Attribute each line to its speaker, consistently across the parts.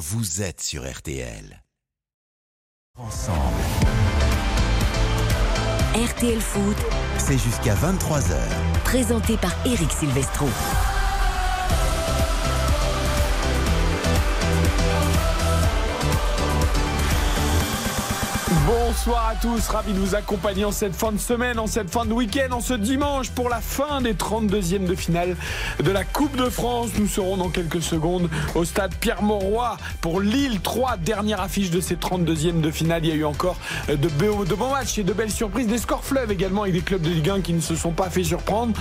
Speaker 1: vous êtes sur RTL. Ensemble.
Speaker 2: RTL Foot,
Speaker 1: C'est jusqu'à 23h.
Speaker 2: présenté par Eric Silvestro.
Speaker 3: Bonsoir à tous, ravi de vous accompagner en cette fin de semaine, en cette fin de week-end, en ce dimanche pour la fin des 32e de finale de la Coupe de France. Nous serons dans quelques secondes au stade Pierre-Mauroy pour Lille 3, dernière affiche de ces 32e de finale. Il y a eu encore de, bons matchs et de belles surprises, des scores fleuves également avec des clubs de Ligue 1 qui ne se sont pas fait surprendre.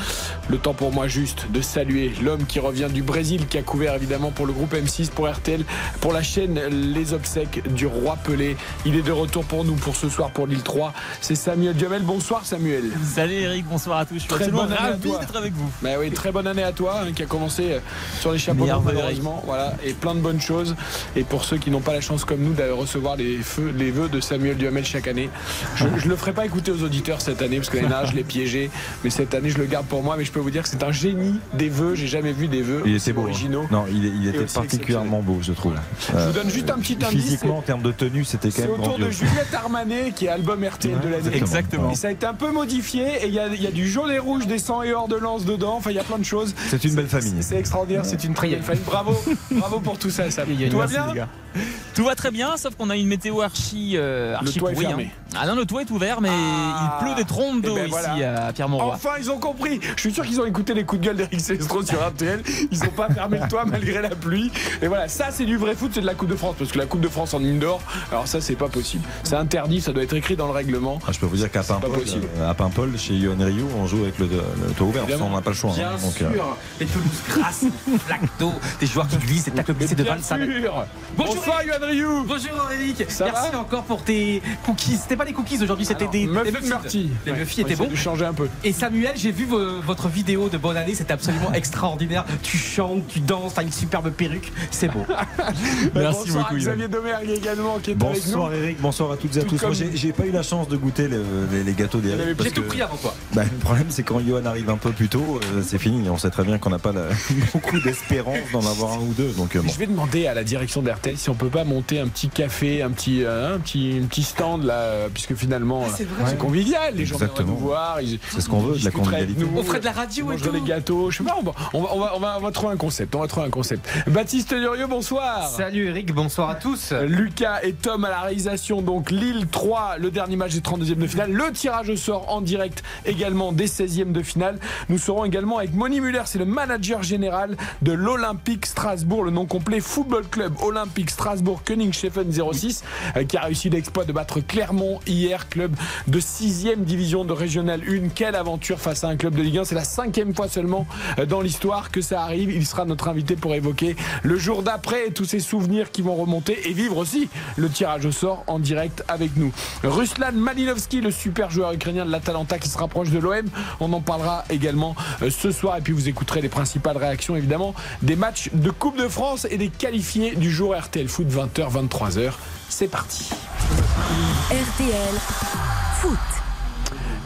Speaker 3: Le temps pour moi juste de saluer l'homme qui revient du Brésil, qui a couvert évidemment pour le groupe M6, pour RTL, pour la chaîne Les Obsèques du Roi Pelé. Il est de retour pour nous pour ce soir pour l'île 3. C'est Samuel Duhamel. Bonsoir Samuel.
Speaker 4: Salut Eric, bonsoir à tous. Je suis
Speaker 3: Très
Speaker 4: absolument
Speaker 3: bonne année à
Speaker 4: ravi
Speaker 3: toi.
Speaker 4: d'être avec vous.
Speaker 3: Bah oui, très bonne année à toi hein, qui a commencé euh, sur les chapeaux malheureusement. Voilà, et plein de bonnes choses. Et pour ceux qui n'ont pas la chance comme nous d'aller recevoir les, feux, les vœux de Samuel Duhamel chaque année, je ne le ferai pas écouter aux auditeurs cette année parce que l'année dernière je l'ai piégé. Mais cette année je le garde pour moi. Mais je peux vous dire que c'est un génie des vœux. J'ai jamais vu des vœux
Speaker 5: Il beau. hein.
Speaker 3: originaux.
Speaker 5: Non, il, était particulièrement beau, je trouve.
Speaker 3: Je vous donne juste un petit indice.
Speaker 5: Physiquement, en termes de tenue, c'était quand
Speaker 3: C'est
Speaker 5: même
Speaker 3: autour de. Juliette Armanet qui est album RTL de l'année.
Speaker 4: Exactement.
Speaker 3: Et ça a été un peu modifié et il y a, il y a du jaune et rouge, des 100 et hors de lance dedans. Enfin, il y a plein de choses.
Speaker 5: C'est une belle famille.
Speaker 3: C'est extraordinaire, c'est une très belle famille. Bravo, bravo pour tout ça, Sam. Tout va bien
Speaker 4: Tout va très bien, sauf qu'on a une météo archi, euh, archi
Speaker 3: toit est
Speaker 4: pourrie,
Speaker 3: fermé.
Speaker 4: hein. Ah non, le toit est ouvert, mais
Speaker 3: Ah.
Speaker 4: il pleut des trompes d'eau
Speaker 3: Eh ben
Speaker 4: ici
Speaker 3: voilà.
Speaker 4: à Pierre-Mauroy.
Speaker 3: Enfin, ils ont compris. Je suis sûr qu'ils ont écouté les coups de gueule d'Eric Cestro sur RTL. Ils n'ont pas fermé le toit malgré la pluie. Et voilà, ça, c'est du vrai foot, c'est de la Coupe de France. Parce que la Coupe de France en indoor, alors ça, c'est pas possible. C'est interdit, ça doit être écrit dans le règlement.
Speaker 5: Ah, je peux vous dire qu'à Paimpol, euh, à Paimpol, chez Yohan Ryu, on joue avec le, le toit ouvert.
Speaker 3: Évidemment.
Speaker 5: On n'a pas le choix. hein.
Speaker 6: Bien
Speaker 5: euh,
Speaker 6: sûr, les pelouses grasses, flaques d'eau, des joueurs qui glissent, des tacles glissés de
Speaker 3: Bien
Speaker 6: 25 mètres.
Speaker 3: sûr.
Speaker 6: Bonjour,
Speaker 3: Bonsoir, Yohan Ryu.
Speaker 6: Bonjour Eric,
Speaker 3: Ça
Speaker 6: merci
Speaker 3: va
Speaker 6: encore pour tes cookies. C'était pas des cookies aujourd'hui, c'était des, des.
Speaker 3: Murty.
Speaker 6: Les
Speaker 3: on
Speaker 6: étaient bons.
Speaker 3: de changer un peu.
Speaker 6: Et Samuel, j'ai vu vo- votre vidéo de bonne année, c'était absolument extraordinaire. Tu chantes, tu danses, t'as une superbe perruque, c'est beau.
Speaker 4: Merci
Speaker 3: Bonsoir
Speaker 4: beaucoup,
Speaker 3: Xavier Domergue également qui est avec nous.
Speaker 5: Bonsoir Eric, bonsoir à toutes et à
Speaker 3: Tout
Speaker 5: tous. Moi,
Speaker 3: comme-
Speaker 5: j'ai j'ai pas eu la chance de goûter le- les, les gâteaux d'Eric.
Speaker 6: J'ai tout pris avant toi.
Speaker 5: bah, le problème, c'est quand Johan arrive un peu plus tôt, euh, c'est fini. On sait très bien qu'on n'a pas la- beaucoup d'espérance d'en avoir un ou deux. Donc, euh, bon.
Speaker 3: Je vais demander à la direction d'RTL si on peut pas monter un petit café, un petit, euh, un petit, un petit stand là, euh, puisque finalement
Speaker 6: Ah, c'est
Speaker 3: euh, c'est convivial, les gens viennent nous voir,
Speaker 5: C'est ce qu'on veut, de la convivialité.
Speaker 3: nous,
Speaker 6: On ferait de la radio
Speaker 3: on
Speaker 6: et tout.
Speaker 3: des gâteaux, je sais pas, on va, on va, on va, on va- on va trouver un concept, on va trouver un concept. Baptiste Durieux, bonsoir.
Speaker 6: Salut Eric, bonsoir à tous.
Speaker 3: Lucas et Tom à la réalisation, donc Lille 3, le dernier match des 32e de finale. Le tirage au sort en direct également des 16e de finale. Nous serons également avec Moni Muller, c'est le manager général de l'Olympique Strasbourg, le nom complet Football Club Olympique Strasbourg Königshofen 06, euh, qui a réussi l'exploit de battre Clermont hier, club de 6e division de Régional 1. Quelle aventure face à un club de Ligue 1, c'est la cinquième fois seulement euh, dans l'histoire que ça arrive. Il sera notre invité pour évoquer le jour d'après tous ces souvenirs qui vont remonter et vivre aussi le tirage au sort en direct avec nous. Ruslan Malinovski, le super joueur ukrainien de l'Atalanta qui se rapproche de l'OM, on en parlera également euh, ce soir et puis vous écouterez les principales réactions évidemment des matchs de Coupe de France et des qualifiés du jour RTL Foot 20h 23h. C'est parti.
Speaker 2: RTL Foot.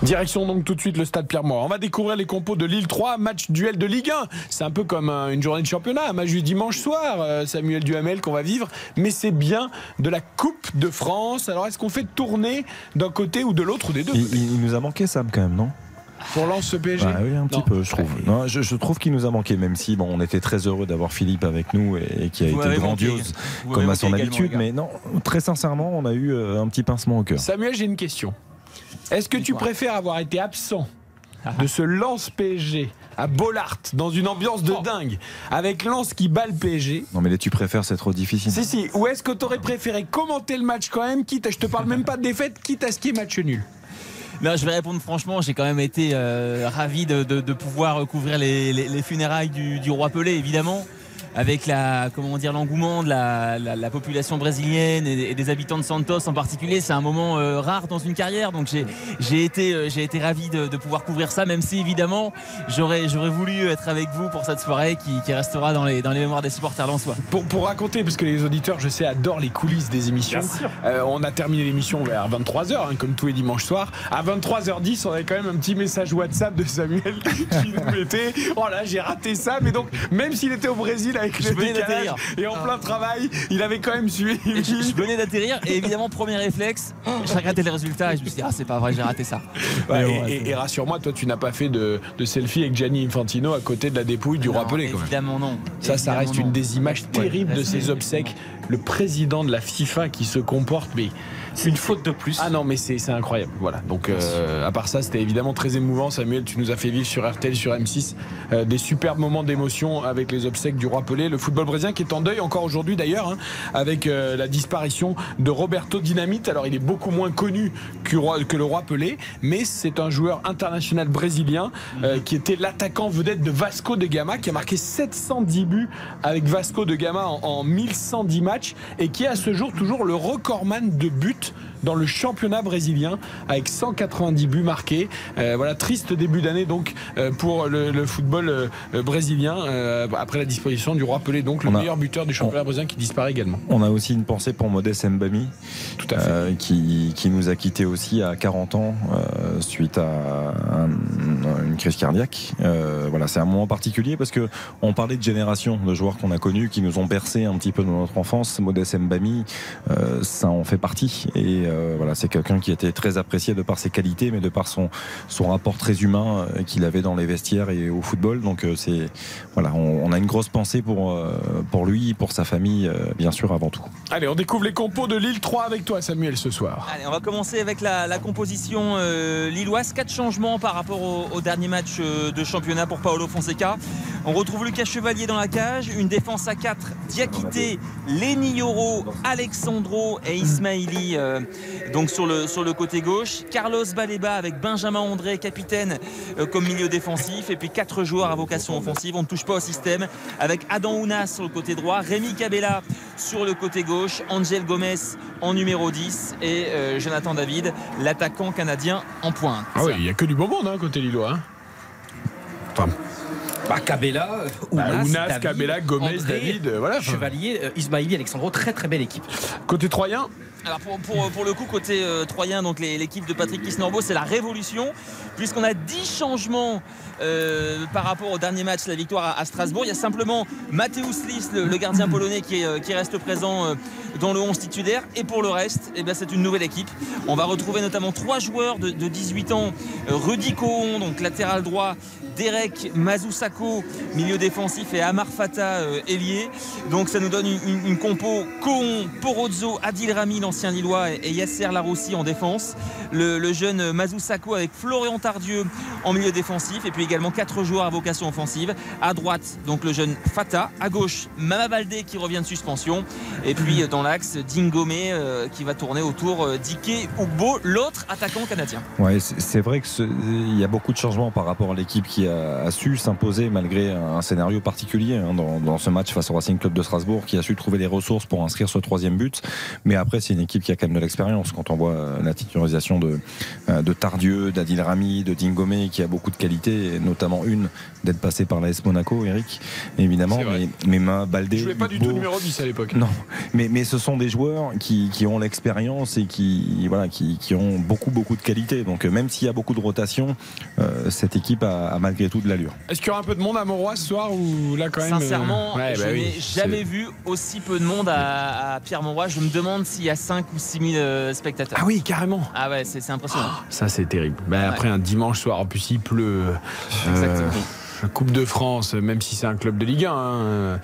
Speaker 3: Direction donc tout de suite le stade Pierre-Mauroy. On va découvrir les compos de Lille 3, match duel de Ligue 1. C'est un peu comme euh, une journée de championnat, un match du dimanche soir, euh, Samuel Duhamel qu'on va vivre, mais c'est bien de la Coupe de France. Alors est-ce qu'on fait tourner d'un côté ou de l'autre ou des deux?
Speaker 5: Il, il- il nous a manqué Sam quand même, non?
Speaker 3: Pour lance ce PSG
Speaker 5: Bah oui, un petit
Speaker 3: Non.
Speaker 5: peu, je trouve. Non, je, je trouve qu'il nous a manqué, même si bon, on était très heureux d'avoir Philippe avec nous et, et qui a
Speaker 4: Vous
Speaker 5: été
Speaker 4: manqué.
Speaker 5: grandiose comme à son habitude. Mais non, très sincèrement, on a eu euh, un petit pincement au cœur.
Speaker 3: Samuel, j'ai une question. Est-ce que tu préfères avoir été absent de ce lance PSG à Bollard dans une ambiance de
Speaker 4: Oh.
Speaker 3: dingue avec Lens qui bat le PSG
Speaker 5: Non, mais tu préfères, c'est trop difficile.
Speaker 3: Si, si. Ou est-ce que tu aurais préféré commenter le match quand même, quitte à, je te parle même pas de défaite, quitte à ce qui est match nul?
Speaker 4: Je vais répondre franchement. J'ai quand même été euh, ravi de, pouvoir couvrir les, les- les funérailles du roi Pelé, évidemment. Avec la, comment dire, l'engouement de la, la- la population brésilienne et, et des habitants de Santos en particulier. C'est un moment euh, rare dans une carrière, donc j'ai, été, euh, j'ai été ravi de, de pouvoir couvrir ça, même si évidemment j'aurais, j'aurais voulu être avec vous pour cette soirée qui, qui restera dans les, dans les mémoires des supporters lensois.
Speaker 3: Pour, pour raconter, parce que les auditeurs, je sais, adorent les coulisses des émissions. Euh, on a terminé l'émission vers 23h, comme tous les dimanches soirs. À 23h10, on avait quand même un petit message WhatsApp de Samuel qui nous mettait Oh là, j'ai raté ça. Mais donc, même s'il était au Brésil avec
Speaker 4: Je
Speaker 3: le
Speaker 4: venais
Speaker 3: décalage
Speaker 4: d'atterrir.
Speaker 3: et en plein travail, il avait quand même suivi.
Speaker 4: Je, je venais d'atterrir et évidemment, premier réflexe, j'ai regardé les résultats et je me suis dit, ah, c'est pas vrai, j'ai raté ça.
Speaker 3: Ouais,
Speaker 4: Mais bon,
Speaker 3: et, rassure-moi, toi, tu n'as pas fait de, de selfie avec Gianni Infantino à côté de la dépouille du roi
Speaker 4: Non,
Speaker 3: Pelé.
Speaker 4: Évidemment, non.
Speaker 3: Ça, ça reste
Speaker 4: non.
Speaker 3: une des images terribles
Speaker 4: Ouais,
Speaker 3: de ces obsèques. Le président de la FIFA qui se comporte, mais
Speaker 6: C'est une faute de plus.
Speaker 3: ah non, mais c'est c'est incroyable. Voilà. Donc, euh, à part ça, c'était évidemment très émouvant. Samuel, tu nous as fait vivre sur RTL, sur M6, euh, des superbes moments d'émotion avec les obsèques du roi Pelé. Le football brésilien qui est en deuil encore aujourd'hui d'ailleurs, hein, avec euh, la disparition de Roberto Dinamite. Alors, il est beaucoup moins connu que, le roi Pelé, mais c'est un joueur international brésilien euh, qui était l'attaquant vedette de Vasco de Gama, qui a marqué 710 buts avec Vasco de Gama en, en 1110 matchs et qui est à ce jour toujours le recordman de buts dans le championnat brésilien avec 190 buts marqués. Euh, voilà, triste début d'année donc euh, pour le, le football euh, brésilien après la disparition du roi Pelé, donc le
Speaker 5: On a-
Speaker 3: meilleur buteur du championnat brésilien qui disparaît également.
Speaker 5: On a aussi une pensée pour Modeste Mbami,
Speaker 3: Tout à fait.
Speaker 5: qui, qui nous a quittés aussi à 40 ans suite à un- une crise cardiaque. Voilà, c'est un moment particulier parce que on parlait de génération de joueurs qu'on a connus, qui nous ont bercé un petit peu dans notre enfance. Modeste Mbami, ça en fait partie. Et euh, voilà, c'est quelqu'un qui était très apprécié de par ses qualités, mais de par son son rapport très humain euh, qu'il avait dans les vestiaires et au football. Donc euh, c'est voilà, on, on a une grosse pensée pour euh, pour lui, pour sa famille, euh, bien sûr avant tout.
Speaker 3: Allez, on découvre les compos de Lille 3 avec toi Samuel ce soir.
Speaker 4: Allez, on va commencer avec la, la composition euh, lilloise. Quatre changements par rapport au, au dernier match euh, de championnat pour Paolo Fonseca. On retrouve Lucas Chevalier dans la cage. Une défense à 4. Diakité, Lenny Yoro, Alexandro et Ismaili euh, donc sur le, sur le côté gauche. Carlos Baleba avec Benjamin André, capitaine, euh, comme milieu défensif. Et puis quatre joueurs à vocation offensive. On ne touche pas au système. Avec Adam Ounas sur le côté droit, Rémi Cabella sur le côté gauche, Angel Gomez en numéro 10 et euh, Jonathan David, l'attaquant canadien en pointe.
Speaker 3: Ah oui, il n'y a que du bon monde hein, côté Lillois. hein. Enfin,
Speaker 6: Bah, Cabella, euh,
Speaker 3: bah,
Speaker 6: Ounas,
Speaker 3: Ounas,
Speaker 6: David,
Speaker 3: Cabella, Gomez,
Speaker 6: André,
Speaker 3: David, voilà.
Speaker 6: Chevalier, euh, Ismaili, Alexandro, très très belle équipe.
Speaker 3: Côté Troyen,
Speaker 4: Alors pour, pour- le coup côté euh, troyen, donc l'équipe de Patrick Kisnorbo, c'est la révolution puisqu'on a 10 changements euh, par rapport au dernier match, la victoire à, Strasbourg. Il y a simplement Mateusz Lis, le, gardien polonais, qui, euh, reste présent euh, dans le 11 titulaire. Et pour le reste, eh ben, c'est une nouvelle équipe. On va retrouver notamment trois joueurs de, de 18 ans. Rudy Cohon, donc latéral droit, Derek Mazusako, milieu défensif, et Amar Fata, ailier. Donc ça nous donne une, compo Cohon, Porozzo, Adil Rami, l'ancien Lillois, et, et Yasser Laroussi en défense. Le, le jeune Mazusako avec Florian Tardieu en milieu défensif. Et puis également quatre joueurs à vocation offensive. À droite, donc le jeune Fata. À gauche, Mama Baldé qui revient de suspension. Et puis euh, dans l'axe, Dingome euh, qui va tourner autour euh, d'Ike Ugbo, l'autre attaquant canadien.
Speaker 5: Ouais, c'est vrai que ce- il y a beaucoup de changements par rapport à l'équipe qui a, su s'imposer malgré un, scénario particulier hein, dans, ce match face au Racing Club de Strasbourg, qui a su trouver les ressources pour inscrire ce troisième but. Mais après, c'est une équipe qui a quand même de l'expérience. Quand on voit la titularisation de, de Tardieu, d'Adil Rami, de Dingomé, qui a beaucoup de qualités, et notamment une d'être passé par l'AS Monaco, Eric, évidemment. Mais, mais Ma Baldé,
Speaker 3: je jouais pas du tout numéro 10 à l'époque.
Speaker 5: non, mais, mais ce sont des joueurs qui, qui ont l'expérience et qui, voilà, qui, qui ont beaucoup, beaucoup de qualité. Donc euh, même s'il y a beaucoup de rotation, euh, cette équipe a, a malgré tout de l'allure.
Speaker 3: Est-ce qu'il y aura un peu de monde à Montroy ce soir ou là quand même euh,
Speaker 4: Sincèrement,
Speaker 3: ouais,
Speaker 4: je
Speaker 3: bah
Speaker 4: n'ai jamais vu aussi peu de monde à, à Pierre-Mauroy. Je me demande s'il y a 5 ou 6 000 euh, spectateurs.
Speaker 3: Ah oui, carrément.
Speaker 4: Ah ouais, c'est impressionnant.
Speaker 3: Ça c'est terrible. Bah, Après un dimanche soir, en plus il pleut.
Speaker 4: Exactement.
Speaker 3: Euh, Coupe de France, même si c'est un club de Ligue 1, hein,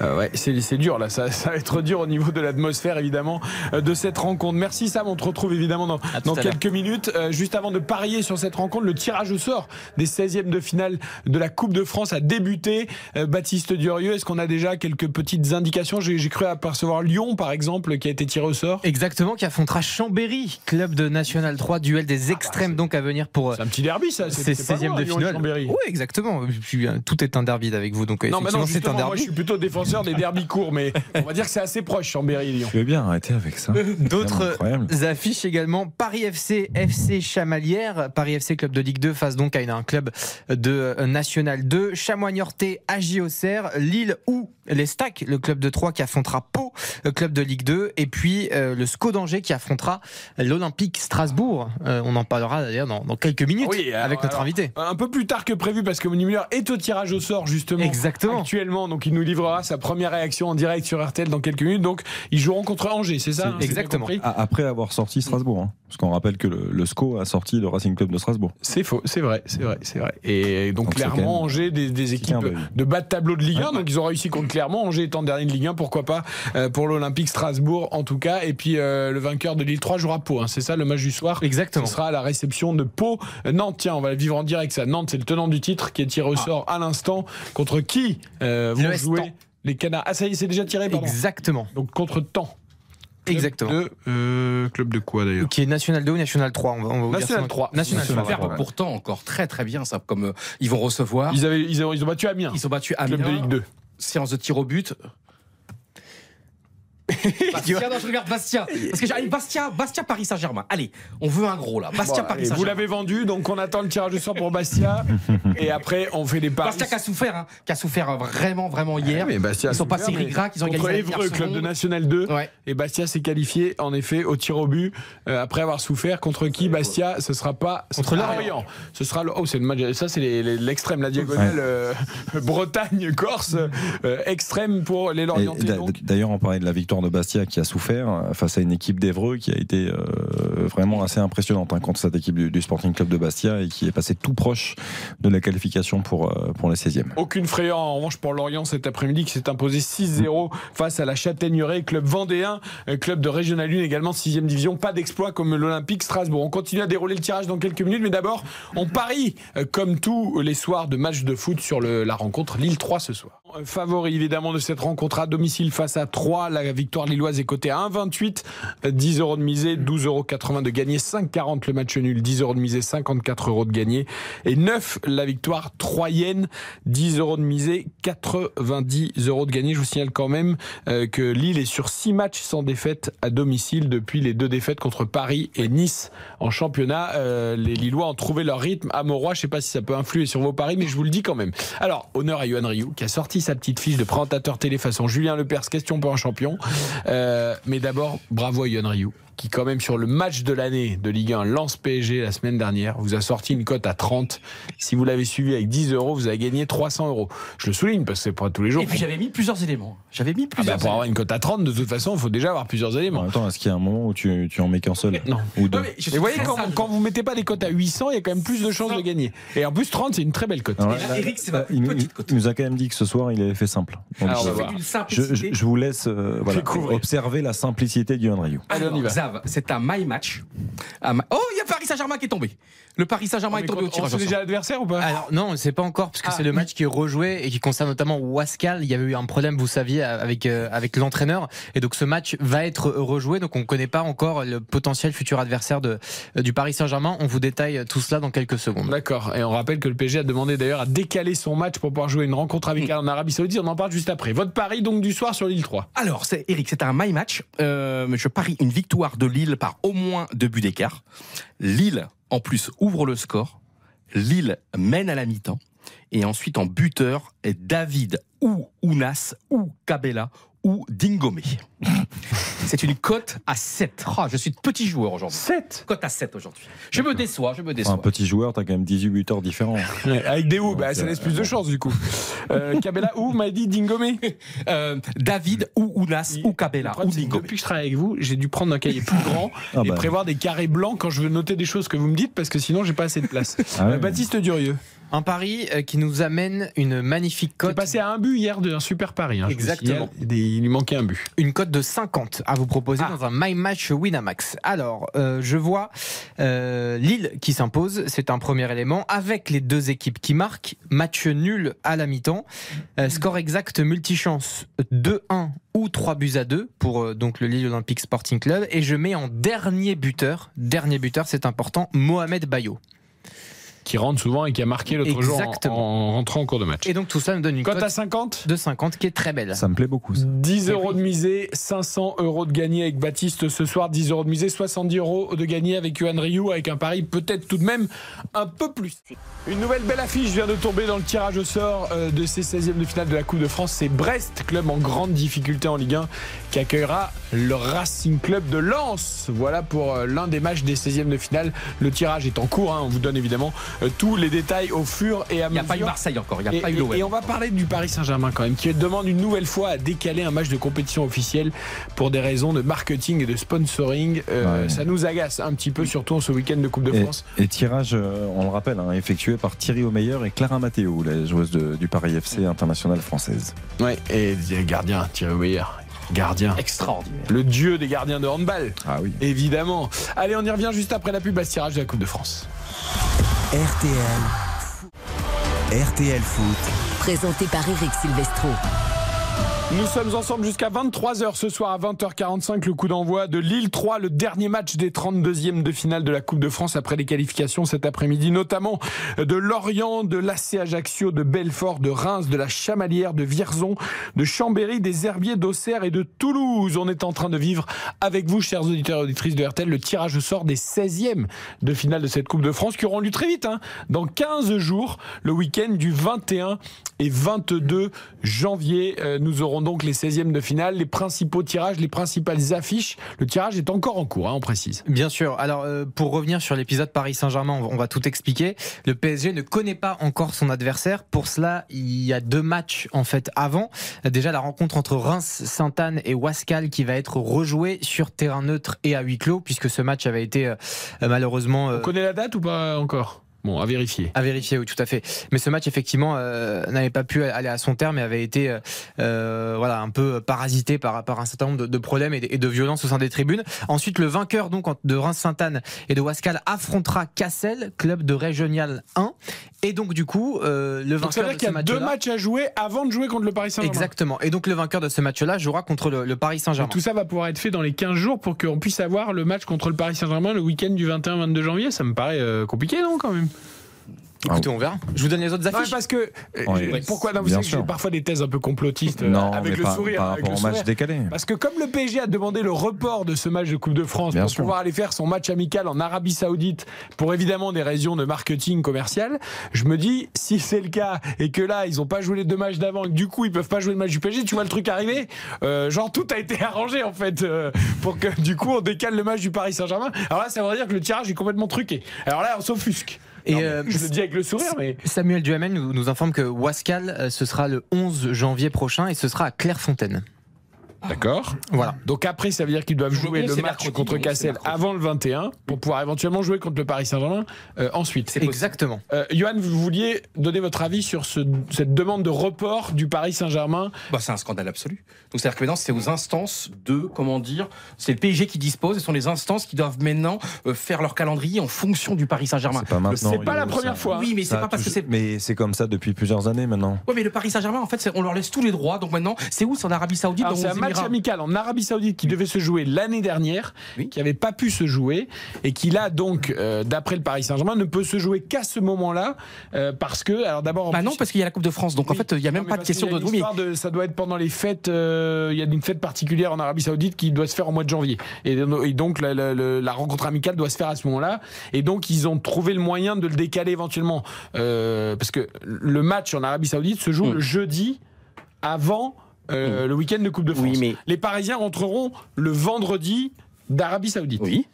Speaker 3: euh, ouais, c'est c'est dur là. Ça, ça va être dur au niveau de l'atmosphère évidemment euh, de cette rencontre. Merci Sam, on te retrouve évidemment dans, dans quelques minutes. Euh, juste avant de parier sur cette rencontre, le tirage au sort des 16e de finale de la Coupe de France a débuté. Euh, Baptiste Durieux, est-ce qu'on a déjà quelques petites indications? J'ai j'ai cru apercevoir Lyon par exemple qui a été tiré au sort.
Speaker 6: Exactement, qui affrontera Chambéry, club de National 3, duel des extrêmes donc à venir pour euh,
Speaker 3: C'est un petit derby ça.
Speaker 6: ces
Speaker 3: c'est pas
Speaker 6: 16e
Speaker 3: loin,
Speaker 6: de finale. Oui, exactement. Euh, tout est un derby avec vous, donc euh,
Speaker 3: Non, mais non,
Speaker 6: c'est un
Speaker 3: justement, moi je
Speaker 6: derby.
Speaker 3: suis plutôt défenseur des derbys courts, mais on va dire que c'est assez proche, Chambéry et Lyon.
Speaker 5: Tu veux bien arrêter avec ça?
Speaker 6: D'autres affiches également. Paris FC, FC Chamalières. Paris FC, club de Ligue 2, face donc à un club de euh, National 2. Chamois-Niortais, AJ Auxerre, Lille ou les Stacks, le club de Troyes qui affrontera Pau, le club de Ligue 2. Et puis euh, le SCO d'Angers qui affrontera l'Olympique Strasbourg. Euh, on en parlera d'ailleurs dans, dans quelques minutes
Speaker 3: Oui, alors,
Speaker 6: avec notre
Speaker 3: alors,
Speaker 6: invité.
Speaker 3: Un peu plus tard que prévu parce que Moni Müller est au tirage au sort justement
Speaker 6: Exactement.
Speaker 3: actuellement. Donc il nous livrera sa première réaction en direct sur RTL dans quelques minutes. Donc ils joueront contre Angers, c'est ça hein,
Speaker 6: exactement.
Speaker 5: Après avoir sorti Strasbourg. hein. Parce qu'on rappelle que le, le SCO a sorti le Racing Club de Strasbourg.
Speaker 3: C'est faux, c'est vrai, c'est vrai, c'est vrai. Et donc, clairement,
Speaker 5: même-
Speaker 3: Angers, des, des équipes de bas de tableau de Ligue 1, donc ils ont réussi contre Clermont. Angers étant dernier de Ligue 1, pourquoi pas euh, pour l'Olympique Strasbourg en tout cas. Et puis euh, le vainqueur de Lille 3 jouera Pau, hein. c'est ça le match du soir.
Speaker 6: Exactement.
Speaker 3: Ce sera à la réception de Pau. Euh, Nantes, tiens, on va le vivre en direct ça. Nantes, c'est le tenant du titre qui est tiré au sort à l'instant. Contre qui euh, vont jouer les Canards? Ah ça y est, c'est déjà tiré, pardon.
Speaker 6: Exactement.
Speaker 3: Donc contre Temps. Club
Speaker 6: Exactement.
Speaker 3: De, euh, club de quoi d'ailleurs?
Speaker 6: Qui est National 2 ou National 3 on va, on va vous dire
Speaker 3: National
Speaker 6: ça.
Speaker 3: 3.
Speaker 6: National
Speaker 5: National
Speaker 6: 3.
Speaker 5: trois.
Speaker 6: voilà.
Speaker 7: Pourtant, encore très très bien ça. Comme euh, ils vont recevoir.
Speaker 3: ils, avaient, ils, ont, ils ont battu Amiens,
Speaker 7: Ils ont battu
Speaker 3: club de
Speaker 7: Amiens.
Speaker 3: Ligue 2.
Speaker 7: Séance de tir au but. Bastia, non, je regarde Bastia. Parce que j'ai Bastia, Bastia Paris Saint-Germain. Allez, on veut un gros là. Bastia
Speaker 3: Bon,
Speaker 7: Paris Saint-Germain.
Speaker 3: vous l'avez vendu, donc on attend le tirage au sort pour Bastia. et après, on fait des paris.
Speaker 7: Bastia qui a souffert, hein, qui a souffert vraiment vraiment hier.
Speaker 3: Mais Bastia
Speaker 7: ils sont
Speaker 3: souffert,
Speaker 7: passés ric-rac, ils ont
Speaker 3: contre
Speaker 7: gagné
Speaker 3: Évreux, club de National 2.
Speaker 7: Ouais.
Speaker 3: Et Bastia s'est qualifié, en effet, au tir au but, euh, après avoir souffert. Contre qui Bastia Ce sera pas.
Speaker 6: Contre Lorient.
Speaker 3: Ce sera. le- Oh, c'est le match. Ça, c'est l'extrême, la diagonale euh, Bretagne-Corse, euh, extrême pour les Lorientais.
Speaker 5: D'ailleurs, on parlait de la victoire de Bastia qui a souffert euh, face à une équipe d'Evreux qui a été euh, vraiment assez impressionnante hein, contre cette équipe du, Sporting Club de Bastia et qui est passée tout proche de la qualification pour, euh, pour les 16e.
Speaker 3: Aucune frayeur en revanche pour Lorient cet après-midi qui s'est imposé 6-0 face à la Châtaigneraie, club vendéen, euh, club de Régional 1 également 6 division. Pas d'exploit comme l'Olympique Strasbourg. On continue à dérouler le tirage dans quelques minutes, mais d'abord on parie comme tous les soirs de matchs de foot sur le- la rencontre Lille 3 ce soir. Favori évidemment de cette rencontre à domicile face à 3. La victoire lilloise est cotée à 1,28. euh, 10 euros de misée, 12,80 euros de gagné, 5,40 le match nul, 10 euros de misée, 54 euros de gagné. Et 9 la victoire troyenne, 10 euros de misée, 90 euros de gagné. Je vous signale quand même euh, que Lille est sur 6 matchs sans défaite à domicile depuis les deux défaites contre Paris et Nice en championnat. Euh, les Lillois ont trouvé leur rythme à Mauroy. Je sais pas si ça peut influer sur vos paris, mais je vous le dis quand même. Alors, honneur à Yohan Ryu qui a sorti sa petite fiche de présentateur télé façon Julien Lepers, question pour un champion. Euh, mais d'abord, bravo à Yohan Ryu qui quand même sur le match de l'année de Ligue 1 lance PSG la semaine dernière vous a sorti une cote à 30 si vous l'avez suivi avec 10 euros vous avez gagné 300 euros. Je le souligne parce que c'est pas tous les jours.
Speaker 7: Et puis j'avais mis plusieurs éléments. J'avais mis
Speaker 3: Ah bah,
Speaker 7: plusieurs.
Speaker 3: pour avoir une cote à 30 de toute façon il faut déjà avoir plusieurs
Speaker 5: En
Speaker 3: éléments.
Speaker 5: Même temps, est-ce qu'il y a un moment où tu, tu en mets qu'un seul?
Speaker 3: Non.
Speaker 5: Ou deux?
Speaker 7: Non, mais
Speaker 3: vous voyez quand, quand vous mettez pas des cotes à 800 il y a quand même plus de chances de gagner. Et en plus 30 c'est une très belle cote.
Speaker 7: Là, Eric, c'est ma
Speaker 5: euh, il,
Speaker 7: petite cote.
Speaker 5: il nous a quand même dit que ce soir, il avait fait simple. Donc,
Speaker 3: Alors, on va
Speaker 5: je- je, je- vous laisse euh, voilà, observer la simplicité du Ryu.
Speaker 3: Allez, on y va.
Speaker 7: C'est un my match. Un ma- Oh, il y a Paris Saint-Germain qui est tombé. Le Paris Saint-Germain est tombé au
Speaker 3: on
Speaker 7: tirage. sort.
Speaker 3: déjà l'adversaire ou pas
Speaker 6: Alors non, on ne sait pas encore parce que
Speaker 7: Ah,
Speaker 6: c'est le
Speaker 7: oui.
Speaker 6: match qui est rejoué et qui concerne notamment Wascal. Il y avait eu un problème, vous saviez, avec euh, avec l'entraîneur et donc ce match va être rejoué. Donc on ne connaît pas encore le potentiel futur adversaire de euh, du Paris Saint-Germain. On vous détaille tout cela dans quelques secondes.
Speaker 3: D'accord. Et on rappelle que le PSG a demandé d'ailleurs à décaler son match pour pouvoir jouer une rencontre amicale en Arabie Saoudite. On en parle juste après. Votre pari donc du soir sur l'île 3.
Speaker 7: Alors, c'est Eric, c'est un my match. Euh, je parie une victoire de Lille par au moins deux buts d'écart. Lille, en plus, ouvre le score. Lille mène à la mi-temps. Et ensuite, en buteur, David ou Ounas ou Cabella ou Dingomé. C'est une cote à 7. Ah, je suis de petit joueur aujourd'hui.
Speaker 3: 7
Speaker 7: Cote à 7 aujourd'hui. Je me déçois, je me déçois.
Speaker 5: un petit joueur, t'as quand même 18 buteurs différents.
Speaker 3: Avec des ou, bah, ça
Speaker 5: euh,
Speaker 3: laisse plus de chance du coup. Euh, Cabella ou m'a dit Dingomé.
Speaker 7: Euh, David ou Ounas ou Cabella ou Dingomé.
Speaker 3: Depuis que je travaille avec vous, j'ai dû prendre un cahier plus grand
Speaker 5: Ah
Speaker 3: et
Speaker 5: bah.
Speaker 3: prévoir des carrés blancs quand je veux noter des choses que vous me dites parce que sinon j'ai pas assez de place.
Speaker 5: Ah.
Speaker 3: Euh, Baptiste Durieux,
Speaker 6: Un pari euh, qui nous amène une magnifique
Speaker 3: qui est
Speaker 6: cote,
Speaker 3: passé à un but hier d'un super pari. hein,
Speaker 6: Exactement.
Speaker 3: Il lui manquait un but.
Speaker 6: une cote de 50 à vous proposer dans un My Match Winamax. Alors, euh, je vois euh, Lille qui s'impose, c'est un premier élément, avec les deux équipes qui marquent, match nul à la mi-temps, Euh, score exact multichance 2-1 ou 3 buts à 2 pour donc le Lille Olympique Sporting Club, et je mets en dernier buteur, dernier buteur c'est important, Mohamed Bayo.
Speaker 3: Qui rentre souvent et qui a marqué l'autre jour en, rentrant en cours de match.
Speaker 6: Et donc tout ça me donne une
Speaker 3: Cote
Speaker 6: cote
Speaker 3: à 50
Speaker 6: de 50 qui est très belle.
Speaker 5: Ça me plaît beaucoup. Ça.
Speaker 3: 10
Speaker 6: Eh
Speaker 3: euros
Speaker 6: oui.
Speaker 3: de misée, 500 euros de gagné avec Baptiste ce soir, 10 euros de misée, 70 euros de gagné avec Yohan Ryu, avec un pari peut-être tout de même un peu plus. Une nouvelle belle affiche vient de tomber dans le tirage au sort euh, de ces 16e de finale de la Coupe de France. C'est Brest, club en grande difficulté en Ligue 1, qui accueillera le Racing Club de Lens. Voilà pour euh, l'un des matchs des 16e de finale. Le tirage est en cours, hein. on vous donne évidemment tous les détails au fur et à
Speaker 7: Il n'y
Speaker 3: mesure.
Speaker 7: a pas eu Marseille encore, il n'y a
Speaker 3: Et,
Speaker 7: pas eu
Speaker 3: et-
Speaker 7: l'OM.
Speaker 3: et on va parler du Paris Saint-Germain quand même, qui demande une nouvelle fois à décaler un match de compétition officielle pour des raisons de marketing et de sponsoring. Euh,
Speaker 5: Ouais.
Speaker 3: Ça nous agace un petit peu, surtout en ce week-end de Coupe de
Speaker 5: Et,
Speaker 3: France.
Speaker 5: et tirage, euh, on le rappelle, hein, effectué par Thierry Omeyer et Clara Matteo, la joueuse de- du Paris FC internationale française.
Speaker 3: Ouais, et le gardien, Thierry Meyer. Gardien.
Speaker 7: Extraordinaire.
Speaker 3: Le dieu des gardiens de handball.
Speaker 5: Ah oui.
Speaker 3: Évidemment. Allez, on y revient juste après la pub à ce tirage de la Coupe de France.
Speaker 1: RTL. RTL Foot.
Speaker 2: Présenté par Eric Silvestro.
Speaker 3: Nous sommes ensemble jusqu'à 23h ce soir à 20h45, le coup d'envoi de Lille 3, le dernier match des 32e de finale de la Coupe de France après les qualifications cet après-midi, notamment de Lorient, de l'AC Ajaccio, de Belfort, de Reims, de la Chamalière, de Vierzon, de Chambéry, des Herbiers d'Auxerre et de Toulouse. On est en train de vivre avec vous, chers auditeurs et auditrices de RTL, le tirage au sort des 16e de finale de cette Coupe de France qui auront lieu très vite, hein, dans 15 jours, le week-end du 21 et 22 janvier. Euh, nous aurons donc les 16e de finale, les principaux tirages, les principales affiches. Le tirage est encore en cours, hein, on précise.
Speaker 6: Bien sûr. Alors, euh, pour revenir sur l'épisode Paris Saint-Germain, on va- on va tout expliquer. Le PSG ne connaît pas encore son adversaire. Pour cela, il y a deux matchs en fait avant. Déjà la rencontre entre Reims, Sainte-Anne et Wascal qui va être rejouée sur terrain neutre et à huis clos puisque ce match avait été euh, malheureusement euh,
Speaker 3: On connaît la date ou pas encore? Bon, à vérifier.
Speaker 6: à vérifier, oui, tout à fait. Mais ce match, effectivement, euh, n'avait pas pu aller à son terme et avait été, euh, euh, voilà, un peu parasité par, par un certain nombre de, de problèmes et de, et de violences au sein des tribunes. Ensuite, le vainqueur donc de Reims-Sainte-Anne et de Wascal affrontera Cassel, club de Régional 1. Et donc, du coup, euh, le
Speaker 3: Donc ça
Speaker 6: vainqueur
Speaker 3: veut
Speaker 6: de
Speaker 3: dire
Speaker 6: ce
Speaker 3: qu'il y a deux
Speaker 6: match-là.
Speaker 3: matchs à jouer avant de jouer contre le Paris Saint-Germain.
Speaker 6: Exactement. Et donc, le vainqueur de ce match-là jouera contre le, le Paris Saint-Germain.
Speaker 3: tout ça va pouvoir être fait dans les 15 jours pour qu'on puisse avoir le match contre le Paris Saint-Germain le week-end du 21-22 janvier. Ça me paraît euh, compliqué, non, quand même?
Speaker 6: Écoutez, on verra. Je vous donne les autres
Speaker 3: Non,
Speaker 6: affiches.
Speaker 3: parce que euh, pourquoi non, vous savez que j'ai parfois des thèses un peu complotistes euh,
Speaker 5: non,
Speaker 3: avec
Speaker 5: mais
Speaker 3: le sourire.
Speaker 5: par rapport au match décalé.
Speaker 3: Parce que comme le PSG a demandé le report de ce match de Coupe de France
Speaker 5: Bien
Speaker 3: pour
Speaker 5: sûr.
Speaker 3: pouvoir aller faire son match amical en Arabie Saoudite pour évidemment des raisons de marketing commercial, je me dis si c'est le cas et que là ils ont pas joué les deux matchs d'avant et que du coup ils peuvent pas jouer le match du PSG, tu vois le truc arriver, euh, genre tout a été arrangé en fait euh, pour que du coup on décale le match du Paris Saint-Germain. Alors là ça veut dire que le tirage est complètement truqué. Alors là on s'offusque.
Speaker 6: Et,
Speaker 3: Non, mais
Speaker 6: euh,
Speaker 3: je le dis avec le sourire mais
Speaker 6: Samuel Duhamel nous, nous informe que Wascal, euh, ce sera le 11 janvier prochain et ce sera à Clairefontaine.
Speaker 3: D'accord.
Speaker 6: Voilà.
Speaker 3: Donc après, ça veut dire qu'ils doivent jouer le match
Speaker 7: mercredi,
Speaker 3: contre
Speaker 7: oui,
Speaker 3: Cassel avant le 21 pour pouvoir éventuellement jouer contre le Paris Saint-Germain euh, ensuite.
Speaker 7: C'est.
Speaker 6: Exactement.
Speaker 3: Euh, Johan, vous vouliez donner votre avis sur ce- cette demande de report du Paris Saint-Germain?
Speaker 7: Bah, c'est un scandale absolu. Donc c'est-à-dire que maintenant c'est aux instances de comment dire, c'est le PSG qui dispose, et ce sont les instances qui doivent maintenant euh, faire leur calendrier en fonction du Paris Saint-Germain.
Speaker 5: C'est pas maintenant.
Speaker 3: C'est pas la première
Speaker 5: ça-
Speaker 3: fois.
Speaker 7: Oui, mais c'est pas parce que c'est
Speaker 5: Mais c'est comme ça depuis plusieurs années maintenant.
Speaker 7: Ouais, mais le Paris Saint-Germain, en fait, c'est- on leur laisse tous les droits. Donc maintenant, c'est où C'est en Arabie Saoudite,
Speaker 3: Alors, match amical en Arabie Saoudite qui devait se jouer l'année dernière,
Speaker 7: Oui.
Speaker 3: qui n'avait pas pu se jouer et qui là donc, euh, d'après le Paris Saint-Germain, ne peut se jouer qu'à ce moment-là euh, parce que, alors d'abord,
Speaker 7: Bah
Speaker 3: plus,
Speaker 7: non, parce qu'il y a la Coupe de France. Donc en fait, il y a même
Speaker 3: Non,
Speaker 7: pas de question de. oui,
Speaker 3: de- ça doit être pendant les fêtes. euh, Il y a une fête particulière en Arabie Saoudite qui doit se faire au mois de janvier. Et, et donc la, la- la- la rencontre amicale doit se faire à ce moment-là. Et donc ils ont trouvé le moyen de le décaler éventuellement parce que le match en Arabie Saoudite se joue
Speaker 7: Mm.
Speaker 3: le jeudi avant euh, le week-end de Coupe de France.
Speaker 7: Oui, mais-
Speaker 3: Les Parisiens rentreront le vendredi d'Arabie Saoudite.
Speaker 7: Oui.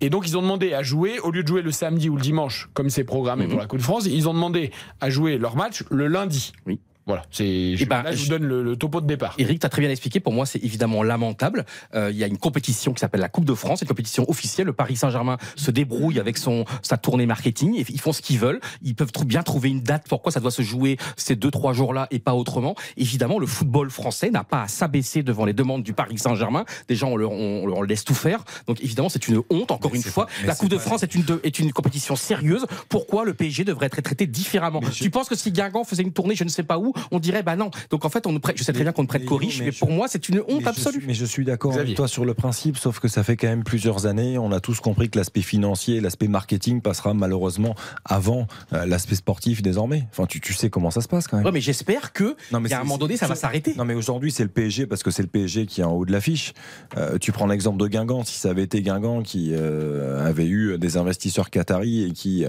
Speaker 3: Et donc ils ont demandé à jouer, au lieu de jouer le samedi ou le dimanche, comme c'est programmé
Speaker 7: Mhm.
Speaker 3: pour la Coupe de France, ils ont demandé à jouer leur match le lundi.
Speaker 7: Oui.
Speaker 3: Voilà, c'est. je-
Speaker 7: ben,
Speaker 3: là, je vous
Speaker 7: je-
Speaker 3: donne le, le topo de départ.
Speaker 7: Eric, tu as très bien expliqué. Pour moi, c'est évidemment lamentable. Euh, Il y a une compétition qui s'appelle la Coupe de France, une compétition officielle. Le Paris Saint-Germain se débrouille avec son sa tournée marketing. Et ils font ce qu'ils veulent. Ils peuvent bien trouver une date. Pourquoi ça doit se jouer ces deux trois jours-là et pas autrement Évidemment, le football français n'a pas à s'abaisser devant les demandes du Paris Saint-Germain. Déjà, on leur, on leur laisse tout faire. Donc évidemment, c'est une honte. Encore
Speaker 5: Mais
Speaker 7: une fois,
Speaker 5: pas-
Speaker 7: la Coupe de France est une de- est une compétition sérieuse. Pourquoi le PSG devrait être traité différemment?
Speaker 5: Mais je-
Speaker 7: Tu penses que si Guingamp faisait une tournée, je ne sais pas où, on dirait bah non. Donc en fait, on prête, je sais très bien qu'on ne prête qu'aux riches,
Speaker 5: mais
Speaker 7: mais
Speaker 5: je-
Speaker 7: pour moi, c'est une honte
Speaker 5: Mais je
Speaker 7: absolue.
Speaker 5: suis- mais je suis d'accord avec toi sur le principe, sauf que ça fait quand même plusieurs années. On a tous compris que l'aspect financier, l'aspect marketing passera malheureusement avant euh, l'aspect sportif désormais. Enfin, tu, tu sais comment ça se passe quand même.
Speaker 7: Ouais, mais j'espère que
Speaker 5: Non, mais
Speaker 7: a un moment donné, ça va s'arrêter.
Speaker 5: Non, mais aujourd'hui, c'est le PSG parce que c'est le PSG qui est en haut de l'affiche. Euh, tu prends l'exemple de Guingamp. Si ça avait été Guingamp qui euh, avait eu des investisseurs qataris et qui,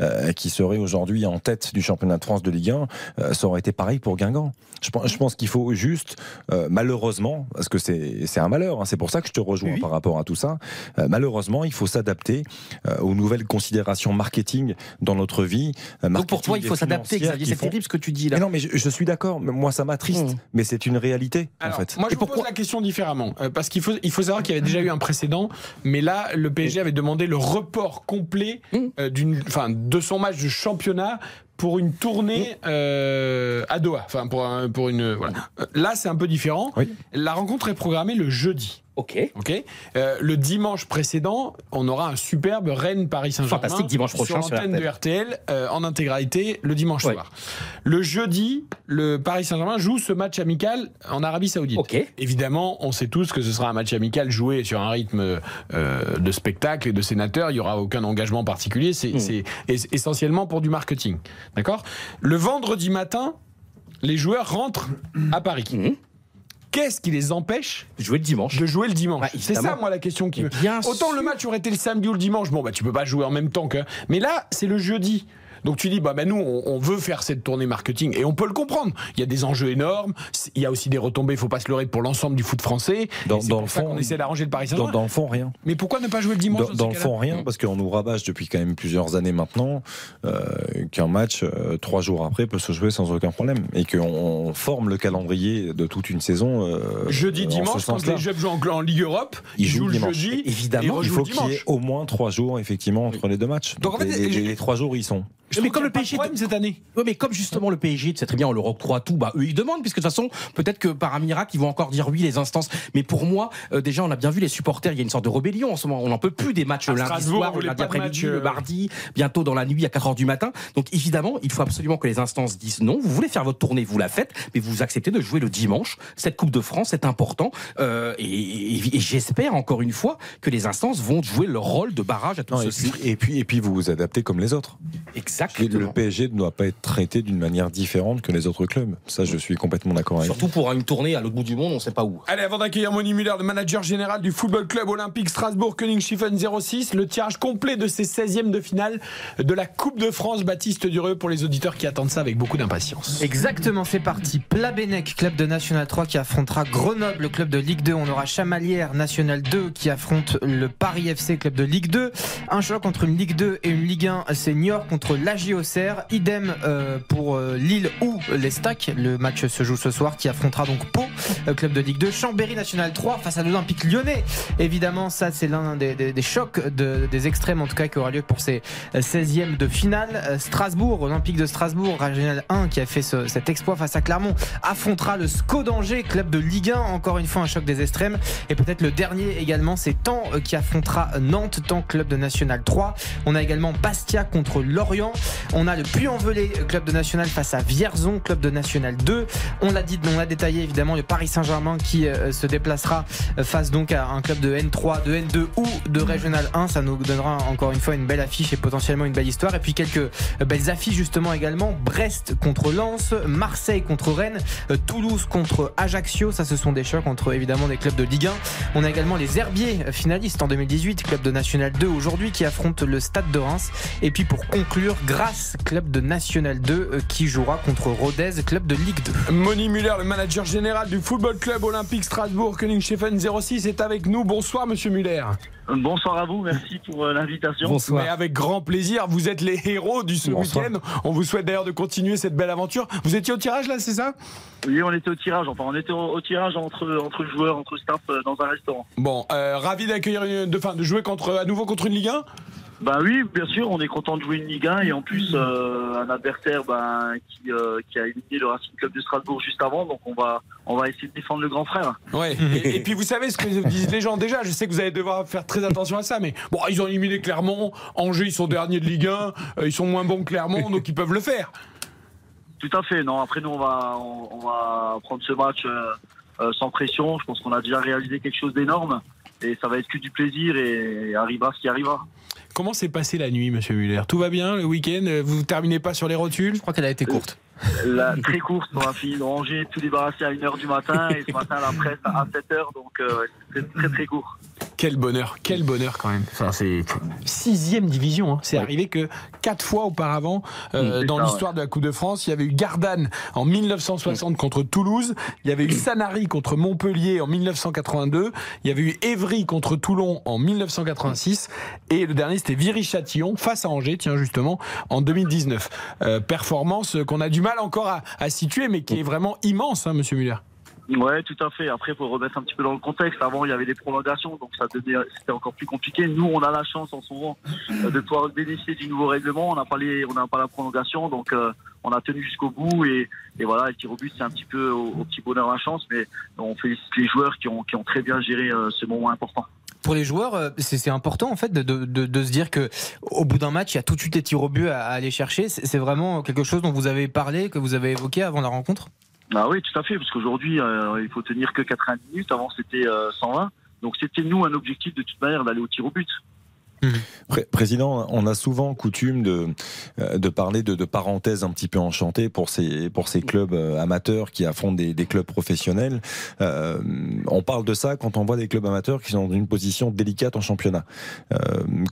Speaker 5: euh, qui serait aujourd'hui en tête du championnat de France de Ligue 1, euh, ça aurait été pareil pareil pour Guingamp. Je pense, je pense qu'il faut juste, euh, malheureusement, parce que c'est c'est un malheur, hein, c'est pour ça que je te rejoins
Speaker 7: Oui,
Speaker 5: par rapport à tout ça, euh, malheureusement, il faut s'adapter euh, aux nouvelles considérations marketing dans notre vie. euh,
Speaker 7: Donc pour toi, il faut s'adapter, Xavier. C'est
Speaker 5: font-
Speaker 7: terrible ce que tu dis là.
Speaker 5: Mais non, mais je, je suis d'accord. Moi, ça m'attriste,
Speaker 7: Mmh.
Speaker 5: mais c'est une réalité
Speaker 3: Alors,
Speaker 5: en fait.
Speaker 3: Moi, je
Speaker 7: Et
Speaker 3: vous pose
Speaker 7: pourquoi-
Speaker 3: la question différemment. euh, parce qu'il faut, il faut savoir qu'il y avait déjà eu un précédent, mais là, le PSG avait demandé le report complet
Speaker 7: Mm.
Speaker 3: euh, d'une, enfin, de son match de championnat pour une tournée euh, à Doha. Enfin, pour, un- pour une. Voilà. Là, c'est un peu différent.
Speaker 5: Oui.
Speaker 3: La rencontre est programmée le jeudi.
Speaker 7: Ok.
Speaker 3: Ok. Euh, le dimanche précédent, on aura un superbe Rennes Paris Saint-Germain.
Speaker 7: Fantastique, dimanche prochain
Speaker 3: sur l'antenne de RTL euh, en intégralité le dimanche
Speaker 7: Ouais.
Speaker 3: soir. Le jeudi, le Paris Saint-Germain joue ce match amical en Arabie Saoudite.
Speaker 7: Ok.
Speaker 3: Évidemment, on sait tous que ce sera un match amical joué sur un rythme euh, de spectacle et de sénateur. Il n'y aura aucun engagement particulier. C'est
Speaker 7: Mm.
Speaker 3: es- essentiellement pour du marketing. D'accord? Le vendredi matin, les joueurs rentrent à Paris.
Speaker 7: Mhm.
Speaker 3: Qu'est-ce qui les empêche
Speaker 7: Jouer le dimanche.
Speaker 3: de jouer le dimanche
Speaker 7: Bah,
Speaker 3: C'est ça, moi, la question qui
Speaker 7: Mais
Speaker 3: me.
Speaker 7: bien
Speaker 3: Autant le match aurait été le samedi ou le dimanche, bon, bah, tu peux pas jouer en même temps que. Mais là, c'est le jeudi. Donc tu dis, bah, bah nous, on, on veut faire cette tournée marketing et on peut le comprendre. Il y a des enjeux énormes, il y a aussi des retombées, il faut pas se leurrer pour l'ensemble du foot français.
Speaker 5: Dans-
Speaker 3: pour
Speaker 5: le
Speaker 3: ça
Speaker 5: fond,
Speaker 3: qu'on essaie d'arranger le Paris Saint-Germain.
Speaker 5: dans le fond, rien.
Speaker 3: Mais pourquoi ne pas jouer le dimanche
Speaker 5: Dans, le fond, rien, parce qu'on nous rabâche depuis quand même plusieurs années maintenant euh, qu'un match, euh, trois jours après, peut se jouer sans aucun problème. Et qu'on on forme le calendrier de toute une saison. euh,
Speaker 3: Jeudi, dimanche, quand les jeunes jouent en, en Ligue Europe,
Speaker 5: Ils
Speaker 3: ils jouent le
Speaker 5: dimanche.
Speaker 3: jeudi.
Speaker 7: Évidemment,
Speaker 5: Il faut qu'il y ait au moins trois jours, effectivement, entre les deux matchs.
Speaker 3: Donc, en fait,
Speaker 5: les,
Speaker 3: je-
Speaker 5: les- les trois jours, ils sont.
Speaker 3: Je
Speaker 7: Mais
Speaker 3: trouve
Speaker 7: comme le
Speaker 3: de
Speaker 7: PSG
Speaker 3: cette année.
Speaker 7: Oui, mais comme justement le PSG, c'est très bien, on leur octroie tout, bah eux ils demandent, puisque de toute façon, peut-être que par un miracle, ils vont encore dire oui, les instances. Mais pour moi, euh, déjà, on a bien vu les supporters, il y a une sorte de rébellion en ce moment. On n'en peut plus des matchs
Speaker 3: À
Speaker 7: le lundi
Speaker 3: Strasbourg,
Speaker 7: soir, le lundi après-midi,
Speaker 3: match, euh,
Speaker 7: le mardi, bientôt dans la nuit à 4 heures du matin. Donc évidemment, il faut absolument que les instances disent non, vous voulez faire votre tournée, vous la faites, mais vous acceptez de jouer le dimanche. Cette Coupe de France, c'est important. Euh, et et- et j'espère encore une fois que les instances vont jouer leur rôle de barrage à tout
Speaker 5: Non, et,
Speaker 7: ceci.
Speaker 5: puis, et, puis, et puis, vous vous adaptez comme les autres. Le
Speaker 7: Exactement.
Speaker 5: PSG ne doit pas être traité d'une manière différente que les autres clubs. Ça, je suis complètement d'accord avec vous.
Speaker 7: Surtout pour une tournée à l'autre bout du monde, on sait pas où.
Speaker 3: Allez, avant d'accueillir Moni Muller, le manager général du Football Club Olympique Strasbourg Königshofen 06, le tirage complet de ces 16e de finale de la Coupe de France Baptiste Dureux pour les auditeurs qui attendent ça avec beaucoup d'impatience.
Speaker 6: Exactement, c'est parti. Plabennec, club de National 3 qui affrontera Grenoble, club de Ligue 2. On aura Chamalières, National 2 qui affronte le Paris FC, club de Ligue 2. Un choc entre une Ligue 2 et une Ligue 1, c'est Niort contre Auxerre. Idem euh, pour euh, Lille ou les Stacks. Le match se joue ce soir qui affrontera donc Pau, euh, club de Ligue 2. Chambéry National 3 face à l'Olympique lyonnais. Évidemment, ça c'est l'un des, chocs, de- des extrêmes en tout cas qui aura lieu pour ces 16e de finale. Euh, Strasbourg, Olympique de Strasbourg, Régional 1 qui a fait ce- cet exploit face à Clermont, affrontera le SCO d'Angers, club de Ligue 1. Encore une fois, un choc des extrêmes. Et peut-être le dernier également, c'est Tant euh, qui affrontera Nantes, Tant club de National 3. On a également Bastia contre Lorient. On a le Puy-en-Velay, club de National face à Vierzon, club de National 2. On l'a détaillé évidemment, le Paris Saint-Germain qui euh, se déplacera euh, face donc à un club de N3, de N2 ou de Régional 1. Ça nous donnera encore une fois une belle affiche et potentiellement une belle histoire. Et puis quelques euh, belles affiches justement également. Brest contre Lens, Marseille contre Rennes, Toulouse contre Ajaccio. Ça, ce sont des chocs entre évidemment des clubs de Ligue 1. On a également les Herbiers finalistes en 2018, club de National 2 aujourd'hui qui affronte le Stade de Reims. Et puis pour conclure, Grasse, club de National 2 euh, qui jouera contre Rodez, club de Ligue 2.
Speaker 3: Moni Muller, le manager général du Football Club Olympique Strasbourg Königshofen 06 est avec nous. Bonsoir Monsieur Muller.
Speaker 8: Bonsoir à vous, merci pour euh, l'invitation.
Speaker 3: Mais avec grand plaisir, vous êtes les héros du ce
Speaker 5: Bonsoir.
Speaker 3: week-end. On vous souhaite d'ailleurs de continuer cette belle aventure. Vous étiez au tirage là, c'est ça?
Speaker 8: Oui, on était au tirage, enfin on était au, tirage entre, entre joueurs, entre staff euh, dans un restaurant.
Speaker 3: Bon, euh, ravi d'accueillir, une- de, enfin, de jouer contre, à nouveau contre une Ligue 1.
Speaker 8: Bah oui, bien sûr, on est content de jouer une Ligue 1 et en plus euh, un adversaire ben, qui, euh, qui a éliminé le Racing Club de Strasbourg juste avant, donc on va, on va essayer de défendre le grand frère.
Speaker 3: Ouais. Et, et puis vous savez ce que disent les gens déjà. Je sais que vous allez devoir faire très attention à ça, mais bon, ils ont éliminé Clermont. Angers, ils sont derniers de Ligue 1. euh, ils sont moins bons que Clermont, donc ils peuvent le faire.
Speaker 8: Tout à fait, non, après nous on va, on, on va prendre ce match euh, sans pression, je pense qu'on a déjà réalisé quelque chose d'énorme et ça va être que du plaisir et arrivera ce qui arrivera.
Speaker 3: Comment s'est passée la nuit, Monsieur Muller? Tout va bien le week-end? Vous terminez pas sur les rotules?
Speaker 6: Je crois qu'elle a été courte.
Speaker 8: La très courte, on a fini de ranger, tout débarrasser à 1h du matin et ce matin la presse à 7h, donc euh, c'est très très court.
Speaker 3: Quel bonheur, quel bonheur quand même. Enfin, c'est sixième division. Hein. C'est arrivé que quatre fois auparavant euh,
Speaker 8: Mm,
Speaker 3: dans l'histoire de la Coupe de France. Il y avait eu Gardanne en 1960 contre Toulouse. Il y avait eu Sanary contre Montpellier en 1982. Il y avait eu Évry contre Toulon en 1986. Et le dernier, c'était Viry-Châtillon face à Angers, tiens justement, en 2019. Euh, performance qu'on a du mal encore à, situer, mais qui est vraiment immense, hein, Monsieur Muller.
Speaker 8: Ouais, tout à fait. Après, faut remettre un petit peu dans le contexte. Avant, il y avait des prolongations, donc ça c'était encore plus compliqué. Nous, on a la chance en ce moment euh, de pouvoir bénéficier du nouveau règlement. On n'a pas on n'a pas la prolongation, donc euh, on a tenu jusqu'au bout. Et, voilà, le tir au but, c'est un petit peu au, au petit bonheur la chance, mais on félicite les joueurs qui ont, qui ont très bien géré euh, ce moment important.
Speaker 6: Pour les joueurs, euh, c'est important en fait de, se dire que au bout d'un match, il y a tout de suite les tirs au but à, aller chercher. C'est vraiment quelque chose dont vous avez parlé, que vous avez évoqué avant la rencontre?
Speaker 8: Ah oui, tout à fait, parce qu'aujourd'hui, euh, il faut tenir que 90 minutes. Avant, c'était euh, 120. Donc, c'était nous un objectif de toute manière d'aller au tir au but.
Speaker 5: Pré- Président, on a souvent coutume de, euh, de parler de, de parenthèses un petit peu enchantées pour ces, pour ces clubs euh, amateurs qui affrontent des, des clubs professionnels. Euh, on parle de ça quand on voit des clubs amateurs qui sont dans une position délicate en championnat. Euh,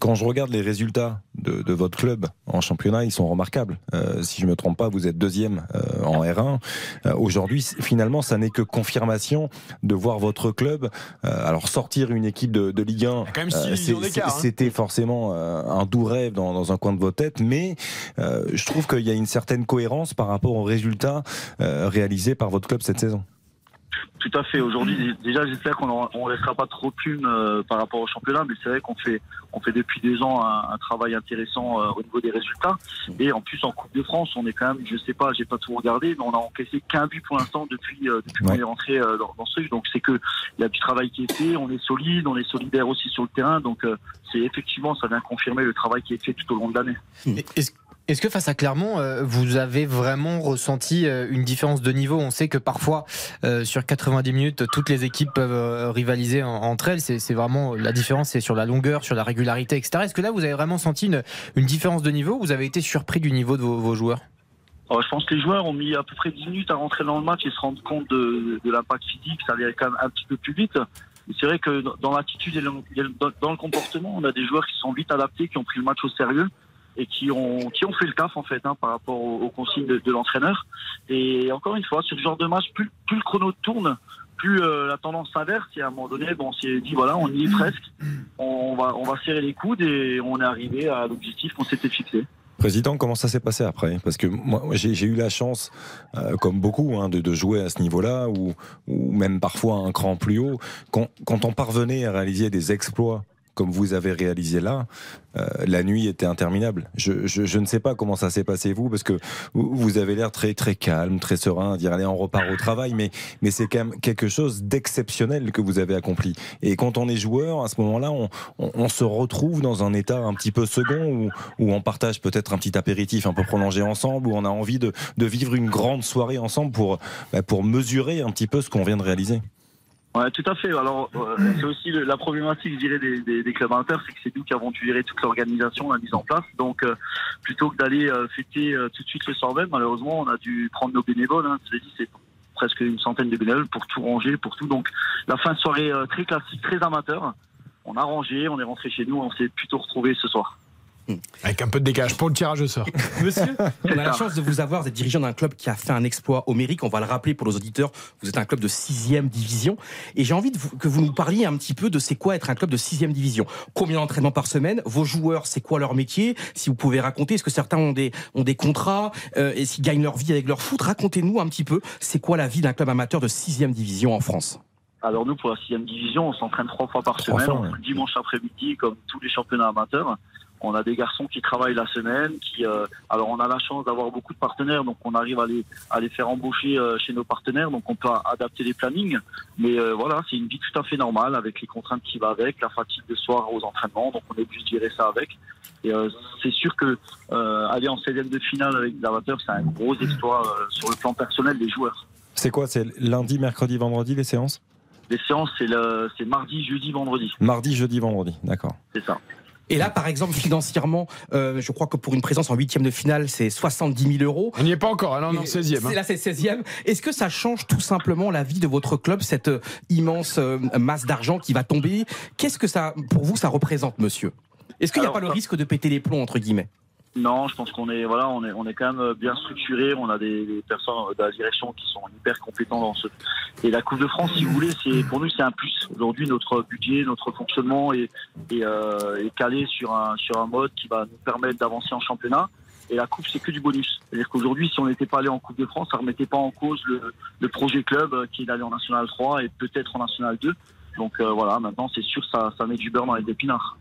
Speaker 5: quand je regarde les résultats de, de votre club en championnat, ils sont remarquables. Euh, si je me trompe pas, vous êtes deuxième euh, en R1. Euh, Aujourd'hui, finalement, ça n'est que confirmation de voir votre club euh, alors sortir une équipe de, de Ligue 1.
Speaker 3: Il y a quand même six
Speaker 5: euh,
Speaker 3: divisions
Speaker 5: c'est-
Speaker 3: d'écart, hein.
Speaker 5: C'était forcément euh, un doux rêve dans, un coin de vos têtes, mais euh, je trouve qu'il y a une certaine cohérence par rapport aux résultats euh, réalisés par votre club cette saison.
Speaker 8: Tout à fait. Aujourd'hui, déjà, j'espère qu'on ne laissera pas trop de plumes euh, par rapport au championnat, mais c'est vrai qu'on fait, on fait depuis deux ans un, un travail intéressant euh, au niveau des résultats. Et en plus, en Coupe de France, on est quand même, je sais pas, j'ai pas tout regardé, mais on a encaissé qu'un but pour l'instant depuis, euh, depuis
Speaker 5: Ouais.
Speaker 8: qu'on est rentré euh, dans, dans ce truc. Donc c'est que il y a du travail qui est fait, on est solide, on est solidaire aussi sur le terrain. Donc euh, c'est effectivement, ça vient confirmer le travail qui est fait tout au long de l'année.
Speaker 6: Est-ce que face à Clermont, euh, vous avez vraiment ressenti euh, une différence de niveau? On sait que parfois, euh, sur 90 minutes, toutes les équipes peuvent rivaliser en- entre elles. C'est vraiment la différence, c'est sur la longueur, sur la régularité, etc. Est-ce que là, vous avez vraiment senti une, différence de niveau ou Vous avez été surpris du niveau de vos, joueurs?
Speaker 8: Alors, je pense que les joueurs ont mis à peu près 10 minutes à rentrer dans le match et se rendre compte de, l'impact physique. Ça allait quand même un petit peu plus vite. C'est vrai que dans- l'attitude et dans le comportement, on a des joueurs qui sont vite adaptés, qui ont pris le match au sérieux et qui ont qui ont fait le taf en fait hein, par rapport aux, aux consignes de, l'entraîneur. Et encore une fois, sur ce genre de match, plus, le chrono tourne, plus euh, la tendance s'inverse. Et à un moment donné, on s'est dit voilà, on y est presque. On va on va serrer les coudes et on est arrivé à l'objectif qu'on s'était fixé.
Speaker 5: Président, comment ça s'est passé après? Parce que moi, j'ai eu la chance, euh, comme beaucoup, hein, de, de jouer à ce niveau-là, ou, ou même parfois un cran plus haut. Quand, quand on parvenait à réaliser des exploits comme vous avez réalisé là, euh, la nuit était interminable. Je, ne sais pas comment ça s'est passé vous, parce que vous, avez l'air très très calme, très serein, à dire allez on repart au travail, mais mais c'est quand même quelque chose d'exceptionnel que vous avez accompli. Et quand on est joueur, à ce moment-là, on se retrouve dans un état un petit peu second où, où on partage peut-être un petit apéritif un peu prolongé ensemble, où on a envie de, de vivre une grande soirée ensemble pour bah, pour mesurer un petit peu ce qu'on vient de réaliser.
Speaker 8: Ouais, tout à fait. Alors, euh, c'est aussi la problématique, je dirais, des, clubs amateurs, c'est que c'est nous qui avons dû gérer toute l'organisation, la mise en place. Donc, euh, plutôt que d'aller euh, fêter tout de suite le soir même, malheureusement, on a dû prendre nos bénévoles. Hein. Je dit, c'est presque une centaine de bénévoles pour tout ranger, pour tout. Donc, la fin de soirée très classique, très amateur. On a rangé, on est rentré chez nous, on s'est plutôt retrouvés ce soir.
Speaker 3: Avec un peu de décalage pour le tirage au sort.
Speaker 7: Monsieur, on a la chance de vous avoir, vous êtes dirigeant d'un club qui a fait un exploit homérique. On va le rappeler pour nos auditeurs. Vous êtes un club de sixième division. Et j'ai envie de vous- que vous nous parliez un petit peu de c'est quoi être un club de sixième division. Combien d'entraînements par semaine? Vos joueurs, c'est quoi leur métier? Si vous pouvez raconter, est-ce que certains ont des, ont des contrats euh, et s'ils gagnent leur vie avec leur foot? Racontez-nous un petit peu, c'est quoi la vie d'un club amateur de sixième division en France?
Speaker 8: Alors nous, pour la sixième division, on s'entraîne trois fois par
Speaker 5: Trois
Speaker 8: semaine,
Speaker 5: fois, ouais.
Speaker 8: dimanche après-midi, comme tous les championnats amateurs. On a des garçons qui travaillent la semaine, qui, euh, alors on a la chance d'avoir beaucoup de partenaires, donc on arrive à les, à les faire embaucher euh, chez nos partenaires, donc on peut adapter les plannings. Mais euh, voilà, c'est une vie tout à fait normale avec les contraintes qui va avec, la fatigue de soir aux entraînements, donc on est obligé de gérer ça avec. Et euh, c'est sûr que euh, aller en 16e de finale avec les amateurs, c'est un gros exploit euh, sur le plan personnel des joueurs.
Speaker 5: C'est quoi C'est lundi, mercredi, vendredi les séances?
Speaker 8: Les séances, c'est le, c'est mardi, jeudi, vendredi,
Speaker 5: Mardi, jeudi, vendredi. D'accord.
Speaker 8: c'est ça.
Speaker 7: Et là, par exemple, financièrement, euh, je crois que pour une présence en huitième de finale, c'est 70 000 euros.
Speaker 3: On n'y est pas encore, hein, là on est en 16e.
Speaker 7: C'est- Là, c'est 16e. Est-ce que ça change tout simplement la vie de votre club, cette euh, immense euh, masse d'argent qui va tomber? Qu'est-ce que ça, pour vous, ça représente, monsieur? Est-ce qu'il n'y a
Speaker 8: Alors,
Speaker 7: pas le risque de péter les plombs, entre guillemets?
Speaker 8: Non, je pense qu'on est voilà, on est on est quand même bien structuré. On a des, des personnes de la direction qui sont hyper compétentes dans ce. Et la Coupe de France, si vous voulez, c'est pour nous c'est un plus. Aujourd'hui, notre budget, notre fonctionnement est est, euh, est calé sur un sur un mode qui va nous permettre d'avancer en championnat. Et la coupe, c'est que du bonus. C'est-à-dire qu'aujourd'hui, si on n'était pas allé en Coupe de France, ça remettait pas en cause le, le projet club euh, qui est d'aller en National 3 et peut-être en National 2. Donc euh, voilà, maintenant c'est sûr, ça, ça met du beurre dans les épinards.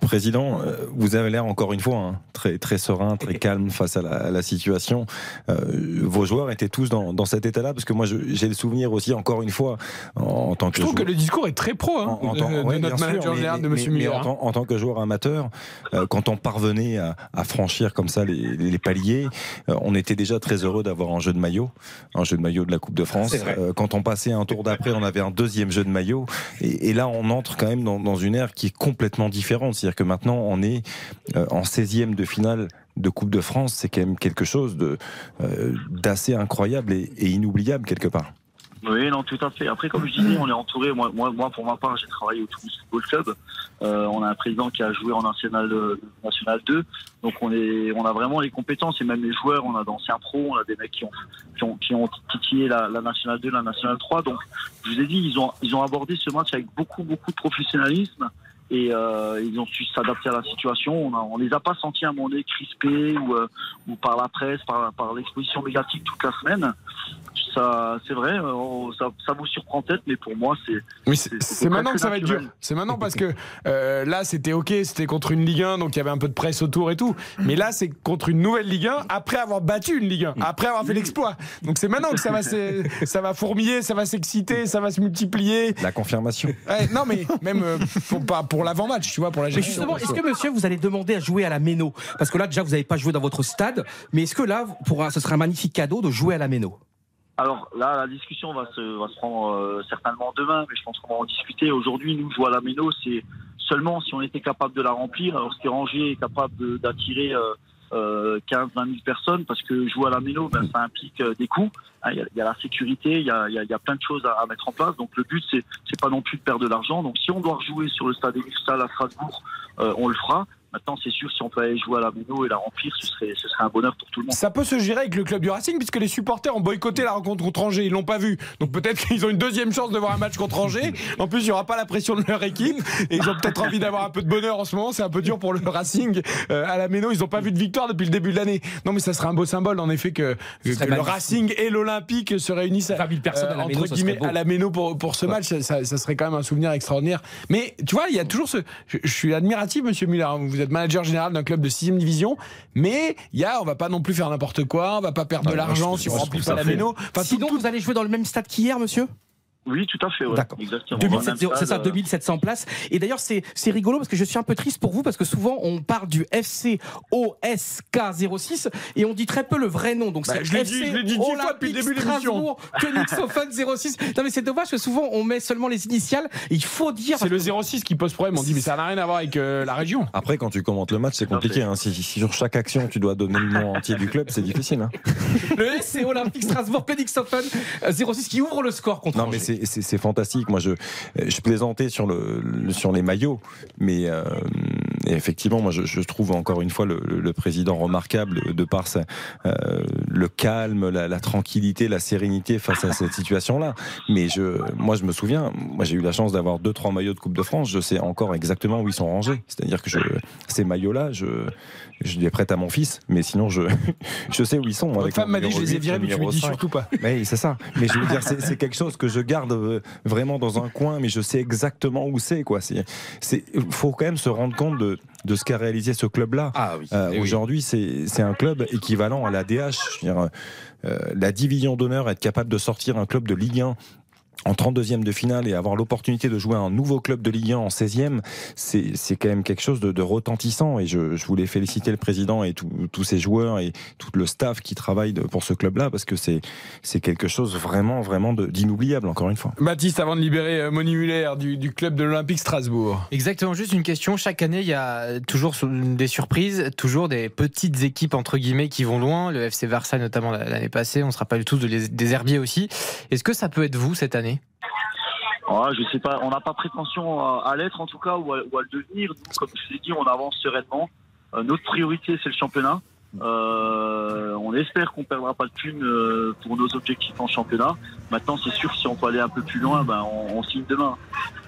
Speaker 5: Président, euh, vous avez l'air encore une fois hein, très très serein, très calme face à la, à la situation. Euh, vos joueurs étaient tous dans, dans cet état-là parce que moi j'ai le souvenir aussi encore une fois en, en tant que
Speaker 3: Je trouve que le discours est très pro hein,
Speaker 5: en- en
Speaker 3: de,
Speaker 5: tant-
Speaker 3: de
Speaker 5: ouais,
Speaker 3: notre
Speaker 5: sûr,
Speaker 3: manager
Speaker 5: mais-
Speaker 3: de
Speaker 5: mais-
Speaker 3: Monsieur
Speaker 5: mais
Speaker 3: Muller.
Speaker 5: en, tant, en tant que joueur amateur, euh, quand on parvenait à, à franchir comme ça les, les paliers, euh, on était déjà très heureux d'avoir un jeu de maillot, un jeu de maillot de la Coupe de France. Euh, quand on passait un tour d'après, on avait un deuxième jeu de maillot. Et, là, on entre quand même dans, une ère qui est complètement différente. C'est-à-dire que maintenant, on est euh, en 16e de finale de Coupe de France. C'est quand même quelque chose euh, d'assez incroyable et inoubliable quelque part.
Speaker 8: Oui, non, tout à fait. Après, comme je disais, on est entouré. Moi, moi, moi pour ma part, j'ai travaillé au Toulouse Football Club. Euh, on a un président qui a joué en national, euh, national 2. Donc, on est, on a vraiment les compétences et même les joueurs. On a d'anciens pros, on a des mecs qui ont, qui ont, qui ont titillé la, la national 2, la national 3. Donc, je vous ai dit, ils ont, ils ont abordé ce match avec beaucoup, beaucoup de professionnalisme. Et euh, ils ont su s'adapter à la situation. On, a, on les a pas sentis à un moment donné crispés ou, euh, ou par la presse, par, par l'exposition médiatique toute la semaine. Ça, c'est vrai, ça, ça vous surprend peut-être, mais pour moi, c'est
Speaker 3: Mais c'est maintenant que ça va être dur. C'est maintenant parce que euh, là, c'était ok, c'était contre une Ligue 1, donc il y avait un peu de presse autour et tout. Mais là, c'est contre une nouvelle Ligue 1 après avoir battu une Ligue 1, après avoir fait l'exploit. Donc c'est maintenant que ça va, ça va fourmiller, ça va s'exciter, ça va se multiplier.
Speaker 5: La confirmation.
Speaker 3: Ouais, non, mais même euh, pour, pas- pour l'avant-match, tu vois, pour la
Speaker 7: Mais
Speaker 3: gestion.
Speaker 7: justement, est-ce que monsieur, vous allez demander à jouer à la Méno? Parce que là, déjà, vous n'avez pas joué dans votre stade, mais est-ce que là, pour un- ce serait un magnifique cadeau de jouer à la Méno?
Speaker 8: Alors là, la discussion va se, va se prendre euh, certainement demain, mais je pense qu'on va en discuter. Aujourd'hui, nous, jouer à la Méno, c'est seulement si on était capable de la remplir. Alors, si Angers est capable d'attirer euh, 15-20 000 personnes, parce que jouer à la Méno, ben, ça implique euh, des coûts. Hein, Il y, y a la sécurité, il y a, y a- y a plein de choses à, à mettre en place. Donc le but, c'est pas non plus de perdre de l'argent. Donc si on doit rejouer sur le stade Cristal à Strasbourg, euh, on le fera. Maintenant, c'est sûr, si on peut aller jouer à la Méno et la remplir, ce serait, ce serait un bonheur pour tout le monde.
Speaker 3: Ça peut se gérer avec le club du Racing puisque les supporters ont boycotté la rencontre contre Angers, ils l'ont pas vu. Donc peut-être qu'ils ont une deuxième chance de voir un match contre Angers. En plus, il y aura pas la pression de leur équipe et ils ont peut-être envie d'avoir un peu de bonheur en ce moment. C'est un peu dur pour le Racing euh, à la Méno. Ils ont pas vu de victoire depuis le début de l'année. Non, mais ça serait un beau symbole en effet que, le. Racing et l'Olympique se réunissent à,
Speaker 7: 20 000 personnes à la
Speaker 3: euh,
Speaker 7: Méno,
Speaker 3: entre guillemets à la Méno pour, pour ce match. Ça, ça- ça serait quand même un souvenir extraordinaire. Mais tu vois, il y a toujours ce. Je, je suis admiratif, Monsieur Muller. hein. Vous êtes manager général d'un club de 6 division, mais il y a, on va pas non plus faire n'importe quoi. On va pas perdre
Speaker 5: Non,
Speaker 3: de l'argent si on remplit pas la Méno. Enfin,
Speaker 7: Sinon,
Speaker 3: tout-
Speaker 7: vous allez jouer dans le même stade qu'hier, monsieur?
Speaker 8: Oui, tout à fait. Ouais.
Speaker 7: D'accord.
Speaker 8: Exactement.
Speaker 7: 2700,
Speaker 8: Dans le
Speaker 7: c'est ça,
Speaker 8: même stade,
Speaker 7: 2700 places. Et d'ailleurs, c'est c'est rigolo parce que je suis un peu triste pour vous parce que souvent on parle du FC OSK 06 et on dit très peu le vrai nom. Donc
Speaker 3: Bah,
Speaker 7: c'est
Speaker 3: je l'ai dit- je l'ai dit dix fois depuis le début de l'émission.
Speaker 7: Königshofen 06. Non mais c'est dommage que souvent on met seulement les initiales. Et il faut dire.
Speaker 3: C'est le 06 qui pose problème. On dit, mais ça n'a rien à voir avec euh, la région.
Speaker 5: Après, quand tu commentes le match, c'est compliqué. Hein. Si, si sur chaque action, tu dois donner le nom entier du club, c'est difficile. Hein.
Speaker 7: le FC Olympique Strasbourg Königshofen euh, 06 qui ouvre le score contre
Speaker 5: Non, mais. C'est- fantastique. Moi, je, je plaisantais sur, le, sur les maillots, mais euh, effectivement, moi, je, trouve encore une fois le, président remarquable de par sa, euh, le calme, la, tranquillité, la sérénité face à cette situation-là. Mais je, moi, je me souviens, moi, j'ai eu la chance d'avoir deux, trois maillots de Coupe de France. Je sais encore exactement où ils sont rangés. C'est-à-dire que ces maillots-là, je, je les prête à mon fils, mais sinon, je, je sais où ils sont.
Speaker 3: Votre
Speaker 5: avec
Speaker 3: femme m'a dit, je les ai
Speaker 5: 8,
Speaker 3: virés, mais tu
Speaker 5: numéro
Speaker 3: dis
Speaker 5: 5.
Speaker 3: surtout pas.
Speaker 5: Oui, c'est ça. Mais je veux dire, c'est quelque chose que je garde euh, vraiment dans un coin, mais je sais exactement où c'est. Quoi. C'est, faut quand même se rendre compte de, de ce qu'a réalisé ce club-là.
Speaker 7: Ah oui.
Speaker 5: Euh,
Speaker 7: Eh oui.
Speaker 5: Aujourd'hui, c'est, c'est un club équivalent à la DH. Je veux dire, euh, la division d'honneur, être capable de sortir un club de Ligue 1 en 32e de finale et avoir l'opportunité de jouer un nouveau club de Ligue 1 en 16e, c'est quand même quelque chose de, de retentissant. Et je, je, voulais féliciter le président et tous ces joueurs et tout le staff qui travaille de, pour ce club-là parce que c'est quelque chose vraiment, vraiment d'inoubliable, encore une fois.
Speaker 3: Baptiste, avant de libérer euh, Moni Muller du, du club de l'Olympique Strasbourg.
Speaker 6: Exactement, juste une question. Chaque année, il y a toujours des surprises, toujours des petites équipes, entre guillemets, qui vont loin. Le FC Versailles, notamment l'année passée, on se rappelle tous de des Herbiers aussi. Est-ce que ça peut être vous cette année
Speaker 8: Sais pas, on n'a pas prétention à, l'être en tout cas ou à, le devenir. comme je vous ai dit, on avance sereinement. Euh, notre priorité, c'est le championnat. Euh, on espère qu'on perdra pas de thunes euh, pour nos objectifs en championnat. Maintenant, c'est sûr, si on peut aller un peu plus loin, ben, on signe demain.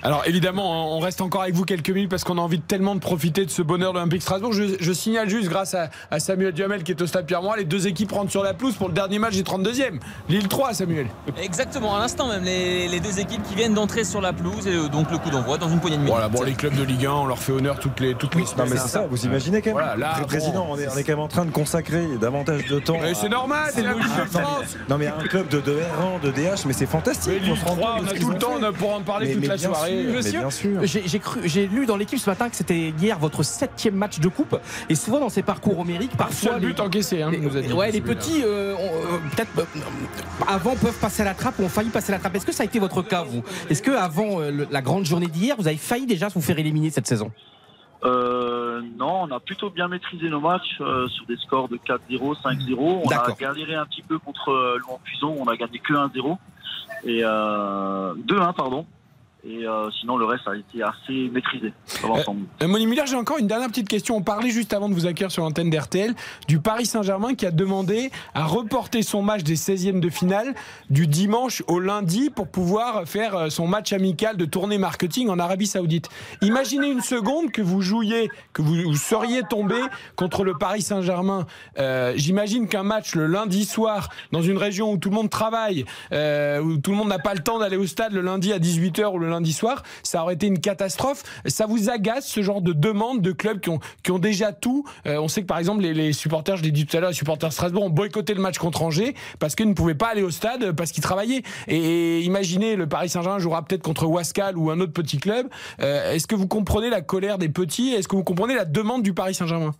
Speaker 3: Alors évidemment, on reste encore avec vous quelques minutes parce qu'on a envie de tellement de profiter de ce bonheur de l'Olympique Strasbourg. Je, je, signale juste, grâce à, à, Samuel Duhamel qui est au stade Pierre-Moi, les deux équipes rentrent sur la pelouse pour le dernier match des 32e. Lille 3, Samuel.
Speaker 4: Exactement, à l'instant même, les, les, deux équipes qui viennent d'entrer sur la pelouse et euh, donc le coup d'envoi dans une poignée de minutes.
Speaker 3: Voilà, bon, les clubs de Ligue 1, on leur fait honneur toutes les, toutes les
Speaker 5: semaines. Non, mais c'est ça, vous imaginez quand même voilà, là, Président, on, est, on est, quand même en train de consacrer davantage de temps.
Speaker 3: Mais c'est normal, c'est la de France.
Speaker 5: Non, mais un club de, de R1, de DH, mais c'est fantastique.
Speaker 3: Mais Lille 3, on a tout le temps pour en parler toute la soirée.
Speaker 7: Bien sûr. J'ai cru, j'ai lu dans l'équipe ce matin que c'était hier votre septième match de coupe. Et souvent dans ces parcours homériques, parfois
Speaker 3: le but encaissé. Hein,
Speaker 7: les, ouais, les petits, euh, euh, peut-être euh, avant peuvent passer à la trappe ou ont failli passer à la trappe. Est-ce que ça a été votre cas vous? Est-ce que avant la grande journée d'hier, vous avez failli déjà vous faire éliminer cette saison?
Speaker 8: Non, on a plutôt bien maîtrisé nos matchs sur des scores de 4-0, 5-0. On a galéré un petit peu contre Louan Puison, on a gagné que 1-0 et 2-1 pardon. Et euh, sinon, le reste a été assez maîtrisé
Speaker 3: Euh, Moni Muller, j'ai encore une dernière petite question. On parlait juste avant de vous accueillir sur l'antenne d'RTL du Paris Saint-Germain qui a demandé à reporter son match des 16e de finale du dimanche au lundi pour pouvoir faire euh, son match amical de tournée marketing en Arabie Saoudite. Imaginez une seconde que vous jouiez, que vous, seriez tombé contre le Paris Saint-Germain. Euh, J'imagine qu'un match le lundi soir dans une région où tout le monde travaille, euh, où tout le monde n'a pas le temps d'aller au stade le lundi à 18h ou le lundi soir, ça aurait été une catastrophe. Ça vous agace ce genre de demande de clubs qui ont, déjà tout? Euh, On sait que par exemple les, supporters, je l'ai dit tout à l'heure, les supporters Strasbourg ont boycotté le match contre Angers parce qu'ils ne pouvaient pas aller au stade parce qu'ils travaillaient. Et, imaginez le Paris Saint-Germain jouera peut-être contre Wascal ou un autre petit club. Euh, est-ce que vous comprenez la colère des petits? Est-ce que vous comprenez la demande du Paris Saint-Germain?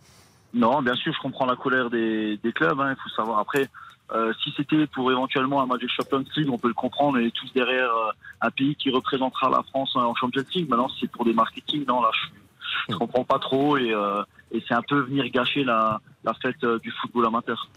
Speaker 8: Non, bien sûr, je comprends la colère des, clubs. Hein. Il faut savoir après. Euh, si c'était pour éventuellement un match de Champions League, on peut le comprendre, est tous derrière euh, un pays qui représentera la France en Champions League. Maintenant, si c'est pour des marketing, non, là, je, je comprends pas trop et, euh, et c'est un peu venir gâcher la, la fête euh, du football amateur.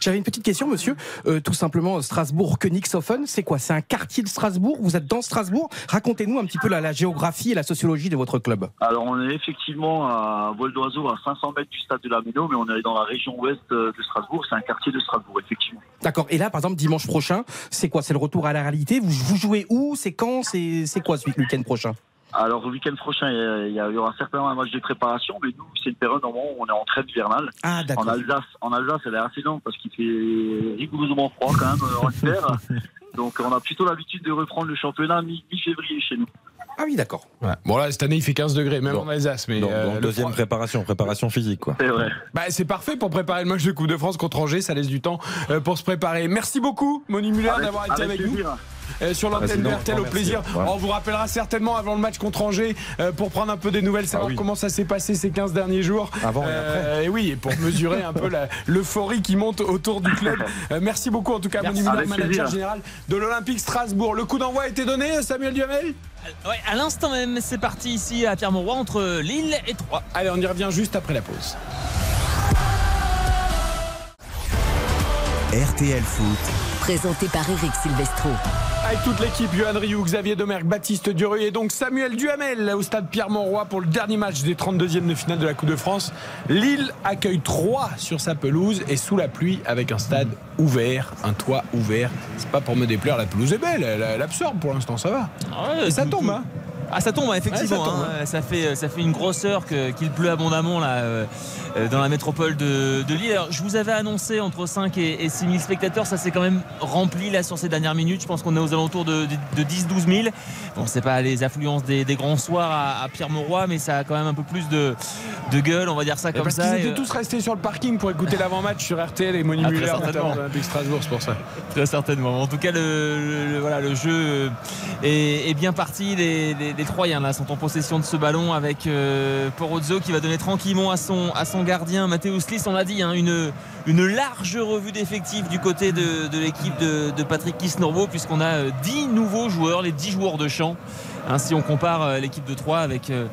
Speaker 7: J'avais une petite question, monsieur. Euh, tout simplement, Strasbourg, Königshofen, c'est quoi? C'est un quartier de Strasbourg? Vous êtes dans Strasbourg? Racontez-nous un petit peu la, la, géographie et la sociologie de votre club.
Speaker 8: Alors, on est effectivement à vol d'oiseau, à 500 mètres du stade de la Méno, mais on est dans la région ouest euh, de Strasbourg. C'est un quartier de Strasbourg, effectivement.
Speaker 7: D'accord. Et là, par exemple, dimanche prochain, c'est quoi? C'est le retour à la réalité? Vous, vous jouez où? C'est quand? C'est quoi ce week-end prochain?
Speaker 8: Alors, le week-end prochain, il y, aura certainement un match de préparation, mais nous, c'est une période où on est en trêve hivernale.
Speaker 7: Ah,
Speaker 8: en Alsace, en Alsace, elle est assez longue parce qu'il fait rigoureusement froid quand même en hiver. Donc, on a plutôt l'habitude de reprendre le championnat mi-février chez nous.
Speaker 7: Ah oui, d'accord.
Speaker 3: Bon là, cette année, il fait 15 degrés, même en Alsace. Mais
Speaker 5: donc, euh, deuxième préparation, préparation physique, quoi.
Speaker 8: C'est vrai.
Speaker 3: Bah, c'est parfait pour préparer le match de Coupe de France contre Angers. Ça laisse du temps euh, pour se préparer. Merci beaucoup, Moni Muller, d'avoir été avec, nous. Euh, sur l'antenne de RTL au plaisir. On vous rappellera certainement avant le match contre Angers euh, pour prendre un peu des nouvelles, savoir ah comment ça s'est passé ces 15 derniers jours.
Speaker 5: Avant et
Speaker 3: euh, après. Et oui, et pour mesurer un peu l'euphorie qui monte autour du club. merci beaucoup en tout cas, Moni Muller, manager général de l'Olympique Strasbourg. Le coup d'envoi a été donné, Samuel Duhamel?
Speaker 4: Ouais, à l'instant même, c'est parti ici à Pierre-Mauroy entre Lille et Troyes.
Speaker 3: Allez, on y revient juste après la pause.
Speaker 1: RTL Foot.
Speaker 2: Présenté par Eric Silvestro.
Speaker 3: Avec toute l'équipe, Johan Rioux, Xavier Domergue, Baptiste Duru et donc Samuel Duhamel au stade Pierre-Montroy pour le dernier match des 32e de finale de la Coupe de France. Lille accueille 3 sur sa pelouse et sous la pluie avec un stade ouvert, un toit ouvert. C'est pas pour me déplaire, la pelouse est belle, elle, absorbe pour l'instant, ça va.
Speaker 4: Ah et
Speaker 3: ça tombe, hein
Speaker 4: Ah ça tombe effectivement,
Speaker 3: Ouais, ça tombe,
Speaker 4: hein. ça, fait, ça fait une grosseur que- qu'il pleut abondamment là, euh, euh, dans la métropole de, de Lille. Alors, je vous avais annoncé entre 5 et, 6 000 spectateurs, ça s'est quand même rempli là sur ces dernières minutes. Je pense qu'on est aux alentours de, de, 10-12 000. Bon, c'est pas les affluences des, des grands soirs à, à Pierre-Mauroy, mais ça a quand même un peu plus de, de gueule, on va dire ça
Speaker 3: Et
Speaker 4: comme
Speaker 3: parce
Speaker 4: ça.
Speaker 3: qu'ils
Speaker 4: Et,
Speaker 3: étaient
Speaker 4: euh,
Speaker 3: tous restés sur le parking pour écouter l'avant-match sur RTL et Moni
Speaker 4: Ah, très
Speaker 3: Muller,
Speaker 4: certainement.
Speaker 3: notamment d'Olympique Strasbourg, c'est pour ça.
Speaker 4: Très certainement. En tout cas, le, le- le- voilà, le jeu euh, est, est bien parti. Les, les- les Troyens là, sont en possession de ce ballon avec euh, Porozzo qui va donner tranquillement à son, gardien Mathéus Liss. On l'a dit, hein, une, large revue d'effectifs du côté de, l'équipe de, Patrick Kisnorbo puisqu'on a euh, 10 nouveaux joueurs, les 10 joueurs de champ. Si on compare euh, l'équipe de Troyes avec euh,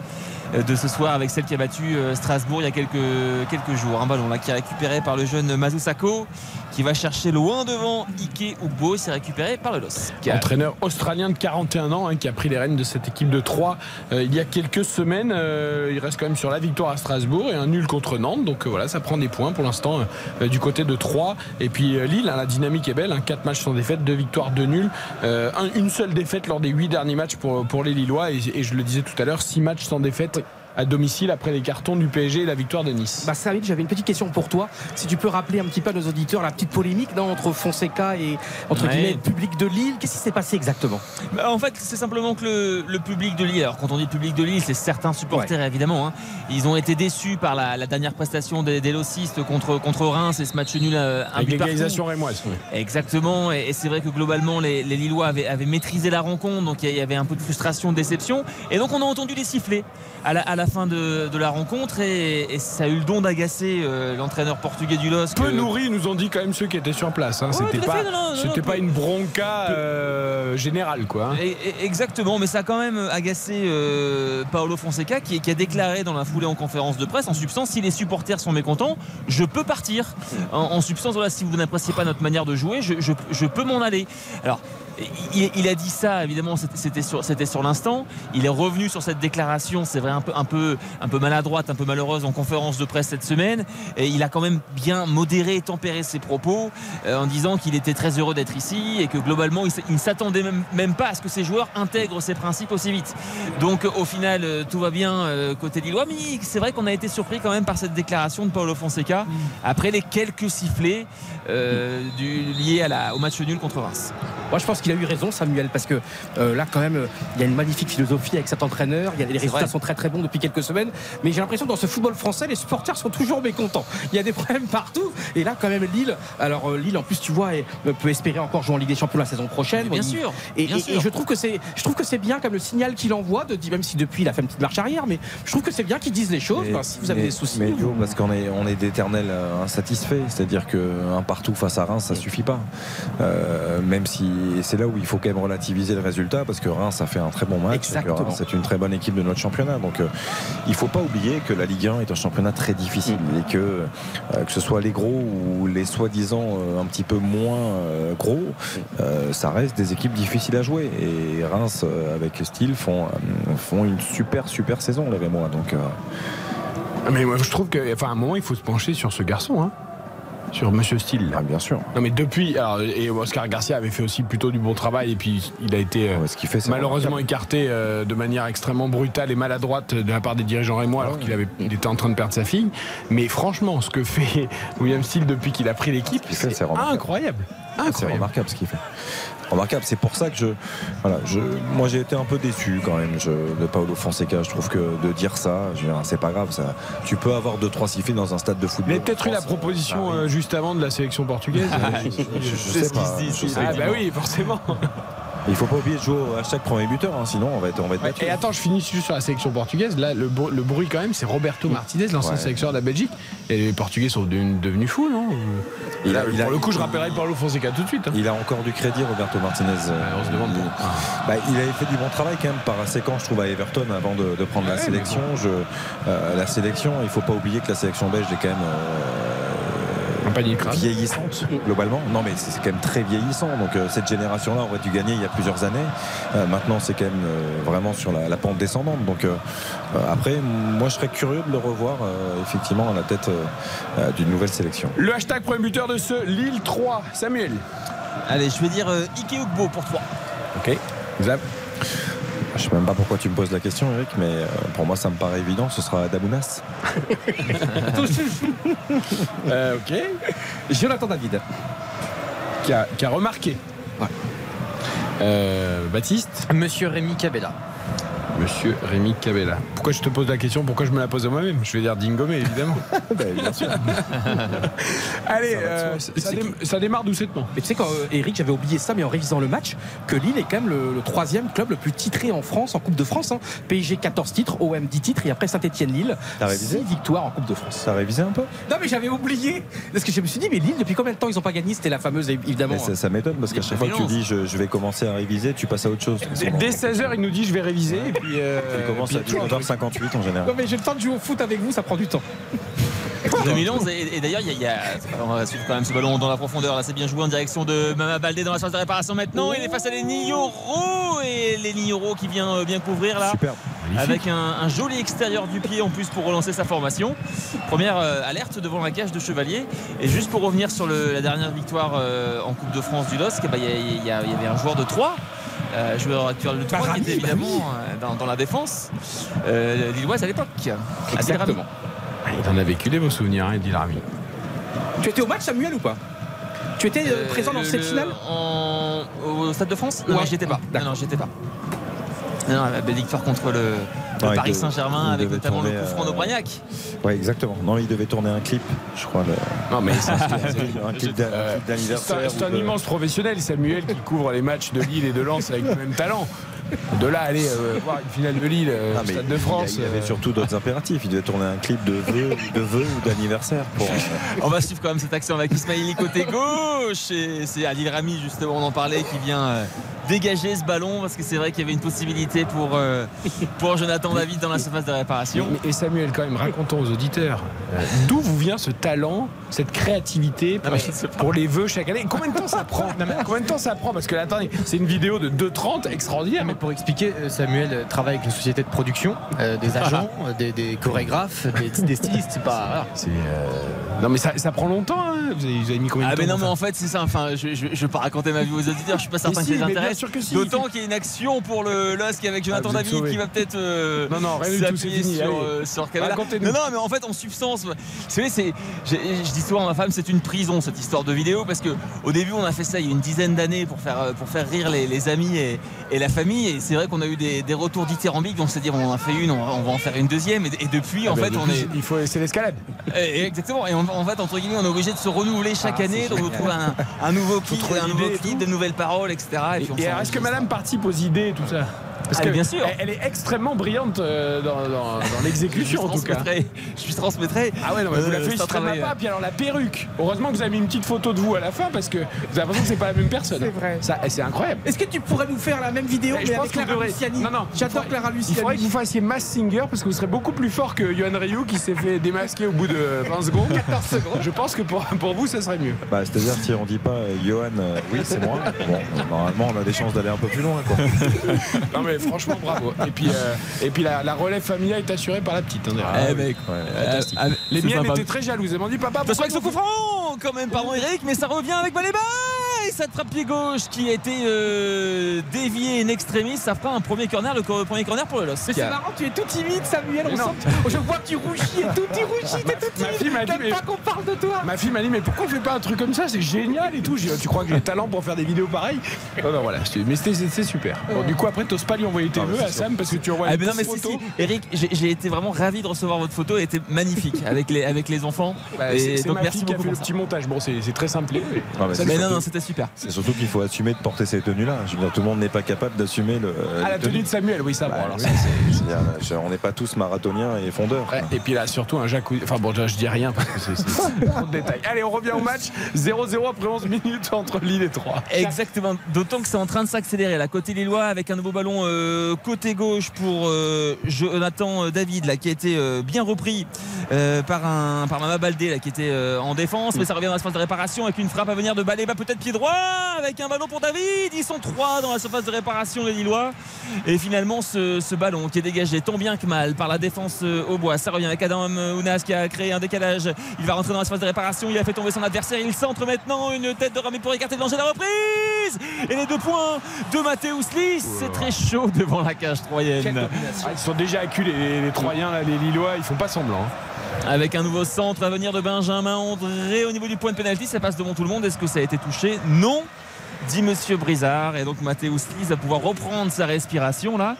Speaker 4: de ce soir avec celle qui a battu euh, Strasbourg il y a quelques, quelques jours. Un ballon qui est récupéré par le jeune Mazusako qui va chercher loin devant Ike Ugbo. C'est récupéré par le LOSC.
Speaker 3: Entraîneur australien de 41 ans hein, qui a pris les rênes de cette équipe de 3 il y a quelques semaines. Euh, il reste quand même sur la victoire à Strasbourg et un nul contre Nantes. Donc euh, voilà, ça prend des points pour l'instant euh, du côté de 3. Et puis euh, Lille, hein, la dynamique est belle. 4 matchs sans défaite, 2 victoires, 2 nuls. Euh, un- une seule défaite lors des 8 derniers matchs pour, pour les Lillois. Et, et je le disais tout à l'heure, 6 matchs sans défaite à domicile après les cartons du PSG et la victoire de Nice.
Speaker 7: Bah Saïd, j'avais une petite question pour toi. Si tu peux rappeler un petit peu à nos auditeurs la petite polémique non, entre Fonseca et entre
Speaker 4: Ouais.
Speaker 7: guillemets le public de Lille. Qu'est-ce qui s'est passé exactement?
Speaker 4: Bah, en fait, c'est simplement que le, le public de Lille, alors quand on dit public de Lille, c'est certains supporters évidemment, hein. ils ont été déçus par la, la dernière prestation des, des Lossistes contre, contre Reims et ce match nul euh, un but
Speaker 3: l'égalisation rémoise. ouais.
Speaker 4: Exactement, et, et c'est vrai que globalement les, les Lillois avaient, avaient maîtrisé la rencontre, donc il y avait un peu de frustration, de déception, et donc on a entendu les sifflets à la, à la fin de, de la rencontre, et, et ça a eu le don d'agacer euh, l'entraîneur portugais du LOSC.
Speaker 3: Peu
Speaker 4: euh,
Speaker 3: nourris, nous ont dit quand même ceux qui étaient sur place. hein.
Speaker 4: Ouais,
Speaker 3: C'était pas,
Speaker 4: fait, non, non, non,
Speaker 3: c'était
Speaker 4: non,
Speaker 3: pas
Speaker 4: peu-
Speaker 3: une bronca euh, générale, quoi. hein.
Speaker 4: Et- et- Exactement, mais ça a quand même agacé euh, Paolo Fonseca qui, qui a déclaré dans la foulée en conférence de presse, en substance, si les supporters sont mécontents, je peux partir. En, en substance, voilà, si vous n'appréciez pas notre manière de jouer, je, je- je peux m'en aller. Alors, il, il a dit ça, évidemment, c'était- sur, l'instant. Il est revenu sur cette déclaration, c'est vrai, un peu, un, peu, un peu maladroite, un peu malheureuse en conférence de presse cette semaine. Et il a quand même bien modéré et tempéré ses propos euh, en disant qu'il était très heureux d'être ici et que globalement, il ne s'attendait même, même pas à ce que ses joueurs intègrent ces principes aussi vite. Donc, au final, euh, tout va bien euh, côté Lillois. Mais c'est vrai qu'on a été surpris quand même par cette déclaration de Paulo Fonseca après les quelques sifflets euh, du, liés à la, au match nul contre Reims.
Speaker 7: Moi, je pense qu'il a eu raison, Samuel, parce que euh, là, quand même, euh, il y a une magnifique philosophie avec cet entraîneur. Il y a, les résultats
Speaker 4: vrai.
Speaker 7: sont très très bons depuis quelques semaines. Mais j'ai l'impression que dans ce football français, les supporters sont toujours mécontents. Il y a des problèmes partout. Et là, quand même, Lille. Alors, euh, Lille, en plus, tu vois, est- peut espérer encore jouer en Ligue des Champions la saison prochaine.
Speaker 4: Bien sûr.
Speaker 7: Et,
Speaker 4: bien
Speaker 7: et-
Speaker 4: sûr.
Speaker 7: et je trouve que c'est, je trouve que c'est bien comme le signal qu'il envoie, de dire même si depuis il a fait une petite marche arrière, mais je trouve que c'est bien qu'ils disent les choses.
Speaker 5: Mais-
Speaker 7: Enfin, si vous avez
Speaker 5: mais-
Speaker 7: des soucis,
Speaker 5: Mais
Speaker 7: vous-
Speaker 5: parce qu'on est, on est d'éternels insatisfaits. C'est-à-dire qu'un partout face à Reims, ça suffit pas. Euh, même si et c'est là où il faut quand même relativiser le résultat, parce que Reims a fait un très bon match.
Speaker 7: Exactement.
Speaker 5: C'est une très bonne équipe de notre championnat. Donc euh, il faut pas oublier que la Ligue 1 est un championnat très difficile
Speaker 7: Mm.
Speaker 5: et que euh, que ce soit les gros ou les soi-disant euh, un petit peu moins euh, gros, euh, ça reste des équipes difficiles à jouer. Et Reims, euh, avec style, font, font une super super saison, les Rémois. Donc euh,
Speaker 3: Mais moi, je trouve qu'à enfin, à un moment, il faut se pencher sur ce garçon, hein. Sur Monsieur Steele.
Speaker 5: ah, bien sûr.
Speaker 3: Non, mais depuis. Alors, et Oscar Garcia avait fait aussi plutôt du bon travail, et puis il a été. euh,
Speaker 5: Ouais, ce qu'il fait, c'est
Speaker 3: Malheureusement écarté euh, de manière extrêmement brutale et maladroite de la part des dirigeants rémois alors qu'il avait, il était en train de perdre sa fille. Mais franchement, ce que fait William Steele depuis qu'il a pris l'équipe,
Speaker 5: qu'il
Speaker 3: c'est incroyable.
Speaker 5: C'est
Speaker 3: Incroyable.
Speaker 5: remarquable ce qu'il fait. Remarquable. C'est pour ça que je, voilà, je, moi j'ai été un peu déçu quand même je, de Paolo Fonseca. Je trouve que de dire ça, je veux dire, c'est pas grave. Ça, tu peux avoir deux trois sifflets dans un stade de
Speaker 3: Il
Speaker 5: football.
Speaker 3: avait peut-être eu la proposition
Speaker 5: oui.
Speaker 3: euh, juste avant de la sélection portugaise.
Speaker 5: Je, je- je
Speaker 4: C'est
Speaker 5: sais
Speaker 4: ce qui
Speaker 5: pas.
Speaker 4: se dit,
Speaker 5: je
Speaker 4: c'est
Speaker 5: sais
Speaker 3: ah bah oui, forcément.
Speaker 5: Il faut pas oublier de jouer au hashtag premier buteur, hein, sinon on va être, on va être battu.
Speaker 3: Et attends, je finis juste sur la sélection portugaise. Là, le, br- le bruit quand même, c'est Roberto Martinez, l'ancien
Speaker 5: Ouais.
Speaker 3: sélectionneur de la Belgique. Et les Portugais sont devenus, devenus fous, non?
Speaker 5: Il
Speaker 3: Là,
Speaker 5: a- il
Speaker 3: Pour le coup, je rappellerai Paulo Fonseca tout de suite. hein.
Speaker 5: Il a encore du crédit, Roberto Martinez.
Speaker 3: on se demande
Speaker 5: il, bah, il avait fait du bon travail quand même par séquence, je trouve, à Everton avant de, de prendre la sélection. Je, euh, la sélection, il faut pas oublier que la sélection belge est quand même euh,
Speaker 3: crâne.
Speaker 5: vieillissante globalement. Non, mais c'est quand même très vieillissant. Donc euh, cette génération-là aurait dû gagner il y a plusieurs années. Euh, maintenant, c'est quand même euh, vraiment sur la, la pente descendante. Donc après, moi, je serais curieux de le revoir euh, effectivement à la tête euh, euh, d'une nouvelle sélection.
Speaker 3: Le hashtag premier buteur de ce Lille 3, Samuel.
Speaker 4: Allez, je vais dire euh, Ike Ugbo pour toi.
Speaker 3: Ok. Zap.
Speaker 5: Je sais même pas pourquoi tu me poses la question, Eric, mais euh, pour moi, ça me paraît évident. Ce sera Damounas.
Speaker 3: Euh, ok.
Speaker 7: Jonathan David.
Speaker 3: Qui a, qui a remarqué.
Speaker 7: Ouais.
Speaker 3: Euh, Baptiste
Speaker 6: Monsieur Rémi Cabella.
Speaker 3: Monsieur Rémi Cabella. Pourquoi je te pose la question? Pourquoi je me la pose à moi-même? Je vais dire Dingomé, évidemment.
Speaker 5: Ben, bien sûr.
Speaker 3: Allez,
Speaker 5: Ça
Speaker 3: euh, ça, dé- ça démarre doucettement.
Speaker 7: Mais tu sais, quand euh, Eric, j'avais oublié ça, mais en révisant le match, que Lille est quand même le, le troisième club le plus titré en France en Coupe de France. hein. PSG 14 titres, OM 10 titres, et après Saint-Etienne-Lille,
Speaker 5: T'as révisé?
Speaker 7: 6 victoires en Coupe de France.
Speaker 5: Ça a révisé un peu?
Speaker 7: Non, mais j'avais oublié. Parce que je me suis dit, mais Lille, depuis combien de temps ils n'ont pas gagné? C'était la fameuse, évidemment.
Speaker 5: Mais ça, ça m'étonne parce qu'à chaque fois que tu dis je, je vais commencer à réviser, tu passes à autre chose.
Speaker 3: Dès dès 16h, il nous dit je vais réviser. Et puis, euh,
Speaker 5: Tu commences à
Speaker 3: puis-
Speaker 5: 19h58 en général.
Speaker 7: Non, mais j'ai le temps de jouer au foot avec vous, ça prend du temps.
Speaker 4: 2011 et, et d'ailleurs il y a, il y a- on va suivre quand même ce ballon dans la profondeur là c'est bien joué en direction de Mama Baldé dans la phase de réparation maintenant il est face à Lenny Yoro et Lenny Yoro qui vient euh, bien couvrir là
Speaker 5: Superbe.
Speaker 4: avec un, un joli extérieur du pied en plus pour relancer sa formation première euh, alerte devant la cage de Chevalier et juste pour revenir sur le- la dernière victoire euh, en Coupe de France du LOSC eh ben, il y, il il y avait un joueur de 3 joueur actuel de 3 qui
Speaker 7: Rami,
Speaker 4: était
Speaker 7: bah
Speaker 4: évidemment euh, dans, dans la défense euh, lilloise à l'époque.
Speaker 7: Exactement.
Speaker 3: Ah, Il en a vécu des beaux souvenirs, hein, dit Rami.
Speaker 7: Tu étais au match, Samuel, ou pas? Tu étais euh,
Speaker 4: Euh,
Speaker 7: présent dans
Speaker 4: le-
Speaker 7: cette
Speaker 4: le-
Speaker 7: finale?
Speaker 4: en- Au Stade de France? Non,
Speaker 7: Ouais.
Speaker 4: non, j'y étais pas. Non, non, j'y étais pas. Non, non, la belle victoire contre le, le Paris
Speaker 5: devait-
Speaker 4: Saint-Germain avec notamment le coup franc
Speaker 5: euh,
Speaker 4: d'Aubragnac.
Speaker 5: Ouais, exactement. Non, il devait tourner un clip, je crois. le-
Speaker 3: Non, mais c'est
Speaker 5: un clip d'a-
Speaker 3: Euh,
Speaker 5: un clip
Speaker 3: c'est
Speaker 5: d'anniversaire.
Speaker 3: un, c'est un
Speaker 5: de-
Speaker 3: immense professionnel, Samuel, qui couvre les matchs de Lille et de Lens avec le même talent. De là, aller euh, voir une finale de Lille, euh,
Speaker 5: Ah,
Speaker 3: au Stade de France.
Speaker 5: Il y avait
Speaker 3: euh,
Speaker 5: surtout d'autres impératifs. Il devait tourner un clip de vœux, de vœux ou d'anniversaire. Pour... euh,
Speaker 4: On va suivre quand même cette action avec Ismaili côté gauche. Et c'est Adil Rami, justement, on en parlait, qui vient euh, dégager ce ballon parce que c'est vrai qu'il y avait une possibilité pour, euh, pour Jonathan David dans la surface de réparation.
Speaker 3: Mais- Et Samuel, quand même, racontons aux auditeurs d'où vous vient ce talent, cette créativité pour, les vœux chaque année? Combien de temps ça prend? Non, mais Combien de temps ça prend? Parce que là, attendez, c'est une vidéo de 2h30 extraordinaire.
Speaker 6: Mais pour expliquer, euh, Samuel euh, travaille avec une société de production, euh, des agents, euh, des, des chorégraphes, des, des stylistes. C'est pas.
Speaker 3: C'est, euh, Non, mais ça, ça prend longtemps. hein. Vous, avez, vous avez mis combien de
Speaker 4: Ah
Speaker 3: temps
Speaker 4: mais non mais en fait c'est ça enfin je, je, je vais pas raconter ma vie aux auditeurs je suis pas certain
Speaker 3: si,
Speaker 4: que ça les intéresse
Speaker 3: sûr que si.
Speaker 4: d'autant qu'il y a une action pour le LOSC avec Jonathan
Speaker 3: Ah, vous êtes
Speaker 4: David qui va peut-être euh,
Speaker 3: Non, non, tout,
Speaker 4: s'appuyer sur, euh, sur.
Speaker 3: Racontez-nous.
Speaker 4: non non mais en fait en substance vous savez c'est je dis souvent à ma femme c'est une prison cette histoire de vidéo parce que au début on a fait ça il y a une dizaine d'années pour faire pour faire rire les, les amis et, et la famille et c'est vrai qu'on a eu des, des retours dithyrambiques on s'est dit on en a fait une on va, on va en faire une deuxième et, et depuis
Speaker 3: Ah
Speaker 4: en
Speaker 3: ben,
Speaker 4: fait on est
Speaker 3: Il faut, c'est l'escalade.
Speaker 4: exactement. Et en, en fait, entre guillemets, on est obligé de se renouveler chaque
Speaker 3: Ah,
Speaker 4: année.
Speaker 3: c'est
Speaker 4: Donc, on trouve un, un nouveau
Speaker 3: trouver
Speaker 4: un nouveau clip, de nouvelles paroles, etc. Et,
Speaker 3: est-ce que madame participe aux idées et tout ça? Parce
Speaker 4: Ah,
Speaker 3: que
Speaker 4: bien sûr.
Speaker 3: Elle, elle est extrêmement brillante euh, dans, dans- dans
Speaker 4: je
Speaker 3: l'exécution en tout cas.
Speaker 4: Je lui transmettrai.
Speaker 3: Ah ouais, non, mais vous la
Speaker 4: Euh,
Speaker 3: féliciterez
Speaker 4: travail,
Speaker 3: pas. Puis alors la perruque. Heureusement que vous avez mis une petite photo de vous à la fin parce que vous avez l'impression que c'est pas la même personne.
Speaker 7: C'est vrai.
Speaker 3: Ça, et c'est incroyable.
Speaker 7: Est-ce que tu pourrais nous faire la même vidéo,
Speaker 3: Mais
Speaker 7: mais,
Speaker 3: je pense
Speaker 7: avec Clara
Speaker 3: devrez-
Speaker 7: Luciani
Speaker 3: Non, non.
Speaker 7: J'adore Clara
Speaker 3: Il faudrait que
Speaker 7: Luciani.
Speaker 3: vous fassiez Mass Singer parce que vous serez beaucoup plus fort que Johan Ryu qui s'est fait démasquer au bout de 20 secondes. 14 secondes. Je pense que pour, pour vous, ça serait mieux.
Speaker 5: Bah, C'est-à-dire, si on dit pas euh, Johan, euh, oui, c'est moi. Bon, normalement, on a des chances d'aller un peu plus loin. Quoi.
Speaker 3: Non mais franchement bravo. Et puis, euh, et puis la, la relève familiale est assurée par la petite. hein, d'ailleurs.
Speaker 4: Eh ben,
Speaker 5: Ouais.
Speaker 4: euh, ah,
Speaker 3: Les miennes étaient très jalouses. Elles m'ont dit papa.
Speaker 4: Attention
Speaker 3: pourquoi
Speaker 4: avec ce coup franc quand même pardon Eric mais ça revient avec Baléba et ça trappe pied gauche qui a été euh, dévié in extremis ça fera un premier corner le premier corner pour le LOSC
Speaker 7: Mais c'est marrant, tu es tout timide, Samuel. On sent- je vois que tu rougis et tout, tu rougis, t'es tout
Speaker 3: Ma fille m'a
Speaker 7: timide.
Speaker 3: dit, mais-
Speaker 7: T'aimes pas qu'on parle de toi.
Speaker 3: Ma fille m'a dit mais pourquoi on fait pas un truc comme ça? C'est génial et tout. Tu crois que j'ai le talent pour faire des vidéos pareilles? Non non voilà. Mais c'était c'est super. Bon, du coup après t'oses pas lui envoyer tes
Speaker 5: Ah,
Speaker 3: vœux à. Sam parce que tu envoies
Speaker 4: Ah,
Speaker 3: une
Speaker 4: mais non mais si,
Speaker 3: photo.
Speaker 4: si. Eric j'ai été vraiment ravi de recevoir votre photo elle était magnifique avec les, avec les enfants
Speaker 3: Bah,
Speaker 4: Et donc
Speaker 3: ma
Speaker 4: merci
Speaker 3: fille qui a
Speaker 4: beaucoup
Speaker 3: fait le
Speaker 4: pour ça.
Speaker 3: petit montage. Bon c'est très simple. mais-
Speaker 5: Ah,
Speaker 4: non non c'était super
Speaker 5: C'est surtout qu'il faut assumer de porter ces tenues-là. Je veux dire, tout le monde n'est pas capable d'assumer le.
Speaker 3: Ah la tenue de Samuel, oui ça. Bon,
Speaker 5: Bah,
Speaker 3: alors
Speaker 5: oui. on n'est pas tous marathoniens et fondeurs.
Speaker 3: Ouais, et puis là, surtout un jacuzzi. Enfin bon, je, je dis rien parce que c'est c'est trop de détails. Allez, on revient au match. 0-0 après 11 minutes entre Lille et 3.
Speaker 4: Exactement, d'autant que c'est en train de s'accélérer. La côté Lillois avec un nouveau ballon euh, côté gauche pour euh, Jonathan euh, David là, qui a été euh, bien repris par, un, par Mama Baldé là, qui était en défense. Mais ça revient dans l'espace de réparation avec une frappe à venir de Baléba, peut-être pied droit. avec un ballon pour David. Ils sont trois dans la surface de réparation les Lillois. Et finalement ce, ce ballon qui est dégagé tant bien que mal par la défense au bois. Ça revient avec Adam Ounas qui a créé un décalage. Il va rentrer dans la surface de réparation. Il a fait tomber son adversaire. Il centre maintenant une tête de Rami pour écarter le danger de la reprise. Et les deux points de Mathéus Lys. C'est très chaud devant la cage troyenne.
Speaker 3: Ah, ils sont déjà acculés, les, les Troyens, là, les Lillois, ils font pas semblant. hein.
Speaker 4: Avec un nouveau centre à venir de Benjamin André au niveau du point de pénalty, ça passe devant tout le monde. Est-ce que ça a été touché? Non, dit Monsieur Brizard. Et donc Mathéus Lys va pouvoir reprendre sa respiration là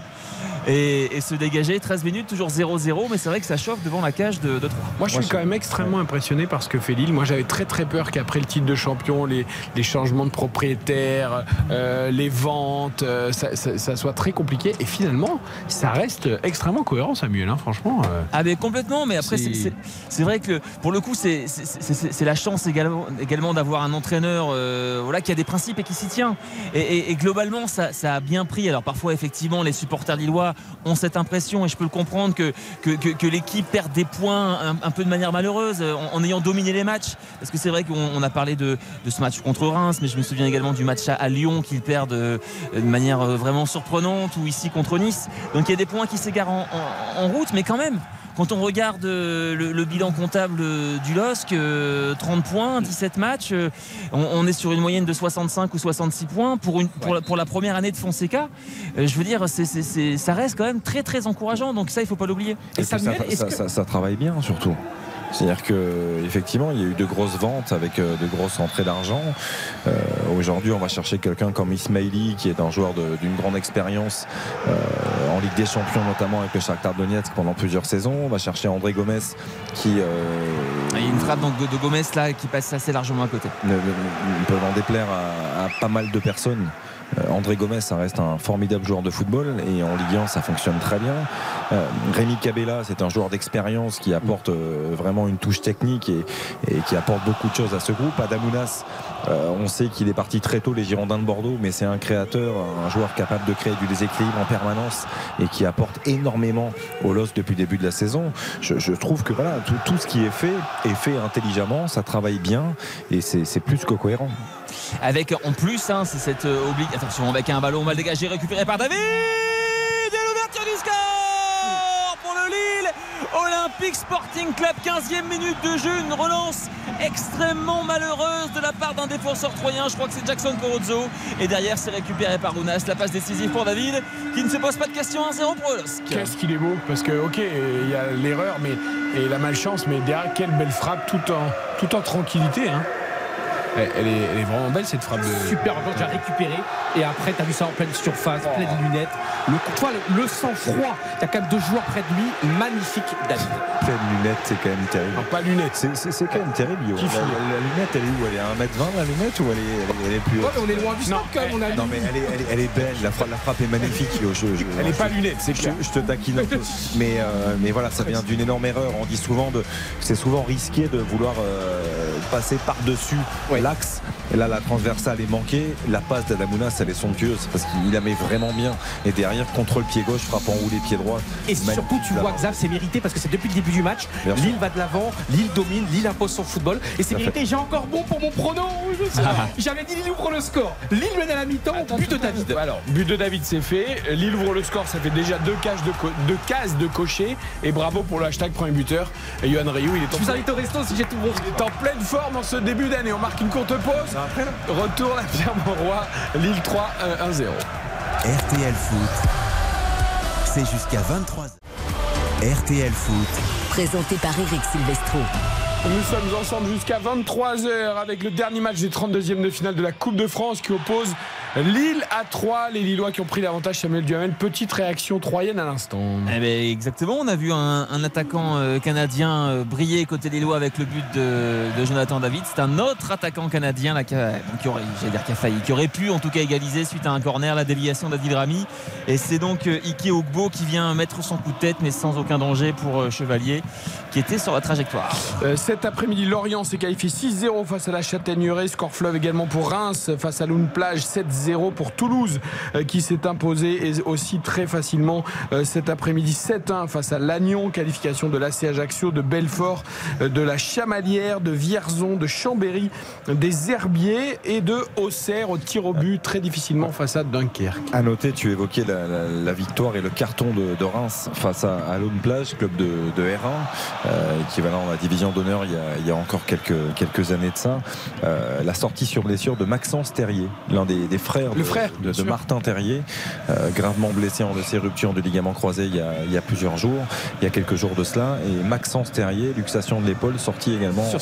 Speaker 4: et, et se dégager. 13 minutes, toujours 0-0, mais c'est vrai que ça chauffe devant la cage de, de 3.
Speaker 3: Moi, je suis quand même extrêmement impressionné par ce que fait Lille. Moi, j'avais très très peur qu'après le titre de champion, les, les changements de propriétaires, euh, les ventes, euh, ça, ça- ça soit très compliqué. Et finalement, ça reste extrêmement cohérent, Samuel. hein, franchement. euh.
Speaker 4: Ah mais complètement, mais après
Speaker 3: C'est-
Speaker 4: vrai que pour le coup c'est la chance également, également d'avoir un entraîneur euh, voilà, qui a des principes et qui s'y tient. Et, et- et globalement ça, ça a bien pris. Alors parfois effectivement les supporters lillois ont cette impression et je peux le comprendre que, que, l'équipe perd des points un, peu de manière malheureuse euh, en, ayant dominé les matchs. Parce que c'est vrai qu'on on a parlé de, ce match contre Reims, mais je me souviens également du match à, Lyon qu'ils perdent euh, de manière euh, vraiment surprenante ou ici contre Nice. Donc il y a des points qui s'égarent en- en- en route, mais quand même. Quand on regarde euh, le, le bilan comptable euh, du LOSC, euh, 30 points, 17 matchs, euh, on, on est sur une moyenne de 65 ou 66 points pour, une, pour, la, pour la première année de Fonseca. Euh, je veux dire, ça reste quand même très très encourageant, donc ça il faut pas l'oublier.
Speaker 5: Et puis ça, ça- ça- ça travaille bien surtout. C'est-à-dire que effectivement, il y a eu de grosses ventes avec euh, de grosses entrées d'argent. Euh, Aujourd'hui, on va chercher quelqu'un comme Ismaili, qui est un joueur de- d'une grande expérience euh, en Ligue des Champions, notamment avec le Shakhtar Donetsk pendant plusieurs saisons. On va chercher André Gomez, qui euh,
Speaker 4: Il y a une frappe donc, de Gomez là qui passe assez largement à côté.
Speaker 5: ne, ne- ne peuvent en déplaire à, à pas mal de personnes. Euh, André Gomez, ça reste un formidable joueur de football et en Ligue 1, ça fonctionne très bien. Euh, Rémi Cabella, c'est un joueur d'expérience qui apporte euh, vraiment une touche technique et, qui apporte beaucoup de choses à ce groupe. Adamounas, on sait qu'il est parti très tôt les Girondins de Bordeaux, mais c'est un créateur, un joueur capable de créer du déséquilibre en permanence et qui apporte énormément au LOS depuis le début de la saison. Je, trouve que voilà, tout, tout ce qui est fait est fait intelligemment, ça travaille bien et c'est plus que cohérent.
Speaker 4: Avec en plus, hein, c'est cette euh, obli- Attention, avec un ballon mal dégagé, récupéré par David Et l'ouverture du score pour le Lille Olympique Sporting Club, 15e minute de jeu, une relance extrêmement malheureuse de la part d'un défenseur troyen, je crois que c'est Jackson Corozzo. Et derrière, c'est récupéré par Ounas, la passe décisive pour David, qui ne se pose pas de questions 1-0 pour le LOSC.
Speaker 3: Qu'est-ce qu'il est beau Parce que, ok, il y a l'erreur mais, et la malchance, mais derrière, quelle belle frappe tout en, tout en tranquillité. hein. Elle, elle est, elle est vraiment belle cette frappe de.
Speaker 7: Super, encore déjà récupéré. Et après, t'as vu ça en pleine surface, pleine lunettes. Le, tu vois, le, le sang-froid. T'as quand même deux joueurs près de lui. Magnifique, David.
Speaker 5: Pleine lunette, c'est quand même terrible.
Speaker 3: Non, pas lunettes.
Speaker 5: C'est- quand même terrible, Yo. La,
Speaker 3: file
Speaker 5: la- la lunette, elle est où? Elle est à 1m20 la lunette ou elle est, elle est, elle est plus haute
Speaker 7: on est loin du
Speaker 3: Non,
Speaker 7: quand même, on a
Speaker 5: Non mais elle est, elle est- elle est belle, la frappe, la frappe est magnifique. Yo. Je, je-
Speaker 3: Elle n'est pas lunettes, c'est
Speaker 5: je,
Speaker 3: clair.
Speaker 5: je te taquine un peu. Mais, euh, mais voilà, ça vient d'une énorme erreur. On dit souvent de, c'est souvent risqué de vouloir euh, passer par-dessus l'axe. Et là, la transversale est manquée. La passe d'Adamounas, elle est somptueuse parce qu'il la met vraiment bien. Et derrière, contre le pied gauche, frappe en roulé pied droit.
Speaker 7: Et surtout, tu vois,
Speaker 5: main.
Speaker 7: Xav, c'est mérité parce que c'est depuis le début du match. Lille va de l'avant, Lille domine, Lille impose son football. Et c'est mérité. J'ai encore bon pour mon prono.
Speaker 3: Ah.
Speaker 7: J'avais dit Lille ouvre le score. Lille mène à la mi-temps, but de David.
Speaker 3: Alors, but de David, c'est fait. Lille ouvre le score, ça fait déjà deux cases de, co- deux cases de cocher. Et bravo pour le hashtag premier buteur. Et Johan Rioux, il est en
Speaker 7: Je vous invite au resto si j'ai tout bon.
Speaker 3: Il est en pleine forme en ce début d'année. On marque une courte pause. Retour à Pierre Mauroy, Lille 3, euh, 1-0.
Speaker 1: RTL Foot, c'est jusqu'à 23h. RTL Foot,
Speaker 2: Présenté par Eric Silvestro.
Speaker 3: Nous sommes ensemble jusqu'à 23h avec le dernier match des 32e de finale de la Coupe de France qui oppose Lille à 3. Les Lillois qui ont pris l'avantage, Samuel Duhamel. Petite réaction troyenne à l'instant.
Speaker 4: Eh ben, exactement, on a vu un, un attaquant euh, canadien euh, briller côté des Lois avec le but de, de Jonathan David. C'est un autre attaquant canadien là, qui, a, qui aurait, dire qui a failli, qui aurait pu en tout cas égaliser suite à un corner, la déviation d'Adil Rami. Et c'est donc euh, Ike Ogbo qui vient mettre son coup de tête, mais sans aucun danger pour Chevalier, qui était sur la trajectoire.
Speaker 3: Cet après-midi, Lorient s'est qualifié 6-0 face à la Châtaigneraie. Score fleuve également pour Reims face à Lune Plage 7-0. 4-0 pour Toulouse euh, qui s'est imposé et aussi très facilement euh, cet après-midi 7-1 face à Lannion. Qualification de l'AC Ajaccio, de Belfort, euh, de la Chamalière, de Vierzon, de Chambéry, des Herbiers et de Auxerre au tir au but très difficilement face à Dunkerque.
Speaker 5: À noter, tu évoquais la, victoire et le carton de, Reims face à, à Lone Plage, club de, de R1, euh, équivalent à la division d'honneur il, y a- il y a encore quelques, quelques années de ça. Euh, la sortie sur blessure de Maxence Terrier, l'un des, des frères,
Speaker 3: Le
Speaker 5: de,
Speaker 3: frère,
Speaker 5: de, de. Martin Terrier, euh, gravement blessé en laissé rupture du ligament croisé il y, a, il y a plusieurs jours, il y a quelques jours de cela. Et Maxence Terrier, luxation de l'épaule, sorti également
Speaker 7: Sur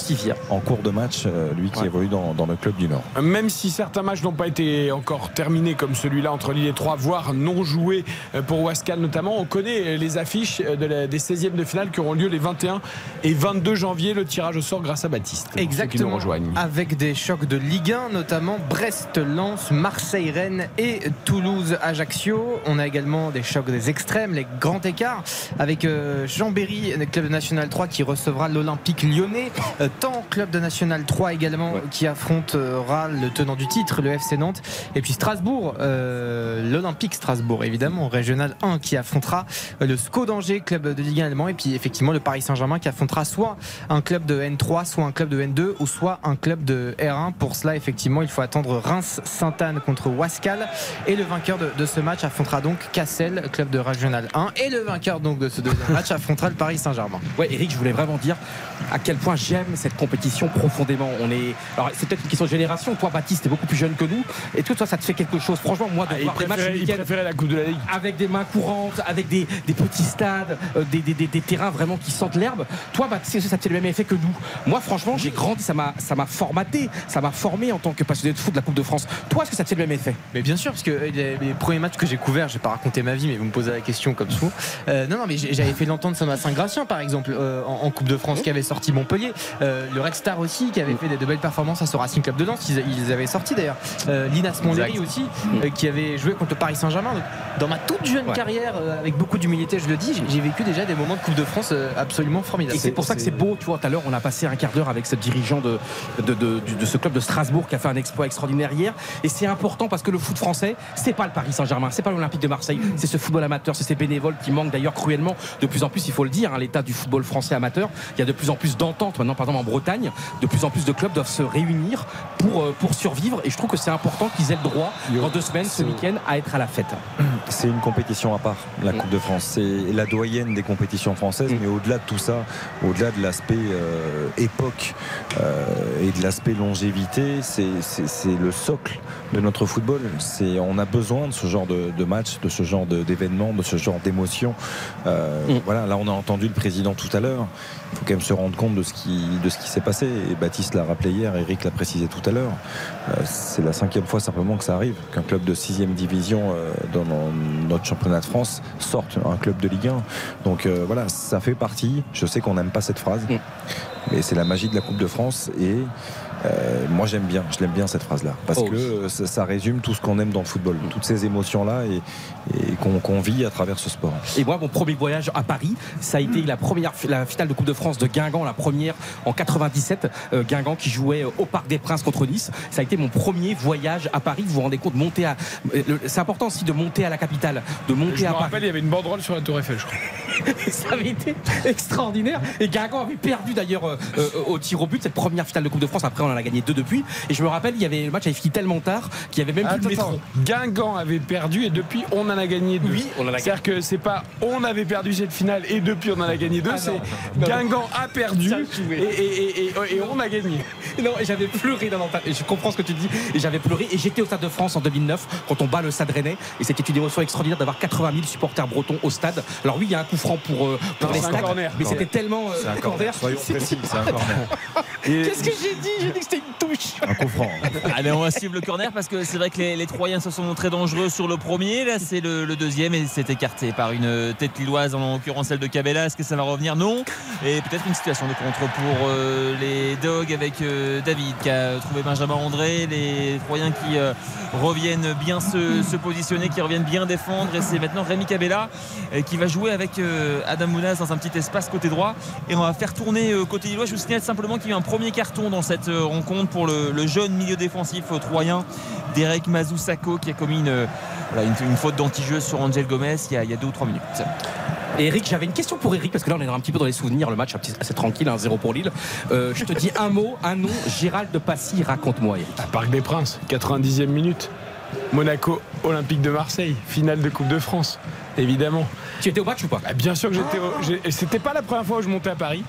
Speaker 5: en cours de match, euh, lui qui
Speaker 7: Ouais.
Speaker 5: évolue dans, dans le club du Nord.
Speaker 3: Même si certains matchs n'ont pas été encore terminés comme celui-là entre Lille et Troyes, voire non joués pour Wascal notamment, on connaît les affiches de la- des 16e de finale qui auront lieu les 21 et 22 janvier. Le tirage au sort grâce à Baptiste. qui nous
Speaker 6: Exactement.
Speaker 3: rejoignent.
Speaker 6: Avec des chocs de Ligue 1, notamment Brest-Lens, Marseille-Rennes et Toulouse-Ajaccio. On a également des chocs des extrêmes, les grands écarts, avec euh, Chambéry, le club de National 3 qui recevra l'Olympique lyonnais. Euh, Tant club de National 3 également
Speaker 7: Ouais.
Speaker 6: qui affrontera le tenant du titre, le FC Nantes. Et puis Strasbourg, euh, l'Olympique Strasbourg évidemment, régional 1 qui affrontera le SCO d'Angers, club de Ligue 1 allemand. Et puis effectivement le Paris Saint-Germain qui affrontera soit un club de N3, soit un club de N2 ou soit un club de R1. Pour cela, effectivement, il faut attendre Reims-Sainte-Anne contre Wascal. Et le vainqueur de, de ce match affrontera donc Cassel, club de Régional 1. Et le vainqueur donc de ce deuxième match affrontera le Paris Saint-Germain.
Speaker 7: Ouais, Eric, je voulais vraiment dire à quel point j'aime cette compétition profondément. On est, alors c'est peut-être une question de génération. Toi, Baptiste, est beaucoup plus jeune que nous. Et tout toi, ça te fait quelque chose. Franchement, moi, de
Speaker 3: Ah,
Speaker 7: voir des matchs
Speaker 3: il la Coupe de la Ligue.
Speaker 7: avec des mains courantes, avec des, des petits stades, euh, des, des- des- des terrains vraiment qui sentent l'herbe. Toi, Baptiste, est-ce que ça te fait le même effet que nous Moi, franchement, j'ai grandi, ça m'a, ça m'a formaté, ça m'a formé en tant que passionné de foot de la Coupe de France. Toi, est-ce que ça te fait le même effet?
Speaker 6: Mais bien sûr, parce que euh, les, les premiers matchs que j'ai couverts, j'ai pas raconté ma vie, mais vous me posez la question comme ça. Euh, non, non, mais j'avais fait l'entente Thomas Saint-Gratien, par exemple, euh, en, en Coupe de France, qui avait sorti Montpellier. Euh, le Red Star aussi, qui avait fait des, de belles performances à ce Racing Club de Lens, ils, ils avaient sorti d'ailleurs. Euh, Linas Montlhéry aussi, euh, qui avait joué contre le Paris Saint-Germain. Donc, dans ma toute jeune
Speaker 7: Ouais.
Speaker 6: carrière, euh, avec beaucoup d'humilité, je le dis, j'ai- vécu déjà des moments de Coupe de France euh, absolument formidables.
Speaker 7: Et c'est pour ça que c'est beau, tu vois, l'heure on a passé un quart d'heure avec ce dirigeant de, de, de- du- de ce club de Strasbourg qui a fait un exploit extraordinaire hier. Et c'est important parce que le foot français, c'est pas le Paris Saint-Germain, c'est pas l'Olympique de Marseille, c'est ce football amateur, c'est ces bénévoles qui manquent d'ailleurs cruellement de plus en plus, il faut le dire, hein, l'état du football français amateur. Il y a de plus en plus d'ententes maintenant, par exemple en Bretagne, de plus en plus de clubs doivent se réunir pour, euh, pour survivre. Et je trouve que c'est important qu'ils aient le droit, dans deux semaines, ce week-end, à être à la fête.
Speaker 5: C'est une compétition à part, la Coupe de France. C'est la doyenne des compétitions françaises,
Speaker 7: Mm.
Speaker 5: mais au-delà de tout ça, au-delà de l'aspect euh, époque euh, et de l'aspect longévité, c'est- le socle de notre football. On a besoin de ce genre de, de match, de ce genre de- d'événements, de ce genre d'émotions. Euh,
Speaker 7: Mm.
Speaker 5: Voilà, là on a entendu le président tout à l'heure. Il faut quand même se rendre compte de ce qui, de ce qui s'est passé. Et Baptiste l'a rappelé hier, Eric l'a précisé tout à l'heure. Euh, c'est la cinquième fois simplement que ça arrive, qu'un club de sixième division euh, dans, dans notre championnat de France sorte un club de Ligue 1. Donc euh, voilà, ça fait partie. Je sais qu'on n'aime pas cette phrase,
Speaker 7: Mm.
Speaker 5: mais c'est la magie de la Coupe de France et euh, moi j'aime bien, je l'aime bien cette phrase-là, parce
Speaker 7: Oh
Speaker 5: que euh, ça, ça résume tout ce qu'on aime dans le football, toutes ces émotions-là et, et qu'on vit à travers ce sport.
Speaker 7: Et moi, mon premier voyage à Paris, ça a été la première la finale de Coupe de France de Guingamp, la première en 97. euh, Guingamp qui jouait au Parc des Princes contre Nice. Ça a été mon premier voyage à Paris. Vous vous rendez compte, monter à. C'est important aussi de monter à la capitale, de monter
Speaker 3: Je
Speaker 7: à
Speaker 3: me
Speaker 7: Paris.
Speaker 3: rappelle, il y avait une banderole sur la Tour Eiffel, je crois.
Speaker 7: ça avait été extraordinaire. Et Guingamp avait perdu d'ailleurs euh, euh, au tir au but cette première finale de Coupe de France. Après, on en a gagné deux depuis. Et je me rappelle, il y avait le match avait fini tellement tard qu'il y avait même plus de métro.
Speaker 3: Guingamp avait perdu et depuis on en a gagné deux.
Speaker 7: Oui, on en a gagné.
Speaker 3: C'est-à-dire que c'est pas on avait perdu cette finale et depuis on en a gagné deux,
Speaker 7: Ah
Speaker 3: c'est Guingamp a perdu et,
Speaker 7: je jouais.
Speaker 3: et- et- et- et on a gagné.
Speaker 7: Non, et j'avais pleuré dans l'entente. Et je comprends ce que tu dis. Et j'avais pleuré. Et j'étais au Stade de France en 2009 quand on bat le Stade Rennais. Et c'était une émotion extraordinaire d'avoir 80 000 supporters bretons au stade. Alors oui, il y a un coup franc pour, euh, pour
Speaker 3: Non,
Speaker 7: les stades.
Speaker 3: corner.
Speaker 7: Mais c'était tellement euh,
Speaker 5: C'est un corner, soyons précis, c'est un corner.
Speaker 7: Qu'est-ce que j'ai dit? J'ai dit que c'était une touche.
Speaker 5: un coup franc.
Speaker 4: Allez, on va suivre le corner parce que c'est vrai que les, les Troyens se sont montrés dangereux sur le premier. Là, c'est le, le deuxième et c'est écarté par une tête lilloise, en l'occurrence celle de Cabella. Est-ce que ça va revenir? Non. Et peut-être une situation de contre pour euh, les Dogs avec euh, David qui a trouvé Benjamin André. Les Troyens qui euh, reviennent bien se, se positionner, qui reviennent bien défendre. Et c'est maintenant Rémi Cabella qui va jouer avec euh, Adam Mounas dans un petit espace côté droit. Et on va faire tourner euh, côté lillois. Je vous signale simplement qu'il y a eu un premier carton dans cette euh, rencontre pour le, le jeune milieu défensif troyen Derek Mazoussako qui a commis une, voilà, une, une faute d'anti-jeu sur Angel Gomez il y, a, il y a deux ou trois minutes.
Speaker 7: Et Eric, j'avais une question pour Eric, parce que là on est un petit peu dans les souvenirs, le match assez tranquille, 1-0 pour Lille. Euh, je te dis un mot, un nom, Gérald de Passy, raconte-moi Eric.
Speaker 3: Parc des Princes, 90e minute. Monaco Olympique de Marseille, finale de Coupe de France, évidemment.
Speaker 7: Tu étais au match ou pas?
Speaker 3: Bah, Bien sûr que j'étais. au- C'était pas la première fois où je montais à Paris.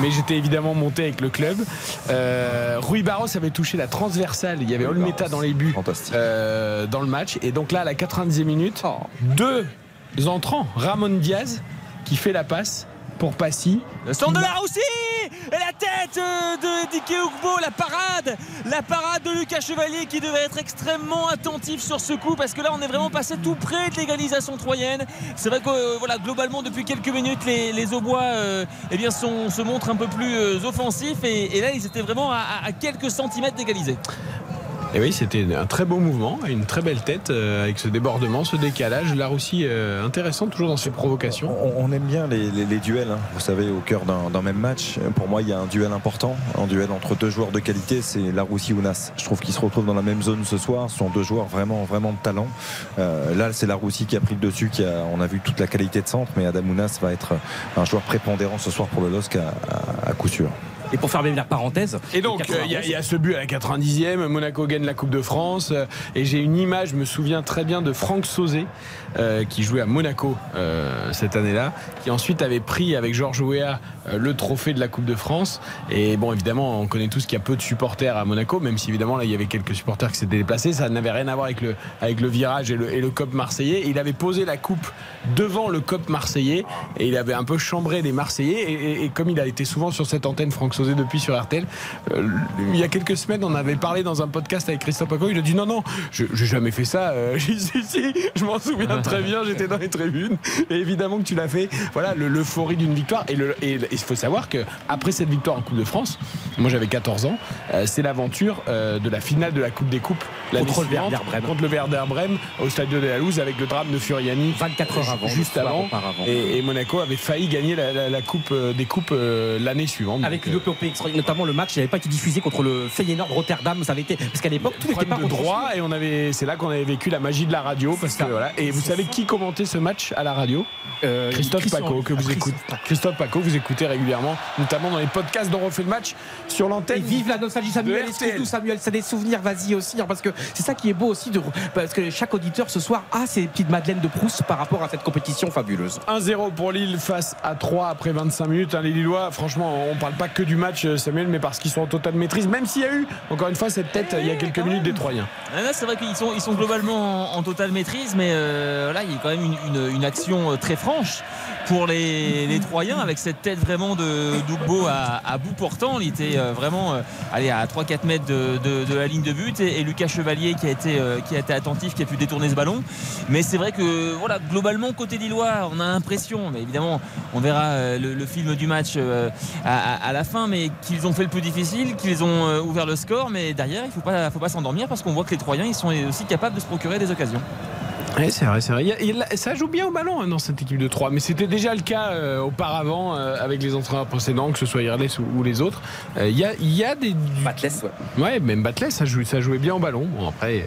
Speaker 3: Mais j'étais évidemment monté avec le club. Euh, Rui Barros avait touché la transversale. Il y avait Olmeta dans les buts euh, dans le match. Et donc là, à la 90e minute,
Speaker 7: Oh.
Speaker 3: deux entrants. Ramon Diaz qui fait la passe pour Passy.
Speaker 4: Le centre de la Roussie Et la tête euh, de Dike Ugbo, la parade La parade de Lucas Chevalier qui devait être extrêmement attentif sur ce coup parce que là on est vraiment passé tout près de l'égalisation troyenne. C'est vrai que euh, voilà, globalement depuis quelques minutes les, les Aubois euh, eh bien, sont- se montrent un peu plus euh, offensifs et, et là ils étaient vraiment à quelques centimètres d'égaliser.
Speaker 3: Et oui, c'était un très beau mouvement, une très belle tête euh, avec ce débordement, ce décalage. La Russie, euh, intéressant toujours dans ses provocations.
Speaker 5: On, on aime bien les, les- les duels, hein. vous savez, au cœur d'un même match. Pour moi, il y a un duel important, un duel entre deux joueurs de qualité, c'est Laroussi ou Nas. Je trouve qu'ils se retrouvent dans la même zone ce soir. Ce sont deux joueurs vraiment, vraiment de talent. Euh, là, c'est Laroussi qui a pris le dessus, qui a, on a vu toute la qualité de centre, mais Adam Ounas va être un joueur prépondérant ce soir pour le LOSC à, à- à coup sûr.
Speaker 7: Et pour fermer la parenthèse.
Speaker 3: Et donc,
Speaker 7: le
Speaker 3: euh, il y, a-
Speaker 7: 91,
Speaker 3: il y a ce but à la 90e, Monaco gagne la Coupe de France. euh, et j'ai une image, je me souviens très bien de Franck Sauzé, euh, qui jouait à Monaco euh, cette année-là, qui ensuite avait pris avec Georges euh, le trophée de la Coupe de France. Et bon, évidemment, on connaît tous qu'il y a peu de supporters à Monaco, même si évidemment, là, il y avait quelques supporters qui s'étaient déplacés. Ça n'avait rien à voir avec le, avec le virage et le, et le COP marseillais. Il avait posé la coupe devant le COP marseillais et il avait un peu chambré les Marseillais. Et, comme il a été souvent sur cette antenne, Franck Sauzé, depuis sur RTL, euh, il y a quelques semaines, on avait parlé dans un podcast avec Christophe Paco. Il a dit non, non, je j'ai jamais fait ça. Euh, je m'en souviens très bien, j'étais dans les tribunes. Et évidemment que tu l'as fait. Voilà, le- l'euphorie d'une victoire. Et le- et il faut savoir que après cette victoire en Coupe de France, moi j'avais 14 ans, euh, c'est l'aventure euh, de la finale de la Coupe des Coupes.
Speaker 7: Contre le Werder Brême.
Speaker 3: Contre le Werder au stade de la Louse avec le drame de Furiani.
Speaker 7: 24 heures avant.
Speaker 3: Juste avant. Et, et Monaco avait failli gagner la, la- la coupe euh, des coupes l'année suivante.
Speaker 7: Avec une OPOP extraordinaire, notamment le match, il n'avait pas été diffusé contre le Feyenoord Rotterdam. Ça avait été parce qu'à l'époque tout n'était pas
Speaker 3: de droit et on avait c'est là qu'on avait vécu la magie de la radio parce que voilà et vous savez qui commentait ce match à la radio?
Speaker 7: Euh,
Speaker 3: Christophe Paco que vous écoutez Christophe Paco vous écoutez régulièrement notamment dans les podcasts dont on refait le match sur
Speaker 7: Et
Speaker 3: l'antenne
Speaker 7: vive la nostalgie Samuel, tout Samuel, c'est des souvenirs, vas-y aussi, hein, parce que c'est ça qui est beau aussi, de, parce que chaque auditeur ce soir a ses petites madeleines de Proust par rapport à cette compétition fabuleuse.
Speaker 3: 1-0 pour Lille face à 3 après 25 minutes. hein, les Lillois, franchement, on parle pas que du match, euh, Samuel, mais parce qu'ils sont en totale maîtrise. Même s'il y a eu, encore une fois, cette tête il y a quelques minutes des Troyens.
Speaker 4: Ah, c'est vrai qu'ils sont, ils sont globalement en, en totale maîtrise, mais euh, là, il y a quand même une, une- une action euh, très franche pour les, les Troyens avec cette tête vraiment de d'Ugbo à, à bout portant. Il était euh, vraiment euh, allez, à 3-4 mètres de, la ligne de but et, Lucas Chevalier qui a, été, euh, qui a été attentif, qui a pu détourner ce ballon. Mais c'est vrai que voilà, globalement, côté Lillois, on a l'impression, mais évidemment, on verra le, film du match à, la fin, mais qu'ils ont fait le plus difficile, qu'ils ont ouvert le score, mais derrière, il ne faut pas, faut pas s'endormir parce qu'on voit que les Troyens, ils sont aussi capables de se procurer des occasions.
Speaker 3: Oui, c'est vrai, c'est vrai. Il il ça joue bien au ballon hein, dans cette équipe de 3, mais c'était déjà le cas euh, auparavant euh, avec les entraîneurs précédents, que ce soit Irles ou, ou les autres. Euh, Il y, a, il y a des.
Speaker 7: Batless, ouais.
Speaker 3: Ouais, même Batles, ça, jouait- ça jouait bien au ballon. Bon, après.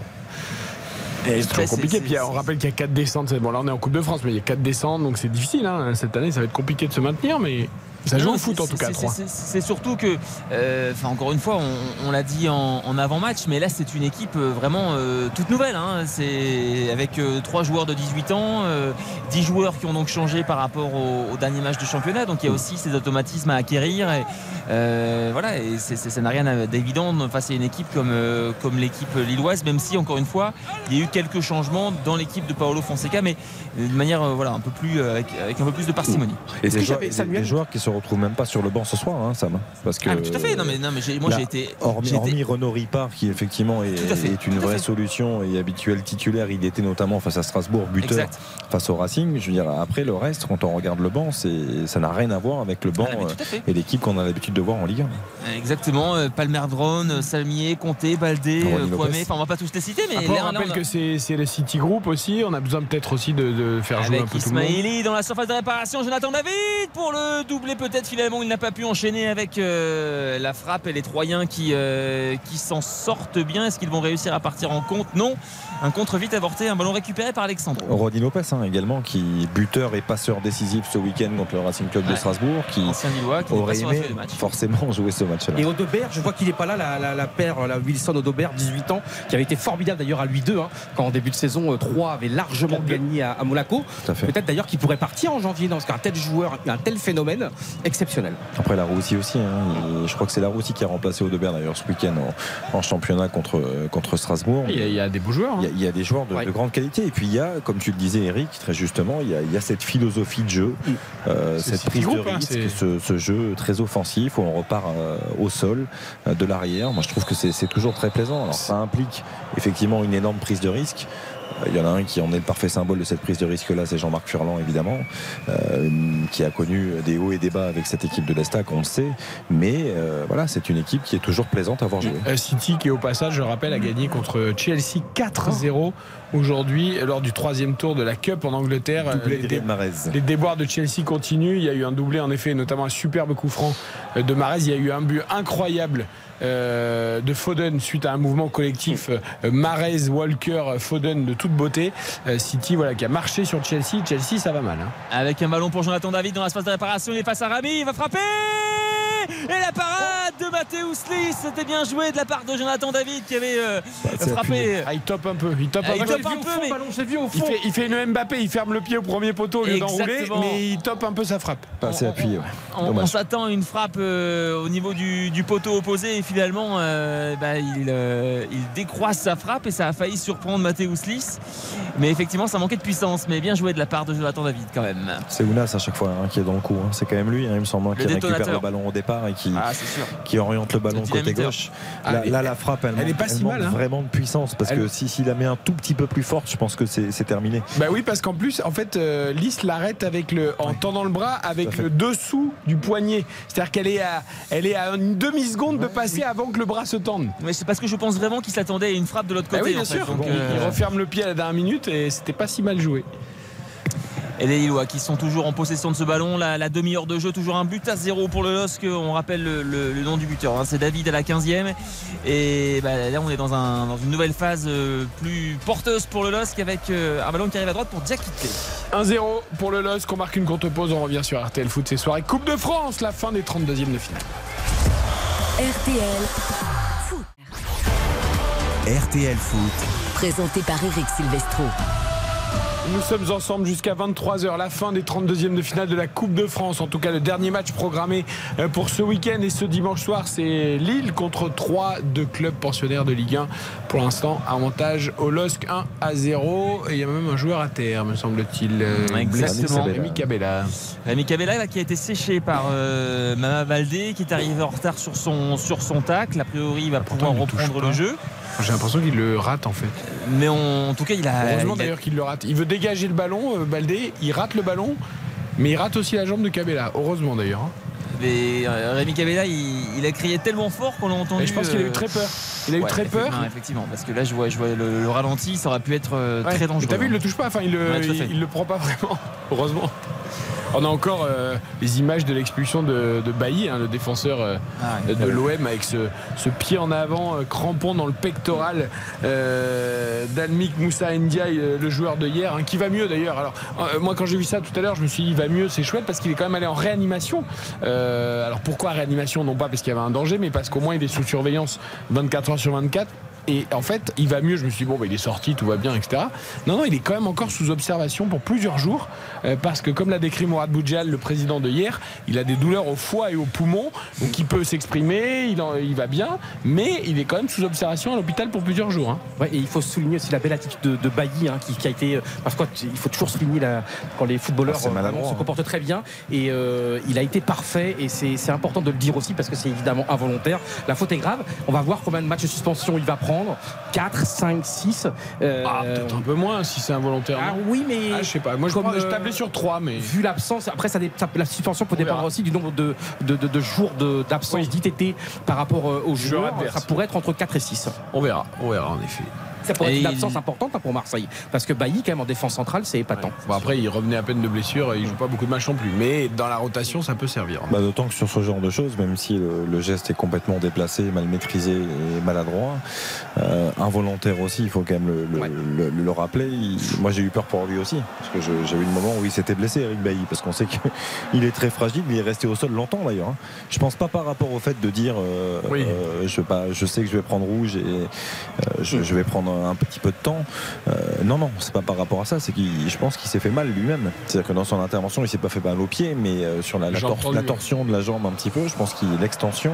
Speaker 3: C'est
Speaker 4: c'est-
Speaker 3: compliqué. Puis on rappelle qu'il y a 4 descentes. Bon, là, on est en Coupe de France, mais il y a 4 descentes, donc c'est difficile. hein. Cette année, ça va être compliqué de se maintenir, mais ça joue
Speaker 4: Non,
Speaker 3: au foot en
Speaker 4: c'est-
Speaker 3: tout cas,
Speaker 4: c'est-
Speaker 3: 3.
Speaker 4: c'est- C'est surtout que, euh, enfin encore une fois, on, on l'a dit en, en avant-match, mais là c'est une équipe euh, vraiment euh, toute nouvelle. hein. C'est avec euh, trois joueurs de 18 ans, euh, 10 joueurs qui ont donc changé par rapport au, au dernier match de championnat. Donc il y a aussi ces automatismes à acquérir. Et, euh, voilà, et ça n'a rien d'évident face à une équipe comme, euh, comme l'équipe lilloise, même si encore une fois, il y a eu quelques changements dans l'équipe de Paolo Fonseca, mais de manière euh, voilà un peu plus euh, avec, avec un peu plus de parcimonie.
Speaker 5: Et
Speaker 7: Est-ce
Speaker 5: des
Speaker 7: que
Speaker 5: joueurs,
Speaker 7: j'avais-
Speaker 5: des- des joueurs qui se retrouvent même pas sur le banc ce soir, hein, Sam. Parce que
Speaker 4: Ah, mais tout à fait. Non mais non mais moi j'ai été
Speaker 5: Hormis, hormis Renaud Ripard, qui effectivement est,
Speaker 4: fait,
Speaker 5: une vraie solution et habituel titulaire, il était notamment face à Strasbourg, buteur
Speaker 4: Exact.
Speaker 5: face au Racing. Je veux dire, après le reste, quand on regarde le banc, c'est, ça n'a rien à voir avec le banc
Speaker 4: Ah,
Speaker 5: euh, et l'équipe qu'on a l'habitude de voir en Ligue 1.
Speaker 4: Exactement, euh, Palmer Drone, euh, Salmier, Comté, Baldé. Kwame, enfin on va pas tous les citer, mais
Speaker 3: Après, on rappelle
Speaker 4: on a-
Speaker 3: que c'est c'est le City Group aussi. On a besoin peut-être aussi de, de faire jouer un peu tout le monde.
Speaker 4: Ismaili dans la surface de réparation, Jonathan David pour le doublé peut-être finalement il n'a pas pu enchaîner avec euh, la frappe et les Troyens qui, euh, qui s'en sortent bien. Est-ce qu'ils vont réussir à partir en compte? Non. Un contre vite avorté, un ballon récupéré par Alexandre.
Speaker 5: Rodin Lopez hein, également, qui buteur et passeur décisif ce week-end contre le Racing Club de. Strasbourg, qui aurait aimé forcément jouer ce match-là.
Speaker 7: Et Odobert, je vois qu'il n'est pas là, la, la, la paire, la Wilson Odobert, 18 ans, qui avait été formidable d'ailleurs à lui 2 hein, quand en début de saison euh, 3 avait largement gagné à, à Monaco. Peut-être d'ailleurs qu'il pourrait partir en janvier dans ce cas. Un tel joueur, un tel phénomène exceptionnel.
Speaker 5: Après la Roussi aussi, hein, il- je crois que c'est la Roussi qui a remplacé Audebert d'ailleurs ce week-end en, en championnat contre, contre Strasbourg.
Speaker 3: Il y, a, il y a des beaux joueurs. hein.
Speaker 5: Il y, a, il y a des joueurs de,
Speaker 7: Ouais.
Speaker 5: de grande qualité et puis il y a, comme tu le disais Eric, très justement, il y a, il y a cette philosophie de jeu, euh, cette prise de
Speaker 3: hein,
Speaker 5: risque, ce, ce jeu très offensif où on repart euh, au sol euh, de l'arrière. Moi je trouve que c'est c'est toujours très plaisant. Alors ça implique effectivement une énorme prise de risque. Euh, Il y en a un qui en est le parfait symbole de cette prise de risque-là, c'est Jean-Marc Furlan, évidemment, euh, qui a connu des hauts et des bas avec cette équipe de l'Estac, on le sait. Mais euh, voilà, c'est une équipe qui est toujours plaisante à voir jouer.
Speaker 3: City qui au passage, je rappelle, a gagné contre Chelsea 4-0 aujourd'hui lors du troisième tour de la Cup en Angleterre. Les
Speaker 5: de
Speaker 3: dé-. Les déboires de Chelsea continuent. Il y a eu un doublé en effet, notamment un superbe coup franc de Mahrez. Il y a eu un but incroyable euh, de Foden suite à un mouvement collectif. Euh, Mahrez, Walker, Foden de toute beauté. Euh, City voilà qui a marché sur Chelsea. Chelsea ça va mal. hein.
Speaker 4: Avec un ballon pour Jonathan David dans l'espace de réparation, il est face à Rami, il va frapper Et la parade de Mathéus Lee, c'était bien joué de la part de Jonathan David qui avait euh,
Speaker 5: c'est
Speaker 4: frappé.
Speaker 3: Ah, il top un peu. Il top
Speaker 4: Ah,
Speaker 3: un
Speaker 4: il
Speaker 3: peu.
Speaker 4: top un peu, mais-
Speaker 3: Il fait, il fait une Mbappé, il ferme le pied au premier poteau au lieu d'enrouler, mais il top un peu sa frappe.
Speaker 5: Pas assez
Speaker 4: On-
Speaker 5: appuyé. ouais.
Speaker 4: On, on
Speaker 5: Dommage.
Speaker 4: s'attend à une frappe euh, au niveau du, du poteau opposé finalement euh, bah, il, euh, il décroise sa frappe et ça a failli surprendre Mathéus Lis. Mais effectivement ça manquait de puissance. Mais bien joué de la part de Jonathan David quand même.
Speaker 5: C'est Ounas à chaque fois hein, qui est dans le coup. hein. C'est quand même lui, hein, il me semble,
Speaker 4: Le
Speaker 5: qui récupère le ballon au départ et qui,
Speaker 4: Ah
Speaker 5: qui oriente le ballon
Speaker 4: Le
Speaker 5: côté gauche.
Speaker 3: Ah,
Speaker 5: là, la frappe, elle,
Speaker 3: elle est
Speaker 5: manque-
Speaker 3: pas si
Speaker 5: manque
Speaker 3: mal, hein.
Speaker 5: vraiment de puissance parce
Speaker 3: Elle-
Speaker 5: que si s'il la met un tout petit peu plus forte, je pense que c'est c'est terminé.
Speaker 3: Bah oui, parce qu'en plus, en fait, euh, Lys l'arrête avec le, en tendant le bras avec le dessous du poignet. C'est-à-dire qu'elle est à, elle est à une demi seconde de passer avant que le bras se tende.
Speaker 4: Mais c'est parce que je pense vraiment qu'il s'attendait à une frappe de l'autre
Speaker 3: Bah
Speaker 4: côté.
Speaker 3: oui, bien
Speaker 4: en fait.
Speaker 3: sûr.
Speaker 4: Donc,
Speaker 3: Il-
Speaker 4: euh,
Speaker 3: Il referme le pied à la dernière minute et c'était pas si mal joué.
Speaker 4: Et les Lillois qui sont toujours en possession de ce ballon. La, la demi-heure de jeu, toujours un but à zéro pour le LOSC. On rappelle le, le- le nom du buteur. hein. C'est David à la 15e. Et bah, là, on est dans, un- dans une nouvelle phase euh, plus porteuse pour le LOSC avec euh, un ballon qui arrive à droite pour Diakité.
Speaker 3: 1-0 pour le LOSC. On marque une courte pause. On revient sur RTL Foot ces soirées. Coupe de France, la fin des 32e de finale.
Speaker 2: RTL Foot.
Speaker 1: RTL Foot,
Speaker 2: Présenté par Eric Silvestro.
Speaker 3: Nous sommes ensemble jusqu'à 23h, la fin des 32e de finale de la Coupe de France. En tout cas, le dernier match programmé euh, pour ce week-end et ce dimanche soir, c'est Lille contre 3 de clubs pensionnaires de Ligue 1. Pour l'instant, avantage au LOSC 1 à 0. Et il y a même un joueur à terre, me semble-t-il. euh,
Speaker 4: Exactement.
Speaker 3: Rémi Cabella.
Speaker 4: Rémi Cabella là, qui a été séché par euh, Mama Baldé qui est arrivé en retard sur son, sur son tacle. A priori, il va pouvoir reprendre le jeu.
Speaker 3: J'ai l'impression qu'il le rate en fait.
Speaker 4: Mais on- en tout cas, il a.
Speaker 3: Heureusement d'ailleurs qu'il le rate. Il veut dégager le ballon, euh, Baldé. Il rate le ballon. Mais il rate aussi la jambe de Cabella. Heureusement d'ailleurs. hein.
Speaker 4: mais, euh, Rémi Cabella, il, il a crié tellement fort qu'on l'a entendu.
Speaker 3: Et je pense qu'il a eu
Speaker 4: euh,
Speaker 3: très peur. Il a eu très peur.
Speaker 4: effectivement, parce que là, je vois, je vois le, le ralenti, ça aurait pu être
Speaker 3: Ouais.
Speaker 4: très dangereux.
Speaker 3: T'as vu, il le touche pas. Enfin, il
Speaker 4: Ouais,
Speaker 3: il le prend pas vraiment. Heureusement. On a encore euh, les images de l'expulsion de, de Bailly, hein, le défenseur euh,
Speaker 4: Ah
Speaker 3: de l'OM, avec ce, ce pied en avant, euh, crampon dans le pectoral euh, d'Almik Moussa Ndiaye, euh, le joueur de hier, hein, qui va mieux d'ailleurs. Alors, euh, moi, quand j'ai vu ça tout à l'heure, je me suis dit, il va mieux, c'est chouette, parce qu'il est quand même allé en réanimation. Euh, alors, pourquoi réanimation? Non pas parce qu'il y avait un danger, mais parce qu'au moins, il est sous surveillance 24 heures sur 24. Et en fait, il va mieux. Je me suis dit, bon, bah, il est sorti, tout va bien, etc. Non, non, il est quand même encore sous observation pour plusieurs jours. euh, parce que, comme l'a décrit Mourad Boudjal, le président de hier, il a des douleurs au foie et au poumon. Donc, il peut s'exprimer, il, en- il va bien. Mais il est quand même sous observation à l'hôpital pour plusieurs jours. hein.
Speaker 7: Ouais, et il faut souligner aussi la belle attitude de, de Bailly hein, qui, qui a été. Parce qu'il faut toujours souligner la- quand les footballeurs
Speaker 5: Ah,
Speaker 7: euh, se
Speaker 5: hein.
Speaker 7: comportent très bien. Et euh, il a été parfait. Et c'est c'est important de le dire aussi parce que c'est évidemment involontaire. La faute est grave. On va voir combien de matchs de suspension il va prendre 4, 5, 6. Euh,
Speaker 3: Ah, peut-être un peu moins si c'est involontaire.
Speaker 7: ah oui, mais.
Speaker 3: Ah, je sais pas. Moi, je,
Speaker 7: Comme,
Speaker 3: je
Speaker 7: euh,
Speaker 3: tablais sur 3, mais.
Speaker 7: Vu l'absence, après ça, ça- la suspension peut dépendre aussi du nombre de, de, de- de jours d'absence
Speaker 3: Oui.
Speaker 7: d'ITT par rapport euh, aux
Speaker 3: Joueur
Speaker 7: joueurs. Ça pourrait être entre 4 et 6.
Speaker 3: On verra. On verra, en effet.
Speaker 7: Ça pourrait être une
Speaker 4: il-
Speaker 7: absence importante hein, pour Marseille. Parce que Bailly, quand même, en défense centrale, c'est épatant.
Speaker 3: Bon, après, il revenait à peine de blessure, et il joue pas beaucoup de matchs non plus. Mais dans la rotation, ça peut servir.
Speaker 5: Bah, D'autant que sur ce genre de choses, même si le, le geste est complètement déplacé, mal maîtrisé et maladroit, euh, involontaire aussi, il faut quand même le, le-
Speaker 7: Ouais.
Speaker 5: le- le rappeler. Il- moi j'ai eu peur pour lui aussi, parce que j'ai eu le moment où il s'était blessé, Eric Bailly, parce qu'on sait qu'il est très fragile, mais il est resté au sol longtemps d'ailleurs. hein. Je pense pas par rapport au fait de dire euh,
Speaker 3: Oui.
Speaker 5: euh, je, sais que je vais prendre rouge et euh, je, je vais prendre un petit peu de temps. Euh, non, non, c'est pas par rapport à ça, c'est qu'il, je pense qu'il s'est fait mal lui-même. C'est-à-dire que dans son intervention, il s'est pas fait mal au pied, mais euh, sur la, la, tor- la torsion de la jambe un petit peu, je pense qu'il l'extension.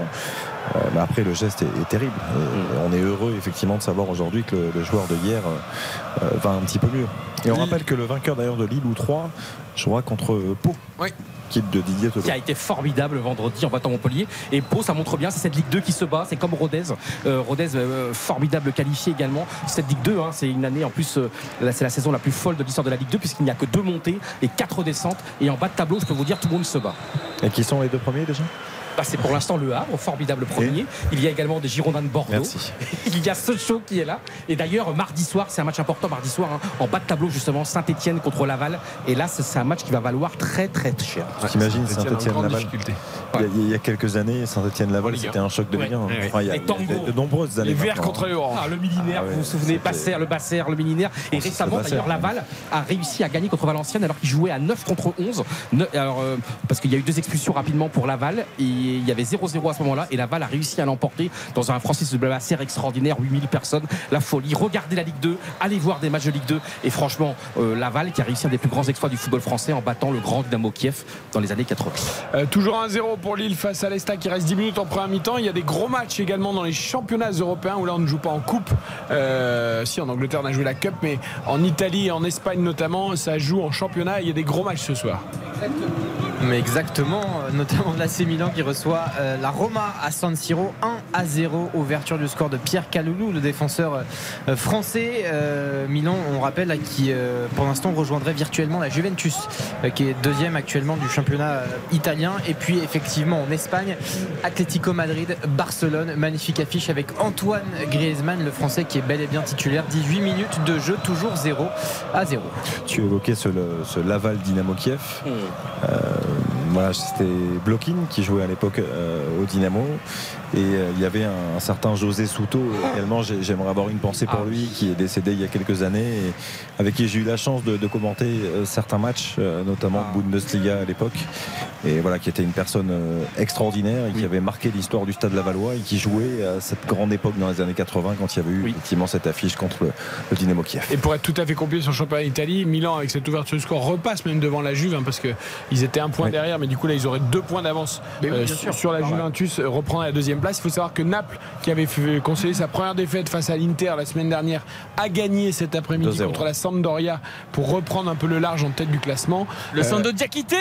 Speaker 5: Euh, mais après, le geste est, est terrible. Et on est heureux effectivement de savoir aujourd'hui que le, le joueur de hier euh, va un petit peu mieux. Et on rappelle que le vainqueur d'ailleurs de Lille ou 3 jouera contre Pau,
Speaker 3: Oui.
Speaker 5: kit de Didier Tolo.
Speaker 7: qui a été formidable vendredi en battant Montpellier. Et Pau, ça montre bien, c'est cette Ligue 2 qui se bat. C'est comme Rodez. Euh, Rodez, euh, formidable qualifié également. Cette Ligue 2, hein, c'est une année en plus, euh, c'est la saison la plus folle de l'histoire de la Ligue 2, puisqu'il n'y a que deux montées et quatre descentes. Et en bas de tableau, je peux vous dire, tout le monde se bat.
Speaker 5: Et qui sont les deux premiers déjà?
Speaker 7: Bah, c'est pour l'instant le Havre, formidable premier. Il y a également des Girondins de Bordeaux.
Speaker 5: Merci.
Speaker 7: Il y a Sochaux qui est là. Et d'ailleurs, mardi soir, c'est un match important mardi soir, hein, en bas de tableau justement, Saint-Etienne contre Laval. Et là, c'est un match qui va valoir très très cher.
Speaker 5: T'imagines
Speaker 3: Saint-Étienne en grande
Speaker 5: Saint-Etienne-Laval il, y a- il y a quelques années,
Speaker 3: En
Speaker 5: Saint-Etienne-Laval, c'était un choc de
Speaker 7: Ouais.
Speaker 5: Ligue 1.
Speaker 7: Ouais, ouais.
Speaker 5: Enfin, il y a, de, de nombreuses années.
Speaker 3: Les Verts contre les Oranges.
Speaker 7: Ah, le millénaire,
Speaker 5: Ah ouais,
Speaker 7: vous vous souvenez, Basser, le Basser, le millénaire. Et récemment, d'ailleurs, Laval a réussi à gagner contre Valenciennes alors qu'il jouait à 9 contre 11. Ne- alors, euh, parce qu'il y a eu deux expulsions rapidement pour Laval. Et il y avait 0-0 à ce moment-là. Et Laval a réussi à l'emporter dans un Francis de Basser extraordinaire, 8000 personnes. La folie. Regardez la Ligue 2, allez voir des matchs de Ligue 2. Et franchement, euh, Laval qui a réussi un des plus grands exploits du football français en battant le grand Dynamo Kiev dans les années 80.
Speaker 3: Euh, toujours 1-0 pour Lille face à l'Estac. Il reste 10 minutes en première mi-temps. Il y a des gros matchs également dans les championnats européens où là on ne joue pas en coupe. Euh, si en Angleterre on a joué la Cup, mais en Italie et en Espagne notamment, ça joue en championnat. Il y a des gros matchs ce soir.
Speaker 6: Mais exactement, notamment l'AC Milan qui reçoit euh, la Roma à San Siro 1 à 0, ouverture du score de Pierre Caloulou, le défenseur euh, français. Euh, Milan, on rappelle, là, qui euh, pour l'instant rejoindrait virtuellement la Juventus, euh, qui est deuxième actuellement du championnat euh, italien. Et puis effectivement en Espagne, Atlético Madrid, Barcelone, magnifique affiche avec Antoine Griezmann, le français qui est bel et bien titulaire. 18 minutes de jeu, toujours 0 à 0.
Speaker 5: Tu évoquais ce, Laval Dynamo Kiev. Euh, voilà, c'était Blokin qui jouait à l'époque euh, au Dynamo. Et euh, il y avait un, un certain José Souto également. J'ai- J'aimerais avoir une pensée pour
Speaker 7: Ah
Speaker 5: lui, qui est décédé il y a quelques années et avec qui j'ai eu la chance de, de commenter euh, certains matchs, euh, notamment
Speaker 7: Ah.
Speaker 5: Bundesliga à l'époque. Et voilà, qui était une personne euh, extraordinaire et qui
Speaker 7: Oui.
Speaker 5: avait marqué l'histoire du Stade Lavallois et qui jouait à cette grande époque dans les années 80 quand il y avait eu
Speaker 7: Oui.
Speaker 5: effectivement cette affiche contre le, le Dynamo Kiev.
Speaker 3: Et pour être tout à fait complet sur le championnat d'Italie, Milan avec cette ouverture du score repasse même devant la Juve hein, parce qu'ils étaient un point
Speaker 5: Oui.
Speaker 3: derrière, mais du coup là ils auraient deux points d'avance sur, sur la. Juventus, euh, reprend la deuxième place. Il faut savoir que Naples, qui avait concéder sa première défaite face à l'Inter la semaine dernière, a gagné cet après-midi
Speaker 5: 2-0.
Speaker 3: contre la Sampdoria pour reprendre un peu le large en tête du classement.
Speaker 4: Le
Speaker 3: Euh,
Speaker 4: centre de Diakité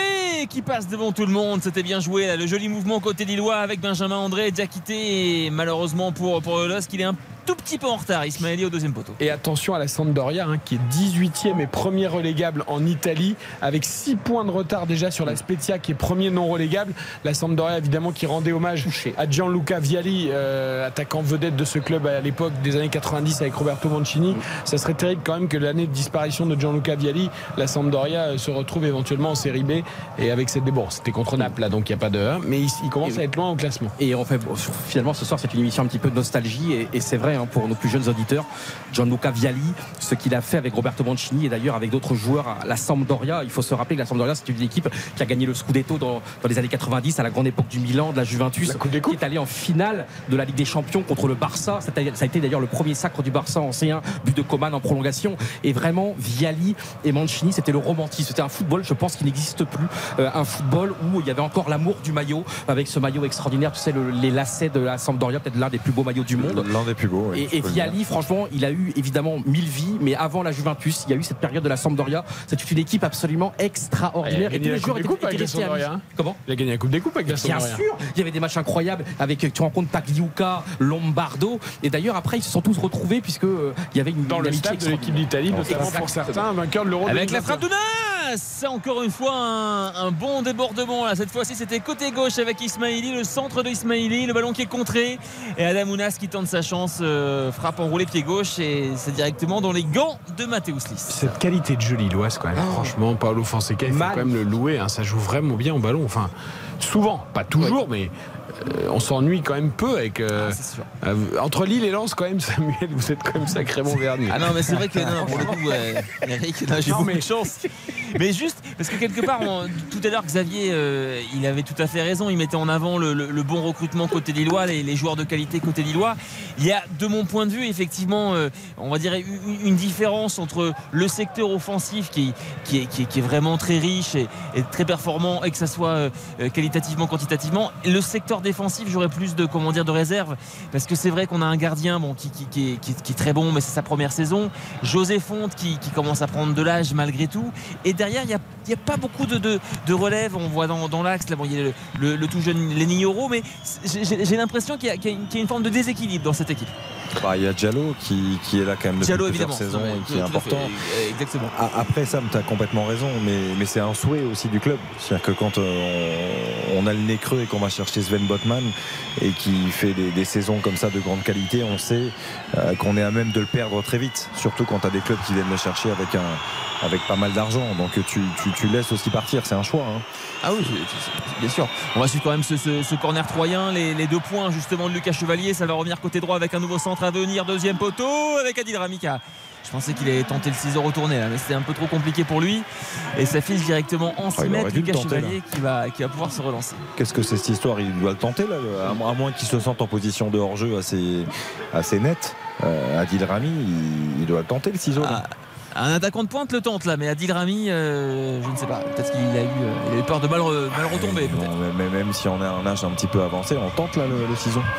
Speaker 4: qui passe devant tout le monde. C'était bien joué. là. Le joli mouvement côté Lillois avec Benjamin André. Diakité, malheureusement pour, pour le LOSC, il est un tout petit peu en retard. Ismaëli au deuxième poteau.
Speaker 3: Et attention à la Sampdoria hein, qui est 18e et premier relégable en Italie avec 6 points de retard déjà sur la Spezia qui est premier non relégable. La Sampdoria évidemment qui rendait hommage à Gianluca Vialli, euh, attaquant vedette de ce club à l'époque des années 90 avec Roberto Mancini. Ça serait terrible quand même que l'année de disparition de Gianluca Vialli, la Sampdoria euh, se retrouve éventuellement en série B et avec cette bon, c'était contre Naples là donc il n'y a pas de 1 mais il, il commence à être loin au classement.
Speaker 7: Et on fait bon, finalement ce soir c'est une émission un petit peu de nostalgie et, et c'est vrai hein, pour nos plus jeunes auditeurs. Gianluca Vialli, ce qu'il a fait avec Roberto Mancini et d'ailleurs avec d'autres joueurs à la Sampdoria. Il faut se rappeler que la Sampdoria c'est une équipe qui a gagné le Scudetto dans, dans les années 90 à la grande époque du Milan, de la Juventus,
Speaker 3: La Coupe des
Speaker 7: qui est allé en finale de la Ligue des Champions contre le Barça. Ça a ça a été d'ailleurs le premier sacre du Barça en C1, but de Coman en prolongation. Et vraiment Vialli et Mancini c'était le romantisme. C'était un football, je pense, qui n'existe plus. Euh, un football où il y avait encore l'amour du maillot avec ce maillot extraordinaire. Tu sais le- les lacets de la Sampdoria, peut-être l'un des plus beaux maillots du monde.
Speaker 5: L'un des plus beaux.
Speaker 7: Et, et. Vialli, franchement, il a eu évidemment mille vies, mais avant la Juventus, il y a eu cette période de la Sampdoria. C'est une équipe absolument extraordinaire.
Speaker 3: Il a gagné la Coupe des Coupes avec la
Speaker 7: restés amis.
Speaker 3: Hein.
Speaker 7: Comment
Speaker 3: Il a gagné la Coupe des Coupes avec la
Speaker 7: Bien sûr, il y avait des matchs incroyables avec tu rencontres Pagliuca, Lombardo, et d'ailleurs après ils se sont tous retrouvés puisque euh, il y avait une
Speaker 3: Dans
Speaker 7: une
Speaker 3: le stade de l'équipe d'Italie, notamment pour certains, vainqueurs de l'Euro
Speaker 4: Avec la
Speaker 3: 2021.
Speaker 4: frappe de Adamounas, encore une fois un, un bon débordement. Là. Cette fois-ci, c'était côté gauche avec Ismaili, le centre de Ismaili, le ballon qui est contré. Et Adamounas qui tente sa chance, euh, frappe enroulé pied gauche et c'est directement dans les gants de Mathéus Liss.
Speaker 3: Cette qualité de jeu lilloise, quand même. Franchement, Paolo Fonseca, il faut
Speaker 6: Mal.
Speaker 3: quand même le louer. hein. Ça joue vraiment bien au ballon. Enfin, souvent, pas toujours, mais euh, on s'ennuie quand même peu avec. euh,
Speaker 4: Ah,
Speaker 3: euh, entre Lille et Lens, quand même, Samuel, vous êtes quand même sacrément vernis.
Speaker 4: Ah non, mais c'est vrai que non, pour le coup, Eric, j'ai beaucoup
Speaker 3: mais-
Speaker 4: de chance. Mais juste, parce que quelque part, tout à l'heure, Xavier, euh, il avait tout à fait raison. Il mettait en avant le, bon recrutement côté Lillois, les, joueurs de qualité côté Lillois. Il y a, de mon point de vue, effectivement, euh, on va dire une, différence entre le secteur offensif qui, qui, est, qui est- vraiment très riche et, très performant, et que ça soit euh, qualitativement, quantitativement. Le secteur défensif, j'aurais plus de, comment dire, de réserve, parce que c'est vrai qu'on a un gardien bon, qui, qui- est, est- très bon, mais c'est sa première saison. José Fonte qui, commence à prendre de l'âge malgré tout. Derrière, il n'y a, pas beaucoup de, de, de relève. On voit dans, l'axe, là, il y a le, tout jeune Lenny Euro, mais j'ai l'impression qu'il y a une forme de déséquilibre dans cette équipe.
Speaker 5: Bah, Il y a Diallo qui, qui est là quand même depuis
Speaker 4: Diallo,
Speaker 5: plusieurs
Speaker 4: évidemment.
Speaker 5: saisons et qui est
Speaker 4: fait.
Speaker 5: important.
Speaker 4: Exactement.
Speaker 5: A- Après Sam, tu as complètement raison, mais, mais c'est un souhait aussi du club. C'est-à-dire que quand euh, on, on a le nez creux et qu'on va chercher Sven Botman et qui fait des, des saisons comme ça de grande qualité, on sait euh, qu'on est à même de le perdre très vite. Surtout quand tu as des clubs qui viennent le chercher avec, un, avec pas mal d'argent. Donc tu, tu, tu laisses aussi partir, c'est un choix. hein.
Speaker 4: Ah oui, bien sûr. On va suivre quand même ce, ce- ce corner troyen, les, les deux points justement de Lucas Chevalier. Ça va revenir côté droit avec un nouveau centre à venir. Deuxième poteau avec Adil Rami qui a- Je pensais qu'il allait tenter le ciseau retourné là, mais c'était un peu trop compliqué pour lui. Et ça file directement en 6
Speaker 5: Ah,
Speaker 4: mètres. Lucas
Speaker 5: tenter.
Speaker 4: Chevalier qui va, qui va pouvoir se relancer.
Speaker 5: Qu'est-ce que c'est cette histoire Il doit le tenter là, à, mo- à moins qu'il se sente en position de hors-jeu assez, assez nette. Euh, Adil Rami, il, il doit le tenter le ciseau.
Speaker 4: Ah, un attaquant de pointe le tente là, mais Adil Rami, euh, je ne sais pas. Peut-être qu'il a, eu, euh, il a eu peur de mal, re- mal retomber.
Speaker 5: Non, mais- mais même si on a un âge un petit peu avancé, on tente là le, le ciseau.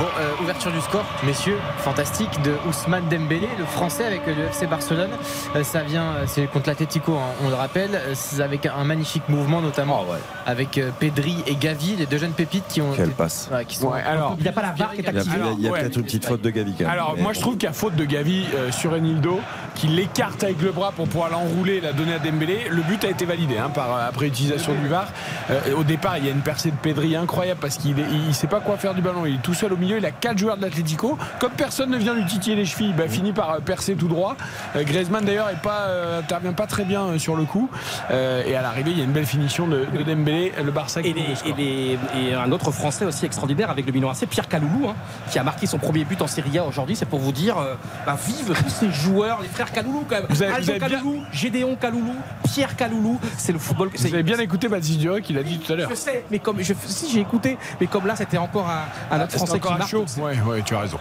Speaker 6: Bon, euh, ouverture du score, messieurs, fantastique de Ousmane Dembélé, le français avec le FC Barcelone. Euh, ça vient, euh, c'est contre l'Atlético, hein, on le rappelle, euh, c'est avec un magnifique mouvement, notamment avec euh, Pedri et Gavi, les deux jeunes pépites qui ont.
Speaker 5: Quelle passe.
Speaker 6: voilà, qui sont
Speaker 3: Ouais, alors,
Speaker 6: il n'y a pas la VAR qui est
Speaker 5: Il y a,
Speaker 6: activée.
Speaker 5: Il y a
Speaker 3: ouais.
Speaker 5: peut-être une petite faute de Gavi quand même.
Speaker 3: Alors, moi, je trouve qu'il y a faute de Gavi euh, sur Enildo, qui l'écarte avec le bras pour pouvoir l'enrouler et la donner à Dembélé. Le but a été validé hein, par, après utilisation du VAR. Euh, au départ, il y a une percée de Pedri incroyable parce qu'il ne sait pas quoi faire du ballon. Il est tout seul au milieu. Il a quatre joueurs de l'Atlético. Comme personne ne vient lui titiller les chevilles, bah, finit par euh, percer tout droit. Euh, Griezmann, d'ailleurs, est pas, euh, pas très bien euh, sur le coup. Euh, et à l'arrivée, il y a une belle finition de, de Dembélé. Le Barça qui
Speaker 9: Et,
Speaker 3: le
Speaker 9: et les- et un autre Français aussi extraordinaire avec le Milan AC, Pierre Kaloulou, hein, qui a marqué son premier but en Serie A aujourd'hui. C'est pour vous dire, euh, bah, vive tous ces joueurs, les frères Kaloulou quand même.
Speaker 3: Vous avez-
Speaker 9: Aldo
Speaker 3: vous avez bien-
Speaker 9: Gédéon Kaloulou, Pierre Kaloulou, c'est le football.
Speaker 3: Vous
Speaker 9: c'est-
Speaker 3: avez bien écouté Baptiste qui l'a dit tout à l'heure.
Speaker 9: Je sais, mais comme je, si j'ai écouté, mais comme là c'était encore un, un autre Français qui marque.
Speaker 3: chaud. Ouais, ouais, tu as raison.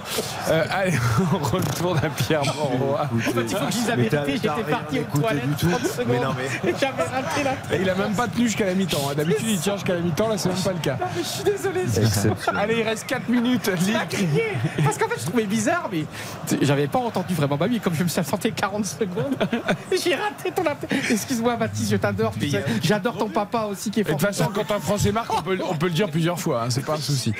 Speaker 3: Euh, allez, on retourne à Pierre.
Speaker 9: En fait, il faut que je dise la
Speaker 5: Mais
Speaker 9: vérité,
Speaker 5: t'as-
Speaker 9: j'étais
Speaker 5: t'as rien
Speaker 9: parti aux
Speaker 5: écouté
Speaker 9: toilettes
Speaker 5: du tout.
Speaker 9: 30 secondes.
Speaker 5: Mais non, mais-
Speaker 9: Et J'avais raté la
Speaker 3: Et Il a même pas tenu jusqu'à la mi-temps. hein. D'habitude, il tient jusqu'à la mi-temps. Là, c'est même pas le cas.
Speaker 9: Je suis désolé.
Speaker 3: Allez, il reste 4 minutes.
Speaker 9: Il a crié Parce qu'en fait, je trouvais bizarre, mais j'avais pas entendu vraiment Babi. Comme je me suis absenté 40 secondes, j'ai raté ton appel. Excuse-moi, Baptiste, je t'adore. tu sais. J'adore ton papa aussi qui est
Speaker 3: Et de toute façon, quand un Français marque, on peut, on peut le dire plusieurs fois. hein, c'est pas un souci.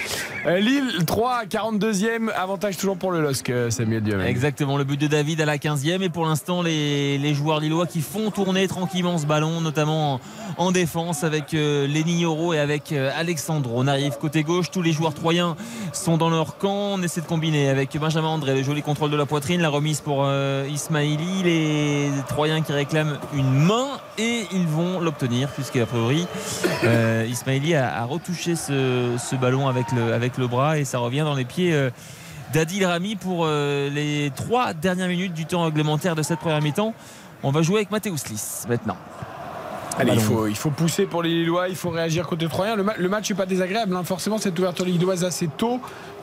Speaker 3: Euh, Lille, 3, 42e. Avantage toujours pour le LOSC, euh, Samuel Diamant.
Speaker 4: Exactement, le but de David à la 15e et pour l'instant les, les joueurs lillois qui font tourner tranquillement ce ballon, notamment en, en défense avec euh, Lenny Yoro et avec euh, Alexandro. On arrive côté gauche, tous les joueurs troyens sont dans leur camp, on essaie de combiner avec Benjamin André, le joli contrôle de la poitrine, la remise pour euh, Les troyens qui réclament une main et ils vont l'obtenir puisqu'à priori euh, Ismaili a, retouché ce, ballon avec le, bras et ça revient dans les pieds. euh, d'Adil Rami pour euh, les trois dernières minutes du temps réglementaire de cette première mi-temps. On va jouer avec Mathéus Liss maintenant.
Speaker 3: Allez, il faut, il faut pousser pour les Lillois, il faut réagir côté Troyen. Le, ma- le match n'est pas désagréable. hein. Forcément, cette ouverture lilloise assez tôt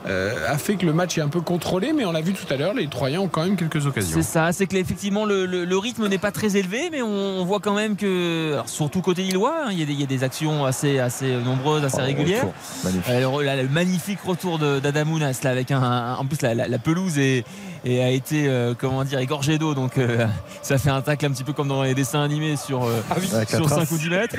Speaker 3: euh, a fait que le match est un peu contrôlé, mais on l'a vu tout à l'heure, les Troyens ont quand même quelques occasions.
Speaker 4: C'est ça, c'est que effectivement le, le- le rythme n'est pas très élevé, mais on, on voit quand même que, alors, surtout côté lillois, hein, il y, a des- il y a des actions assez, assez nombreuses, assez
Speaker 5: Oh,
Speaker 4: régulières.
Speaker 5: retour. Magnifique.
Speaker 4: Le, là, le magnifique retour d'Adamounas avec un, un- en plus la, la- la pelouse est, et a été euh, comment dire égorgée d'eau. Donc euh, ça fait un tacle un petit peu comme dans les dessins animés sur euh,
Speaker 5: la
Speaker 4: sur 5
Speaker 5: trace.
Speaker 4: ou 10 mètres.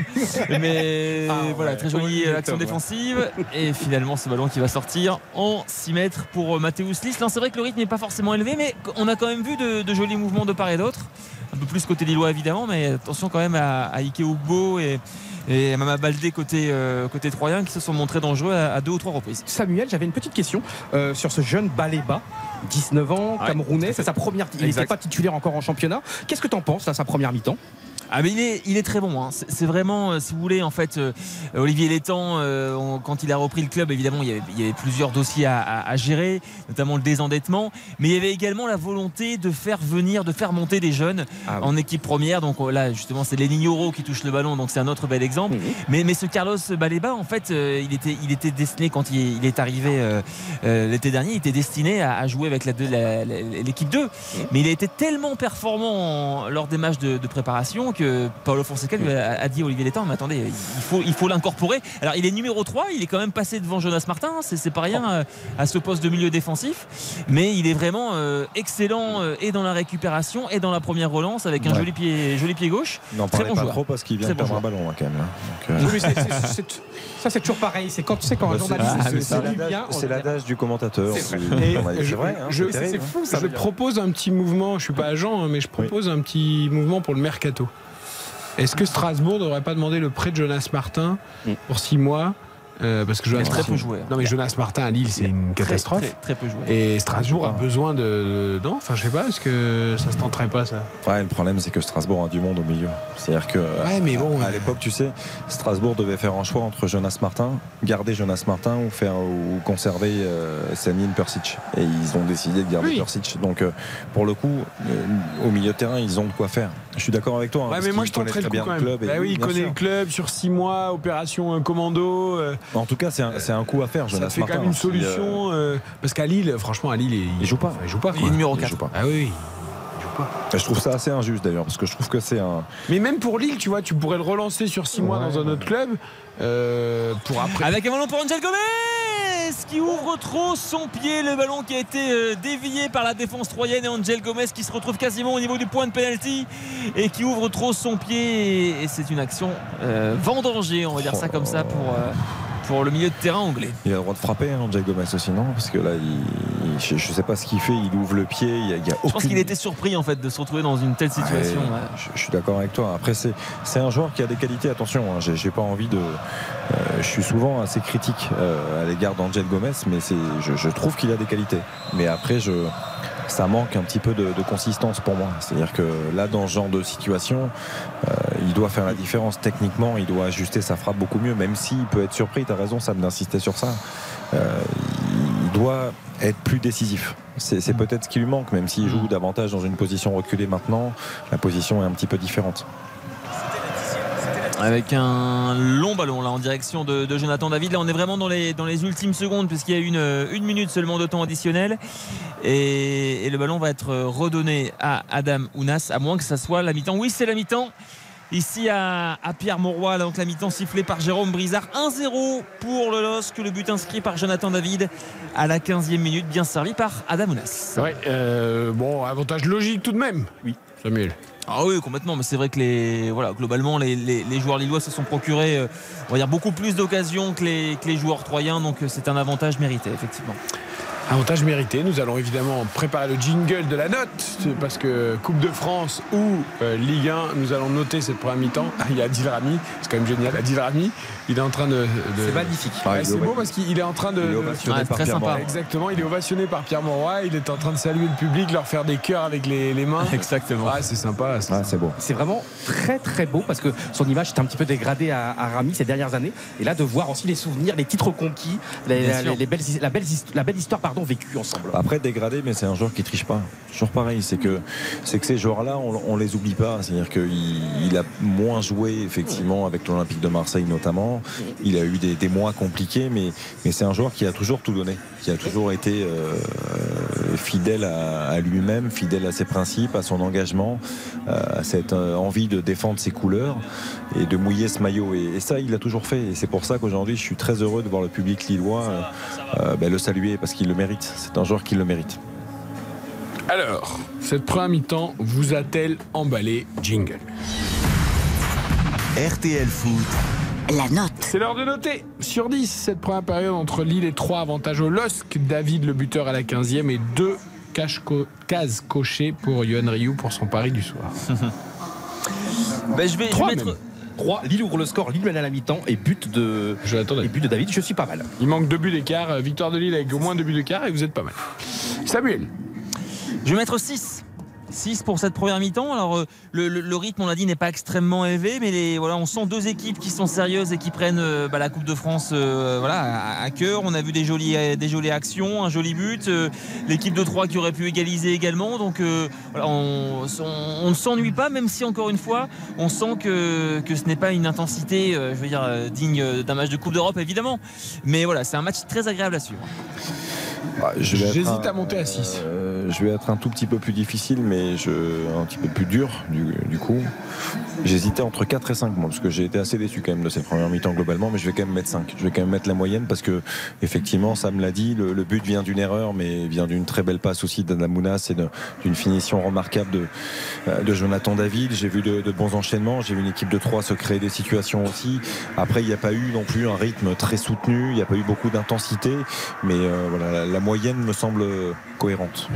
Speaker 4: Mais voilà très jolie action défensive. Et finalement ce ballon qui va sortir en 6 mètres pour Mathéus non c'est vrai que le rythme n'est pas forcément élevé mais on a quand même vu de, de jolis mouvements de part et d'autre. Peu plus côté lillois évidemment, mais attention quand même à, à Ike Ugbo et, et Mama Baldé côté, euh, côté troyen qui se sont montrés dangereux à, à deux ou trois reprises.
Speaker 7: Samuel, j'avais une petite question euh, sur ce jeune Baléba, 19 ans,
Speaker 4: Ouais,
Speaker 7: camerounais. C'est sa première. Il n'était pas titulaire encore en championnat. Qu'est-ce que tu en penses à sa première mi-temps?
Speaker 4: Ah mais il est, il est très bon. hein. C'est vraiment, euh, si vous voulez, en fait, euh, Olivier Létang, euh, on- quand il a repris le club, évidemment, il y avait, il y avait plusieurs dossiers à, à- à gérer, notamment le désendettement, mais il y avait également la volonté de faire venir, de faire monter des jeunes
Speaker 7: Ah oui.
Speaker 4: en équipe première. Donc là, justement, c'est Lenny Yoro qui touche le ballon, donc c'est un autre bel exemple. Mais, mais ce Carlos Baleba, en fait, il, était, il était destiné, quand il, il est arrivé l'été dernier, il était destiné à, à jouer avec la deux- la- la- l'équipe 2. Mais il a été tellement performant en- lors des matchs de, de préparation que Paolo Fonseca lui a, a dit à Olivier Létang mais attendez, il faut, il faut l'incorporer. Alors il est numéro 3, il est quand même passé devant Jonas Martin, c'est, c'est pas rien euh, à ce poste de milieu défensif, mais il est vraiment euh, excellent euh, et dans la récupération et dans la première relance avec un
Speaker 5: Ouais.
Speaker 4: joli pied, joli pied gauche.
Speaker 5: N'en
Speaker 4: Très bon
Speaker 5: pas
Speaker 4: joueur.
Speaker 5: trop parce qu'il vient de
Speaker 4: bon
Speaker 5: perdre un ballon hein, quand même. hein. Donc, euh,
Speaker 7: Oui, Ça, c'est toujours pareil. C'est quand tu sais quand un
Speaker 5: bah, c'est-
Speaker 7: journaliste
Speaker 5: c'est- l'adage- du commentateur.
Speaker 7: C'est vrai.
Speaker 5: C'est hein, hein.
Speaker 7: fou, ça.
Speaker 3: Je propose un petit mouvement, je suis pas agent, hein, mais je propose un petit mouvement pour le mercato. Est-ce que Strasbourg ne devrait pas demander le prêt de Jonas Martin pour 6 mois euh, Parce que Jonas
Speaker 4: Très
Speaker 3: Martin,
Speaker 4: peu joué. hein.
Speaker 3: non mais Jonas Martin à Lille c'est une
Speaker 4: Très,
Speaker 3: catastrophe.
Speaker 4: Très, très peu joué.
Speaker 3: Et Strasbourg a besoin de, non Enfin je sais pas, est-ce que ça se tenterait pas ça?
Speaker 5: Ouais, le problème, c'est que Strasbourg a du monde au milieu. C'est-à-dire que
Speaker 3: Ouais, mais bon,
Speaker 5: à l'époque, tu sais, Strasbourg devait faire un choix entre Jonas Martin, garder Jonas Martin ou faire ou conserver euh, Samin Persic. Et ils ont décidé de garder
Speaker 3: Oui.
Speaker 5: Persic. Donc, euh, pour le coup, euh, au milieu de terrain, ils ont de quoi faire. Je suis d'accord avec toi. hein,
Speaker 3: Ouais, mais moi je tenterais
Speaker 5: connaissent
Speaker 3: le
Speaker 5: très
Speaker 3: coup
Speaker 5: bien
Speaker 3: quand
Speaker 5: le
Speaker 3: même.
Speaker 5: club. et
Speaker 3: Bah oui, il connaît
Speaker 5: sûr.
Speaker 3: le club sur 6 mois, opération euh, commando.
Speaker 5: En tout cas, c'est un, c'est un coup à faire,
Speaker 3: ça
Speaker 5: Jonas Martin.
Speaker 3: quand même une
Speaker 5: Si, euh,
Speaker 3: solution. euh, parce qu'à Lille, franchement, à Lille, il,
Speaker 5: Il joue pas.
Speaker 3: il joue pas.
Speaker 4: Il est numéro
Speaker 5: il
Speaker 4: 4.
Speaker 5: joue pas.
Speaker 3: Ah oui.
Speaker 5: Je trouve ça assez injuste d'ailleurs, parce que je trouve que c'est un.
Speaker 3: Mais même pour Lille, tu vois, tu pourrais le relancer sur 6 mois
Speaker 5: Ouais.
Speaker 3: dans un autre club euh, pour après.
Speaker 4: Avec un ballon pour Angel Gomez qui ouvre trop son pied. Le ballon qui a été dévié par la défense troyenne et Angel Gomez qui se retrouve quasiment au niveau du point de penalty et qui ouvre trop son pied. Et, et c'est une action euh, vendangée, on va dire ça comme ça, pour, euh, pour le milieu de terrain anglais.
Speaker 5: Il a le droit de frapper, hein, Jay Gomez aussi, non? Parce que là, il- il- je, je sais pas ce qu'il fait, il ouvre le pied, il y a, il y a
Speaker 4: Je pense qu'il était surpris en fait de se retrouver dans une telle situation.
Speaker 5: Ouais,
Speaker 4: ouais.
Speaker 5: je, je suis d'accord avec toi. Après, c'est un joueur qui a des qualités. Attention, hein, j'ai pas envie de. euh, je suis souvent assez critique euh, à l'égard d'Angel Gomez, mais je, je trouve qu'il a des qualités. Mais après, je ça manque un petit peu de, de consistance pour moi. C'est-à-dire que là, dans ce genre de situation, euh, il doit faire la différence techniquement, il doit ajuster sa frappe beaucoup mieux, même s'il peut être surpris. Tu as raison, Sam, d'insister sur ça. Euh, il doit être plus décisif. C'est c'est peut-être ce qui lui manque, même s'il joue davantage dans une position reculée maintenant, la position est un petit peu différente.
Speaker 4: Avec un long ballon là en direction de, de Jonathan David. Là on est vraiment dans les, dans les ultimes secondes puisqu'il y a une, une minute seulement de temps additionnel. Et, et le ballon va être redonné à Adam Ounas, à moins que ça soit la mi-temps. Oui c'est la mi-temps. Ici à, à Pierre Mauroy, donc la mi-temps sifflée par Jérôme Brizard. 1-0 pour le LOSC. Le but inscrit par Jonathan David à la 15e minute, bien servi par Adam Ounas.
Speaker 3: Ouais, euh, bon, avantage logique tout de même. Oui, Samuel.
Speaker 4: Ah oui, complètement. Mais c'est vrai que les, voilà, globalement, les, joueurs lillois se sont procurés, euh, on va dire, beaucoup plus d'occasions que les, que les joueurs troyens. Donc euh, c'est un avantage mérité, effectivement.
Speaker 3: Avantage mérité. Nous allons évidemment préparer le jingle de la note parce que Coupe de France ou euh, Ligue 1, nous allons noter cette première mi-temps. Ah, Il y a Adil Rami, c'est quand même génial. Adil Rami, il est en train de. de-
Speaker 7: C'est magnifique.
Speaker 5: Ah,
Speaker 3: Ouais, c'est
Speaker 5: est
Speaker 3: beau parce qu'il est en train de.
Speaker 5: il est ovationné par
Speaker 4: très
Speaker 5: Pierre
Speaker 4: sympa.
Speaker 3: Exactement, il est ovationné par Pierre Mauroy. Il est en train de saluer le public, leur faire des cœurs avec les, les mains.
Speaker 4: Exactement.
Speaker 3: Ah, c'est sympa. c'est
Speaker 5: Ah, c'est beau.
Speaker 7: C'est vraiment très très beau parce que son image est un petit peu dégradée à, à Rami ces dernières années. Et là, de voir aussi les souvenirs, les titres conquis, les,
Speaker 4: Bien sûr.
Speaker 7: les- les belles, la, belle, la belle histoire pardon, vécue ensemble.
Speaker 5: Après dégradé, mais c'est un joueur qui triche pas. Toujours pareil, c'est que c'est que ces joueurs-là, on, on les oublie pas. C'est-à-dire qu'il il a moins joué effectivement avec l'Olympique de Marseille notamment. Il a eu des, mois compliqués, mais c'est un joueur qui a toujours tout donné, qui a toujours été euh, fidèle à, à lui-même, fidèle à ses principes, à son engagement, euh, à cette euh, envie de défendre ses couleurs et de mouiller ce maillot. Et, et ça, il l'a toujours fait. Et c'est pour ça qu'aujourd'hui, je suis très heureux de voir le public lillois euh, euh, ben, le saluer parce qu'il le mérite. C'est un joueur qui le mérite.
Speaker 3: Alors, cette première mi-temps vous a-t-elle emballé Jingle?
Speaker 1: RTL Foot,
Speaker 2: La note.
Speaker 3: C'est l'heure de noter sur 10 cette première période entre Lille et 3 avantage au LOSC. David le buteur à la 15e et 2 cache co- case cochée pour Yohan Ryu pour son pari du soir.
Speaker 4: Ben, je vais, je vais mettre.
Speaker 3: Même.
Speaker 7: 3, Lille ouvre le score, Lille mène à la mi-temps et but de,
Speaker 3: Jonathan
Speaker 7: et
Speaker 3: David.
Speaker 7: but de David. Je suis pas mal.
Speaker 3: Il manque deux buts d'écart. euh, Victoire de Lille avec au moins deux buts d'écart et vous êtes pas mal. Samuel.
Speaker 4: Je vais mettre 6. 6 pour cette première mi-temps. Alors euh, le, rythme, on l'a dit, n'est pas extrêmement élevé, mais voilà, on sent deux équipes qui sont sérieuses et qui prennent euh, bah, la Coupe de France euh, voilà, à, cœur. On a vu des jolies, des jolies actions, un joli but. L'équipe de Troyes qui aurait pu égaliser également. Donc on, on- ne s'ennuie pas, même si encore une fois, on sent que, que ce n'est pas une intensité, je veux dire, digne d'un match de Coupe d'Europe, évidemment. Mais voilà, c'est un match très agréable à suivre.
Speaker 5: Bah,
Speaker 3: J'hésite à monter à six.
Speaker 5: euh, je vais être un tout petit peu plus difficile, mais je, un petit peu plus dur du, du coup. J'hésitais entre 4 et 5 moi, parce que j'ai été assez déçu quand même de cette première mi-temps globalement, mais je vais quand même mettre 5. Je vais quand même mettre la moyenne parce que effectivement, ça me l'a dit, le, le but vient d'une erreur, mais vient d'une très belle passe aussi d'Adamounas et d'une finition remarquable de, euh, de Jonathan David. J'ai vu de, de bons enchaînements, j'ai vu une équipe de 3 se créer des situations aussi. Après, il n'y a pas eu non plus un rythme très soutenu, il n'y a pas eu beaucoup d'intensité, mais euh, voilà, la, la moyenne me semble cohérente.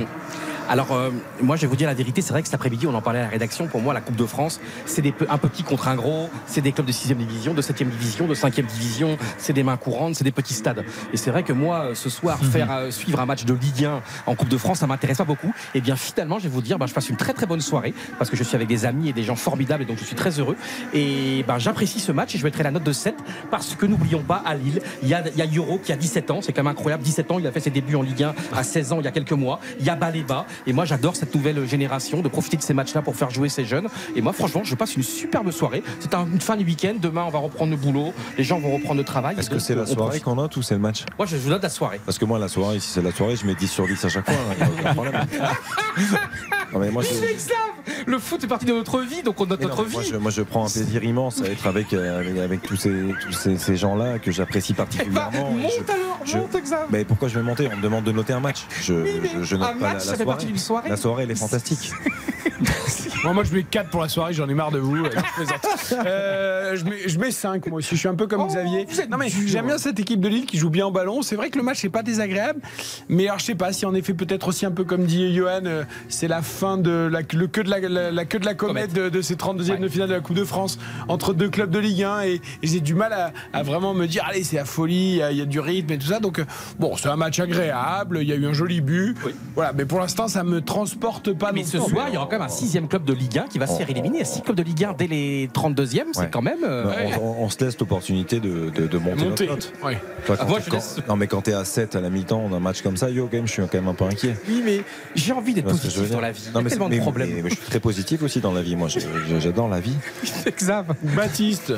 Speaker 7: Alors, euh, moi, je vais vous dire la vérité. C'est vrai que cet après-midi, on en parlait à la rédaction. Pour moi, la Coupe de France, c'est des un petit contre un gros. C'est des clubs de 6 division, de 7 division, de 5 division. C'est des mains courantes, c'est des petits stades. Et c'est vrai que moi, euh, ce soir, faire euh, suivre un match de Ligue 1 en Coupe de France, ça m'intéresse pas beaucoup. Et bien, finalement, je vais vous dire, bah, je passe une très très bonne soirée parce que je suis avec des amis et des gens formidables et donc je suis très heureux. Et ben, j'apprécie ce match et je mettrai la note de 7 parce que n'oublions pas, à Lille, il y a, y a Euro qui a 17 ans. C'est quand même incroyable. 17 ans, il a fait ses débuts en Ligue 1 à 16 ans il y a quelques mois. Il y a Baléba. Et moi, j'adore cette nouvelle génération de profiter de ces matchs-là pour faire jouer ces jeunes. Et moi, franchement, je passe une superbe soirée. C'est un- une fin du week-end. Demain, on va reprendre le boulot. Les gens vont reprendre le travail.
Speaker 5: Est-ce que c'est la soirée qu'on note ou c'est le match
Speaker 7: Moi, je vous note la soirée.
Speaker 5: Parce que moi, la soirée, si c'est la soirée, je mets 10 sur 10 à chaque fois. hein. Non, mais moi, je,
Speaker 7: Le foot est partie de notre vie, donc on note
Speaker 5: non,
Speaker 7: notre
Speaker 5: moi,
Speaker 7: vie.
Speaker 5: je, moi, je prends un plaisir immense à être avec, euh, avec, avec tous ces, tous ces, ces gens-là que j'apprécie particulièrement. Et
Speaker 7: monte
Speaker 5: je-
Speaker 7: alors,
Speaker 5: je-
Speaker 7: monte, Exam.
Speaker 5: mais pourquoi je vais monter? On me demande de noter un match. Je,
Speaker 7: Oui,
Speaker 5: je, note
Speaker 7: un
Speaker 5: pas
Speaker 7: match,
Speaker 5: la,
Speaker 7: fait d'une soirée.
Speaker 5: La soirée, elle est fantastique.
Speaker 3: Moi, moi, je mets 4 pour la soirée, j'en ai marre de vous. euh, je. Euh, je, mets, je mets 5 moi aussi, je suis un peu comme
Speaker 7: Oh,
Speaker 3: Xavier.
Speaker 7: vous êtes
Speaker 3: Non mais
Speaker 7: dur.
Speaker 3: j'aime bien cette équipe de Lille qui joue bien au ballon. C'est vrai que le match n'est pas désagréable, mais alors je sais pas si en effet peut-être aussi un peu comme dit Johan, euh, c'est la fin de la, le queue de la, la- la queue de la comète de, de ces 32e de finale de la Coupe de France entre deux clubs de Ligue 1 et, et j'ai du mal à, à vraiment me dire allez c'est la folie, il y, a- il y a du rythme et tout ça. Donc bon c'est un match agréable, il y a eu un joli but. Voilà, mais pour l'instant ça me transporte pas.
Speaker 7: Mais ce soir, il y aura quand même un sixième club de Ligue 1 qui va se faire éliminer. Il y a six clubs de Ligue 1 dès les 32e, c'est
Speaker 5: Ouais.
Speaker 7: quand même. euh,
Speaker 5: on, on- on se laisse l'opportunité de, de, de monter,
Speaker 3: Monter.
Speaker 5: notre note.
Speaker 3: Ouais.
Speaker 5: Toi, quand
Speaker 7: Ah, moi,
Speaker 5: t'es-
Speaker 7: je
Speaker 5: quand-
Speaker 7: laisse-
Speaker 5: Non, mais quand t'es à 7 à la mi-temps, on a un match comme ça, yo, quand même, je suis quand même un peu inquiet.
Speaker 7: Oui, mais j'ai envie d'être positif dans la vie.
Speaker 5: Non, mais
Speaker 7: tellement
Speaker 5: c'est-
Speaker 7: de problèmes.
Speaker 5: mais je suis très positif aussi dans la vie. Moi, j'adore la vie.
Speaker 3: Baptiste,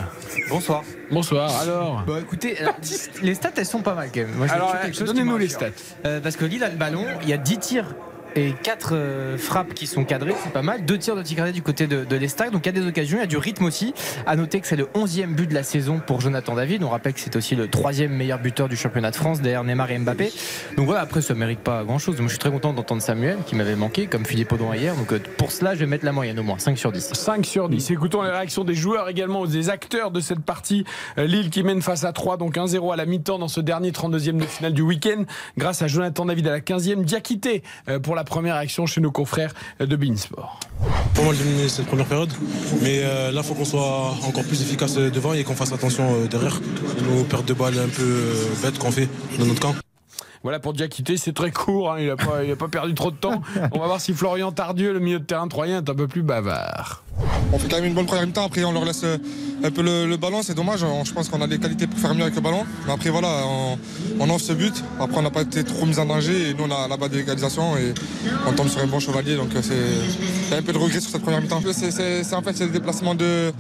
Speaker 5: Bonsoir.
Speaker 3: bonsoir. Alors.
Speaker 6: Bon, écoutez, alors, les stats, elles sont pas mal quand même. Moi,
Speaker 3: Alors, donnez-nous
Speaker 6: me
Speaker 3: les stats.
Speaker 6: Euh, parce que Lille a le ballon, il y a 10 tirs et 4 frappes qui sont cadrées, c'est pas mal. 2 tirs de Tigradé du côté de, de l'Estac, donc il y a des occasions, il y a du rythme aussi. À noter que c'est le 11e but de la saison pour Jonathan David. On rappelle que c'est aussi le troisième meilleur buteur du championnat de France derrière Neymar et Mbappé. Donc voilà, après ça mérite pas grand chose. Moi je suis très content d'entendre Samuel qui m'avait manqué, comme Philippe Audon hier. Donc euh, pour cela, je vais mettre la moyenne au moins, 5 sur 10.
Speaker 3: 5 sur 10. Écoutons les réactions des joueurs également, des acteurs de cette partie. Euh, Lille qui mène face à 3, donc 1-0 à la mi-temps dans ce dernier 32e de finale du week-end, grâce à Jonathan David à la 15e. Diakité euh, pour la première action chez nos confrères de Beansport.
Speaker 10: Pas mal dominé cette première période, mais euh, là, il faut qu'on soit encore plus efficace devant et qu'on fasse attention euh, derrière. Nos pertes de balles un peu euh, bêtes qu'on fait dans notre camp.
Speaker 3: Voilà pour Diakité, c'est très court, hein, il n'a pas perdu trop de temps. On va voir si Florian Tardieu, le milieu de terrain troyen, est un peu plus bavard.
Speaker 11: On fait quand même une bonne première mi-temps, après on leur laisse euh, un peu le, le ballon, c'est dommage, On- je pense qu'on a des qualités pour faire mieux avec le ballon. Mais après voilà, on, on offre ce but, après on n'a pas été trop mis en danger et nous on a la balle de l'égalisation et on tombe sur un bon chevalier, donc euh, c'est il y a un peu de regret sur cette première mi-temps. C'est, en fait c'est le déplacement de,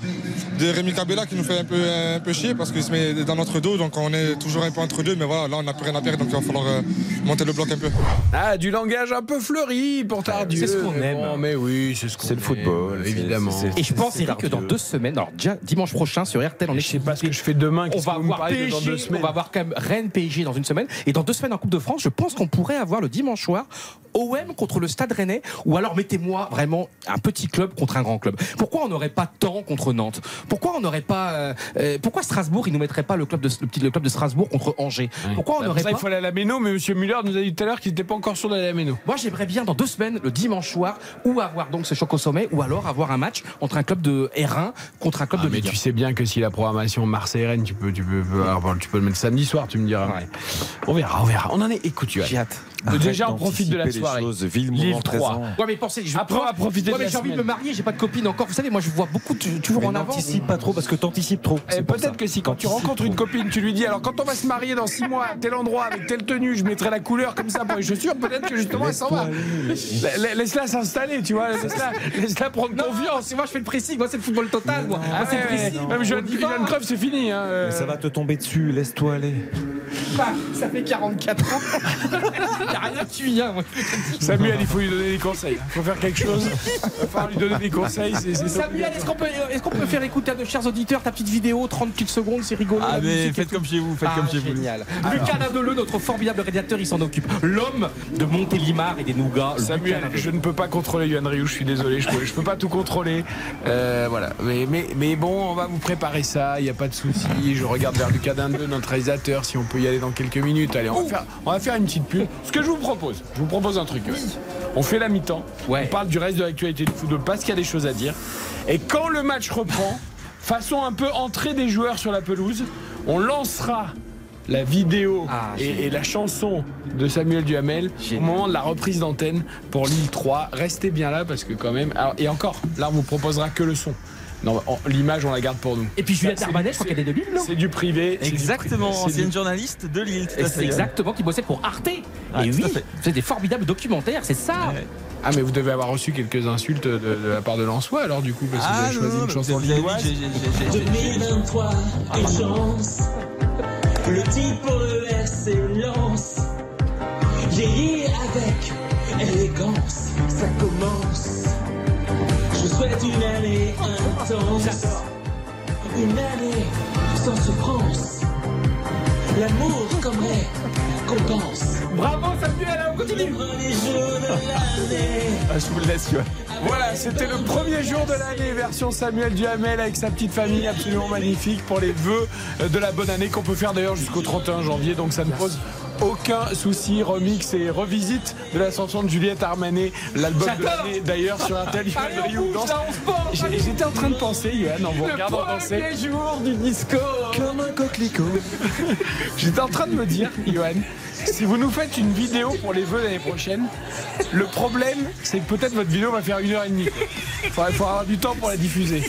Speaker 11: de Rémi Cabella qui nous fait un peu, un peu chier parce qu'il se met dans notre dos, donc on est toujours un peu entre deux, mais voilà, là on n'a plus rien à perdre, donc il va falloir euh, monter le bloc un peu.
Speaker 3: Ah, du langage un peu fleuri pour Tardieu.
Speaker 7: c'est ce qu'on
Speaker 3: Mais
Speaker 7: aime.
Speaker 3: bon, mais oui, c'est ce qu'on
Speaker 5: C'est le football,
Speaker 3: évidemment.
Speaker 7: Et je pense, Eric, que dans deux semaines, alors déjà dimanche prochain sur RTL, on est
Speaker 3: Je sais pas ce que je fais demain.
Speaker 7: On va avoir PSG, on va avoir quand même Rennes PSG dans une semaine. Et dans deux semaines en Coupe de France, je pense qu'on pourrait avoir le dimanche soir OM contre le Stade Rennais ou alors mettez-moi vraiment un petit club contre un grand club. Pourquoi on n'aurait pas tant contre Nantes? Pourquoi on n'aurait pas euh, euh, pourquoi Strasbourg il nous mettrait pas le club de le petit le club de Strasbourg contre Angers? Pourquoi on
Speaker 3: Bah,
Speaker 7: n'aurait
Speaker 3: pour ça,
Speaker 7: pas
Speaker 3: il faut aller à la Méno, mais Monsieur Muller nous a dit tout à l'heure qu'il n'était pas encore sûr d'aller à la Méno.
Speaker 7: Moi, j'aimerais bien dans deux semaines, le dimanche soir, ou avoir donc ce choc au sommet, ou alors avoir un match entre un club de R1 contre un club
Speaker 3: Ah,
Speaker 7: de
Speaker 3: mais
Speaker 7: Ligue 1.
Speaker 3: tu sais bien que si la programmation Marseille-Rennes, tu peux, tu peux, tu peux le mettre samedi soir, tu me diras.
Speaker 7: Ouais.
Speaker 3: On verra, on verra. On en est. Écoute.
Speaker 7: J'ai hâte.
Speaker 3: Déjà, on profite de la soirée.
Speaker 5: choses, vis le
Speaker 3: Lille
Speaker 5: moment
Speaker 3: 3.
Speaker 5: présent.
Speaker 7: Ouais, mais pensez, je
Speaker 3: Après, on va profiter
Speaker 7: Ouais, mais j'ai envie de me marier, j'ai pas de copine encore. Vous savez, moi, je vois beaucoup toujours
Speaker 5: Mais
Speaker 7: en avant.
Speaker 5: n'anticipe pas trop parce que t'anticipes trop. Ça.
Speaker 3: peut-être que si quand tu rencontres une copine, tu lui dis alors quand on va se marier dans 6 mois à tel endroit avec telle tenue, je mettrai la couleur comme ça pour les chaussures, peut-être que justement elle s'en va. La- la- Laisse-la s'installer, tu vois, laisse-la prendre confiance.
Speaker 7: C'est moi, je fais le pressing. Moi, c'est le football total. Moi,
Speaker 3: Ah
Speaker 7: Moi, c'est le pressing.
Speaker 3: Même Johan Cruyff, c'est fini. Hein. euh.
Speaker 5: Mais ça va te tomber dessus, laisse-toi aller.
Speaker 7: Bah, Ça fait 44 ans. Il n'y a rien qui vient. moi.
Speaker 3: Samuel, il faut lui donner des conseils. Il faut faire quelque chose. Il va falloir lui donner des conseils. c'est- c'est
Speaker 7: Samuel, est-ce qu'on peut, est-ce qu'on peut faire écouter à de chers auditeurs ta petite vidéo, 30 petites secondes, c'est rigolo.
Speaker 4: Ah mais faites comme chez vous, faites
Speaker 7: Ah,
Speaker 4: comme chez vous.
Speaker 7: génial. Lucas Nadeleu, notre formidable rédacteur, il s'en occupe. L'homme de Montélimar et des Nougats.
Speaker 3: Samuel, je ne peux pas contrôler Yohan Ryu, je suis désolé, je peux, je peux pas tout contrôler. Euh, voilà, mais, mais, mais bon, on va vous préparer ça, il n'y a pas de souci. Je regarde vers Lucas Dindeux, notre réalisateur, si on peut y aller dans quelques minutes. Allez, on va, faire, on va faire une petite pub. Ce que je vous propose, je vous propose un truc. On fait la mi-temps,
Speaker 7: Ouais.
Speaker 3: on parle du reste de l'actualité du football parce qu'il y a des choses à dire. Et quand le match reprend, façon un peu entrée des joueurs sur la pelouse, on lancera la vidéo
Speaker 7: Ah,
Speaker 3: et, et la chanson de Samuel Duhamel au moment de la reprise d'antenne pour l'île 3. Restez bien là parce que quand même. alors, et encore, là on vous proposera que le son. Non, on- l'image on la garde pour nous.
Speaker 7: Et puis Juliette Armanet, je crois qu'elle est de Lille, non
Speaker 3: C'est du privé. du
Speaker 4: Exactement,
Speaker 3: privé,
Speaker 4: ancienne
Speaker 3: du-
Speaker 4: journaliste de Lille. tout à
Speaker 7: Et c'est
Speaker 4: fait.
Speaker 7: exactement qui bossait pour Arte.
Speaker 4: Ouais,
Speaker 7: et oui, c'est des formidables documentaires, c'est ça.
Speaker 4: Ouais.
Speaker 3: Ah, mais vous devez avoir reçu quelques insultes de, de la part de Lançois alors du coup, parce que vous
Speaker 4: Ah
Speaker 3: avez
Speaker 4: non,
Speaker 3: choisi
Speaker 4: non,
Speaker 3: une chanson lilloise.
Speaker 4: j'ai- j'ai- j'ai- j'ai-
Speaker 1: 2023, une chance. Le titre pour le RC lance. Vieillir avec élégance, ça commence. Je souhaite une année intense. Une année sans souffrance. L'amour comme récompense.
Speaker 7: Bravo Samuel, on continue.
Speaker 1: Le premier jour de l'année.
Speaker 4: Ah, je vous le laisse, Johan.
Speaker 3: Voilà, c'était le premier jour de l'année, version Samuel Duhamel avec sa petite famille absolument magnifique pour les vœux de la bonne année qu'on peut faire d'ailleurs jusqu'au 31 janvier. Donc ça ne pose aucun souci. Remix et revisite de la chanson de Juliette Armanet, l'album de l'année d'ailleurs sur un tel J'étais en train de penser, Johan, en vous regardant danser.
Speaker 7: premier jour du disco.
Speaker 3: Comme un coquelicot. J'étais en train de me dire, Johan, si vous nous faites une vidéo pour les vœux l'année prochaine, le problème, c'est que peut-être votre vidéo va faire une heure et demie. Il faudra, avoir du temps pour la diffuser.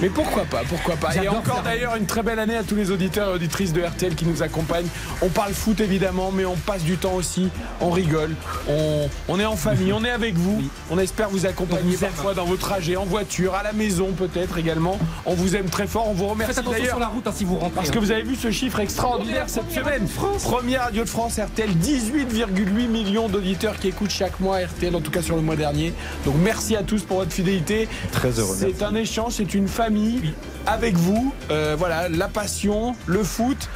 Speaker 3: Mais pourquoi pas, pourquoi pas. Et encore d'ailleurs une très belle année à tous les auditeurs et auditrices de RTL qui nous accompagnent. On parle foot évidemment, mais on passe du temps aussi, on rigole, on, on est en famille, on est avec vous. On espère vous accompagner parfois dans vos trajets, en voiture, à la maison peut-être également. On vous aime très fort, on vous
Speaker 7: Faites
Speaker 3: remercie
Speaker 7: attention
Speaker 3: d'ailleurs.
Speaker 7: sur la route hein, si vous rentrez.
Speaker 3: Parce que vous avez vu ce chiffre extraordinaire cette semaine. Première radio de France RTL, 18,8 millions d'auditeurs qui écoutent chaque mois RTL, en tout cas sur le mois dernier. Donc merci à tous pour votre fidélité.
Speaker 5: Très heureux,
Speaker 3: C'est un échange, c'est une famille avec vous. Euh, voilà, la passion, le foot.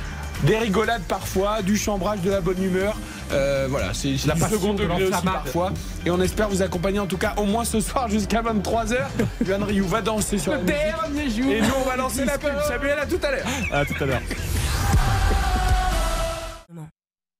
Speaker 3: Des rigolades parfois, du chambrage, de la bonne humeur. Euh, voilà, c'est
Speaker 7: La
Speaker 3: du
Speaker 7: passion
Speaker 3: second
Speaker 7: de
Speaker 3: degré aussi parfois. Et on espère vous accompagner en tout cas au moins ce soir jusqu'à 23h. Yohan Ryu va danser sur la musique.
Speaker 7: Dernier jour.
Speaker 3: Et nous on va lancer la pub. Samuel, à tout à l'heure.
Speaker 4: À tout à l'heure.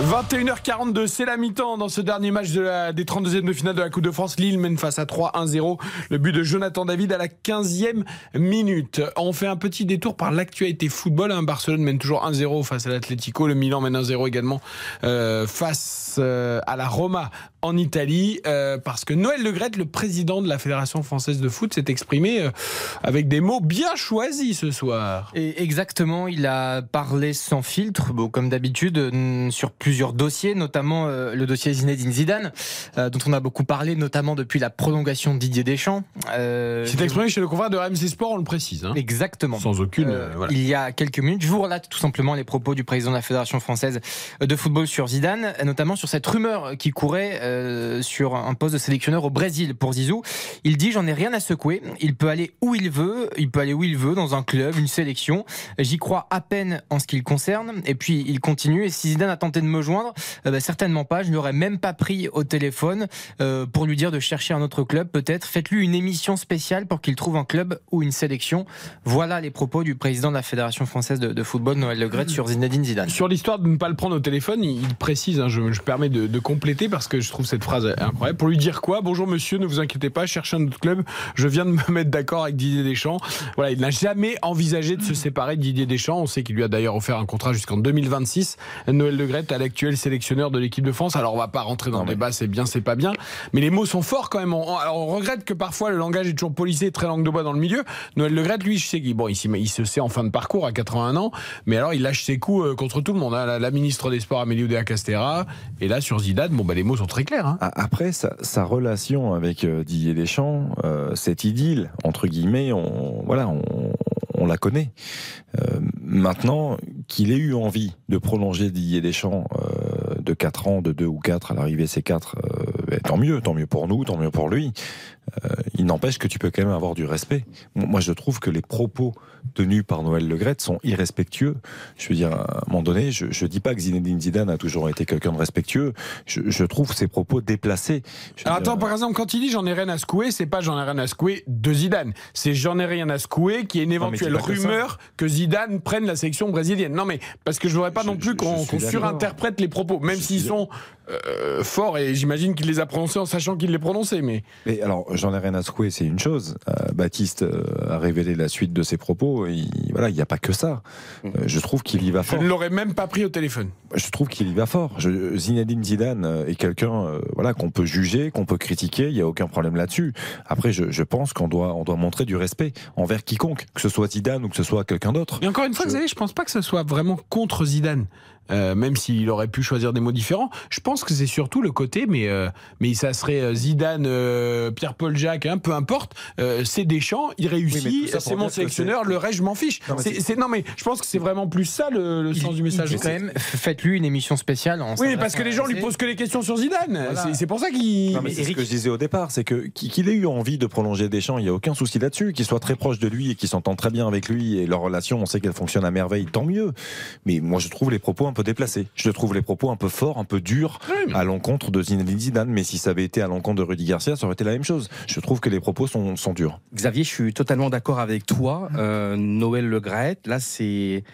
Speaker 3: 21h42, c'est la mi-temps dans ce dernier match des 32e de finale de la Coupe de France. Lille mène face à 3 1-0. Le but de Jonathan David à la 15e minute. On fait un petit détour par l'actualité football. hein. Barcelone mène toujours 1-0 face à l'Atlético. Le Milan mène 1-0 également euh, face euh, à la Roma en Italie. euh, parce que Noël Le Graët, le président de la Fédération française de foot, s'est exprimé avec des mots bien choisis ce soir.
Speaker 6: Et exactement, il a parlé sans filtre, bon, comme d'habitude, sur plusieurs dossiers, notamment euh, le dossier Zinedine Zidane, euh, dont on a beaucoup parlé, notamment depuis la prolongation de Didier Deschamps. Euh,
Speaker 3: C'est exprimé chez le confrère de RMC Sport, on le précise. hein.
Speaker 6: Exactement.
Speaker 3: Sans aucune. Voilà.
Speaker 6: Il y a quelques minutes, je vous relate tout simplement les propos du président de la Fédération française de football sur Zidane, notamment sur cette rumeur qui courait sur un poste de sélectionneur au Brésil pour Zizou. Il dit j'en ai rien à secouer, il peut aller où il veut, il peut aller où il veut dans un club, une sélection. J'y crois à peine en ce qui le concerne. Et puis il continue et si Zidane a tenté de me joindre, euh, bah, certainement pas. Je ne l'aurais même pas pris au téléphone euh, pour lui dire de chercher un autre club. Peut-être faites-lui une émission spéciale pour qu'il trouve un club ou une sélection. Voilà les propos du président de la Fédération française de, football, Noël Le Graët, sur Zinedine Zidane.
Speaker 3: Sur l'histoire de ne pas le prendre au téléphone, il précise, hein, je, je permets de, compléter parce que je trouve cette phrase incroyable. Pour lui dire quoi? Bonjour monsieur, ne vous inquiétez pas, cherchez un autre club. Je viens de me mettre d'accord avec Didier Deschamps. Voilà, il n'a jamais envisagé de se séparer de Didier Deschamps. On sait qu'il lui a d'ailleurs offert un contrat jusqu'en 2026. Noël Le Graët, à l'actuel sélectionneur de l'équipe de France. Alors on va pas rentrer dans le débat, c'est bien, c'est pas bien. Mais les mots sont forts quand même. On, alors, on regrette que parfois le langage est toujours policé, très langue de bois dans le milieu. Noël Le lui, je sais qu'il bon, il, il se sait en fin de parcours à 81 ans, mais alors il lâche ses coups euh, contre tout le monde. hein. La, la ministre des Sports Amélie Oudéa Castera, et là sur Zidane, bon bah les mots sont très clairs. hein.
Speaker 5: A- Après, sa, sa relation avec euh, Didier Deschamps, euh, cette idylle, entre guillemets, on, voilà, on, on la connaît. Euh, maintenant, qu'il ait eu envie de prolonger Didier Deschamps euh, de 4 ans, de 2 ou 4, à l'arrivée c'est 4, euh, ben, tant mieux, tant mieux pour nous, tant mieux pour lui. Euh, il n'empêche que tu peux quand même avoir du respect. Moi, je trouve que les propos tenus par Noël Le Graët sont irrespectueux. Je veux dire, à un moment donné, je ne dis pas que Zinedine Zidane a toujours été quelqu'un de respectueux. Je, je trouve ses propos déplacés.
Speaker 3: Alors
Speaker 5: dire,
Speaker 3: attends, par exemple, quand il dit j'en ai rien à secouer, c'est pas j'en ai rien à secouer de Zidane. C'est j'en ai rien à secouer qui est une éventuelle rumeur que Zidane prenne la sélection brésilienne. Non mais parce que je voudrais pas non plus qu'on surinterprète les propos, même s'ils sont euh, forts et j'imagine qu'il les a prononcés en sachant qu'il les prononçait. Mais
Speaker 5: Mais alors, j'en ai rien à secouer, c'est une chose. Euh, Baptiste euh, a révélé la suite de ses propos. Il, voilà, il n'y a pas que ça. Euh, je trouve qu'il y va
Speaker 3: je
Speaker 5: fort.
Speaker 3: ne l'aurais même pas pris au téléphone.
Speaker 5: Je trouve qu'il y va fort. Je, Zinedine Zidane est quelqu'un, euh, voilà, qu'on peut juger, qu'on peut critiquer. Il n'y a aucun problème là-dessus. Après, je, je pense qu'on doit, on doit montrer du respect envers quiconque, que ce soit Zidane ou que ce soit quelqu'un d'autre.
Speaker 3: Et encore une fois,
Speaker 5: Je-
Speaker 3: vous savez, je pense pas que ce soit vraiment contre Zidane. Euh, même s'il aurait pu choisir des mots différents, je pense que c'est surtout le côté, mais euh, mais ça serait euh, Zidane, euh, Pierre-Paul Jacques, hein, peu importe. Euh, c'est Deschamps, il réussit, c'est mon sélectionneur, le reste je m'en fiche.
Speaker 5: Non, mais
Speaker 3: C'est-
Speaker 5: c'est-
Speaker 3: c'est- non mais je pense que c'est vraiment plus ça le, le sens du message.
Speaker 6: Il dit quand même, faites-lui une émission spéciale. En
Speaker 3: Oui, parce que les gens lui posent que les questions sur Zidane.
Speaker 6: Voilà.
Speaker 3: C'est- pour ça qu'il.
Speaker 5: Non, mais c'est ce que je disais au départ, c'est que qu'il ait eu envie de prolonger Deschamps, il n'y a aucun souci là-dessus, qu'il soit très proche de lui et qu'il s'entende très bien avec lui et leur relation, on sait qu'elle fonctionne à merveille, tant mieux. Mais moi, je trouve les propos un peu déplacés. Je trouve les propos un peu forts, un peu durs à l'encontre de Zinedine Zidane. Mais si ça avait été à l'encontre de Rudy Garcia, ça aurait été la même chose. Je trouve que les propos sont, sont durs.
Speaker 7: Xavier, je suis totalement d'accord avec toi. Euh, Noël Le Graët, là, c'est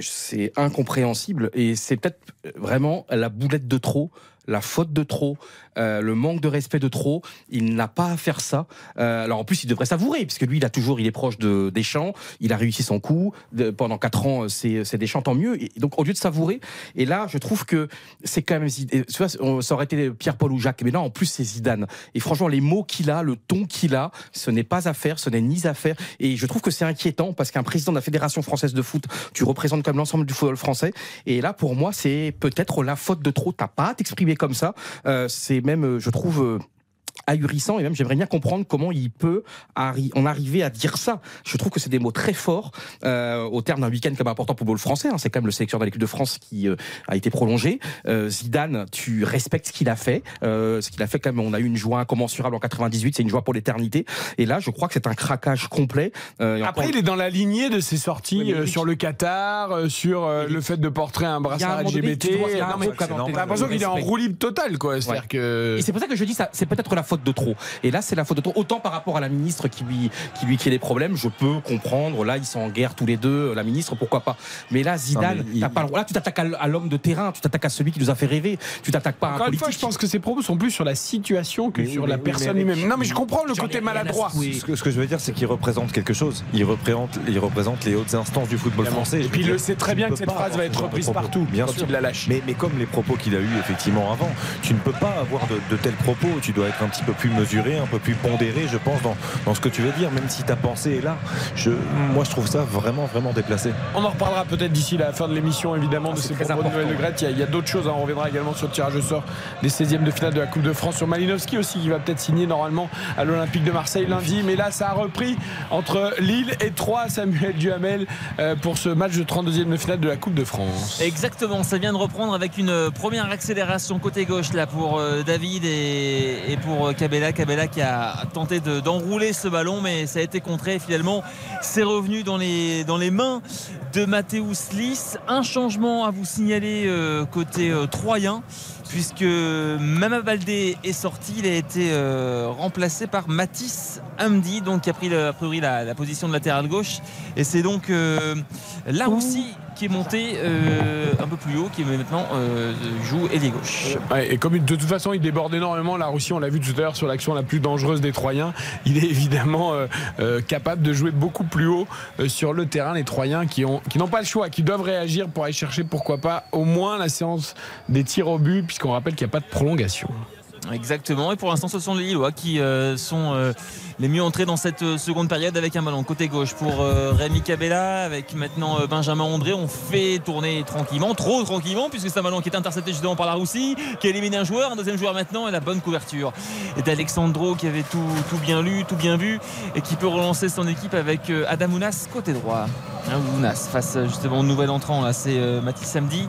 Speaker 7: c'est incompréhensible et c'est peut-être vraiment la boulette de trop, la faute de trop, euh, le manque de respect de trop. Il n'a pas à faire ça. Euh, alors en plus, il devrait savourer puisque lui, il a toujours, il est proche de Deschamps. Il a réussi son coup pendant quatre ans. C'est c'est Deschamps, tant mieux. Donc au lieu de savourer, et là, je trouve que c'est quand même. Ça aurait été Pierre-Paul ou Jacques, mais là, en plus, c'est Zidane. Et franchement, les mots qu'il a, le ton qu'il a, ce n'est pas à faire, ce n'est ni à faire. Et je trouve que c'est inquiétant parce qu'un président de la Fédération française de foot, tu représentes comme l'ensemble du football français. Et là, pour moi, c'est peut-être la faute de trop. T'as pas à t'exprimer comme ça. Euh, c'est euh, je trouve. Ahurissant et même j'aimerais bien comprendre comment il peut arri- en arriver à dire ça. Je trouve que c'est des mots très forts euh, au terme d'un week-end comme important pour le football français. hein. C'est quand même le sélectionneur de l'équipe de France qui euh, a été prolongé. Euh, Zidane, tu respectes ce qu'il a fait. Ce qu'il a fait quand même, on a eu une joie incommensurable en 98, c'est une joie pour l'éternité. Et là, je crois que c'est un craquage complet. Et
Speaker 3: Après,
Speaker 7: encore-
Speaker 3: il est dans la lignée de ses sorties
Speaker 7: Oui,
Speaker 3: sur le Qatar, sur le fait de porter un brassard LGBT.
Speaker 7: quand même, t'es-
Speaker 3: l'impression qu'il est en roue libre totale, quoi.
Speaker 7: Ouais.
Speaker 3: que.
Speaker 7: Et c'est pour ça que je dis ça, c'est peut-être la faute de trop. Et là, c'est la faute de trop. Autant par rapport à la ministre qui lui, qui lui crée des problèmes, je peux comprendre. Là, ils sont en guerre tous les deux. La ministre, pourquoi pas. Mais là, Zidane,
Speaker 5: Non, mais il-
Speaker 7: pas le droit. Là, tu t'attaques à, l'homme de terrain, tu t'attaques à celui qui nous a fait rêver. Tu t'attaques pas à un
Speaker 3: Encore une fois,
Speaker 7: politique.
Speaker 3: je pense que ses propos sont plus sur la situation que
Speaker 5: Mais
Speaker 3: sur
Speaker 5: mais
Speaker 3: la
Speaker 5: oui,
Speaker 3: personne lui-même. Non, mais je comprends le côté maladroit.
Speaker 5: Ce que, ce que je veux dire, c'est qu'il représente quelque chose. Il représente, il représente les hautes instances du football
Speaker 3: Évidemment.
Speaker 5: français.
Speaker 3: Et puis il le sait très bien que cette phrase va être reprise partout
Speaker 5: bien sûr.
Speaker 3: il la lâche.
Speaker 5: Mais, mais comme les propos qu'il a eu effectivement avant, tu ne peux pas avoir de, de tels propos. Tu dois être un petit peu plus mesuré, un peu plus pondéré, je pense, dans, dans ce que tu veux dire, même si ta pensée est là. Je, moi, je trouve ça vraiment, vraiment déplacé.
Speaker 3: On en reparlera peut-être d'ici la fin de l'émission, évidemment, de
Speaker 7: c'est
Speaker 3: ces propos de. Noël Graët. Il y a, d'autres choses. hein. On reviendra également sur le tirage au sort des 16e de finale de la Coupe de France sur Malinowski aussi, qui va peut-être signer normalement à l'Olympique de Marseille lundi. Mais là, ça a repris entre Lille et Troyes, Samuel Duhamel, euh, pour ce match de 32e de finale de la Coupe de France.
Speaker 4: Exactement, ça vient de reprendre avec une première accélération côté gauche là pour euh, David et, et pour euh, Cabella. Qui a tenté de- d'enrouler ce ballon mais ça a été contré finalement c'est revenu dans les, dans les mains de Mathéus Lys. Un changement à vous signaler euh, côté euh, troyen puisque Mama Baldé est sorti, il a été euh, remplacé par Matisse Hamdi, donc qui a pris a priori la, la position de latéral gauche. Et c'est donc euh, Laroussi qui est monté euh, un peu plus haut, qui maintenant euh, joue ailier gauche.
Speaker 3: Et comme de toute façon il déborde énormément, la Russie, on l'a vu tout à l'heure sur l'action la plus dangereuse des Troyens, il est évidemment capable de jouer beaucoup plus haut sur le terrain. Les Troyens qui n'ont pas le choix, qui doivent réagir pour aller chercher pourquoi pas au moins la séance des tirs au but, puisqu'on rappelle qu'il n'y a pas de prolongation.
Speaker 4: Exactement. Et pour l'instant, ce sont les Lillois qui euh, sont euh, les mieux entrés dans cette euh, seconde période avec un ballon côté gauche pour euh, Rémi Cabella, avec maintenant euh, Benjamin André. On fait tourner tranquillement, trop tranquillement, puisque c'est un ballon qui est intercepté justement par la Roussi, qui a éliminé un joueur, un deuxième joueur maintenant, et la bonne couverture. D'Alexandro qui avait tout, bien lu, tout bien vu, et qui peut relancer son équipe avec Adam Ounas côté droit. Ounas face justement au nouvel entrant, là, c'est Mathis Samedi.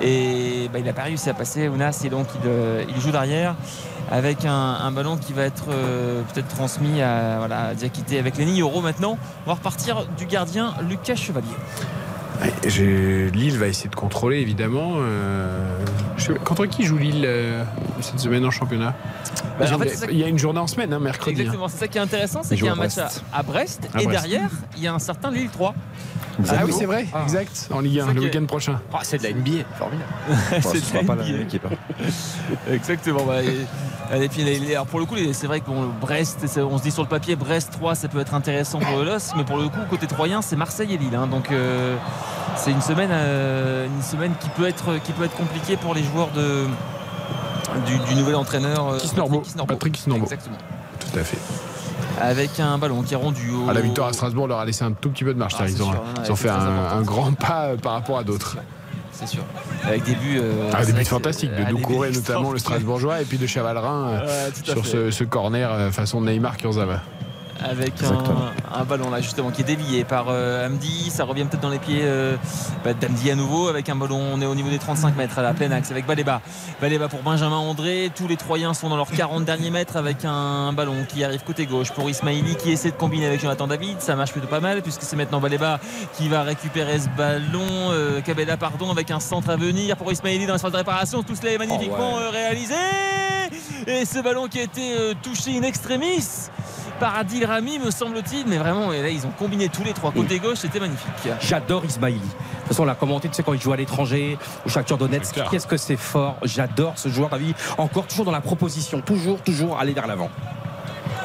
Speaker 4: Et bah, il n'a pas réussi à passer Ounas et donc il joue derrière avec un, ballon qui va être euh, peut-être transmis à, voilà, Diakité avec Lenny Euro maintenant. On va repartir du gardien Lucas Chevalier.
Speaker 3: Lille va essayer de contrôler évidemment. euh, je contre qui joue Lille euh, cette semaine en championnat?
Speaker 4: Bah,
Speaker 3: J'ai-
Speaker 4: en fait, c'est ça-
Speaker 3: Il y a une journée en semaine, hein, mercredi. hein.
Speaker 4: Exactement, c'est ça qui est intéressant, c'est
Speaker 3: Il
Speaker 4: qu'il y a un match à,
Speaker 3: Brest.
Speaker 4: à Brest
Speaker 3: À
Speaker 4: et
Speaker 3: Brest.
Speaker 4: derrière il y a un certain Lille 3.
Speaker 3: Ah oui, c'est vrai, exact, en Ligue 1,
Speaker 4: C'est
Speaker 3: le week-end prochain.
Speaker 6: Ah, c'est de la NBA, formidable.
Speaker 4: C'est de
Speaker 5: pas
Speaker 4: la NBA.
Speaker 5: hein.
Speaker 4: Exactement. bah, et, puis, alors pour le coup, c'est vrai que bon, Brest, on se dit sur le papier, Brest 3, ça peut être intéressant pour le LOS, mais pour le coup, côté troyen, c'est Marseille et Lille. hein. donc euh, c'est une semaine, euh, une semaine qui peut être, qui peut être compliquée pour les joueurs de, du, du nouvel entraîneur euh,
Speaker 3: Kisnorbo,
Speaker 4: Patrick Kisnorbo.
Speaker 3: Patrick Kisnorbo.
Speaker 4: Exactement.
Speaker 3: Tout à fait.
Speaker 4: Avec un ballon qui est rendu au.
Speaker 3: Ah, la victoire à Strasbourg leur a laissé un tout petit peu de marche.
Speaker 4: Ah,
Speaker 3: ils ont,
Speaker 4: sûr,
Speaker 3: ils ont fait un, grand pas euh, par rapport à d'autres.
Speaker 4: C'est sûr. Avec des buts. euh,
Speaker 3: Ah, des buts
Speaker 4: que
Speaker 3: fantastiques de Doucouré notamment le Strasbourgeois et puis de Chavalrin euh,
Speaker 4: à
Speaker 3: sur ce, ce corner euh, façon Neymar Kurzawa.
Speaker 4: Avec un, ballon là justement qui est dévié par euh, Hamdi. Ça revient peut-être dans les pieds euh, bah, d'Hamdi à nouveau avec un ballon. On est au niveau des 35 mètres à la pleine axe avec Baléba Baléba pour Benjamin André. Tous les Troyens sont dans leurs 40 derniers mètres avec un ballon qui arrive côté gauche pour Ismaili qui essaie de combiner avec Jonathan David. Ça marche plutôt pas mal puisque c'est maintenant Baléba qui va récupérer ce ballon. Euh, pardon avec un centre à venir pour Ismaili dans la phase de réparation. Tout cela est magnifiquement euh, réalisé et ce ballon qui a été euh, touché in extremis par Adil Rami me semble-t-il mais vraiment et là ils ont combiné tous les trois côté gauche c'était magnifique
Speaker 7: J'adore Ismaili. De toute façon, on l'a commenté, tu sais, quand il joue à l'étranger, au Shakhtar Donetsk, qu'est-ce que c'est fort. J'adore ce joueur, David. Encore toujours dans la proposition, toujours, toujours aller vers l'avant.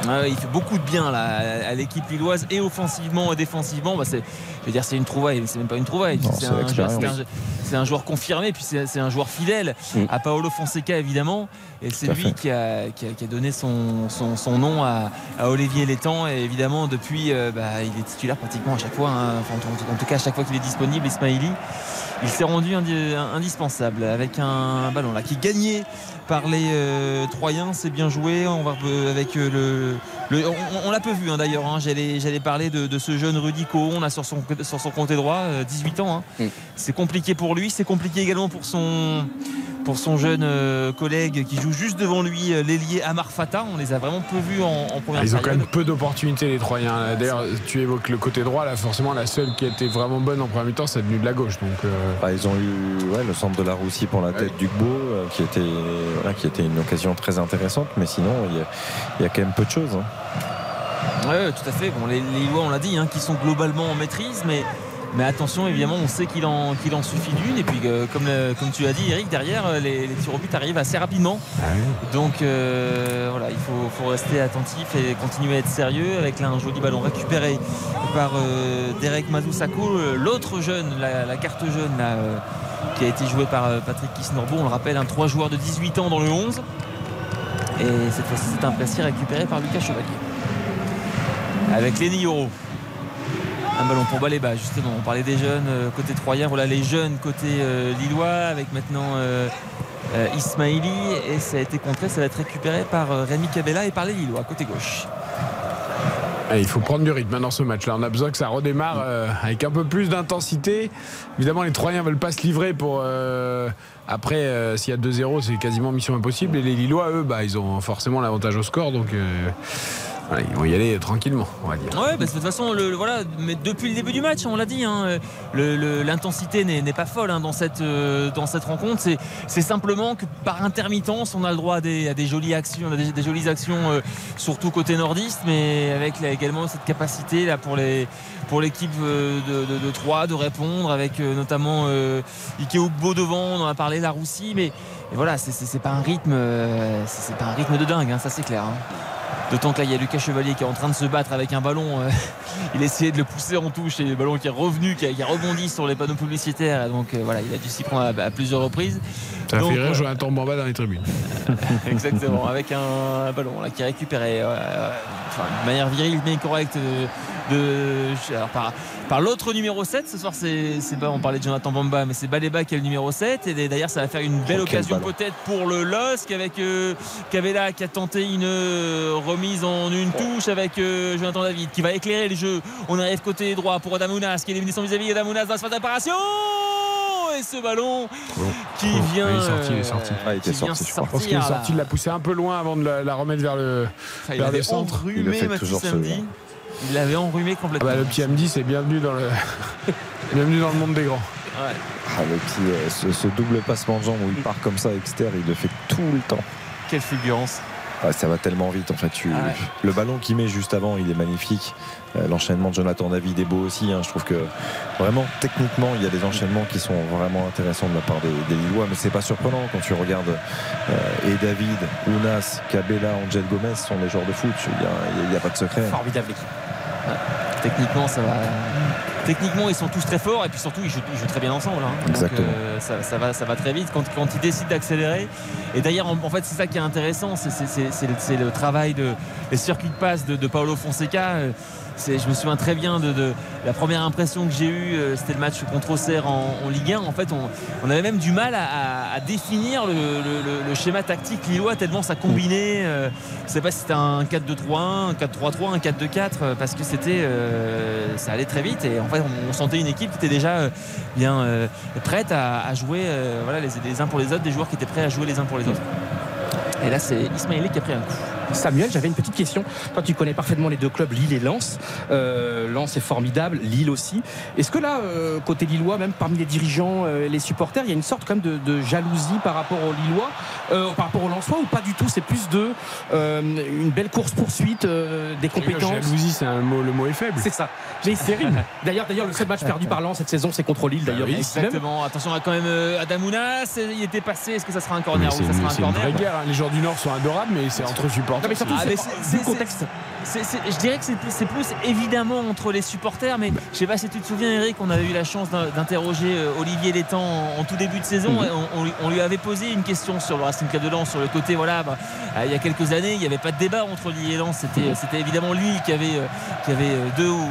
Speaker 4: Ah il fait beaucoup de bien là, à l'équipe lilloise et offensivement et défensivement. Bah, c'est, je veux dire, c'est une trouvaille, mais c'est même pas une trouvaille. C'est, un, joueur confirmé, puis c'est, un joueur fidèle
Speaker 5: Mm.
Speaker 4: à Paolo Fonseca évidemment. Et c'est lui qui a, qui, a, qui a donné son, son, son nom à, à Olivier Létang. Et évidemment, depuis, euh, bah, il est titulaire pratiquement à chaque fois. hein. Enfin, en, tout- en tout cas, à chaque fois qu'il est disponible, Ismaili. Il s'est rendu indi- indispensable avec un ballon là qui gagné par les euh, Troyens. C'est bien joué. On va euh, avec euh, le, le- on, on l'a peu vu hein, d'ailleurs. hein. J'allais, j'allais parler de, de ce jeune Rudy Cohon là sur son sur son côté droit, euh, 18 ans. hein.
Speaker 7: Mm.
Speaker 4: C'est compliqué pour lui. C'est compliqué également pour son pour son jeune euh, collègue qui joue juste devant lui, euh, l'ailier Amar Fata. On les a vraiment peu vus en, en première
Speaker 3: Ah, ils ont quand même peu d'opportunités les Troyens. D'ailleurs, tu évoques le côté droit, là forcément la seule qui a été vraiment bonne en premier temps, c'est venue de la gauche. Donc euh,
Speaker 5: Bah, ils ont eu ouais, le centre de la Roussie pour la tête du Gbo, euh, qui, était, voilà, qui était une occasion très intéressante, mais sinon, il y a, il y a quand même peu de choses. hein.
Speaker 4: Ouais, tout à fait. Bon, les, les Lillois, on l'a dit, hein, qui sont globalement en maîtrise, mais, mais attention, évidemment, on sait qu'il en, qu'il en suffit d'une. Et puis, euh, comme, le- comme tu as dit, Eric, derrière, euh, les, les tirs au but arrivent assez rapidement. Donc, euh, voilà, il faut, faut rester attentif et continuer à être sérieux avec là un joli ballon récupéré par euh, Derek Mazoussako, euh, l'autre jeune, la, la carte jeune, là, euh, qui a été jouée par euh, Patrick Kisnorbo. On le rappelle, un trois joueurs de 18 ans dans le 11. Et cette fois-ci, c'est un précis récupéré par Lucas Chevalier. Avec Lenny Yoro. Un ballon pour Baléba, justement. On parlait des jeunes euh, côté troyen. Voilà les jeunes côté euh, lillois avec maintenant euh, Ismaili. Et ça a été contré. Ça va être récupéré par Rémi Cabella et par les Lillois côté gauche.
Speaker 3: Il faut prendre du rythme hein, dans ce match-là. On a besoin que ça redémarre euh, avec un peu plus d'intensité. Évidemment, les Troyens veulent pas se livrer pour. euh, après, euh, s'il y a 2-0, c'est quasiment mission impossible. Et les Lillois, eux, bah, ils ont forcément l'avantage au score. Donc, euh, ils vont y aller tranquillement, on va dire.
Speaker 4: Ouais, bah, de toute façon, voilà, mais depuis le début du match, on l'a dit, hein, l'intensité n'est pas folle hein, dans, cette, euh, dans cette rencontre. C'est- simplement que par intermittence, on a le droit à des, jolies actions, des, des jolies actions, euh, surtout côté nordiste, mais avec également cette capacité là pour pour l'équipe euh, de, de, de Troyes de répondre, avec notamment euh, Ike Ugbo devant, on en a parlé, la Roussi, mais voilà, c'est- pas un rythme, pas un rythme de dingue, hein, ça c'est clair. D'autant que là, il y a Lucas Chevalier qui est en train de se battre avec un ballon. euh, il essayait de le pousser en touche et le ballon qui est revenu, qui a, qui a rebondi sur les panneaux publicitaires. Donc euh, voilà, il a dû s'y prendre à, à plusieurs reprises.
Speaker 3: Ça
Speaker 4: Donc,
Speaker 3: fait rire
Speaker 4: euh,
Speaker 3: Jonathan Bamba dans les tribunes.
Speaker 4: Exactement, avec un ballon là, qui est récupéré enfin, de manière virile mais correcte de, de- alors, par, par l'autre numéro 7. Ce soir, c'est on parlait de Jonathan Bamba, mais c'est Baleba qui est le numéro 7. Et d'ailleurs, ça va faire une belle
Speaker 5: Oh,
Speaker 4: occasion peut-être pour le LOSC avec euh, Cavella qui a tenté une euh, remise en une touche avec euh, Jonathan David qui va éclairer le jeu. On arrive côté droit pour Adamounas qui est éliminé son vis-à-vis. Adamounas dans la phase d'apparition et ce ballon qui vient.
Speaker 3: Il est sorti, il est sorti.
Speaker 5: Ah, il était sorti, je crois.
Speaker 3: Pense qu'il est sorti, il l'a poussé un peu loin avant de la, la remettre vers le.
Speaker 4: Ah,
Speaker 3: vers le centre.
Speaker 5: Il le
Speaker 4: enrhumé
Speaker 5: fait
Speaker 4: Mathis
Speaker 5: toujours,
Speaker 4: samedi. Il l'avait enrhumé
Speaker 3: Ah
Speaker 4: complètement.
Speaker 3: bah, le petit Amdi, c'est bienvenu dans le. bienvenue dans le monde des grands.
Speaker 4: Ouais.
Speaker 5: Ah, le petit, euh, ce, ce double passement de jambes où il part comme ça externe, il le fait tout le temps.
Speaker 4: Quelle fulgurance.
Speaker 5: Ah, ça va tellement vite en fait. Tu-
Speaker 4: Ah ouais.
Speaker 5: Le ballon qu'il met juste avant, il est magnifique. Euh, L'enchaînement de Jonathan David est beau aussi. hein. Je trouve que vraiment techniquement, il y a des enchaînements qui sont vraiment intéressants de la part des, des Lillois, mais c'est pas surprenant quand tu regardes euh, et David, Ounas, Cabella, Angel Gomez sont des joueurs de foot. Il n'y a, a pas de secret.
Speaker 9: Formidable équipe.
Speaker 4: Techniquement, ça va. Techniquement, ils sont tous très forts et puis surtout, ils jouent, ils jouent très bien ensemble. hein. Donc, euh, ça, ça va, ça va très vite quand, quand ils décident d'accélérer. Et d'ailleurs, en, en fait, c'est ça qui est intéressant, c'est le, travail de les circuits de passe de, de Paolo Fonseca. Je me souviens très bien de, la première impression que j'ai eue, euh, c'était le match contre Auxerre en, Ligue 1. En fait, on, avait même du mal à, définir le, schéma tactique lillois tellement ça combinait. euh, je ne sais pas si c'était un 4-2-3-1, un 4-3-3, un 4-2-4, euh, parce que c'était, ça allait très vite et en fait on, sentait une équipe qui était déjà bien prête à, jouer voilà, les, les uns pour les autres, des joueurs qui étaient prêts à jouer les uns pour les autres. Et là c'est Ismaël qui a pris un coup.
Speaker 9: Samuel, j'avais une petite question. Toi, tu connais parfaitement les deux clubs, Lille et Lens. Euh, Lens est formidable, Lille aussi. Est-ce que là, euh, côté Lillois, même parmi les dirigeants, euh, les supporters, il y a une sorte quand même de, de jalousie par rapport aux Lillois, euh, par rapport aux Lensois ou pas du tout C'est plus de euh, une belle course poursuite, des compétences.
Speaker 3: Jalousie, c'est un mot, le mot est faible.
Speaker 9: C'est ça. Mais c'est terrible. D'ailleurs, d'ailleurs, le seul match perdu par Lens cette saison, c'est contre Lille. D'ailleurs,
Speaker 3: oui.
Speaker 4: Exactement. Attention à quand même euh, Adamounas, il était passé. Est-ce que ça sera un corner ou
Speaker 3: C'est
Speaker 4: ça
Speaker 3: une,
Speaker 4: sera un corner
Speaker 3: vraie guerre. hein. Les joueurs du Nord sont adorables, mais c'est entre supporters.
Speaker 9: Non, mais surtout,
Speaker 4: Ah,
Speaker 9: c'est
Speaker 4: je dirais que c'est plus, évidemment entre les supporters, mais je sais pas si tu te souviens, Eric, on avait eu la chance d'in- d'interroger euh, Olivier Létang en, en tout début de saison. Et on, on lui- on lui avait posé une question sur le Racing Club de Lens, sur le côté, voilà, bah, euh, il y a quelques années, il n'y avait pas de débat entre Lille et Lens. C'était, évidemment Lille qui avait, euh, qui avait euh, deux ou,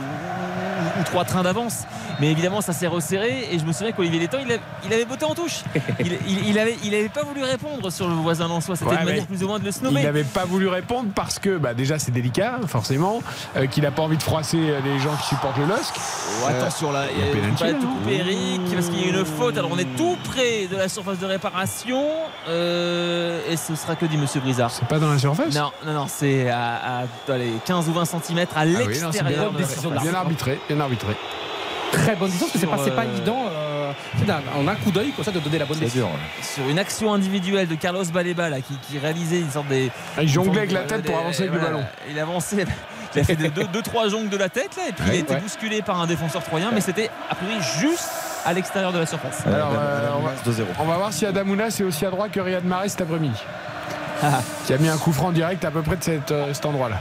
Speaker 4: ou- trois trains d'avance. Mais évidemment, ça s'est resserré. Et je me souviens qu'Olivier Létang, il, a- il avait botté en touche. Il, il, il avait, il avait pas voulu répondre sur le voisin lensois. C'était
Speaker 3: Ouais,
Speaker 4: une manière plus ou moins de le
Speaker 3: Il
Speaker 4: snobber.
Speaker 3: n'avait pas voulu répondre parce que bah, déjà c'est délicat, forcément, euh, qu'il n'a pas envie de froisser euh, les gens qui supportent le LOSC.
Speaker 4: Oh, attention là,
Speaker 3: il y a
Speaker 4: il pas
Speaker 3: là,
Speaker 4: tout Eric parce qu'il y a une faute. Alors on est tout près de la surface de réparation euh, et ce sera que dit Monsieur Brizard.
Speaker 3: C'est pas dans la surface?
Speaker 4: Non, non, non, c'est à, à, allez, 15 ou 20 cm à
Speaker 3: Ah oui, non, c'est bien,
Speaker 4: l'extérieur. de la
Speaker 3: arbitré, bien arbitré.
Speaker 9: Très bonne décision, parce que c'est pas, c'est pas
Speaker 4: euh,
Speaker 9: évident. euh, c'est en un coup d'œil, comme ça, de donner la bonne
Speaker 5: C'est
Speaker 9: décision.
Speaker 5: dur.
Speaker 4: Sur une action individuelle de Carlos Baleba là, qui, qui réalisait une sorte des.
Speaker 3: Ah, Il jonglait avec la tête pour avancer avec le ballon.
Speaker 4: Il avançait. Il a fait 2-3 jongles de la tête là et puis il a été
Speaker 9: ouais.
Speaker 4: bousculé par un défenseur troyen, mais c'était a priori juste à l'extérieur de la surface.
Speaker 3: Alors,
Speaker 5: Euh,
Speaker 3: euh, on va-
Speaker 5: 2-0.
Speaker 3: On va voir si Adamounas est aussi à droite que Riyad Mahrez cet après-midi. qui a mis un coup franc direct à peu près de cette, euh, cet endroit-là.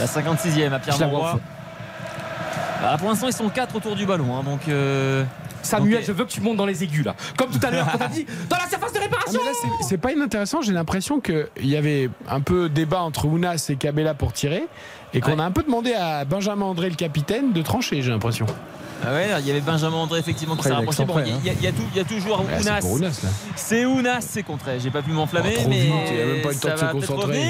Speaker 4: La 56e à Pierre Mauroy. Ah, pour l'instant, ils sont 4 autour du ballon. hein, donc, euh,
Speaker 9: Samuel,
Speaker 4: donc,
Speaker 9: je veux que tu montes dans les aigus là. Comme tout à l'heure, quand t'as dit dans la surface de
Speaker 3: Ah,
Speaker 9: réparation.
Speaker 3: c'est- pas inintéressant. J'ai l'impression qu'il y avait un peu débat entre Ounas et Cabella pour tirer. Et qu'on
Speaker 4: Ouais.
Speaker 3: a un peu demandé à Benjamin André, le capitaine, de trancher, j'ai l'impression.
Speaker 4: ah ouais, il y avait Benjamin André effectivement qui s'est rapproché. Bon,
Speaker 5: excentré,
Speaker 4: il y, a- y y toujours
Speaker 3: c'est
Speaker 4: Ounas. C'est Ounas, c'est contre. J'ai pas pu m'enflammer,
Speaker 3: Oh,
Speaker 4: mais
Speaker 3: vite, il a même pas eu le temps
Speaker 4: ça
Speaker 3: de se concentrer.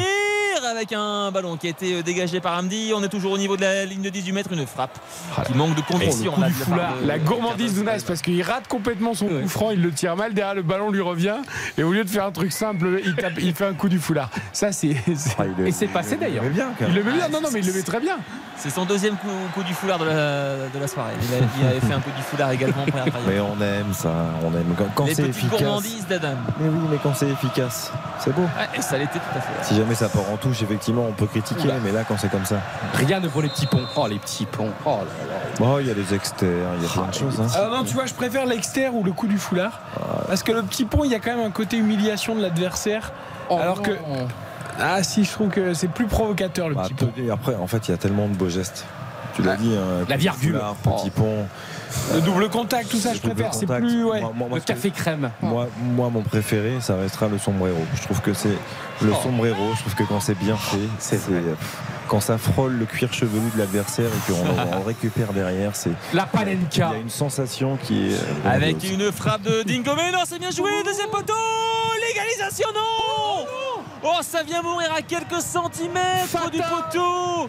Speaker 4: Avec un ballon qui a été euh, dégagé par Hamdi. On est toujours au niveau de la ligne de 18 mètres, une frappe
Speaker 3: Ah,
Speaker 4: qui manque de conviction. la
Speaker 3: foulard.
Speaker 4: part de-
Speaker 3: La
Speaker 4: de
Speaker 3: gourmandise d'Ounas parce qu'il rate complètement son coup franc, il le tire mal, derrière le ballon lui revient et au lieu de faire un truc simple, il, tape- il fait un coup du foulard. Ça c'est
Speaker 5: Ah,
Speaker 9: Et c'est passé,
Speaker 5: il le
Speaker 9: d'ailleurs.
Speaker 5: met bien, quand
Speaker 3: il le met bien, non non mais il le met très bien.
Speaker 4: C'est son deuxième coup, coup du foulard de la, de la soirée. Il, a- il avait fait un coup du foulard également.
Speaker 5: Mais on aime ça, on aime quand, quand c'est efficace.
Speaker 4: d'Adam.
Speaker 5: Mais oui, mais quand c'est efficace, c'est beau.
Speaker 4: Ouais, et ça l'était tout à fait.
Speaker 5: Si jamais ça part en touche, effectivement, on peut critiquer, mais là, quand c'est comme ça,
Speaker 9: Rien ne vaut les petits ponts. Oh les petits ponts. Oh là là.
Speaker 5: oh, il y a des externes, il y a plein de choses. hein.
Speaker 3: Alors non, tu vois, je préfère l'exter ou le coup du foulard parce que le petit pont, il y a quand même un côté humiliation de l'adversaire.
Speaker 9: Oh
Speaker 3: Alors que-
Speaker 9: non.
Speaker 3: Ah si, je trouve que c'est plus provocateur le
Speaker 5: Bah,
Speaker 3: petit pont.
Speaker 5: et après, en fait, il y a tellement de beaux gestes. Tu l'as dit, hein,
Speaker 9: La virgule.
Speaker 5: foulard, petit pont.
Speaker 3: Le double contact, tout ça, je préfère. C'est plus ouais.
Speaker 5: Moi, moi, moi,
Speaker 9: Le café crème.
Speaker 5: Moi, moi, mon préféré, ça restera le sombrero. Je trouve que c'est le
Speaker 9: Oh.
Speaker 5: sombrero. Je trouve que quand c'est bien fait, c'est quand ça frôle le cuir chevelu de l'adversaire et qu'on récupère derrière, c'est
Speaker 9: La
Speaker 5: il y
Speaker 9: panenka.
Speaker 5: a une sensation qui est euh,
Speaker 4: Avec une frappe de Dingomé, non, c'est bien joué, deuxième poteau, l'égalisation, non Oh, ça vient mourir à quelques centimètres du poteau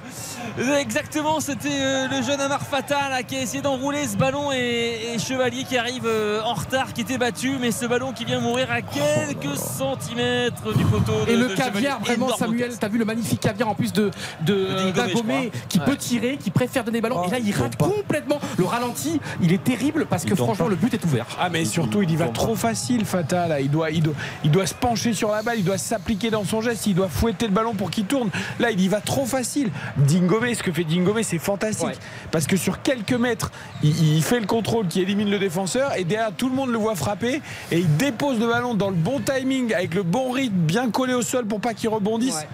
Speaker 4: Exactement, c'était euh, le jeune Amar Fata là, qui a essayé d'enrouler ce ballon et, et Chevalier qui arrive euh, en retard, qui était battu, mais ce ballon qui vient mourir à quelques centimètres du poteau. de-
Speaker 9: Et le
Speaker 4: de
Speaker 9: caviar,
Speaker 4: Chevalier.
Speaker 9: vraiment,
Speaker 4: Énorme
Speaker 9: Samuel, t'as vu le magnifique caviar en plus de, de,
Speaker 4: Dingomé,
Speaker 9: Dagomé, qui
Speaker 4: Ouais.
Speaker 9: peut tirer, qui préfère donner ballon.
Speaker 5: Oh,
Speaker 9: et là, il rate
Speaker 5: pas.
Speaker 9: complètement. Le ralenti, il est terrible parce
Speaker 5: Il
Speaker 9: que franchement,
Speaker 5: pas.
Speaker 9: le but est ouvert.
Speaker 3: Ah mais surtout
Speaker 5: il
Speaker 3: y va trop facile Fata là il doit, il doit il doit se pencher sur la balle il doit s'appliquer dans son geste il doit fouetter le ballon pour qu'il tourne là il y va trop facile Dingomé ce que fait Dingomé c'est fantastique
Speaker 9: Ouais.
Speaker 3: parce que sur quelques mètres il, il fait le contrôle qui élimine le défenseur et derrière tout le monde le voit frapper et il dépose le ballon dans le bon timing avec le bon rythme bien collé au sol pour pas qu'il rebondisse
Speaker 9: Ouais.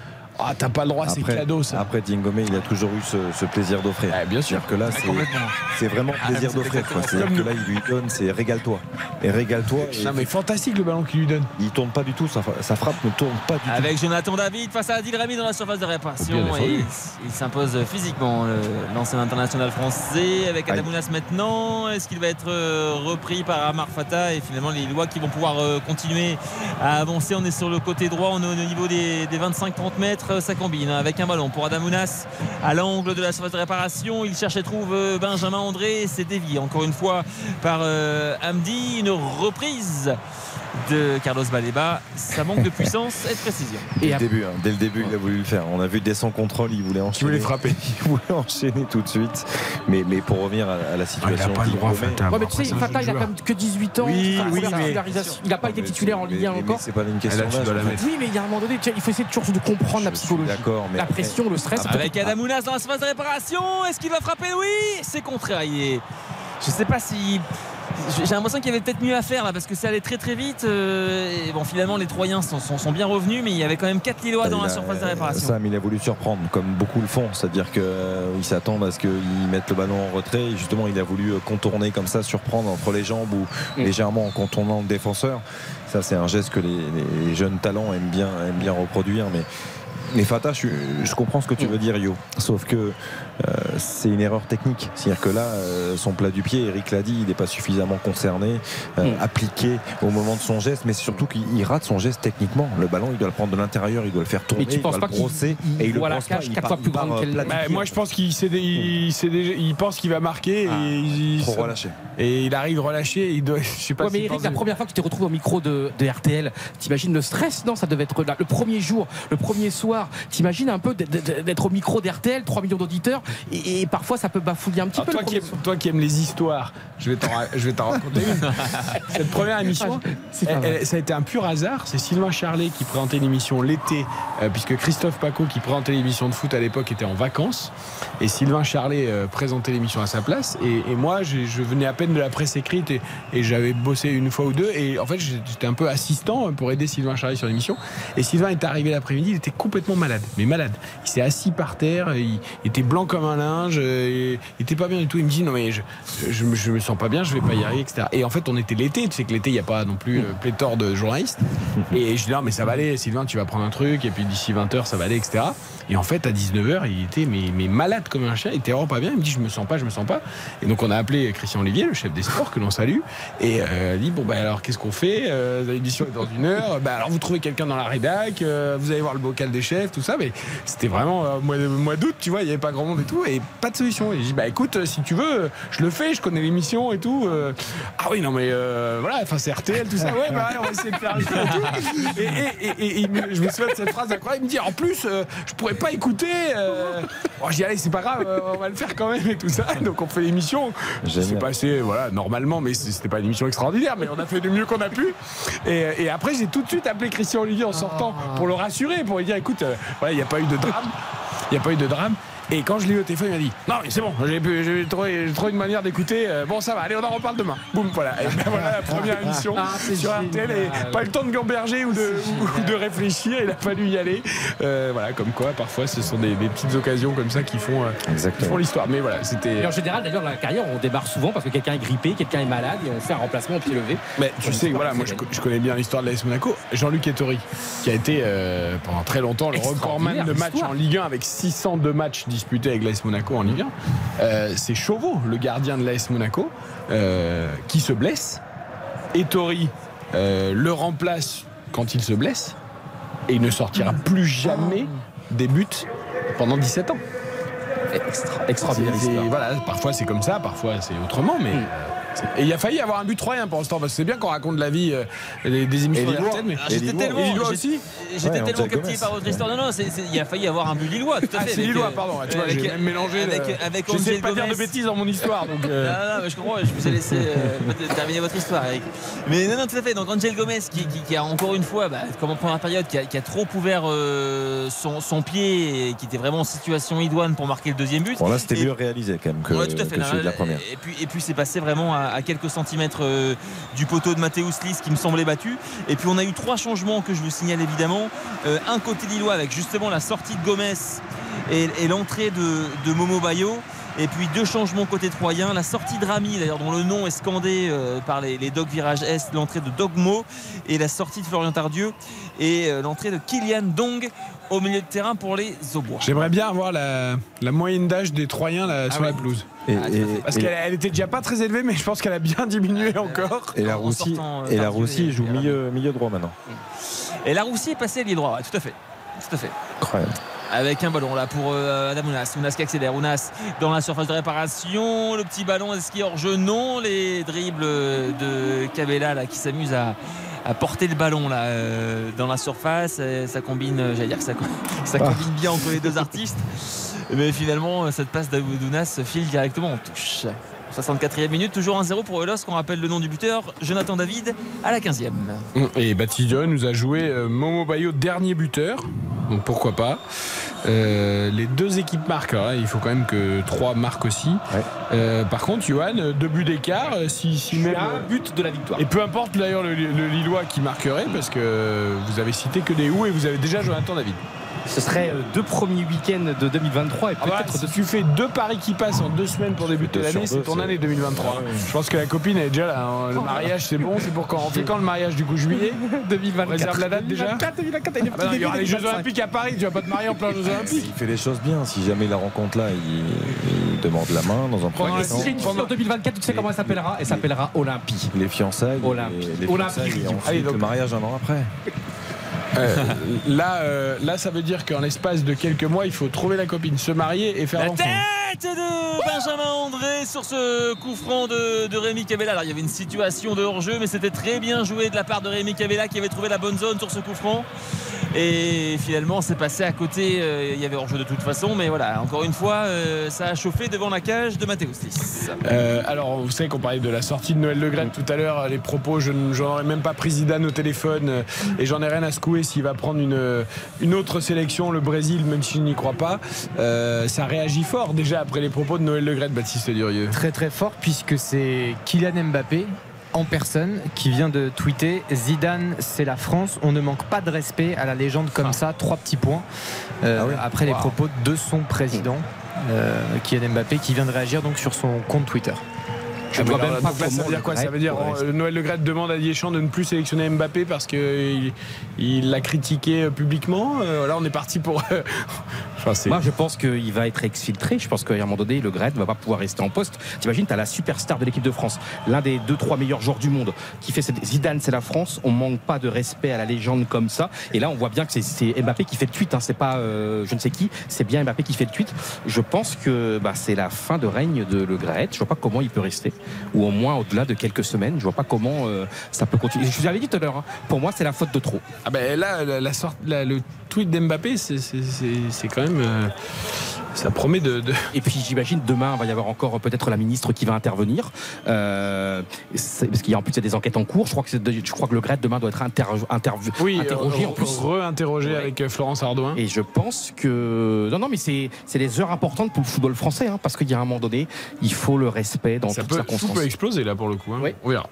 Speaker 3: Ah t'as pas le droit c'est cadeau ça
Speaker 5: après Dingomé, il a toujours eu ce, ce plaisir d'offrir.
Speaker 3: Ouais, bien sûr.
Speaker 5: C'est-à-dire que là, c'est, c'est vraiment plaisir
Speaker 4: c'est
Speaker 5: d'offrir. C'est-à-dire que là, il lui donne, c'est régale-toi. Et régale-toi. et
Speaker 3: non mais fantastique le ballon qu'il lui donne
Speaker 5: Il tourne pas du tout, sa, sa frappe ne tourne pas du tout.
Speaker 4: Avec Jonathan David face à Adil Rami dans la surface de réparation et il, il s'impose physiquement l'ancien international français avec. Adamounas maintenant est-ce qu'il va être euh, repris par Amar Fata et finalement les lois qui vont pouvoir euh, continuer à avancer? On est sur le côté droit on est au niveau des, des 25-30 mètres ça combine hein, avec un ballon pour Adamounas à l'angle de la surface de réparation il cherche et trouve euh, Benjamin André. C'est dévié encore une fois par euh, Hamdi. Une reprise de Carlos Baleba ça manque de puissance et de précision
Speaker 5: Dès
Speaker 9: Et
Speaker 5: le début, hein, dès le début, il a voulu le faire. On a vu dès son contrôle, il voulait enchaîner.
Speaker 3: voulait frapper.
Speaker 5: Il voulait enchaîner tout de suite. Mais, mais pour revenir à, à la situation, Dingomé-
Speaker 9: Ouais, mais tu sais, Fata, il a quand même que 18 ans.
Speaker 3: Oui, oui, mais-.
Speaker 9: Il n'a pas été titulaire en Ligue 1
Speaker 5: Mais- mais
Speaker 9: encore.
Speaker 5: C'est pas une question
Speaker 3: là, mettre.
Speaker 9: Oui, mais il y a un moment donné, il faut essayer toujours de comprendre la
Speaker 5: Je
Speaker 9: psychologie.
Speaker 5: D'accord, mais
Speaker 9: La pression, le stress.
Speaker 4: Avec Adamounas dans la surface de réparation, est-ce qu'il va frapper? Oui, c'est contrarié. Je sais pas si. J'ai l'impression qu'il y avait peut-être mieux à faire là parce que ça allait très très vite. euh, et bon, finalement, les Troyens sont, sont- sont bien revenus, mais il y avait quand même 4 Lillois dans
Speaker 5: Il
Speaker 4: la surface de réparation.
Speaker 5: Sam, il a voulu surprendre, comme beaucoup le font. C'est-à-dire qu'ils s'attendent à ce qu'ils mettent le ballon en retrait. Et justement, il a voulu euh, contourner comme ça, surprendre entre les jambes ou
Speaker 9: Mm.
Speaker 5: légèrement en contournant le défenseur. Ça, c'est un geste que les, les jeunes talents aiment bien, aiment bien reproduire. Mais, mais Fata, je, je comprends ce que tu veux dire, Yo. Sauf que euh, c'est une erreur technique. C'est-à-dire que là, euh, son plat du pied, Eric l'a dit, il n'est pas suffisamment concerné, euh,
Speaker 9: Mm.
Speaker 5: appliqué au moment de son geste, mais c'est surtout qu'il il rate son geste techniquement. Le ballon, il doit le prendre de l'intérieur, il doit le faire tourner,
Speaker 9: Mais tu
Speaker 5: il
Speaker 9: penses
Speaker 5: doit
Speaker 9: pas
Speaker 5: le
Speaker 9: qu'il-
Speaker 5: brosser,
Speaker 9: il
Speaker 5: et il le
Speaker 9: la
Speaker 5: brosse pas,
Speaker 9: cage
Speaker 5: il
Speaker 9: quatre
Speaker 5: part-
Speaker 9: fois plus
Speaker 5: il part,
Speaker 9: grande
Speaker 5: euh,
Speaker 9: qu'elle-
Speaker 5: plat du
Speaker 3: Bah,
Speaker 5: pied.
Speaker 3: moi je pense qu'il il, pense qu'il va marquer et, il,
Speaker 5: Trop relâché.
Speaker 3: et il arrive relâché il doit je sais pas
Speaker 9: Ouais, mais Eric,
Speaker 3: pense-
Speaker 9: la première fois que tu t'es retrouvé au micro de, de RTL, t'imagines le stress? Non, ça devait être là, le premier jour, le premier soir. T'imagines un peu d'être au micro d'RTL, 3 millions d'auditeurs, et, et parfois ça peut bafouiller un petit
Speaker 3: Alors,
Speaker 9: peu.
Speaker 3: toi, qui aimes,
Speaker 9: soir.
Speaker 3: toi qui aimes les histoires, je vais t'en, je vais t'en raconter une. Cette première émission, elle- elle- ça a été un pur hasard. C'est Sylvain Charlet qui présentait l'émission l'été, euh, puisque Christophe Paco qui présentait l'émission de foot à l'époque était en vacances. Et Sylvain Charlet euh, présentait l'émission à sa place. Et, et moi, je venais à peine de la presse écrite et, et j'avais bossé une fois ou deux. Et en fait, j'étais un peu assistant pour aider Sylvain Charlet sur l'émission. Et Sylvain est arrivé l'après-midi, il était complètement malade, mais malade. Il s'est assis par terre, il, il était blanc comme un linge, euh, il était pas bien du tout. Il me dit non mais je, je, me- je me sens pas bien, je vais pas y arriver, etc. Et en fait, on était l'été, tu sais que l'été, il n'y a pas non plus euh, pléthore de journalistes. Et je dis non mais ça va aller, Sylvain, tu vas prendre un truc, et puis d'ici 20h, ça va aller, etc. Et en fait, à 19h, il était mais, malade comme un chien, il était vraiment pas bien. Il me dit je me sens pas, je me sens pas. Et donc on a appelé Christian Olivier, le chef des sports, que l'on salue, et euh, dit bon bah alors qu'est-ce qu'on fait? Euh, L'émission est dans une heure. Bah alors vous trouvez quelqu'un dans la rédac, euh, vous allez voir le bocal des chefs, tout ça. Mais c'était vraiment euh, mois, d'août, tu vois, il y avait pas grand monde et tout, et pas de solution. Et j'ai dit bah écoute, si tu veux, je le fais, je connais l'émission et tout. Ah oui non mais voilà, enfin c'est RTL, tout ça. Ouais bah on va essayer de faire tout. Et, et- et- je me souviens de cette phrase incroyable. Il me dit en plus, je pourrais pas écouter. Euh... Bon, j'ai dit allez c'est pas grave, euh, on va le faire quand même et tout ça. Donc on fait l'émission. C'est passé voilà normalement, mais c'était pas une émission extraordinaire, mais on a fait du mieux qu'on a pu. Et, et après j'ai tout de suite appelé Christian Olivier en sortant pour le rassurer, pour lui dire écoute, euh, voilà il n'y a pas eu de drame, il n'y a pas eu de drame. Et quand je l'ai eu au téléphone, il m'a dit Non, mais c'est bon, j'ai trouvé, une manière d'écouter. Euh, bon, ça va, allez, on en reparle demain. Boum, voilà. Et ben voilà la première émission
Speaker 6: Ah, c'est
Speaker 3: sur RTL. Et pas le temps de gamberger ou de, ou de réfléchir, il a fallu y aller. Euh, voilà, comme quoi, parfois, ce sont des, des petites occasions comme ça qui font, euh, qui font l'histoire. Mais voilà,
Speaker 9: Et
Speaker 3: c'était.
Speaker 9: en général, d'ailleurs, dans la carrière, on débarque souvent parce que quelqu'un est grippé, quelqu'un est malade et on fait un remplacement au pied levé.
Speaker 3: Mais tu sais, voilà, moi je, co- je connais bien l'histoire de l'AS Monaco. Jean-Luc Ettori, qui a été euh, pendant très longtemps le recordman de matchs en Ligue 1 avec 602 matchs disputés avec l'AS Monaco en Ligue 1. Euh, c'est Chauveau, le gardien de l'AS Monaco, euh, qui se blesse. Ettori euh, le remplace quand il se blesse et il ne sortira plus jamais des buts pendant 17 ans.
Speaker 9: Extra- extraordinaire.
Speaker 3: Voilà, parfois c'est comme ça, parfois c'est autrement, mais. c'est- Et il a failli avoir un but troyen pour l'instant, parce que c'est bien qu'on raconte la vie euh, des, des émissions. RTL, mais
Speaker 4: Ah, J'étais tellement, j'étais
Speaker 5: Ouais,
Speaker 4: tellement
Speaker 5: Angel
Speaker 4: captivé
Speaker 5: Gomez.
Speaker 4: par votre histoire. Non, non, c'est- c'est- il a failli avoir un but lillois, tout à
Speaker 3: Ah,
Speaker 4: fait.
Speaker 3: c'est Lillois,
Speaker 4: euh,
Speaker 3: pardon. Tu vois,
Speaker 4: avec-
Speaker 3: j'ai même mélangé.
Speaker 4: Avec,
Speaker 3: le-
Speaker 4: avec
Speaker 3: J'essaie de pas dire de bêtises dans mon histoire. Donc, euh,
Speaker 4: Non, non, mais je comprends, je vous ai laissé euh, terminer votre histoire. Eric. Mais non, non, tout à fait. Donc Angel Gomez, qui, qui- qui a encore une fois, bah, comme en première période, qui a, qui a trop ouvert euh, son, son pied et qui était vraiment en situation idoine pour marquer le deuxième but.
Speaker 5: Bon, là, c'était
Speaker 4: Et-
Speaker 5: mieux réalisé quand même que,
Speaker 4: Ouais, tout à fait.
Speaker 5: que
Speaker 4: Non,
Speaker 5: celui de la première.
Speaker 4: Et puis, et puis c'est passé vraiment à, à quelques centimètres euh, du poteau de Mathéus Lys qui me semblait battu. Et puis on a eu trois changements que je vous signale évidemment. Euh, un côté lillois avec justement la sortie de Gomez et, l'entrée de, Momo Bayo. Et puis deux changements côté troyen, la sortie de Rami d'ailleurs dont le nom est scandé euh, par les, Doc Virage Est, l'entrée de Dogmo et la sortie de Florian Tardieu et l'entrée de Kylian Dong au milieu de terrain pour les Aubois.
Speaker 3: J'aimerais bien avoir la, la moyenne d'âge des Troyens là, sur
Speaker 4: oui.
Speaker 3: la pelouse.
Speaker 5: Et,
Speaker 4: Ah,
Speaker 5: et-
Speaker 3: Parce
Speaker 5: et-
Speaker 3: qu'elle elle était déjà pas très élevée, mais je pense qu'elle a bien diminué encore.
Speaker 5: et la
Speaker 4: en
Speaker 5: Roussi,
Speaker 4: sortant, euh,
Speaker 5: et la
Speaker 4: Tardieu
Speaker 5: Roussi
Speaker 4: et-
Speaker 5: joue milieu, milieu droit maintenant.
Speaker 4: Et la Roussi est passée lié droit, ouais, tout à fait. Tout à fait.
Speaker 5: Incroyable.
Speaker 4: Avec un ballon là pour euh, Adam Ounas. Ounas qui accélère. Ounas dans la surface de réparation. Le petit ballon, est-ce qu'il est hors jeu? Non. Les dribbles de Cabella là, qui s'amuse à, à porter le ballon là euh, dans la surface. Et ça combine, j'allais dire que ça,
Speaker 5: Ah.
Speaker 4: combine bien entre les deux artistes. Mais finalement, cette passe d'Ounas file directement en touche. 64e minute, toujours 1-0 pour Elos, qu'on rappelle le nom du buteur, Jonathan David, à la 15e.
Speaker 3: Et Baptiste Dion nous a joué euh, Momo Bayo, dernier buteur. Donc pourquoi pas. Euh, les deux équipes marquent. Là, il faut quand même que trois marquent aussi.
Speaker 5: Ouais.
Speaker 3: Euh, par contre, Johan, deux buts d'écart. Si, si même,
Speaker 9: un but de la victoire.
Speaker 3: Et peu importe d'ailleurs le, le Lillois qui marquerait, parce que vous avez cité que des ou et vous avez déjà Jonathan David.
Speaker 9: Ce serait euh, deux premiers week-ends de 2023 et
Speaker 3: Ah bah,
Speaker 9: peut-être
Speaker 3: si
Speaker 9: de
Speaker 3: tu fais deux paris qui passent en deux semaines pour débuter l'année, c'est ton année 2023. Je pense que la copine est déjà là. hein. Le mariage, c'est bon. C'est pour quand On fait quand le mariage du coup juillet
Speaker 9: 2024.
Speaker 3: On réserve la date déjà
Speaker 9: 2024, 2024, et les
Speaker 3: Ah bah non,
Speaker 9: petits
Speaker 3: Il y aura les Jeux
Speaker 9: 2025.
Speaker 3: Olympiques à Paris. Tu vas pas te marier en plein Jeux Olympiques.
Speaker 5: Il fait les choses bien. Si jamais la rencontre là, il, il demande la main dans un premier
Speaker 3: la-
Speaker 9: si
Speaker 5: temps.
Speaker 9: j'ai une fille en 2024, tu sais comment elle s'appellera? Elle s'appellera Olympie.
Speaker 5: Les fiançailles,
Speaker 9: Olympique.
Speaker 5: les, les
Speaker 9: Olympique.
Speaker 5: fiançailles et ensuite
Speaker 3: Allez, donc-
Speaker 5: le mariage un an après.
Speaker 3: Euh, là, euh, là, ça veut dire qu'en l'espace de quelques mois, il faut trouver la copine, se marier et faire l'enfant.
Speaker 4: De Benjamin André sur ce coup franc de, Rémi Cabella. Alors il y avait une situation de hors-jeu, mais c'était très bien joué de la part de Rémi Cabella qui avait trouvé la bonne zone sur ce coup franc. Et finalement, c'est passé à côté. euh, il y avait hors-jeu de toute façon, mais voilà, encore une fois, euh, ça a chauffé devant la cage de Mathéo Slis.
Speaker 3: Euh, alors, vous savez qu'on parlait de la sortie de Noël Le Graët tout à l'heure. Les propos, je n'en aurais même pas pris Zidane au téléphone et j'en ai rien à secouer s'il va prendre une, une autre sélection, le Brésil, même si je n'y crois pas. Ça réagit fort déjà après les propos de Noël Le Graët, Baptiste Durieux.
Speaker 6: Très très fort puisque c'est Kylian Mbappé en personne qui vient de tweeter Zidane, c'est la France. On ne manque pas de respect à la légende comme ça. Trois petits points euh,
Speaker 5: Ah oui.
Speaker 6: après les propos de son président, euh, Kylian Mbappé, qui vient de réagir donc sur son compte Twitter.
Speaker 7: Je
Speaker 3: Ah,
Speaker 7: vois même pas
Speaker 3: ça veut dire quoi Ça veut dire euh, Noël Le Gret demande à Deschamps de ne plus sélectionner Mbappé parce qu'il il l'a critiqué euh, publiquement. Euh, là, on est parti pour. enfin,
Speaker 7: Moi, je pense qu'il va être exfiltré. Je pense qu'à un moment donné, le Gret ne va pas pouvoir rester en poste. T'imagines, tu as la superstar de l'équipe de France, l'un des deux, trois meilleurs joueurs du monde, qui fait cette... Zidane, c'est la France. On manque pas de respect à la légende comme ça. Et là, on voit bien que c'est- c'est Mbappé qui fait le tweet. Hein. C'est pas euh, je ne sais qui, c'est bien Mbappé qui fait le tweet. Je pense que bah, c'est la fin de règne de le Gret. Je vois pas comment il peut rester, ou au moins au-delà de quelques semaines. Je vois pas comment euh, ça peut continuer. Je vous avais dit tout à l'heure, hein, pour moi, c'est la faute de trop.
Speaker 3: Ah ben là, la, sorte, le tweet d'Mbappé, c'est quand même. euh, ça promet de. de-
Speaker 7: Et puis j'imagine demain il va y avoir encore euh, peut-être la ministre qui va intervenir Euh, parce qu'il y a en plus il y a des enquêtes en cours. Je crois que je crois que le Gret demain doit être inter- interv-
Speaker 3: Oui,
Speaker 7: interrogé en
Speaker 3: re-
Speaker 7: plus.
Speaker 3: re-interrogé
Speaker 7: Ouais.
Speaker 3: avec euh, Florence Ardouin.
Speaker 7: Et je pense que non non mais c'est c'est des heures importantes pour le football français hein, parce qu'il y a un moment donné il faut le respect dans
Speaker 3: Ça
Speaker 7: toutes
Speaker 3: peut,
Speaker 7: circonstances.
Speaker 3: peut exploser là pour le coup. hein.
Speaker 7: Oui.
Speaker 3: On verra.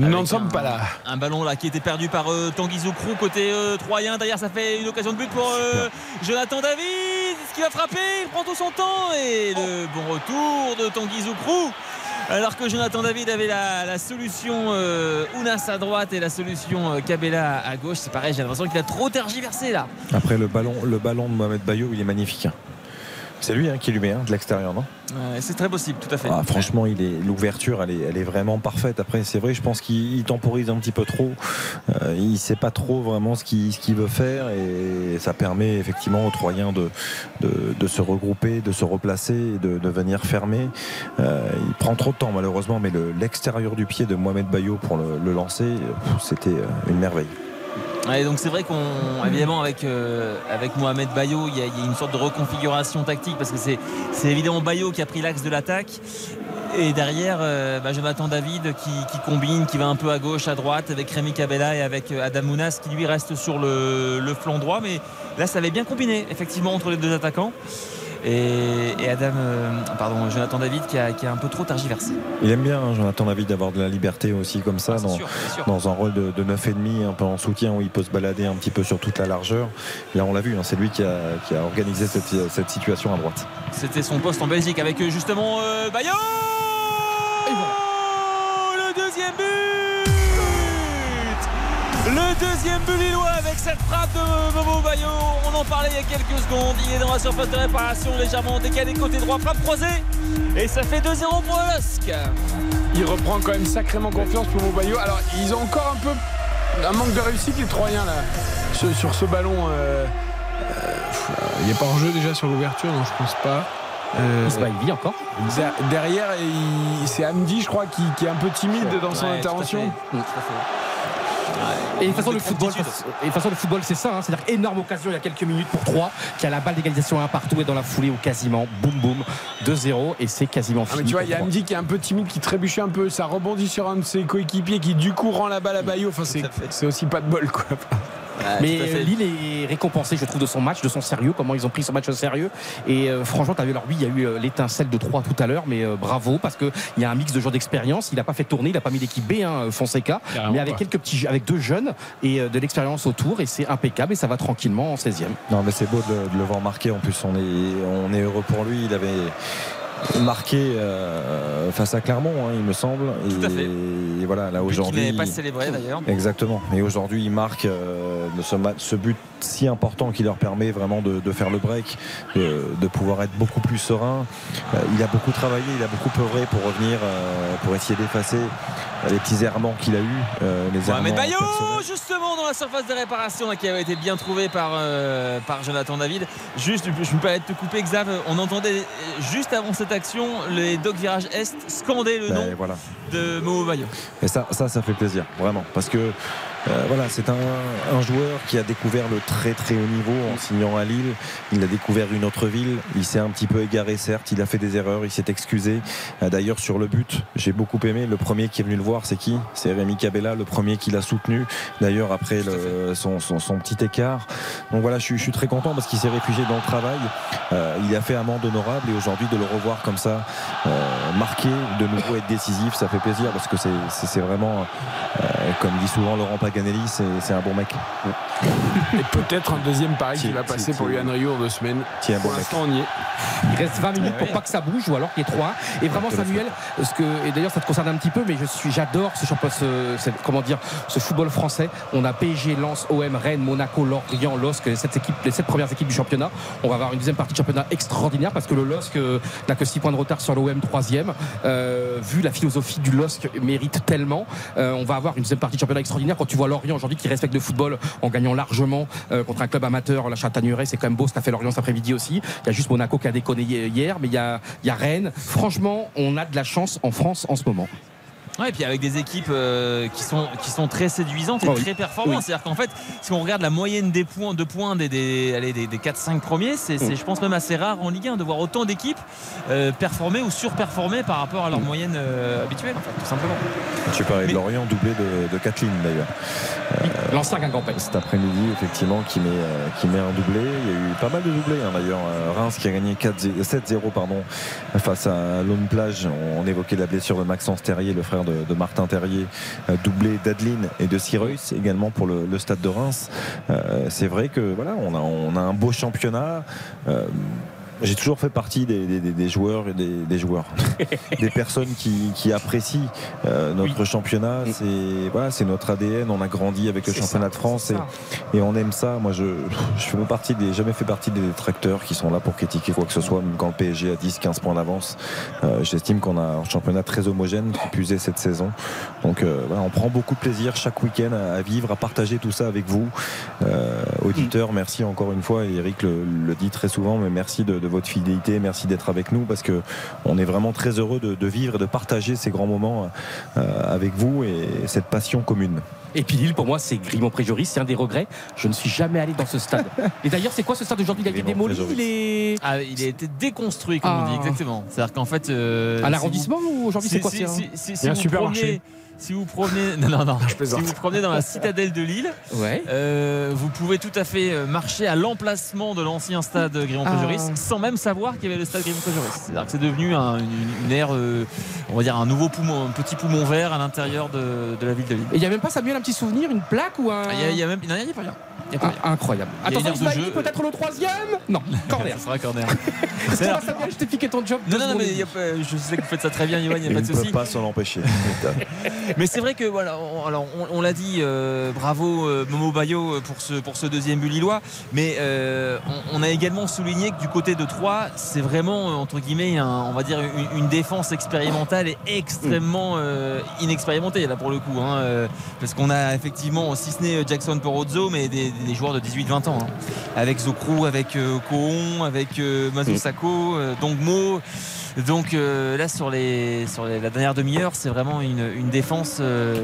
Speaker 3: Nous n'en sommes pas là.
Speaker 4: Un ballon là qui était perdu par euh, Tanguy Zoukrou côté euh, troyen. Derrière, ça fait une occasion de but pour euh, Jonathan David. Est-ce qu'il va frapper Il prend tout son temps. Et le bon retour de Tanguy Zoukrou. Alors que Jonathan David avait la, la solution euh, Ounas à droite et la solution Cabella à gauche, c'est pareil, j'ai l'impression qu'il a trop tergiversé là.
Speaker 5: Après, le ballon, le ballon de Mohamed Bayo, il est magnifique. C'est lui hein, qui lui met hein, de l'extérieur, non?
Speaker 4: Ouais, c'est très possible, tout à fait.
Speaker 5: Ah, Franchement, il est l'ouverture, elle est, elle est vraiment parfaite. Après, c'est vrai, je pense qu'il il temporise un petit peu trop. Euh, il sait pas trop vraiment ce qu'il veut faire et ça permet effectivement aux Troyens de, de, de se regrouper, de se replacer, et de, de venir fermer. Euh, il prend trop de temps malheureusement, mais le- l'extérieur du pied de Mohamed Bayo pour le, le lancer, pff, c'était euh, une merveille.
Speaker 4: Donc c'est vrai qu'on évidemment avec euh, avec Mohamed Bayo il y, a, une sorte de reconfiguration tactique parce que c'est c'est évidemment Bayo qui a pris l'axe de l'attaque. Et derrière euh, bah, David qui, qui combine qui va un peu à gauche à droite avec Rémi Cabella et avec euh, Adam Mounas qui lui reste sur le, le flanc droit. Mais là ça avait bien combiné effectivement entre les deux attaquants et, et Adam euh, pardon Jonathan David qui a, qui a un peu trop tergiversé
Speaker 5: Il aime bien, hein, Jonathan David, d'avoir de la liberté aussi comme ça
Speaker 4: Ah,
Speaker 5: dans,
Speaker 4: sûr, c'est sûr.
Speaker 5: dans un rôle de, de 9,5, un peu en soutien où il peut se balader un petit peu sur toute la largeur. Là, on l'a vu, hein, c'est lui qui a, qui a organisé cette, cette situation à droite.
Speaker 4: C'était son poste en Belgique avec euh, justement euh, Bayo Le deuxième but Le deuxième but lillois avec cette frappe de Momo Bayo. On en parlait il y a quelques secondes. Il est dans la surface de réparation légèrement décalé côté droit, frappe croisée. Et ça fait 2-0 pour le LOSC.
Speaker 3: Il reprend quand même sacrément confiance pour Mobayo. Alors, ils ont encore un peu un manque de réussite, les Troyens, là, sur, sur ce ballon. euh, euh, il n'est pas en jeu déjà sur l'ouverture, non, je pense pas. Euh,
Speaker 7: Ismaël Vie encore.
Speaker 3: der- derrière, il- c'est Hamdi, je crois, qui, qui est un peu timide dans son
Speaker 4: Ouais, tout à
Speaker 3: intervention.
Speaker 4: fait, tout à fait.
Speaker 7: Et de toute façon, le football, et de toute façon, le football, c'est ça. hein. C'est-à-dire énorme occasion il y a quelques minutes pour 3 qui a la balle d'égalisation un partout et dans la foulée ou quasiment boum boum 2-0 et c'est quasiment
Speaker 3: Ah,
Speaker 7: fini.
Speaker 3: mais tu vois, il y a. Hamdi qui est un peu timide, qui trébuche un peu. Ça rebondit sur un de ses coéquipiers qui, du coup, rend la balle à Bayo. Enfin,
Speaker 4: à
Speaker 3: c'est aussi pas de bol, quoi.
Speaker 7: Mais euh, Lille est récompensé, je trouve, de son match, de son sérieux, comment ils ont pris son match au sérieux. Et euh, franchement, tu as vu, alors oui, il y a eu euh, l'étincelle de 3 tout à l'heure, mais euh, bravo, parce qu'il y a un mix de joueurs d'expérience. Il n'a pas fait tourner, il n'a pas mis l'équipe B, hein, Fonseca,
Speaker 3: Carrément
Speaker 7: mais avec quelques petits, avec deux jeunes et euh, de l'expérience autour, et c'est impeccable, et ça va tranquillement en 16e.
Speaker 5: Non, mais c'est beau de, le- de le voir marquer. En plus, on est, on est heureux pour lui. Il avait marqué euh, face à Clermont, hein, il me semble.
Speaker 4: Tout
Speaker 5: et,
Speaker 4: à fait.
Speaker 5: et voilà, là aujourd'hui.
Speaker 4: n'avait pas célébré d'ailleurs.
Speaker 5: Exactement. Et aujourd'hui, il marque euh, ce, but si important qui leur permet vraiment de, de faire le break, de, de pouvoir être beaucoup plus serein. Euh, il a beaucoup travaillé, il a beaucoup œuvré pour revenir, pour essayer d'effacer les petits errements qu'il a eu. les
Speaker 4: Mohamed Bayo, justement dans la surface de réparation qui avait été bien trouvé par, par Jonathan David. Juste, je me permets de te couper, Xav. On entendait juste avant cette action les Doc Virage Est scander le
Speaker 5: Ben,
Speaker 4: nom
Speaker 5: voilà.
Speaker 4: de Momo Bayo.
Speaker 5: Et ça, ça, ça fait plaisir, vraiment. Parce que euh, voilà, c'est un, joueur qui a découvert le très très haut niveau en signant à Lille. Il a découvert une autre ville. Il s'est un petit peu égaré, certes. Il a fait des erreurs. Il s'est excusé. Euh, D'ailleurs, sur le but, j'ai beaucoup aimé. Le premier qui est venu le voir, c'est qui? C'est Rémi Cabella, le premier qui l'a soutenu. D'ailleurs, après son, petit écart. Donc voilà, je suis, très content parce qu'il s'est réfugié dans le travail. Euh, il a fait amende honorable et aujourd'hui de le revoir comme ça, marqué, de nouveau être décisif, ça fait plaisir parce que c'est- vraiment, comme dit souvent Laurent c'est c'est un bon mec.
Speaker 3: Et peut-être un deuxième pari qui va passer pour. Yann Rio en deux semaines.
Speaker 5: Tiens, un bon
Speaker 3: Pour l'instant, on y est.
Speaker 7: Il reste 20 minutes pour pas que ça bouge ou alors qu'il y ait 3 Et vraiment Samuel, ce que, et d'ailleurs ça te concerne un petit peu, mais je suis, j'adore ce championnat, ce, comment dire, ce football français. On a PSG, Lens, OM, Rennes, Monaco, Lorient, LOSC, les sept équipes, les sept premières équipes du championnat. On va avoir une deuxième partie de championnat extraordinaire parce que le LOSC euh, n'a que 6 points de retard sur l'OM troisième. Euh, vu la philosophie du LOSC mérite tellement, euh, on va avoir une deuxième partie de championnat extraordinaire quand tu vois Lorient aujourd'hui qui respecte le football en gagnant largement euh, contre un club amateur, la Chatagneraie, c'est quand même beau ce qu'a fait Lorient cet après-midi aussi. Il y a juste Monaco qui a déconné hier, mais il y a, il y a Rennes. Franchement, on a de la chance en France en ce moment.
Speaker 4: Ouais, et puis avec des équipes euh, qui, sont, qui sont très séduisantes et
Speaker 7: Oh oui.
Speaker 4: très performantes.
Speaker 7: Oui.
Speaker 4: C'est-à-dire qu'en fait, si on regarde la moyenne des points, de points des, des, allez, des, des 4-5 premiers, c'est, je pense même assez rare en Ligue 1 de voir autant d'équipes euh, performer ou surperformer par rapport à leur moyenne euh, habituelle, en fait, tout simplement.
Speaker 5: Tu parlais
Speaker 4: Mais-
Speaker 5: de Lorient, doublé de, de Kathleen d'ailleurs.
Speaker 7: L'ancien Guingampais.
Speaker 5: Cet après-midi, effectivement, qui met, qui met un doublé. Il y a eu pas mal de doublés hein, d'ailleurs. Reims qui a gagné 4-0 7-0 pardon, face à Lone Plage. On évoquait la blessure de Maxence Terrier, le frère de, de Martin Terrier, euh, doublé d'Adeline et de Cyrus également pour le, stade de Reims. Euh, C'est vrai que voilà, on a, on a un beau championnat. J'ai toujours fait partie des, des- des- des joueurs et des, des joueurs, des personnes qui, qui apprécient euh, notre championnat. C'est voilà, c'est notre ADN. On a grandi avec le championnat
Speaker 7: ça,
Speaker 5: de France et, et on aime ça. Moi, je je fais partie des jamais fait partie des détracteurs qui sont là pour critiquer quoi que ce soit, même quand le PSG a 10-15 points d'avance. Euh, J'estime qu'on a un championnat très homogène qui puisait cette saison. Donc euh, voilà, on prend beaucoup de plaisir chaque week-end à, à vivre, à partager tout ça avec vous, euh, auditeurs. Merci encore une fois. Et Eric le, le dit très souvent, mais merci de, de votre fidélité, merci d'être avec nous parce que on est vraiment très heureux de, de vivre et de partager ces grands moments euh, avec vous et cette passion commune.
Speaker 7: Et puis Lille, pour moi, c'est Grimont-Préjoris, c'est un des regrets. Je ne suis jamais allé dans ce stade. Et d'ailleurs, c'est quoi ce stade aujourd'hui Il a été démoli il est...
Speaker 4: Ah, il a été déconstruit, comme on
Speaker 7: Ah.
Speaker 4: dit, exactement. C'est-à-dire qu'en fait. euh,
Speaker 7: Un
Speaker 4: si
Speaker 7: arrondissement ou aujourd'hui c'est quoi c'est un-
Speaker 4: si- si- si
Speaker 3: Il y a un supermarché.
Speaker 4: Si vous promenez, non, non, non. si vous promenez dans la citadelle de Lille,
Speaker 7: Ouais.
Speaker 4: euh, vous pouvez tout à fait euh, marcher à l'emplacement de l'ancien stade Grimont-Préjoris
Speaker 7: Ah.
Speaker 4: sans même savoir qu'il y avait le stade Grimont-Préjoris. C'est-à-dire que c'est devenu un- une, une aire, euh, on va dire un nouveau poumon, un petit poumon vert à l'intérieur de, de la ville de Lille.
Speaker 7: Et il n'y a même pas, Samuel, un petit souvenir, une plaque ou un.
Speaker 4: Il y a, y a même, non, il n'y a pas rien. Il y a pas rien.
Speaker 7: Ah, incroyable.
Speaker 4: Y
Speaker 7: Attention,
Speaker 4: jeu.
Speaker 7: peut-être le troisième Non, corner.
Speaker 4: Ça sera corner.
Speaker 7: Ça va, Samuel, je t'ai piqué ton job.
Speaker 4: Non, non, non, mais y a pas- je sais que vous faites ça très bien, Yoann, il n'y a pas de
Speaker 5: ne
Speaker 4: souci.
Speaker 5: peuvent pas s'en empêcher.
Speaker 4: Mais c'est vrai que voilà, on, alors on, on l'a dit, euh, bravo euh, Momo Bayo euh, pour ce pour ce deuxième but lillois. Mais euh, on, on a également souligné que du côté de Troyes, c'est vraiment euh, entre guillemets, un- on va dire une, une défense expérimentale et extrêmement euh, inexpérimentée là pour le coup, hein, parce qu'on a effectivement, si ce n'est Jackson Porozzo, mais des, des joueurs de 18-20 ans, hein, avec Zokrou, avec Kohon, avec euh, Mazo Sako, euh, Dongmo. Donc euh, là sur, les, sur les- la dernière demi-heure, c'est vraiment une, une défense euh,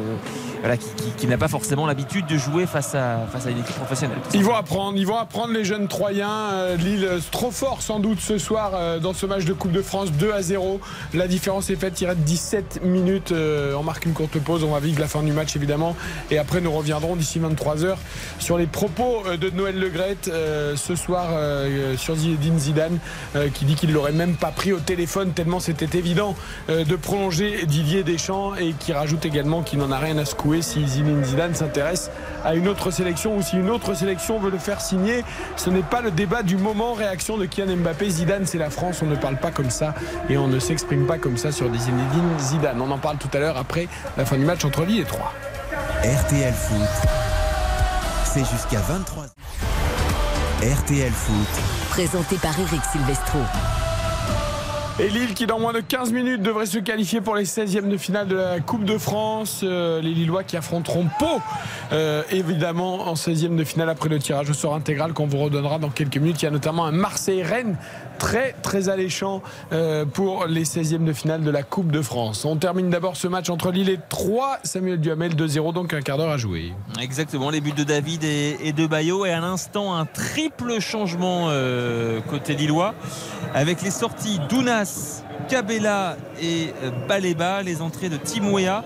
Speaker 4: voilà, qui, qui- qui n'a pas forcément l'habitude de jouer face à, face à une équipe professionnelle.
Speaker 3: Ils vont apprendre, ils vont apprendre les jeunes Troyens. Euh, Lille trop fort sans doute ce soir dans ce match de Coupe de France 2 à 0. La différence est faite, il reste 17 minutes. on marque une courte pause, on va vivre la fin du match évidemment. Et après nous reviendrons d'ici 23h sur les propos de Noël Legrette ce soir sur Zinedine Zidane qui dit qu'il l'aurait même pas pris au téléphone tellement c'était évident euh, de prolonger Didier Deschamps et qui rajoute également qu'il n'en a rien à secouer si Zinedine Zidane s'intéresse à une autre sélection ou si une autre sélection veut le faire signer. Ce n'est pas le débat du moment. Réaction de Kylian Mbappé. Zidane, c'est la France. On ne parle pas comme ça et on ne s'exprime pas comme ça sur des Zinedine Zidane. On en parle tout à l'heure après la fin du match entre Lille et Troyes.
Speaker 12: RTL Foot, c'est jusqu'à 23 RTL Foot,
Speaker 2: Présenté par Eric Silvestro.
Speaker 3: Et Lille qui dans moins de 15 minutes devrait se qualifier pour les 16e de finale de la Coupe de France. Euh, les Lillois qui affronteront Pau euh, évidemment en 16e de finale après le tirage au sort intégral qu'on vous redonnera dans quelques minutes. Il y a notamment un Marseille-Rennes très très alléchant euh, pour les 16e de finale de la Coupe de France. On termine d'abord ce match entre Lille et 3, Samuel Duhamel 2-0, donc un quart d'heure à jouer.
Speaker 4: Exactement, les buts de David et, de Bayo. Et à l'instant, un triple changement euh, côté Lillois avec les sorties d'Ounas, Cabella et euh, Baleba, les entrées de Timouea,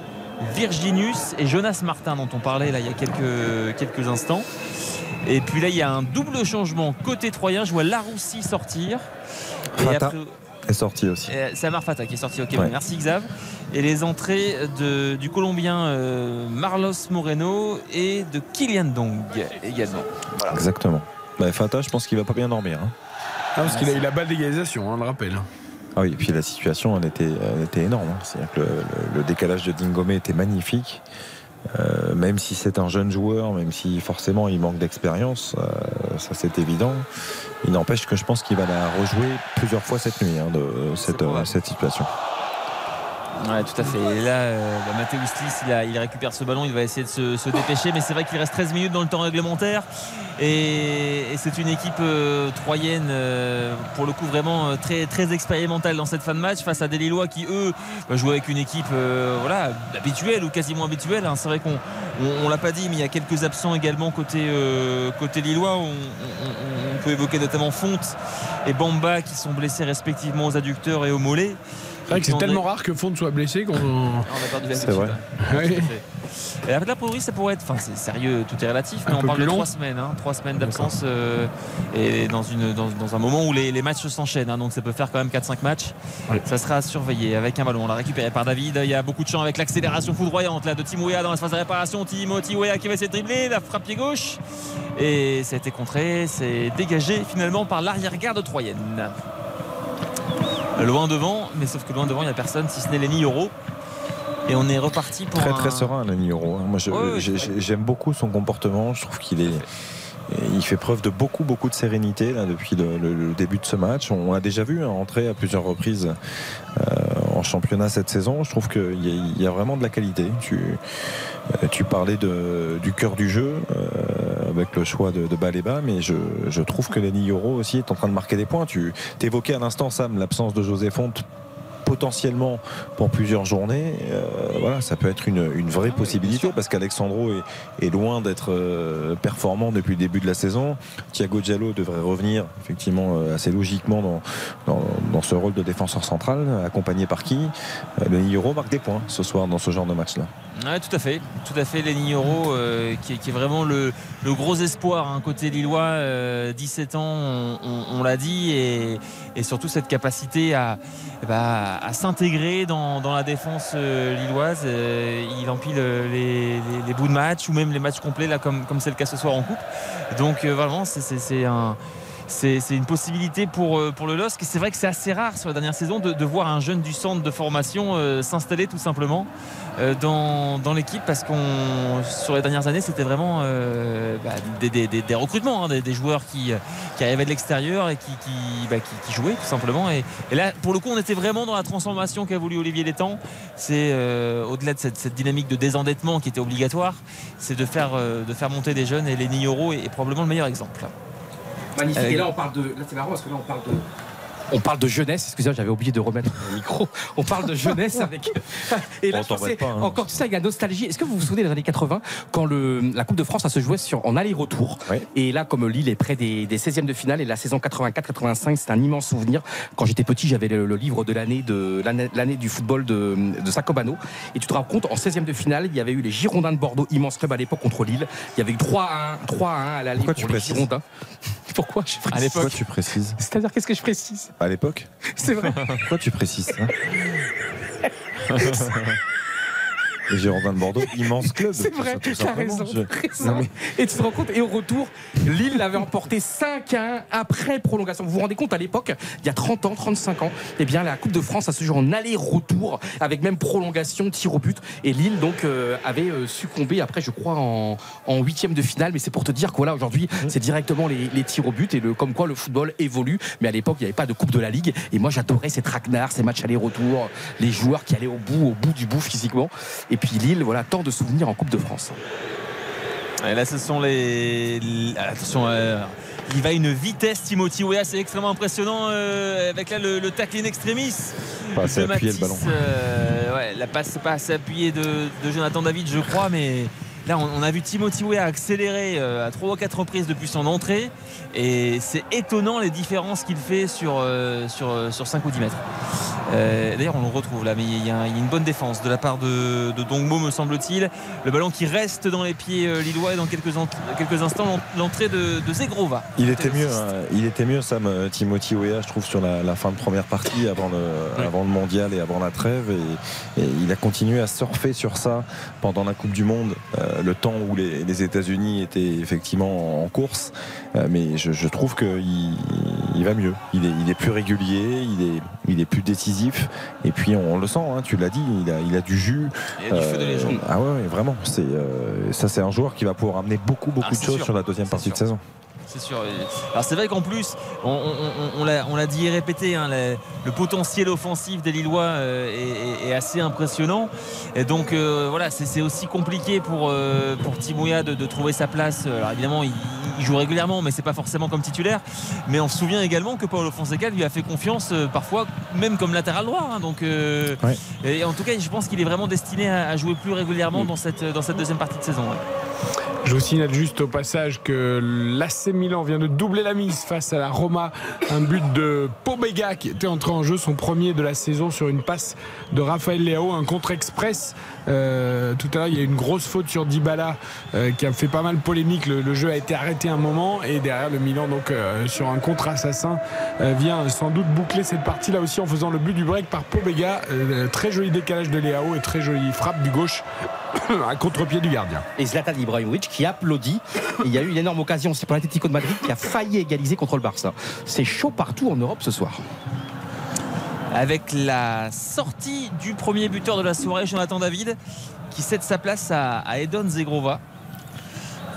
Speaker 4: Virginius et Jonas Martin dont on parlait là il y a quelques, quelques instants. Et puis là, il y a un double changement côté troyen. Je vois Laroussi sortir. Et
Speaker 5: Fata
Speaker 4: après-
Speaker 5: est sorti aussi.
Speaker 4: euh, C'est Amar Fata qui est sorti. Ok,
Speaker 5: Ouais.
Speaker 4: bon, merci Xav. Et les entrées de, du Colombien euh, Marlos Moreno et de Kylian Dong également. Voilà.
Speaker 5: Exactement. Bah, Fata, je pense qu'il va pas bien dormir. hein.
Speaker 3: Ah, parce qu'il a eu la balle d'égalisation, on le rappelle.
Speaker 5: Ah oui, et puis la situation, elle était, elle était énorme. hein. C'est-à-dire que le, le- le décalage de Dingomé était magnifique. Euh, même si c'est un jeune joueur, même si forcément il manque d'expérience, euh, ça c'est évident. Il n'empêche que je pense qu'il va la rejouer plusieurs fois cette nuit, hein, de cette, euh, cette situation.
Speaker 4: Ouais, tout à fait. Et là, euh, bah, il, récupère ce ballon, il va essayer de se, dépêcher, mais c'est vrai qu'il reste 13 minutes dans le temps réglementaire. Et, c'est une équipe euh, troyenne, euh, pour le coup, vraiment euh, très, expérimentale dans cette fin de match, face à des Lillois qui, eux, bah, jouent avec une équipe voilà, habituelle ou quasiment habituelle. hein. C'est vrai qu'on on, on l'a pas dit, mais il y a quelques absents également côté, côté Lillois. On- on peut évoquer notamment Fonte et Bamba qui sont blessés respectivement aux adducteurs et aux mollets.
Speaker 3: C'est vrai que c'est tellement rare que Fonte soit blessé qu'on.
Speaker 4: on a perdu l'habitude.
Speaker 3: C'est vrai.
Speaker 4: Fait. Et après, la priori, ça pourrait être. Enfin, c'est sérieux, tout est relatif, mais
Speaker 3: Un
Speaker 4: on parle de
Speaker 3: long.
Speaker 4: trois semaines. hein, trois semaines d'absence euh, et dans, une, dans, dans un moment où les, les matchs s'enchaînent. hein, donc ça peut faire quand même 4-5 matchs. Ça sera à surveiller avec un ballon. On l'a récupéré par David. Il y a beaucoup de champs avec l'accélération foudroyante là, de Timouya dans l'espace de réparation. Timothy qui va essayer de dribbler. La frappe pied gauche. Et ça a été contré. C'est dégagé finalement par l'arrière-garde troyenne. Loin devant, mais sauf que loin devant, il n'y a personne si ce n'est Lenny Euro. Et on est reparti pour
Speaker 5: Très
Speaker 4: un-
Speaker 5: très serein, Lenny Euro. hein. Moi,
Speaker 4: Ouais, ouais,
Speaker 5: j'aime beaucoup son comportement. Je trouve qu'il est. Il fait preuve de beaucoup beaucoup de sérénité depuis le, début de ce match. On l'a déjà vu hein, entrer à plusieurs reprises euh, en championnat cette saison. Je trouve qu'il y, a- vraiment de la qualité. Tu, euh, parlais du cœur du jeu euh, avec le choix de, de Baleba, mais je, trouve que Lenny Euro aussi est en train de marquer des points. Tu évoquais à l'instant, Sam, l'absence de José Fonte potentiellement pour plusieurs journées, euh, voilà, ça peut être une, vraie possibilité parce qu'Alexandro est, loin d'être euh, performant depuis le début de la saison. Thiago Diallo devrait revenir effectivement euh, assez logiquement dans, ce rôle de défenseur central, accompagné par qui? Euh, Le Euro marque des points ce soir dans ce genre de match-là.
Speaker 4: Tout à fait, tout à fait. Lenny Euro, euh, qui, est- vraiment le, gros espoir hein, côté lillois, euh, 17 ans, on, l'a dit, et, surtout cette capacité à, bah, à s'intégrer dans, la défense euh, lilloise. Euh, il empile euh, les, bouts de match ou même les matchs complets, là, comme c'est le cas ce soir en coupe. Donc euh, vraiment, c'est un c'est une possibilité pour, euh, pour le LOSC. C'est vrai que c'est assez rare sur la dernière saison de, voir un jeune du centre de formation euh, s'installer tout simplement euh, dans, l'équipe parce qu'on sur les dernières années c'était vraiment bah, des, recrutements, hein, des, joueurs qui, qui arrivaient de l'extérieur et qui, bah, jouaient tout simplement. Et, là pour le coup on était vraiment dans la transformation qu'a voulu Olivier Létang. C'est au-delà de cette, dynamique de désendettement qui était obligatoire, c'est de faire, monter des jeunes et les est, est probablement le meilleur exemple.
Speaker 7: Magnifique.
Speaker 4: Avec-
Speaker 7: Et là, on parle de. Là, c'est marrant parce que là, on parle de. On parle de jeunesse, excusez-moi, j'avais oublié de remettre le micro. On parle de jeunesse avec. Et là,
Speaker 5: pas, hein.
Speaker 7: encore tout ça, il y a nostalgie. Est-ce que vous vous souvenez des années 80 quand le, la Coupe de France, ça se jouait sur, en aller-retour? Et là, comme Lille est près des, des 16e de finale et la saison 84-85, c'est un immense souvenir. Quand j'étais petit, j'avais le, le livre de l'année de l'année l'année du football de, de Sacobano. Et tu te rends compte, en 16e de finale, il y avait eu les Girondins de Bordeaux, immense club à l'époque contre Lille. Il y avait eu 3 à 1, 3 à 1 à l'aller
Speaker 5: Pourquoi
Speaker 7: pour
Speaker 5: tu
Speaker 7: les
Speaker 5: précises
Speaker 7: Girondins. Pourquoi je précise
Speaker 5: À l'époque. Tu précises
Speaker 7: C'est-à-dire, qu'est-ce que je précise?
Speaker 5: À l'époque
Speaker 7: C'est vrai.
Speaker 5: Pourquoi tu précises ça? Les Girondins de Bordeaux, immense club.
Speaker 7: C'est vrai,
Speaker 5: ça, tout
Speaker 7: tu as
Speaker 5: simplement.
Speaker 7: raison.
Speaker 5: Je-
Speaker 7: raison.
Speaker 5: Non, mais-
Speaker 7: Et tu te rends compte, et au retour, Lille l'avait emporté 5 à 1 après prolongation. Vous vous rendez compte, à l'époque, il y a 30 ans, 35 ans, eh bien, la Coupe de France, ça se joue en aller-retour, avec même prolongation, tir au but. Et Lille, donc, euh, avait euh, succombé après, je crois, en, en huitième de finale. Mais c'est pour te dire que voilà, aujourd'hui, c'est directement les, les tirs au but et le, comme quoi le football évolue. Mais à l'époque, il n'y avait pas de Coupe de la Ligue. Et moi, j'adorais ces traquenards, ces matchs aller-retour, les joueurs qui allaient au bout, au bout du bout physiquement. Et puis Lille, voilà, tant de souvenirs en Coupe de France.
Speaker 4: Et là, ce sont les. les- Attention, euh, Il va à une vitesse, Timothy Weah, c'est extrêmement impressionnant euh, avec là le, le tacle in extremis.
Speaker 5: Pas assez
Speaker 4: de
Speaker 5: appuyé le ballon.
Speaker 4: euh, ouais, la passe pas assez appuyée de, de Jonathan David, je crois, mais là on, on a vu Timothy Weah accélérer euh, à 3 ou 4 reprises depuis son entrée et c'est étonnant les différences qu'il fait sur, euh, sur, euh, sur 5 ou 10 mètres. Euh, D'ailleurs, on le retrouve là, mais il y, a, il y a une bonne défense de la part de, de Dongbo, me semble-t-il. Le ballon qui reste dans les pieds euh, lillois et dans quelques, quelques instants, l'en- l'entrée de, de Zegrova.
Speaker 5: Il était mieux, hein. il était mieux Sam euh, Timothy Weah, je trouve, sur la, la fin de première partie, avant le, avant le mondial et avant la trêve. Et, et il a continué à surfer sur ça pendant la Coupe du Monde, euh, le temps où les, les États-Unis étaient effectivement en course. Euh, mais je, je trouve qu'il il va mieux. Il est, il est plus régulier, il est, il est plus décisif. Et puis on, le sent, hein, tu l'as dit, il a, il a du jus.
Speaker 4: Il a du feu de légende.
Speaker 5: ah ouais, vraiment. C'est, euh, ça, c'est un joueur qui va pouvoir amener beaucoup, beaucoup
Speaker 4: Ah,
Speaker 5: de choses
Speaker 4: sûr.
Speaker 5: sur la deuxième partie
Speaker 4: sûr.
Speaker 5: de saison.
Speaker 4: C'est sûr. Alors c'est vrai qu'en plus, on, on- on- on l'a- dit et répété, hein, le, le potentiel offensif des Lillois euh, est, est- est assez impressionnant. Et donc euh, voilà, c'est aussi compliqué pour, euh, pour Timouya de, de trouver sa place. Alors évidemment, il, il joue régulièrement, mais c'est pas forcément comme titulaire. Mais on se souvient également que Paulo Fonseca lui a fait confiance euh, parfois, même comme latéral droit. hein. donc,
Speaker 5: Ouais.
Speaker 4: et en tout cas, je pense qu'il est vraiment destiné à, à jouer plus régulièrement dans cette, dans cette deuxième partie de saison. ouais.
Speaker 3: Je vous signale juste au passage que l'AC Milan vient de doubler la mise face à la Roma. Un but de Pobega qui était entré en jeu, son premier de la saison sur une passe de Raphaël Leao, un contre express. Euh, tout à l'heure, il y a une grosse faute sur Dybala euh, qui a fait pas mal polémique. Le, jeu a été arrêté un moment et derrière le Milan, donc euh, sur un contre assassin, euh, vient sans doute boucler cette partie là aussi en faisant le but du break par Pobega. Très joli décalage de Leao et très jolie frappe du gauche à contre-pied du gardien.
Speaker 9: Et Zlatan Ibrahimovic qui applaudit. Et il y a eu une énorme occasion aussi pour l'Atlético de Madrid qui a failli égaliser contre le Barça. C'est chaud partout en Europe ce soir.
Speaker 4: avec la sortie du premier buteur de la soirée, Jonathan David, qui cède sa place à, à Edon Zegrova.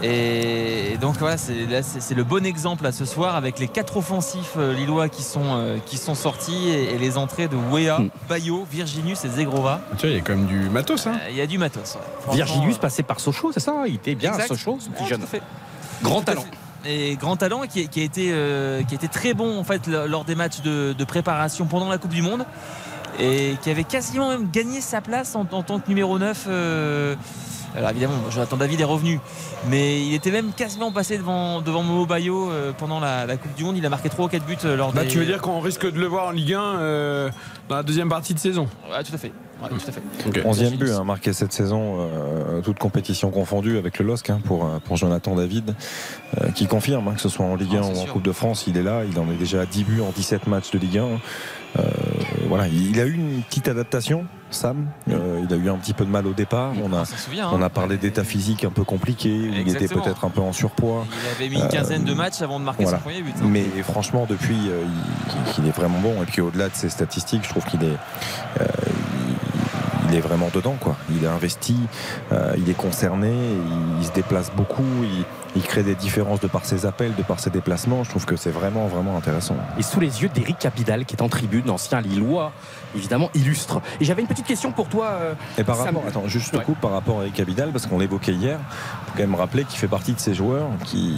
Speaker 4: Et donc voilà, c'est le bon exemple à ce soir avec les quatre offensifs euh, lillois qui sont, euh, qui sont sortis et, et les entrées de Wea. Bayo, Virginius et Zegrova.
Speaker 3: Tu vois, il y a quand même du matos. Hein.
Speaker 4: Euh, Il y a du matos. ouais. Euh,
Speaker 9: passé par Sochaux, c'est ça? Il était bien
Speaker 4: exact.
Speaker 9: à Sochaux, ce petit
Speaker 4: Ouais,
Speaker 9: jeune.
Speaker 4: tout à fait.
Speaker 9: Grand
Speaker 4: Tout à
Speaker 9: talent.
Speaker 4: fait. Et grand talent qui, qui a été, euh, qui a été très bon en fait lors des matchs de, de préparation pendant la Coupe du Monde et qui avait quasiment même gagné sa place en, en tant que numéro 9. euh, alors évidemment, Jonathan David est revenu, mais il était même quasiment passé devant, devant Momo Bayo euh, pendant la, la Coupe du Monde. Il a marqué 3 ou 4 buts euh, lors
Speaker 3: Bah,
Speaker 4: des.
Speaker 3: tu veux dire qu'on risque de le voir en Ligue 1 euh, dans la deuxième partie de saison?
Speaker 4: Ouais, tout à fait. Ouais, tout à fait.
Speaker 5: 11e but hein, marqué cette saison, euh, toute compétition confondue avec le LOSC hein, pour, pour Jonathan David, euh, qui confirme hein, que ce soit en Ligue 1
Speaker 4: Ah,
Speaker 5: ou en
Speaker 4: sûr.
Speaker 5: Coupe de France, il est là, il en est déjà à 10 buts en 17 matchs de Ligue 1. Euh, voilà, il a eu une petite adaptation, Sam. Euh, il a eu un petit peu de mal au départ. On a,
Speaker 4: On s'en souvient. hein.
Speaker 5: on a parlé d'état physique un peu compliqué, il était peut-être un peu en surpoids.
Speaker 4: Il avait mis une quinzaine de matchs avant de marquer
Speaker 5: voilà.
Speaker 4: son premier but. hein.
Speaker 5: Mais franchement, depuis, euh, il, il est vraiment bon. Et puis au-delà de ses statistiques, je trouve qu'il est, euh, il, est vraiment dedans. Quoi. Il est investi, euh, il est concerné, il, il se déplace beaucoup, il, il crée des différences de par ses appels, de par ses déplacements. Je trouve que c'est vraiment, vraiment intéressant.
Speaker 9: Et sous les yeux d'Éric Capidal qui est en tribune, ancien Lillois, évidemment illustre. Et j'avais une petite question pour toi. euh,
Speaker 5: Et par rapport, attends, juste
Speaker 9: Ouais.
Speaker 5: coup par rapport à Eric Abidal, parce qu'on l'évoquait hier, quand même rappeler qu'il fait partie de ces joueurs qui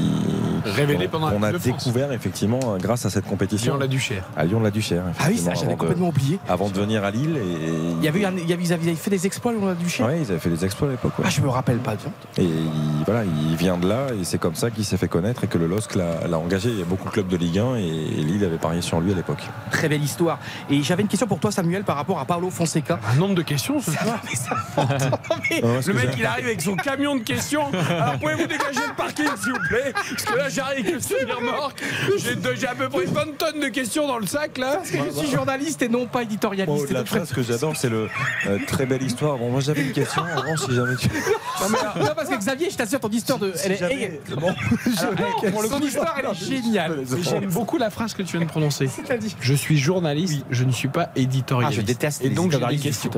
Speaker 3: Révélés
Speaker 5: qu'on-
Speaker 3: pendant la
Speaker 5: qu'on a découvert effectivement grâce à cette compétition
Speaker 3: Lyon la Duchère.
Speaker 5: à Lyon-la-Duchère.
Speaker 9: Ah oui, ça j'avais
Speaker 5: de-
Speaker 9: complètement oublié.
Speaker 5: avant de venir à Lille. Et
Speaker 9: Il y avait eu un- il y avait, ils avaient fait des exploits on a du chien.
Speaker 5: Ouais, ils avaient fait des exploits à l'époque. ouais.
Speaker 9: Ah, je me rappelle pas.
Speaker 5: Et il, voilà, il vient de là et c'est comme ça qu'il s'est fait connaître et que le LOSC l'a l'a engagé. Il y a beaucoup de clubs de Ligue 1 et, et Lille avait parié sur lui à l'époque.
Speaker 9: Très belle histoire. Et j'avais une question pour toi, Samuel, par rapport à Paolo Fonseca.
Speaker 3: Un nombre de questions ce soir. Le mec il arrive avec son camion de questions. Alors pouvez-vous dégager le parking s'il vous plaît Parce que là j'arrive avec le remorque. J'ai à peu près 20 tonnes de questions dans le sac là.
Speaker 9: Parce que je suis journaliste et non pas
Speaker 5: Bon,
Speaker 9: éditorialiste.
Speaker 5: au-delà de ça, ce que j'adore, c'est le euh, très belle histoire. Bon, moi j'avais une question. En si jamais tu.
Speaker 9: Non, mais- non, parce que Xavier, je t'assure, ton histoire de. Elle est,
Speaker 5: jamais- Bon, je-
Speaker 9: le coup, l'histoire, elle est géniale.
Speaker 3: J'aime beaucoup la phrase que tu viens de prononcer.
Speaker 9: C'est-à-dire
Speaker 3: Je suis journaliste, je ne suis pas
Speaker 9: Ah,
Speaker 3: éditorialiste.
Speaker 9: je déteste
Speaker 3: Et
Speaker 9: les
Speaker 3: donc j'ai des questions.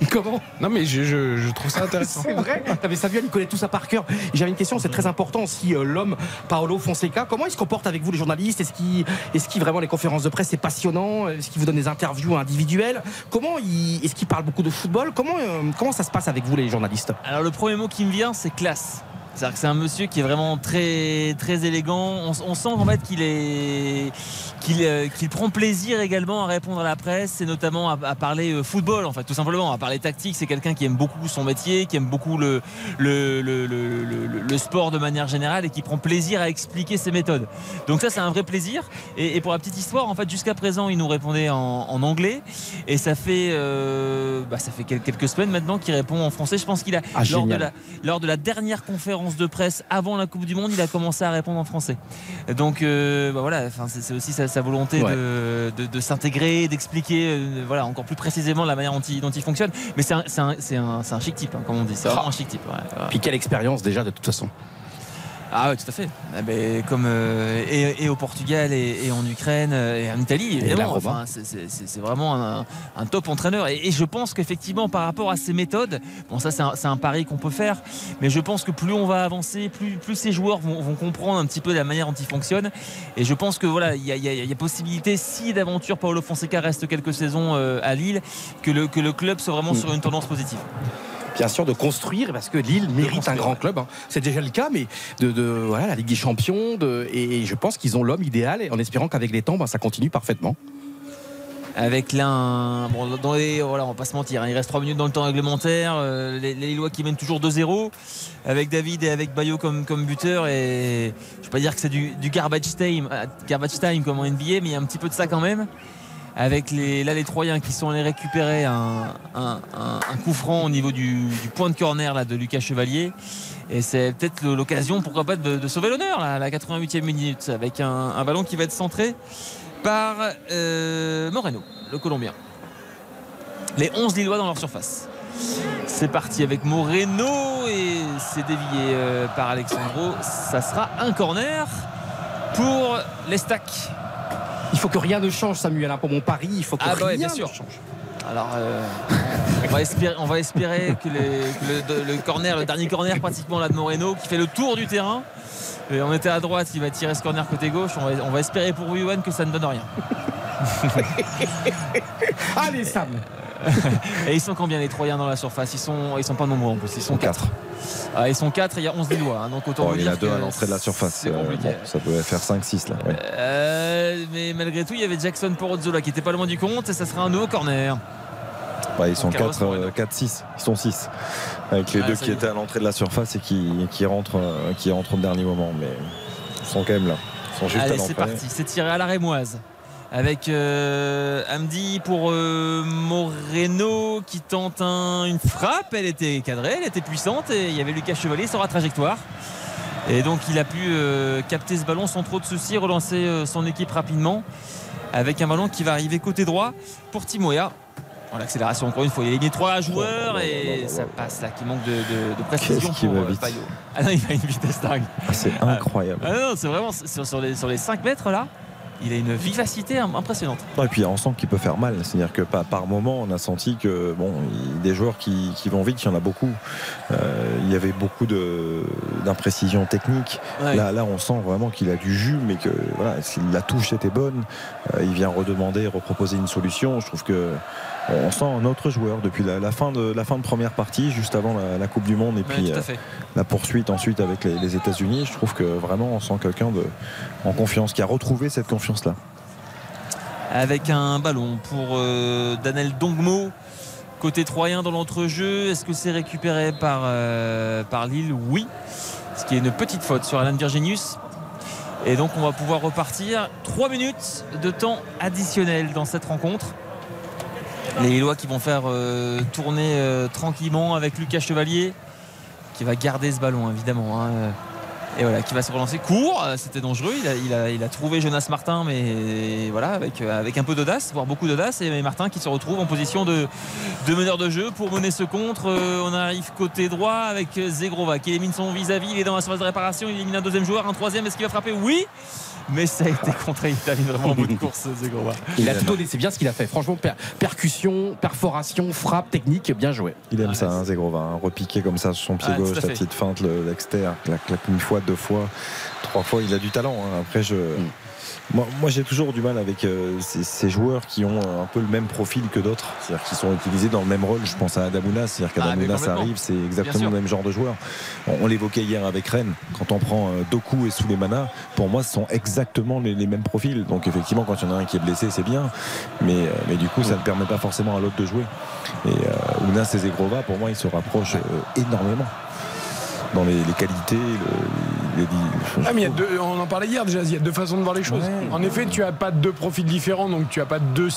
Speaker 9: Comment
Speaker 3: Non mais je, je- je trouve ça intéressant.
Speaker 9: C'est vrai mais Samuel, il connaît tout ça par cœur. J'avais une question, c'est très important aussi, euh, l'homme Paolo Fonseca. Comment il se comporte avec vous, les journalistes? Est-ce qu'il est qu'il vraiment les conférences de presse, c'est passionnant? Est-ce qu'il vous donne des interviews individuelles? Comment il, Est-ce qu'il parle beaucoup de football? Comment, euh, comment ça se passe avec vous, les journalistes?
Speaker 4: Alors le premier mot qui me vient, c'est classe. C'est-à-dire que c'est un monsieur qui est vraiment très, très élégant. On, on sent en fait qu'il est, qu'il, euh, qu'il prend plaisir également à répondre à la presse et notamment à, à parler euh, football, en fait, tout simplement, à parler tactique. C'est quelqu'un qui aime beaucoup son métier, qui aime beaucoup le, le, le, le- le- le sport de manière générale et qui prend plaisir à expliquer ses méthodes. Donc ça, c'est un vrai plaisir. Et, et pour la petite histoire, en fait, jusqu'à présent, il nous répondait en, en anglais et ça fait, euh, bah, ça fait quel- quelques semaines maintenant qu'il répond en français. Je pense qu'il a
Speaker 9: Ah,
Speaker 4: lors, de la, lors de la dernière conférence de presse avant la Coupe du Monde, il a commencé à répondre en français. Donc euh, bah voilà, c'est aussi sa, sa volonté
Speaker 9: Ouais.
Speaker 4: de, de- de s'intégrer, d'expliquer euh, voilà, encore plus précisément la manière dont il, dont il fonctionne. Mais c'est un, chic type, hein, comme on dit. C'est vraiment un chic type. ouais, ouais.
Speaker 9: Puis quelle expérience déjà de toute façon.
Speaker 4: Ah ouais, tout à fait. Ah ben, comme euh, et, et au Portugal et, et en Ukraine euh, et en Italie, évidemment. Enfin, c'est- vraiment un, un top entraîneur. Et, et je pense qu'effectivement, par rapport à ses méthodes, bon, ça c'est un, pari qu'on peut faire, mais je pense que plus on va avancer, plus, plus ces joueurs vont, vont comprendre un petit peu la manière dont ils fonctionnent. Et je pense que voilà, y y il y a possibilité, si d'aventure Paolo Fonseca reste quelques saisons euh, à Lille, que le, que le club soit vraiment
Speaker 9: Mm.
Speaker 4: sur une tendance positive.
Speaker 9: Bien sûr, de construire, parce que Lille mérite un grand club. hein. C'est déjà le cas, mais de, de- voilà, la Ligue des Champions. De, et, et je pense qu'ils ont l'homme idéal, et en espérant qu'avec les temps, ben, ça continue parfaitement.
Speaker 4: avec l'un bon dans les voilà on va pas se mentir hein, il reste 3 minutes dans le temps réglementaire euh, les, les Lillois qui mènent toujours 2-0 avec David et avec Bayo comme, comme buteur et je vais pas dire que c'est du, du garbage time euh, garbage time comme en NBA mais il y a un petit peu de ça quand même avec les, là les Troyens qui sont allés récupérer un, coup franc au niveau du, point de corner là, de Lucas Chevalier et c'est peut-être l'occasion pourquoi pas de, sauver l'honneur à la 88e minute avec un, ballon qui va être centré par euh, Moreno, le Colombien. Les 11 Lillois dans leur surface. C'est parti avec Moreno et c'est dévié euh, par Alexandro. Ça sera un corner pour les stacks.
Speaker 9: Il faut que rien ne change, Samuel, hein, pour mon pari. Il faut que
Speaker 4: Ah bah ouais,
Speaker 9: rien
Speaker 4: bien sûr.
Speaker 9: ne change.
Speaker 4: Alors, euh, on, va espérer, on va espérer que, les- que le, le corner, le dernier corner pratiquement là de Moreno, qui fait le tour du terrain. Et on était à droite, il va tirer ce corner côté gauche. On va, on va espérer pour Wiwan que ça ne donne rien.
Speaker 9: Allez, Sam
Speaker 4: Et ils sont combien les Troyens dans la surface? Ils sont, ils sont pas nombreux en plus. Ils sont 4. ils sont 4 et il y a 11 Lillois. hein, donc autant
Speaker 5: Oh,
Speaker 4: vous
Speaker 5: il y a
Speaker 4: dire
Speaker 5: deux
Speaker 4: que
Speaker 5: à l'entrée de la surface. Euh, bon, ça devait faire 5-6 là. ouais.
Speaker 4: Euh, mais malgré tout, il y avait Jackson Porozzola qui était pas loin du compte et ça sera un nouveau corner.
Speaker 5: Ouais, ils sont
Speaker 4: Carlos
Speaker 5: 4,
Speaker 4: Moreno.
Speaker 5: 4-6. Ils sont 6. Avec les
Speaker 4: Ah,
Speaker 5: deux qui étaient à l'entrée de la surface et qui, qui, rentrent, euh, qui rentrent au dernier moment. Mais ils sont quand même là. Ils sont juste
Speaker 4: Allez, c'est parti. C'est tiré à la rémoise. Avec euh, Amdi pour euh, Moreno qui tente un- une frappe. Elle était cadrée, elle était puissante et il y avait Lucas Chevalier sur la trajectoire. Et donc il a pu euh, capter ce ballon sans trop de soucis, relancer son équipe rapidement avec un ballon qui va arriver côté droit pour Timoya. Bon, L'accélération encore une fois, il a éliminé trois joueurs et ça passe là qui manque de, de- de précision pour
Speaker 5: va vite.
Speaker 4: Payot. Ah non, il a une vitesse dingue.
Speaker 5: Ah, c'est incroyable.
Speaker 4: Ah non, c'est vraiment sur, sur les, sur les 5 mètres là, il a une vivacité im- impressionnante.
Speaker 5: Et puis on sent qu'il peut faire mal. C'est-à-dire que par, par moment, on a senti que bon, il- des joueurs qui, qui vont vite, il y en a beaucoup. Euh, il y avait beaucoup de- d'imprécisions techniques.
Speaker 4: Ouais.
Speaker 5: Là, là, on sent vraiment qu'il a du jus, mais que voilà, si la touche était bonne, euh, il vient redemander, reproposer une solution. Je trouve que on sent un autre joueur depuis la, la fin de la fin de première partie, juste avant la, la Coupe du Monde, et puis euh, la poursuite ensuite avec les, les États-Unis. Je trouve que vraiment, on sent quelqu'un en confiance, qui a retrouvé cette confiance-là.
Speaker 4: Avec un ballon pour euh, Danel Dongmo. Côté troyen dans l'entrejeu, est-ce que c'est récupéré par, euh, par Lille? Oui. Ce qui est une petite faute sur Alan Virginius. Et donc on va pouvoir repartir. 3 minutes de temps additionnel dans cette rencontre. Les Lillois qui vont faire euh, tourner euh, tranquillement avec Lucas Chevalier qui va garder ce ballon évidemment. hein. Et voilà, qui va se relancer court. euh, C'était dangereux. Il a, trouvé Jonas Martin, mais voilà, avec, euh, un peu d'audace, voire beaucoup d'audace. Et Martin qui se retrouve en position de, meneur de jeu pour mener ce contre. Euh, on arrive côté droit avec Zegrova qui élimine son vis-à-vis. Il est dans la surface de réparation. Il élimine un deuxième joueur, un troisième. Est-ce qu'il va frapper? Oui mais ça a été contré, il termine vraiment au bout de course, Zegrova.
Speaker 9: Il a tout donné, c'est bien ce qu'il a fait. Franchement, per- percussion, perforation, frappe, technique, bien joué.
Speaker 5: Il aime ça, hein, Zegrova, hein, repiquer comme ça sur son pied
Speaker 9: Ah,
Speaker 5: gauche, la petite feinte, le- l'externe, clac, clac, une fois, deux fois, trois fois. Il a du talent. hein. Après, je. Moi, moi, j'ai toujours du mal avec euh, ces, ces joueurs qui ont un peu le même profil que d'autres, c'est-à-dire qui sont utilisés dans le même rôle. Je pense à Adamouna, c'est-à-dire
Speaker 4: Ah,
Speaker 5: qu'Adamouna, ça arrive, c'est exactement le même genre de joueur. On, on l'évoquait hier avec Rennes. Quand on prend euh, Doku et Souleymana, pour moi, ce sont exactement les, les mêmes profils. Donc, effectivement, quand il y en a un qui est blessé, c'est bien, mais, euh, mais du coup, ça ne permet pas forcément à l'autre de jouer. Et euh, Ounas et Zegrova, pour moi, ils se rapprochent euh, énormément dans les, les qualités. le- les- les-
Speaker 3: Ah, mais il y a deux- on en parlait hier déjà, il y a deux façons de voir les choses.
Speaker 5: Ouais.
Speaker 3: en effet, tu as pas deux profils différents, donc tu as pas deux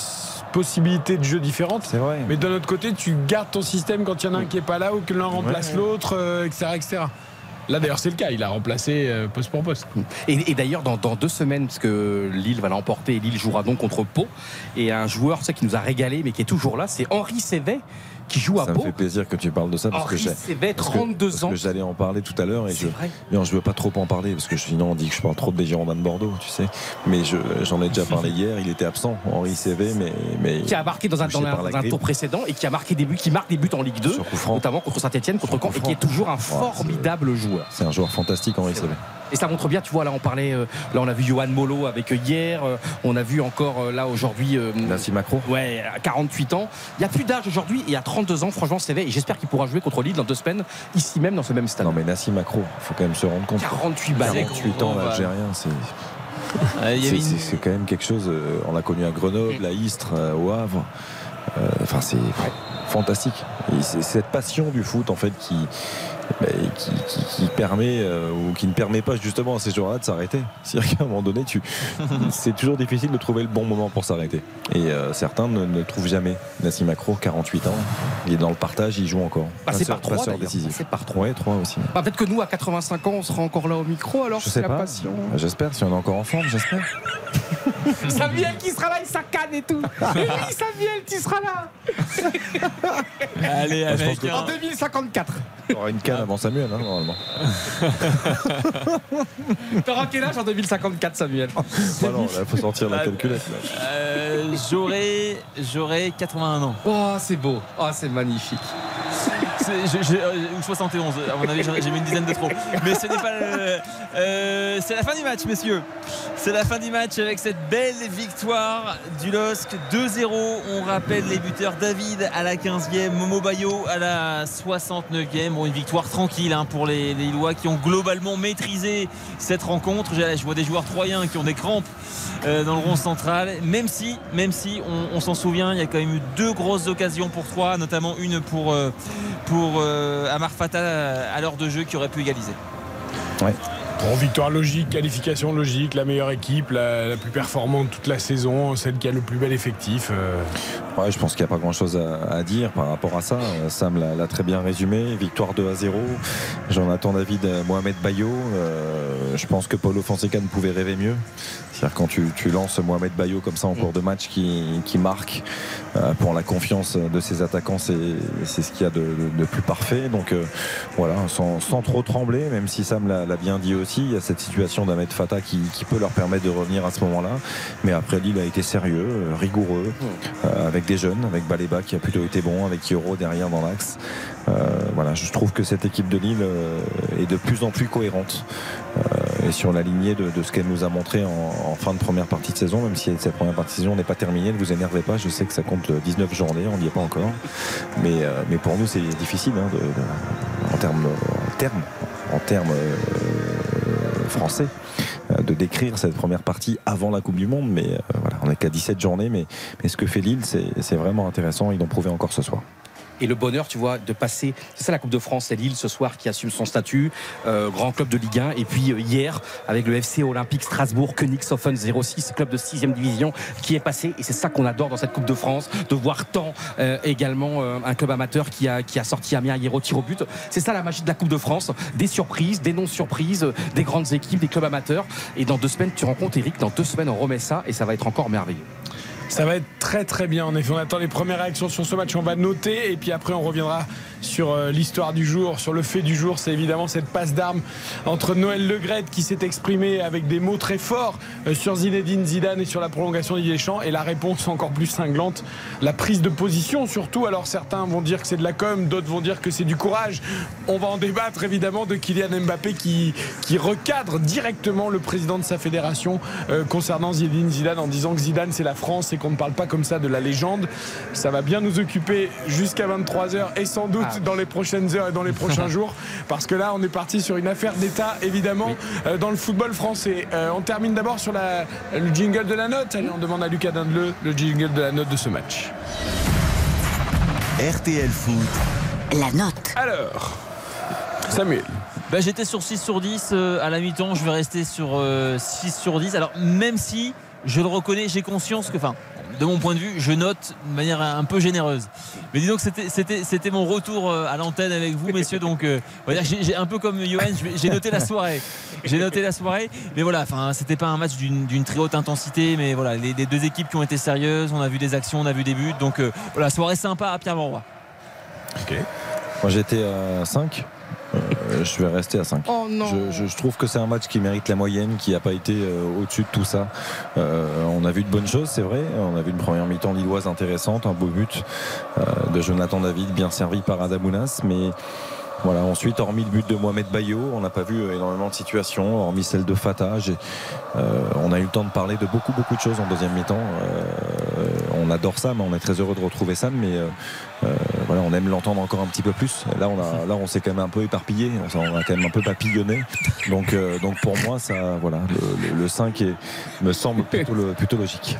Speaker 3: possibilités de jeu différentes.
Speaker 5: C'est vrai.
Speaker 3: Mais d'un autre côté, tu gardes ton système quand il y en a un qui est pas là ou que l'un remplace
Speaker 5: Ouais.
Speaker 3: l'autre, euh, etc., etc. Là d'ailleurs c'est le cas, il a remplacé euh, poste pour poste.
Speaker 7: Et, et d'ailleurs, dans, dans deux semaines, parce que Lille va l'emporter, et Lille jouera donc contre Pau, et un joueur sais, qui nous a régalé, mais qui est toujours là, c'est Henri Sévet, qui joue à
Speaker 5: Ça me fait plaisir que tu parles de ça parce que
Speaker 7: Henri
Speaker 5: j'ai- que-
Speaker 7: 32
Speaker 5: parce
Speaker 7: ans.
Speaker 5: que j'allais en parler tout à l'heure et je,
Speaker 7: vrai.
Speaker 5: non, je veux pas trop en parler parce que sinon on dit que je parle trop des Girondins de Bordeaux, tu sais. Mais je- j'en ai déjà parlé hier. Il était absent, Henri CV, mais mais
Speaker 7: Qui a marqué dans un, dans dans tour précédent et qui a marqué des buts, qui marque des buts en Ligue 2,
Speaker 5: Sur coup franc.
Speaker 7: notamment contre Saint-Etienne, contre Caen, et qui est toujours un formidable joueur.
Speaker 5: C'est un joueur fantastique, Henri CV.
Speaker 7: Et ça montre bien, tu vois, là on parlait, euh, là on a vu Johan Molo avec euh, hier, euh, on a vu encore euh, là aujourd'hui.
Speaker 5: Nassim Macro.
Speaker 7: Ouais, à 48 ans. Il n'y a plus d'âge aujourd'hui et à 32 ans, franchement, c'est vrai. Et j'espère qu'il pourra jouer contre Lille dans deux semaines, ici même, dans ce même stade.
Speaker 5: Non mais Nassim Macro, faut quand même se rendre compte.
Speaker 7: 48 balles.
Speaker 5: 48 ans,
Speaker 4: gros,
Speaker 5: l'Algérien, c'est c'est- quand même quelque chose. euh, On l'a connu à Grenoble, à Istres, euh, au Havre. Euh, Enfin, c'est fantastique. Et cette passion du foot en fait qui qui, qui- qui permet euh, ou qui ne permet pas justement à ces joueurs-là de s'arrêter. C'est-à-dire qu'à un moment donné, tu, c'est toujours difficile de trouver le bon moment pour s'arrêter. Et euh, certains ne, ne trouvent jamais. Nassim Macro, 48 ans, il est dans le partage, il joue encore.
Speaker 7: Passé
Speaker 5: Passeur-
Speaker 7: par trois,
Speaker 5: passeur
Speaker 7: d'ailleurs.
Speaker 5: décisif.
Speaker 7: Passé par trois.
Speaker 5: Ouais, 3 aussi.
Speaker 7: Bah, Peut-être que nous, à 85 ans, on sera encore là au micro, alors
Speaker 5: Je
Speaker 7: c'est
Speaker 5: sais
Speaker 7: la
Speaker 5: pas.
Speaker 7: passion.
Speaker 5: J'espère, si on est encore en forme, j'espère.
Speaker 7: Samuel qui sera là, il sa canne et tout. Et oui, Samuel, tu seras là.
Speaker 4: Allez,
Speaker 5: que-
Speaker 4: un-
Speaker 7: En 2054.
Speaker 5: Il y aura une canne avant Samuel, hein, normalement.
Speaker 7: T'auras quel âge en 2054, Samuel?
Speaker 5: Voilà, il faut sortir la
Speaker 4: Bah,
Speaker 5: calculette.
Speaker 4: Euh, j'aurais 81 ans.
Speaker 7: Oh, c'est beau. Oh, c'est magnifique.
Speaker 4: Euh, ou 71, à mon avis, j'ai mis une dizaine de trop. Mais ce n'est pas le. euh, c'est la fin du match, messieurs. C'est la fin du match avec cette belle victoire du LOSC 2-0. On rappelle les buteurs David à la 15e, Momo Bayo à la 69e. Bon, une victoire tranquille hein, pour les, les qui ont globalement maîtrisé cette rencontre. Je vois des joueurs troyens qui ont des crampes euh, dans le rond central. Même si, même si on, s'en souvient, il y a quand même eu deux grosses occasions pour Troyes, notamment une pour euh, Amar Fata euh, à l'heure de jeu qui aurait pu égaliser.
Speaker 3: Bon, victoire logique, qualification logique, la meilleure équipe, la, la plus performante toute la saison, celle qui a le plus bel effectif. euh.
Speaker 5: Ouais, je pense qu'il n'y a pas grand chose à, à dire par rapport à ça. Sam l'a très bien résumé. Victoire 2 à 0. Jonathan David, euh, Mohamed Bayo. Euh, je pense que Paulo Fonseca ne pouvait rêver mieux. C'est-à-dire quand tu, tu lances Mohamed Bayo comme ça en cours de match qui, qui marque euh, pour la confiance de ses attaquants, c'est c'est ce qu'il y a de, de- de plus parfait. Donc euh, voilà, sans, sans trop trembler, même si Sam l'a l'a bien dit aussi, il y a cette situation d'Ahmed Fata qui, qui peut leur permettre de revenir à ce moment-là. Mais après, Lille a été sérieux, euh, rigoureux, euh, avec des jeunes, avec Baléba qui a plutôt été bon, avec Hiro derrière dans l'axe. Euh, voilà, je trouve que cette équipe de Lille euh, est de plus en plus cohérente euh, et sur la lignée de, ce qu'elle nous a montré en, fin de première partie de saison, même si cette première partie de saison n'est pas terminée, ne vous énervez pas, je sais que ça compte 19 journées, on n'y est pas encore. Mais, mais pour nous, c'est difficile hein, en termes en termes, français de décrire cette première partie avant la Coupe du Monde. Mais euh, voilà, on n'est qu'à 17 journées, mais, mais ce que fait Lille, c'est c'est vraiment intéressant. Ils l'ont prouvé encore ce soir.
Speaker 7: Et le bonheur, tu vois, de passer. C'est ça la Coupe de France, c'est Lille ce soir qui assume son statut, euh, grand club de Ligue 1. Et puis euh, hier, avec le FC Olympique Strasbourg, Königshofen 06, club de 6 division, qui est passé. Et c'est ça qu'on adore dans cette Coupe de France, de voir tant euh, également un club amateur qui a, qui a sorti Amiens hier au tir au but. C'est ça la magie de la Coupe de France. Des surprises, des non-surprises, des grandes équipes, des clubs amateurs. Et dans deux semaines, tu rencontres Eric, dans deux semaines, on remet ça et ça va être encore merveilleux.
Speaker 3: Ça va être très très bien. En effet, on attend les premières réactions sur ce match. On va noter et puis après on reviendra sur euh, l'histoire du jour, sur le fait du jour, c'est évidemment cette passe d'armes entre Noël Legrette qui s'est exprimé avec des mots très forts euh, sur Zinedine Zidane et sur la prolongation d'Yves Deschamps et la réponse encore plus cinglante, la prise de position surtout. Alors certains vont dire que c'est de la com, d'autres vont dire que c'est du courage. On va en débattre évidemment de Kylian Mbappé qui, qui recadre directement le président de sa fédération euh, concernant Zinedine Zidane en disant que Zidane c'est la France et qu'on ne parle pas comme ça de la légende. Ça va bien nous occuper jusqu'à 23h et sans doute Dans les prochaines heures et dans les prochains jours parce que là on est parti sur une affaire d'État évidemment euh, dans le football français. Euh, on termine d'abord sur la, le jingle de la note. Allez, on demande à Lucas Dindeleu le jingle de la note de ce match.
Speaker 12: RTL Foot.
Speaker 2: La note.
Speaker 3: Alors, Samuel.
Speaker 4: Bah, J'étais sur 6 sur 10 euh, à la mi-temps, je vais rester sur euh, 6 sur 10. Alors même si je le reconnais, j'ai conscience que, enfin, de mon point de vue, je note de manière un peu généreuse. Mais dis donc, c'était- mon retour euh, à l'antenne avec vous, messieurs. Donc, euh, un peu comme Johan, j'ai noté la soirée. J'ai noté la soirée. Mais voilà, enfin, c'était pas un match d'une très haute intensité. Mais voilà, les, deux équipes qui ont été sérieuses, on a vu des actions, on a vu des buts. Donc, euh, voilà, soirée sympa à Pierre Mauroy.
Speaker 5: Moi j'étais à 5. Euh, je vais rester à 5.
Speaker 7: Oh non.
Speaker 5: Je, je- je trouve que c'est un match qui mérite la moyenne, qui n'a pas été euh, au-dessus de tout ça. Euh, on a vu de bonnes choses, c'est vrai. On a vu une première mi-temps lilloise intéressante, un beau but euh, de Jonathan David, bien servi par Adamounas. Mais voilà, ensuite, hormis le but de Mohamed Bayo, on n'a pas vu énormément de situations, hormis celle de Fatah. euh, on a eu le temps de parler de beaucoup, beaucoup de choses en deuxième mi-temps. Euh, on adore Sam, on est très heureux de retrouver Sam, mais euh, euh, voilà, on aime l'entendre encore un petit peu plus. Là, on a, là, on s'est quand même un peu éparpillé, on, a quand même un peu papillonné. Donc, euh, donc pour moi, ça, voilà, le, le- le 5 est- me semble plutôt, le- plutôt logique.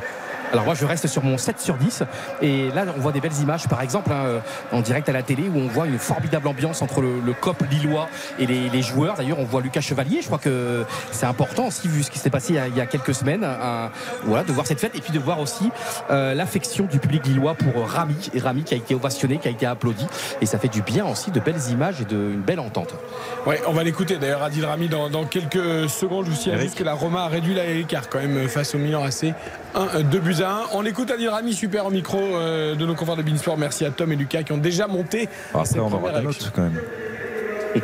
Speaker 7: Alors moi je reste sur mon 7 sur 10 et là on voit des belles images par exemple hein, euh, en direct à la télé où on voit une formidable ambiance entre le, le COP lillois et les, les joueurs. D'ailleurs on voit Lucas Chevalier, je crois que c'est important aussi vu ce qui s'est passé il y a, il y a quelques semaines, hein, voilà, de voir cette fête et puis de voir aussi euh, l'affection du public lillois pour Rami et Rami qui a été ovationné, qui a été applaudi et ça fait du bien aussi de belles images et de, une belle entente.
Speaker 3: Ouais, on va l'écouter d'ailleurs Adil Rami dans, dans quelques secondes. Je vous signale juste que la Roma a réduit l'écart quand même face au Milan AC. 1, 2 buts à 1. On écoute Adil Rami, super au micro euh, de nos confrères de Beansport. Merci à Tom et Lucas qui ont déjà monté.
Speaker 5: Après,
Speaker 3: cette
Speaker 5: on aura ta note quand même.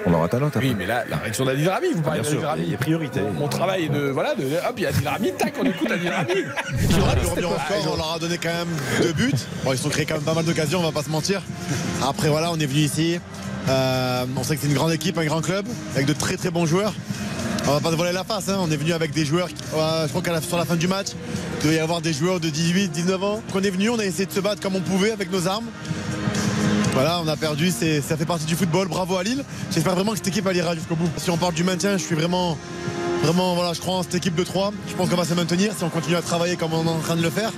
Speaker 5: On aura ta note après.
Speaker 3: Oui, mais là, la réaction d'Adil Rami, vous parlez
Speaker 5: Bien
Speaker 3: d'Adil Rami.
Speaker 5: il y a priorité.
Speaker 3: Mon, mon travail est de. Voilà, de, hop, il y a Adil Rami, tac, on écoute Adil Rami.
Speaker 13: On leur a donné quand même deux buts. Bon, ils se sont créés quand même pas mal d'occasions, on va pas se mentir. Après, voilà, on est venu ici. Euh, on sait que c'est une grande équipe, un grand club, avec de très très bons joueurs. On va pas se voiler la face, hein. on est venu avec des joueurs, je crois qu'à la, sur la fin du match, il devait y avoir des joueurs de 18, 19 ans. Quand on est venu, on a essayé de se battre comme on pouvait avec nos armes. Voilà, on a perdu, ça fait partie du football. Bravo à Lille. J'espère vraiment que cette équipe elle ira jusqu'au bout. Si on parle du maintien, je suis vraiment, vraiment, voilà, je crois en cette équipe de 3. Je pense qu'on va se maintenir si on continue à travailler comme on est en train de le faire.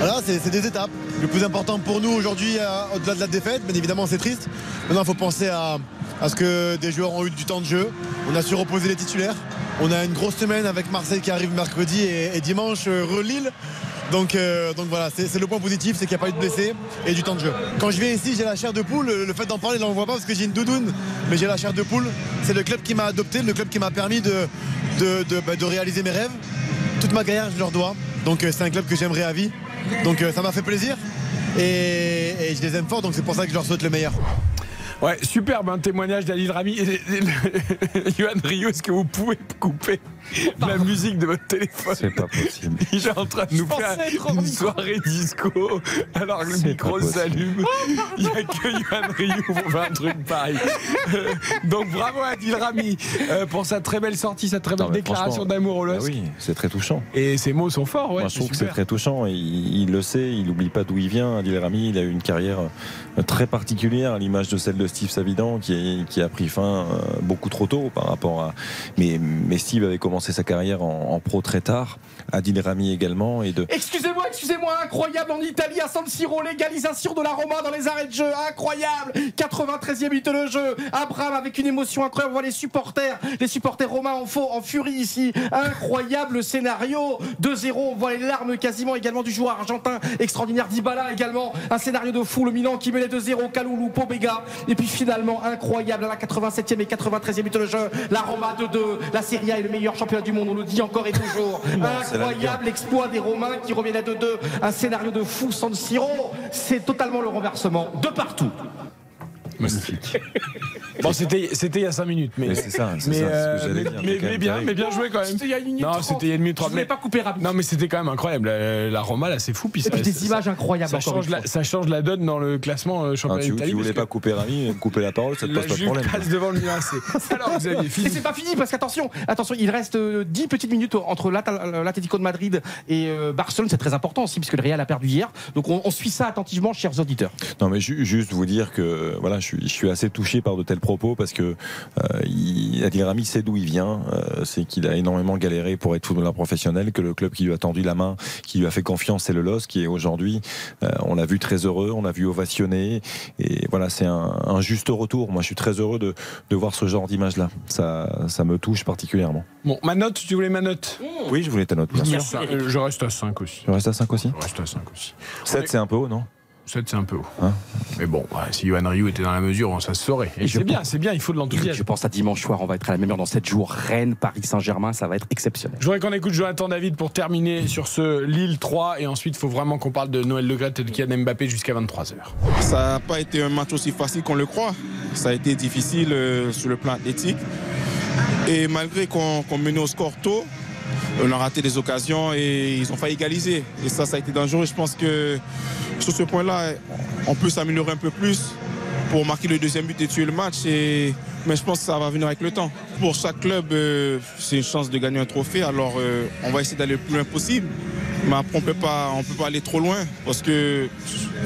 Speaker 13: Voilà, c'est c'est des étapes. Le plus important pour nous aujourd'hui, euh, au-delà de la défaite, bien évidemment, c'est triste. Maintenant, il faut penser à, à ce que des joueurs ont eu du temps de jeu. On a su reposer les titulaires. On a une grosse semaine avec Marseille qui arrive mercredi et, dimanche, euh, re-Lille. Donc, euh, donc voilà, c'est le point positif, c'est qu'il n'y a pas eu de blessés et du temps de jeu. Quand je viens ici, j'ai la chair de poule. Le fait d'en parler, là, on ne voit pas parce que j'ai une doudoune, mais j'ai la chair de poule. C'est le club qui m'a adopté, le club qui m'a permis de, bah, réaliser mes rêves. Toute ma carrière, je leur dois. Donc euh, c'est un club que j'aimerais à vie. Donc ça m'a fait plaisir et, et je les aime fort, donc c'est pour ça que je leur souhaite le meilleur.
Speaker 3: Ouais, superbe un témoignage d'Adil Rami. Yohan Rio, est-ce que vous pouvez couper? La musique de votre téléphone
Speaker 5: C'est pas possible.
Speaker 3: Il est en train de nous faire une soirée disco alors que le micro s'allume. Il n'y a que Yohan Rio pour faire un truc pareil. Euh, donc bravo à Adil Rami euh, pour sa très belle sortie, sa très belle
Speaker 5: Non,
Speaker 3: déclaration d'amour au LOSC.
Speaker 5: oui, c'est très touchant.
Speaker 3: Et ses mots sont forts, ouais.
Speaker 5: Moi, je trouve que c'est très touchant. Il, il le sait, il n'oublie pas d'où il vient. Adil Rami, il a eu une carrière euh, très particulière, à l'image de celle de Steve Savidan, qui, est- qui a pris fin beaucoup trop tôt par rapport à. Mais, mais Steve avait commencé sa carrière en, pro très tard. Adil Rami également. Et de,
Speaker 7: Excusez-moi, excusez-moi, incroyable en Italie à San Siro, l'égalisation de la Roma dans les arrêts de jeu, incroyable. 93e minute de jeu, Abraham avec une émotion incroyable, on voit les supporters, les supporters romains en faux, en furie ici, incroyable scénario, 2-0, on voit les larmes quasiment également du joueur argentin extraordinaire Dybala également, un scénario de fou, le Milan qui menait 2-0, Kaloulou, Pobega, et puis finalement incroyable à la 87e et 93e minute de jeu, la Roma 2-2, la Serie A est le meilleur championnat du monde, on le dit encore et toujours, incroyable l'exploit des Romains qui reviennent à 2-2, un scénario de fou San Siro, c'est totalement le renversement de partout.
Speaker 3: Magnifique. Bon, c'était c'était il y a 5 minutes, mais,
Speaker 5: Mais c'est ça, c'est
Speaker 3: mais,
Speaker 5: ça, c'est ce que
Speaker 3: euh,
Speaker 5: j'allais
Speaker 3: mais-
Speaker 5: dire,
Speaker 3: mais-
Speaker 5: c'est quand
Speaker 3: mais
Speaker 5: même
Speaker 3: bien, mais bien joué quand même.
Speaker 9: C'était il y a une minute
Speaker 3: Non, c'était il y a une minute
Speaker 9: Je
Speaker 3: 30.
Speaker 9: voulais
Speaker 3: mais-
Speaker 9: pas couper rapide.
Speaker 3: Non, mais c'était quand même incroyable. La, la Roma, là, c'est fou. Puis
Speaker 9: Et puis des
Speaker 3: ça-
Speaker 9: images incroyables.
Speaker 3: Ça change, la,
Speaker 9: fois.
Speaker 3: ça change la donne dans le classement euh,
Speaker 5: Ah,
Speaker 3: championnat
Speaker 5: tu,
Speaker 3: d'Italie.
Speaker 5: tu voulais pas couper Rami, couper la parole, ça te pose pas de problème.
Speaker 3: passe devant le Milan AC. Alors, fini.
Speaker 9: c'est pas fini parce qu'attention, attention, il reste euh, 10 petites minutes entre l'Atlético de Madrid et euh, Barcelone. C'est très important aussi puisque le Real a perdu hier. Donc on, suit ça attentivement, chers auditeurs.
Speaker 5: Non, mais ju- juste vous dire que voilà, je suis, je suis assez touché par de tels propos parce que euh, il, Adil Rami sait d'où il vient. euh, c'est qu'il a énormément galéré pour être footballeur professionnel, que le club qui lui a tendu la main, qui lui a fait confiance, c'est le LOS, qui est aujourd'hui, euh, on l'a vu très heureux, on l'a vu ovationné. Et voilà, c'est un, un juste retour. Moi, je suis très heureux de, de voir ce genre d'image-là. Ça, ça me touche particulièrement.
Speaker 3: Bon, ma note, tu voulais ma note
Speaker 5: Oui, je voulais ta note. bien sûr.
Speaker 3: Euh, Je reste à 5 aussi.
Speaker 5: Tu restes à 5 aussi
Speaker 3: Je reste à 5 aussi.
Speaker 5: 7, c'est un peu haut, non?
Speaker 3: 7, c'est un peu haut.
Speaker 5: Hein
Speaker 3: mais bon, ouais, si Yohan Ryu était dans la mesure, ça se saurait. Et,
Speaker 9: Et je
Speaker 3: c'est bien, c'est bien, il faut de
Speaker 9: Je
Speaker 3: l'enthousiasme.
Speaker 9: pense à dimanche soir, on va être à la même heure dans 7 jours. Rennes, Paris Saint-Germain, ça va être exceptionnel.
Speaker 3: Je voudrais qu'on écoute Jonathan David pour terminer sur ce Lille 3 et ensuite il faut vraiment qu'on parle de Noël Le Gret et de Kylian Mbappé jusqu'à 23h.
Speaker 14: Ça n'a pas été un match aussi facile qu'on le croit. Ça a été difficile euh, sur le plan athlétique. Et malgré qu'on qu'on menait au score tôt, on a raté des occasions et ils ont failli égaliser. Et ça, ça a été dangereux. Je pense que sur ce point-là, on peut s'améliorer un peu plus pour marquer le deuxième but et tuer le match. Mais je pense que ça va venir avec le temps. Pour chaque club, euh, c'est une chance de gagner un trophée. Alors euh, on va essayer d'aller le plus loin possible. Mais après, on peut pas, peut pas aller trop loin parce que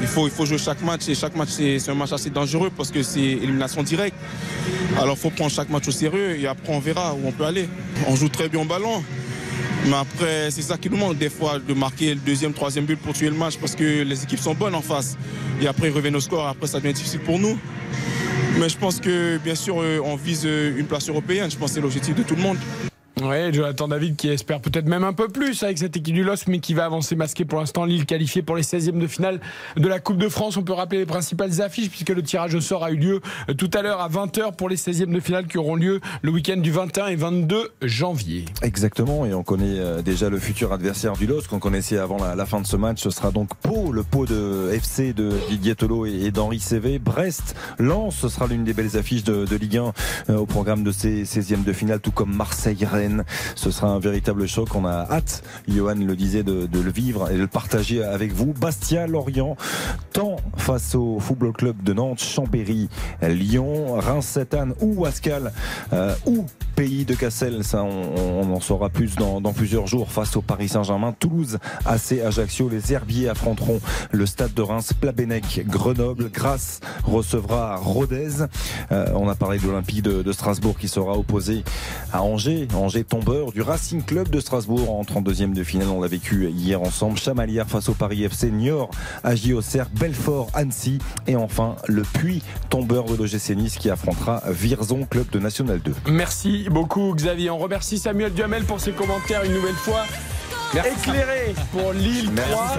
Speaker 14: il faut, jouer chaque match et chaque match c'est c'est un match assez dangereux parce que c'est élimination directe. Alors, faut prendre chaque match au sérieux et après on verra où on peut aller. On joue très bien au ballon. Mais après, c'est ça qui nous manque des fois, de marquer le deuxième, troisième but pour tuer le match parce que les équipes sont bonnes en face. Et après, ils reviennent au score. Après, ça devient difficile pour nous. Mais je pense que, bien sûr, euh, on vise euh, une place européenne. Je pense que c'est l'objectif de tout le monde.
Speaker 3: Ouais, Jonathan David qui espère peut-être même un peu plus avec cette équipe du LOS, mais qui va avancer masqué pour l'instant. Lille qualifié pour les 16e de finale de la Coupe de France. On peut rappeler les principales affiches puisque le tirage au sort a eu lieu euh, tout à l'heure à 20h pour les 16e de finale qui auront lieu le week-end du 21 et 22 janvier.
Speaker 5: Exactement, et on connaît euh, déjà le futur adversaire du LOS qu'on connaissait avant la, fin de ce match. Ce sera donc Pau, le Pau de FC de Didier Tolo et, d'Henri Cévé. Brest, Lens, ce sera l'une des belles affiches de, Ligue 1 euh, au programme de ces 16e de finale, tout comme Ce sera un véritable choc. On a hâte, Johan le disait, de, de le vivre et de le partager avec vous. Bastia, Lorient, tant face au Football Club de Nantes, Chambéry, Lyon, Reims, Sainte-Anne ou Ascal euh, ou Pays de Cassel. Ça, on, en saura plus dans, plusieurs jours face au Paris Saint-Germain. Toulouse, AC, Ajaccio. Les Herbiers affronteront le Stade de Reims, Plabennec, Grenoble. Grasse recevra Rodez. Euh, on a parlé de l'Olympique de, Strasbourg qui sera opposé à Angers. Angers tombeur du Racing Club de Strasbourg en 32e de finale. On l'a vécu hier ensemble. Chamalières face au Paris FC. Niort, AJ Auxerre, Belfort, Annecy. Et enfin, le Puy tombeur de l'OGC Nice qui affrontera Vierzon, club de National 2.
Speaker 3: Merci beaucoup Xavier. On remercie Samuel Duhamel pour ses commentaires une nouvelle fois. Éclairé pour Lille 3.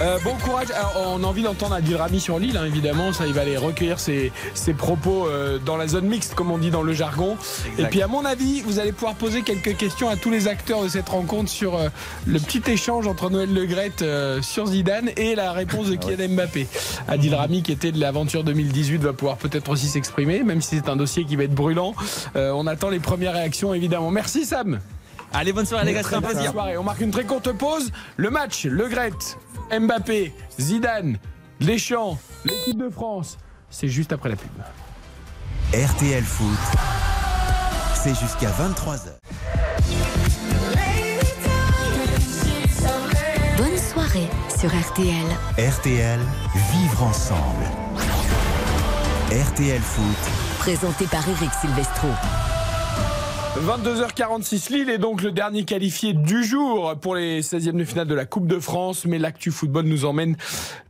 Speaker 3: Euh, bon courage. Alors, on a envie d'entendre Adil Rami sur Lille, hein, évidemment. Ça, il va aller recueillir ses, ses propos euh, dans la zone mixte, comme on dit dans le jargon. Et puis, à mon avis, vous allez pouvoir poser quelques questions à tous les acteurs de cette rencontre sur euh, le petit échange entre Noël Legrette euh, sur Zidane et la réponse de Kylian Mbappé. Adil Rami, qui était de l'aventure 2018, va pouvoir peut-être aussi s'exprimer, même si c'est un dossier qui va être brûlant. Euh, on attend les premières réactions, évidemment. Merci, Sam.
Speaker 4: Allez, bonne soirée, les gars, c'était un plaisir.
Speaker 3: soirée. On marque une très courte pause. Le match, Le Gret, Mbappé, Zidane, Deschamps, l'équipe de France. C'est juste après la pub.
Speaker 12: RTL Foot, c'est jusqu'à 23h.
Speaker 2: Sur RTL.
Speaker 12: RTL, vivre ensemble. RTL Foot,
Speaker 2: Présenté par Eric Silvestro.
Speaker 3: 22h46, Lille est donc le dernier qualifié du jour pour les 16e de finale de la Coupe de France. Mais l'actu football nous emmène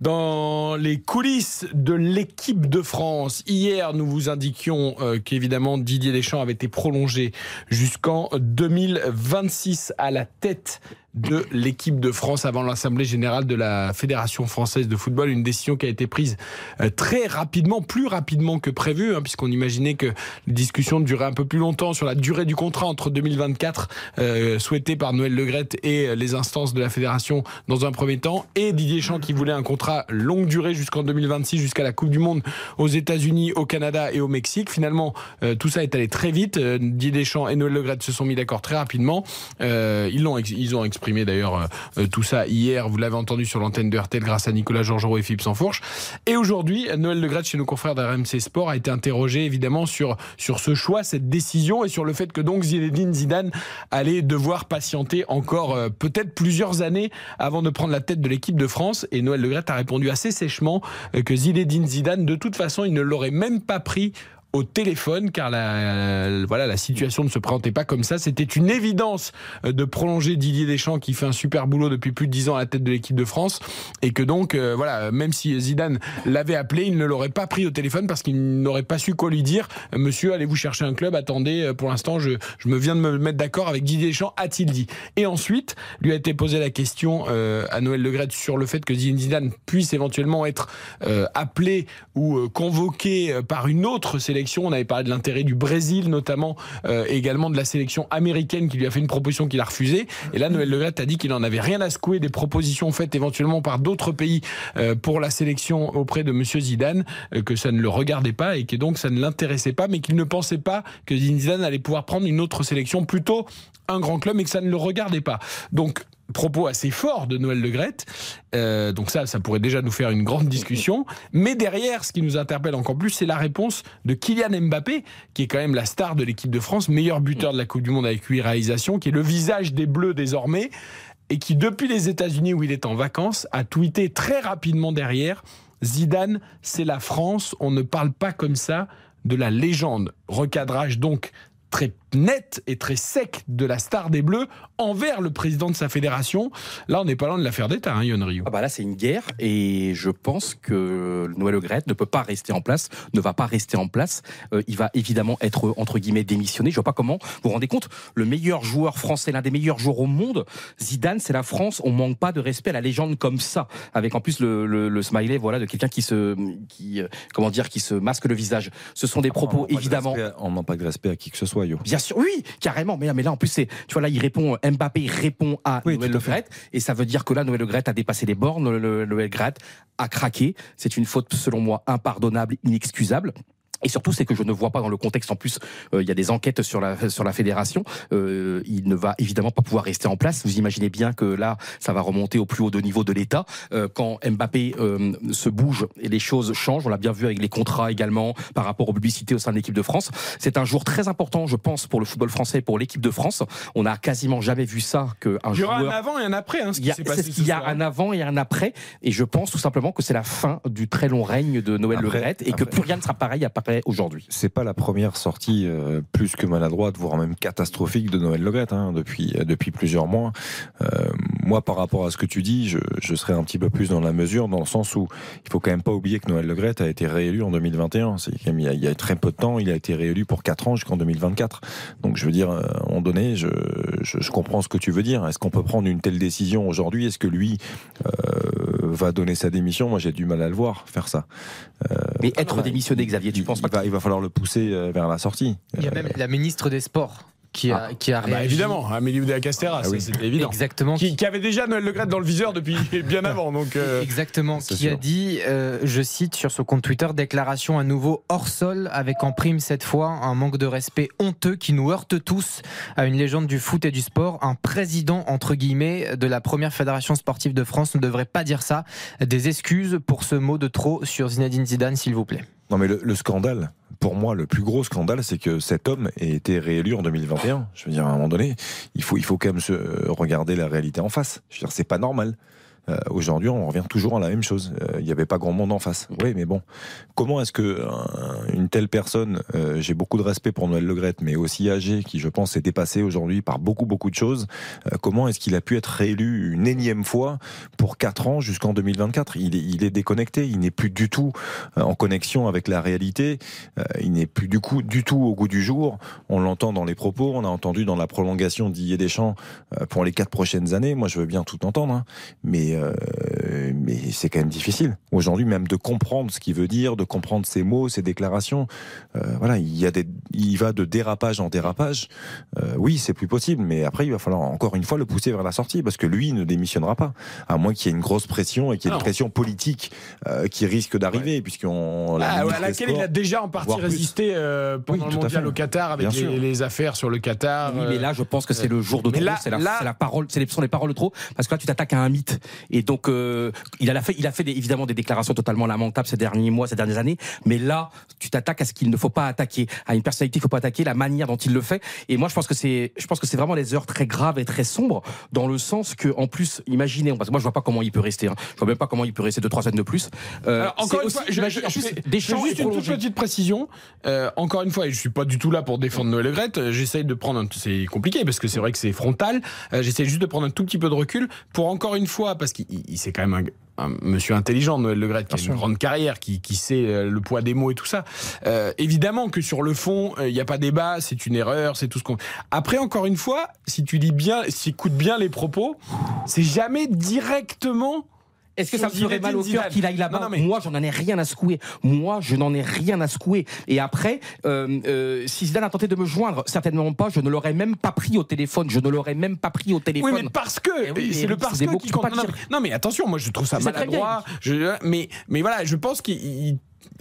Speaker 3: dans les coulisses de l'équipe de France. Hier, nous vous indiquions euh, qu'évidemment Didier Deschamps avait été prolongé jusqu'en 2026 à la tête de l'équipe de France avant l'Assemblée générale de la Fédération française de football. Une décision qui a été prise euh, très rapidement, plus rapidement que prévu, hein, puisqu'on imaginait que les discussions duraient un peu plus longtemps sur la durée du contrat entre 2024, euh, souhaité par Noël Legrette et les instances de la Fédération dans un premier temps, et Didier Champ qui voulait un contrat longue durée jusqu'en 2026, jusqu'à la Coupe du Monde aux États-Unis, au Canada et au Mexique. Finalement, euh, tout ça est allé très vite. Euh, Didier Deschamps et Noël Legrette se sont mis d'accord très rapidement. Euh, ils, ils ont d'ailleurs euh, euh, tout ça hier. Vous l'avez entendu sur l'antenne de RTL grâce à Nicolas Georgerot et Philippe Sansfourche. Et aujourd'hui, Noël Legrette, chez nos confrères d'RMC Sport, a été interrogé évidemment sur, sur ce choix, cette décision et sur le fait que donc Zinedine Zidane allait devoir patienter encore euh, peut-être plusieurs années avant de prendre la tête de l'équipe de France. Et Noël Legrette a répondu assez sèchement que Zinedine Zidane, de toute façon, il ne l'aurait même pas pris au téléphone car la, la- voilà la situation ne se présentait pas comme ça. C'était une évidence euh, de prolonger Didier Deschamps qui fait un super boulot depuis plus de 10 ans à la tête de l'équipe de France et que donc euh, voilà même si Zidane l'avait appelé, il ne l'aurait pas pris au téléphone parce qu'il n'aurait pas su quoi lui dire. Euh, Monsieur, allez-vous chercher un club? Attendez, euh, pour l'instant je, je me viens de me mettre d'accord avec Didier Deschamps, a-t-il dit. Et ensuite lui a été posé la question euh, à Noël Legrette sur le fait que Zidane puisse éventuellement être euh, appelé ou euh, convoqué euh, par une autre sélection. On avait parlé de l'intérêt du Brésil notamment, euh, également de la sélection américaine qui lui a fait une proposition qu'il a refusée. Et là, Noël Legrette a dit qu'il n'en avait rien à secouer des propositions faites éventuellement par d'autres pays euh, pour la sélection auprès de Monsieur Zidane, euh, que ça ne le regardait pas et que donc ça ne l'intéressait pas, mais qu'il ne pensait pas que Zidane allait pouvoir prendre une autre sélection, plutôt un grand club, et que ça ne le regardait pas. Donc propos assez forts de Noël Legrette. Euh, donc ça, ça pourrait déjà nous faire une grande discussion. Mais derrière, ce qui nous interpelle encore plus, c'est la réponse de Kylian Mbappé, qui est quand même la star de l'équipe de France, meilleur buteur de la Coupe du Monde avec 8 réalisations, qui est le visage des Bleus désormais, et qui, depuis les États-Unis où il est en vacances, a tweeté très rapidement derrière Zidane, c'est la France, on ne parle pas comme ça de la légende. Recadrage donc très net et très sec de la star des Bleus envers le président de sa fédération. Là, on n'est pas loin de l'affaire d'État, hein, Yon Ryu.
Speaker 7: Ah bah là, c'est une guerre et je pense que Noël Le Graët ne peut pas rester en place, ne va pas rester en place. Euh, il va évidemment être entre guillemets démissionné. Je vois pas comment. Vous vous rendez compte Le meilleur joueur français, l'un des meilleurs joueurs au monde, Zidane, c'est la France. On manque pas de respect à la légende comme ça, avec en plus le, le, le smiley, voilà, de quelqu'un qui se, qui, euh, comment dire, qui se masque le visage. Ce sont des propos
Speaker 5: On manque pas de
Speaker 7: évidemment.
Speaker 5: respect- On manque pas de respect à qui que ce soit, Yo.
Speaker 7: Bien sûr, oui, carrément. Mais là, mais là, en plus, c'est, tu vois, là, il répond, Mbappé répond à
Speaker 5: Oui,
Speaker 7: Noël Le. Graët, et ça veut dire que là, Noël Le Graët a dépassé les bornes. Le, le, Noël Graët a craqué. C'est une faute, selon moi, impardonnable, inexcusable. Et surtout, c'est que je ne vois pas dans le contexte. En plus, euh, il y a des enquêtes sur la sur la fédération. Euh, il ne va évidemment pas pouvoir rester en place. Vous imaginez bien que là, ça va remonter au plus haut de niveau de l'État. Euh, quand Mbappé euh, se bouge et les choses changent, on l'a bien vu avec les contrats également par rapport aux publicités au sein de l'équipe de France. C'est un jour très important, je pense, pour le football français, et pour l'équipe de France. On n'a quasiment jamais vu ça qu'un
Speaker 3: Il y aura
Speaker 7: joueur.
Speaker 3: un avant et un après, hein, ce
Speaker 7: Il
Speaker 3: qui
Speaker 7: y a,
Speaker 3: passé
Speaker 7: ce qu'il y a
Speaker 3: soir.
Speaker 7: un avant et un après, et je pense tout simplement que c'est la fin du très long règne de Noël Le et que plus rien ne sera pareil après aujourd'hui.
Speaker 5: C'est pas la première sortie euh, plus que maladroite, voire même catastrophique de Noël Legrette hein, depuis euh, depuis plusieurs mois. Euh, moi, par rapport à ce que tu dis, je, je serais un petit peu plus dans la mesure, dans le sens où il faut quand même pas oublier que Noël Legrette a été réélu en 2021. C'est quand même il y, a, il y a très peu de temps, il a été réélu pour 4 ans jusqu'en 2024. Donc je veux dire, euh, à un moment donné, je, je, je comprends ce que tu veux dire. Est-ce qu'on peut prendre une telle décision aujourd'hui? Est-ce que lui euh, va donner sa démission? Moi, j'ai du mal à le voir faire ça. Euh,
Speaker 7: Mais être démissionné, Xavier, tu
Speaker 5: il, il
Speaker 7: pas
Speaker 5: va, il va falloir le pousser euh, vers la sortie.
Speaker 6: Il y a
Speaker 5: Euh,
Speaker 6: même la ministre des Sports qui a, qui a
Speaker 3: Ah bah,
Speaker 6: réagi.
Speaker 3: évidemment, Amélie Oudéa Castéra,
Speaker 5: Ah oui.
Speaker 3: c'était évident.
Speaker 6: Exactement.
Speaker 3: Qui, qui avait déjà Noël Legrette dans le viseur depuis bien avant. Donc, euh,
Speaker 6: Exactement,
Speaker 5: c'est
Speaker 6: qui a dit, euh, je cite sur son compte Twitter, déclaration à nouveau hors sol, avec en prime cette fois un manque de respect honteux qui nous heurte tous à une légende du foot et du sport. Un président, entre guillemets, de la première fédération sportive de France ne devrait pas dire ça. Des excuses pour ce mot de trop sur Zinedine Zidane, s'il vous plaît.
Speaker 5: Non, mais le, le scandale, pour moi, le plus gros scandale, c'est que cet homme ait été réélu en 2021. Je veux dire, à un moment donné, il faut, il faut quand même se regarder la réalité en face. Je veux dire, c'est pas normal. Euh, Aujourd'hui, on revient toujours à la même chose. Euh, Il n'y avait pas grand monde en face. Oui, mais bon, comment est-ce que euh, une telle personne, euh, j'ai beaucoup de respect pour Noël Legrette, mais aussi âgé, qui je pense est dépassé aujourd'hui par beaucoup beaucoup de choses, euh, comment est-ce qu'il a pu être réélu une énième fois pour 4 ans jusqu'en 2024 il est, il est déconnecté, il n'est plus du tout en connexion avec la réalité, euh, il n'est plus du coup du tout au goût du jour. On l'entend dans les propos, on a entendu dans la prolongation d'Ier Deschamps euh, pour les quatre prochaines années. Moi, je veux bien tout entendre, hein. mais euh, mais c'est quand même difficile aujourd'hui même de comprendre ce qu'il veut dire, de comprendre ses mots, ses déclarations. Euh, voilà, il y a des, il va de dérapage en dérapage. Euh, oui, c'est plus possible, mais après il va falloir encore une fois le pousser vers la sortie parce que lui ne démissionnera pas, à moins qu'il y ait une grosse pression et qu'il y ait une
Speaker 3: Alors.
Speaker 5: pression politique euh, qui risque d'arriver, puisqu'on la
Speaker 3: Ah, à laquelle il a déjà en partie résisté euh, pendant
Speaker 5: Oui,
Speaker 3: le
Speaker 5: tout à
Speaker 3: mondial
Speaker 5: fait.
Speaker 3: au Qatar avec les, les affaires sur le Qatar.
Speaker 7: Oui, mais là, je pense que c'est le jour de trop. C'est la, c'est la parole, c'est les, sont les paroles de trop. Parce que là, tu t'attaques à un mythe. Et donc, euh, il a fait, il a fait des- évidemment des déclarations totalement lamentables ces derniers mois, ces dernières années. Mais là, tu t'attaques à ce qu'il ne faut pas attaquer, à une personnalité qu'il ne faut pas attaquer, la manière dont il le fait. Et moi, je pense que c'est, je pense que c'est vraiment des heures très graves et très sombres, dans le sens que, en plus, imaginez, parce que moi, je vois pas comment il peut rester. hein. Je vois même pas comment il peut rester deux trois semaines de plus. Euh,
Speaker 3: Alors, encore une fois, je, je-
Speaker 7: en
Speaker 3: je
Speaker 7: plus,
Speaker 3: fais juste une toute petite précision. Euh, encore une fois, et je suis pas du tout là pour défendre Noël Le Graët. Euh, J'essaye de prendre, un- c'est compliqué parce que c'est vrai que c'est frontal. Euh, J'essaye juste de prendre un tout petit peu de recul pour encore une fois, parce qu'il il- c'est quand même un, un monsieur intelligent, Noël Le Graët, qui a une grande carrière, qui, qui sait euh, le poids des mots et tout ça. Euh, évidemment que sur le fond, euh, il n'y a pas débat, c'est une erreur, c'est tout ce qu'on. Après, encore une fois, si tu lis bien, si tu écoutes bien les propos, c'est jamais directement.
Speaker 7: Est-ce que ça me ferait mal au cœur qu'il aille là-bas
Speaker 3: mais-
Speaker 7: Moi, j'en ai rien à secouer. Moi, je n'en ai rien à secouer. Et après, euh, euh, si Zidane a tenté de me joindre, certainement pas. Je ne l'aurais même pas pris au téléphone. Je ne l'aurais même pas pris au téléphone.
Speaker 3: Oui, mais parce que
Speaker 7: Eh oui,
Speaker 3: c'est le parce que qui compte. Non, mais- attention, moi je trouve ça maladroit. Je- mais mais voilà, je pense qu'il il- il-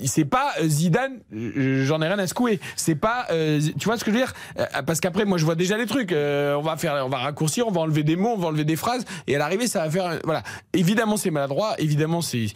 Speaker 3: c'est pas euh, Zidane, euh, j'en ai rien à secouer. C'est pas, euh, tu vois ce que je veux dire? Euh, Parce qu'après, moi, je vois déjà les trucs. Euh, on va faire, on va raccourcir, on va enlever des mots, on va enlever des phrases, et à l'arrivée, ça va faire, euh, voilà. Évidemment, c'est maladroit. Évidemment, c'est,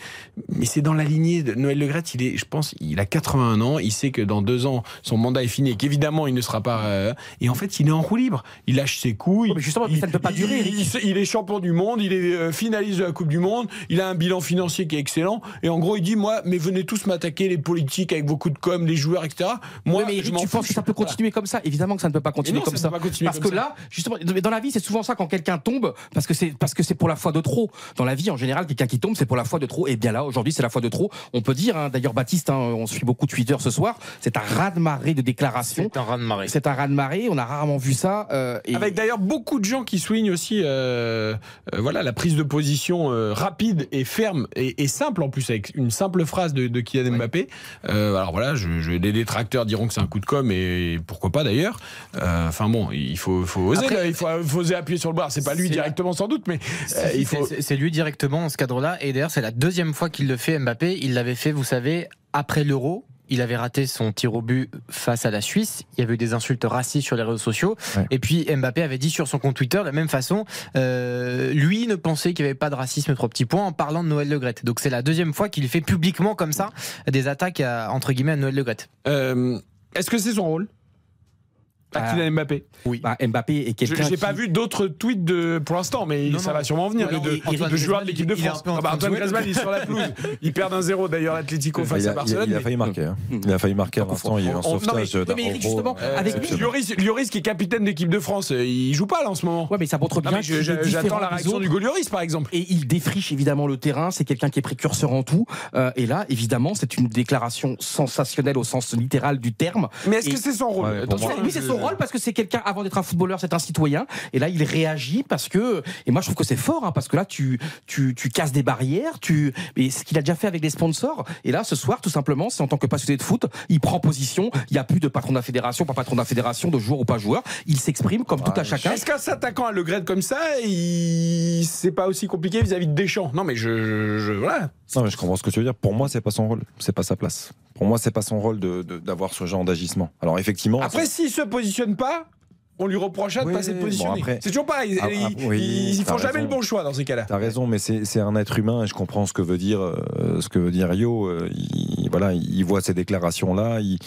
Speaker 3: mais c'est dans la lignée de Noël Le Graët. Il est, je pense, il a 81 ans. Il sait que dans deux ans, son mandat est fini et qu'évidemment, il ne sera pas. euh, et en fait, il est en roue libre. Il lâche ses couilles.
Speaker 7: mais justement,
Speaker 3: il,
Speaker 7: ça ne peut pas
Speaker 3: il-
Speaker 7: durer,
Speaker 3: il- il- est champion du monde. Il est euh, finaliste de la Coupe du Monde. Il a un bilan financier qui est excellent. Et en gros, il dit moi, mais venez tous m'attaquer les politiques avec vos coups de com, les joueurs, etc. Moi,
Speaker 7: mais Eric, tu penses que ça peut continuer comme ça Évidemment que ça ne peut pas continuer
Speaker 3: non,
Speaker 7: comme
Speaker 3: ça
Speaker 7: ça.
Speaker 3: ne peut pas continuer
Speaker 7: parce
Speaker 3: comme
Speaker 7: que
Speaker 3: ça.
Speaker 7: là, justement, dans la vie, c'est souvent ça quand quelqu'un tombe, parce que c'est parce que c'est pour la fois de trop. Dans la vie, en général, quelqu'un qui tombe, c'est pour la fois de trop. Et bien là, aujourd'hui, c'est la fois de trop. On peut dire, hein, d'ailleurs, Baptiste, hein, on suit beaucoup Twitter ce soir. C'est un raz-de-marée de déclarations.
Speaker 6: C'est un raz-de-marée.
Speaker 7: C'est un raz-de-marée. On a rarement vu ça. euh, et-
Speaker 3: Avec d'ailleurs beaucoup de gens qui soulignent aussi euh, euh, voilà, la prise de position euh, rapide et ferme et, et simple en plus, avec une simple phrase de, de Kylian Mbappé. Euh, alors voilà, je, je- les détracteurs diront que c'est un coup de com et pourquoi pas d'ailleurs. Euh, Enfin bon, il faut, faut oser,
Speaker 6: Après,
Speaker 3: là, il faut, faut oser appuyer sur le bras. C'est pas lui directement sans doute, mais euh, il faut.
Speaker 6: c'est- lui directement dans ce cadre-là. Et d'ailleurs, c'est la deuxième fois qu'il le fait, Mbappé. Il l'avait fait, vous savez, après l'Euro. Il avait raté son tir au but face à la Suisse. Il y avait eu des insultes racistes sur les réseaux sociaux.
Speaker 5: Ouais.
Speaker 6: Et puis Mbappé avait dit sur son compte Twitter de la même façon, euh, lui ne pensait qu'il n'y avait pas de racisme trois petits points en parlant de Noël Le Graët. Donc c'est la deuxième fois qu'il fait publiquement comme ça des attaques à, entre guillemets à Noël Le Graët.
Speaker 3: Euh, Est-ce que c'est son rôle? À
Speaker 7: Ah.
Speaker 3: Kylian Mbappé
Speaker 7: oui. Bah, Mbappé est
Speaker 3: Je
Speaker 7: quelqu'un.
Speaker 3: J'ai
Speaker 7: qui-
Speaker 3: pas vu d'autres tweets de, pour l'instant, mais
Speaker 6: Non,
Speaker 3: ça
Speaker 6: non.
Speaker 3: va sûrement venir. De,
Speaker 6: il- Antoine
Speaker 3: de joueurs de l'équipe de
Speaker 6: il un
Speaker 3: France. Ah bah, Antoine. Griezmann, il est sur la pelouse. Ils perdent un 0 d'ailleurs, l'Atlético face
Speaker 5: il,
Speaker 3: à
Speaker 5: a, il a-
Speaker 3: Barcelone.
Speaker 5: il a failli marquer. hein. Il a failli marquer à l'instant. Il y a eu un sauvetage
Speaker 3: mais-
Speaker 7: oui, mais Eric,
Speaker 5: d'Araujo,
Speaker 7: justement,
Speaker 5: euh,
Speaker 7: avec-
Speaker 5: exceptionnel.
Speaker 3: Lloris, Lloris qui est capitaine d'équipe de France, euh, il joue pas là en ce moment.
Speaker 7: Ouais, mais ça montre bien
Speaker 3: je- je- J'attends la réaction du Lloris par exemple.
Speaker 7: Et il défriche évidemment le terrain. C'est quelqu'un qui est précurseur en tout. Euh, et là, évidemment, c'est une déclaration sensationnelle au sens littéral du terme.
Speaker 3: Mais est-ce que c'est son rôle
Speaker 5: moi-
Speaker 7: oui, c'est son
Speaker 3: je-
Speaker 7: parce que c'est quelqu'un, avant d'être un footballeur, c'est un citoyen. Et là, il réagit parce que, et moi, je trouve que c'est fort, hein, parce que là, tu, tu, tu casses des barrières, tu, et ce qu'il a déjà fait avec les sponsors. Et là, ce soir, tout simplement, c'est en tant que passionné de foot, il prend position. Il n'y a plus de patron de la fédération, pas patron de la fédération, de joueur ou pas joueur. Il s'exprime comme tout à chacun.
Speaker 3: Est-ce qu'un s'attaquant à Le Gret comme ça, il... c'est pas aussi compliqué vis-à-vis de Deschamps Non, mais je, je- je- voilà.
Speaker 5: Non, mais je comprends ce que tu veux dire. Pour moi, c'est pas son rôle, c'est pas sa place. Pour moi, c'est pas son rôle de- de- d'avoir ce genre d'agissement. Alors effectivement.
Speaker 3: Après, s'il se positionne pas, on lui reprochera de
Speaker 5: Oui,
Speaker 3: pas s'être
Speaker 5: bon,
Speaker 3: positionné.
Speaker 5: après-
Speaker 3: c'est toujours pareil.
Speaker 5: Ah,
Speaker 3: ils,
Speaker 5: ah, oui,
Speaker 3: ils- ils font jamais le bon choix dans ces cas-là.
Speaker 5: T'as raison, mais c'est un être humain et je comprends ce que veut dire euh, ce que veut dire Rio. Euh, il- il, voilà, il voit ces déclarations-là, il,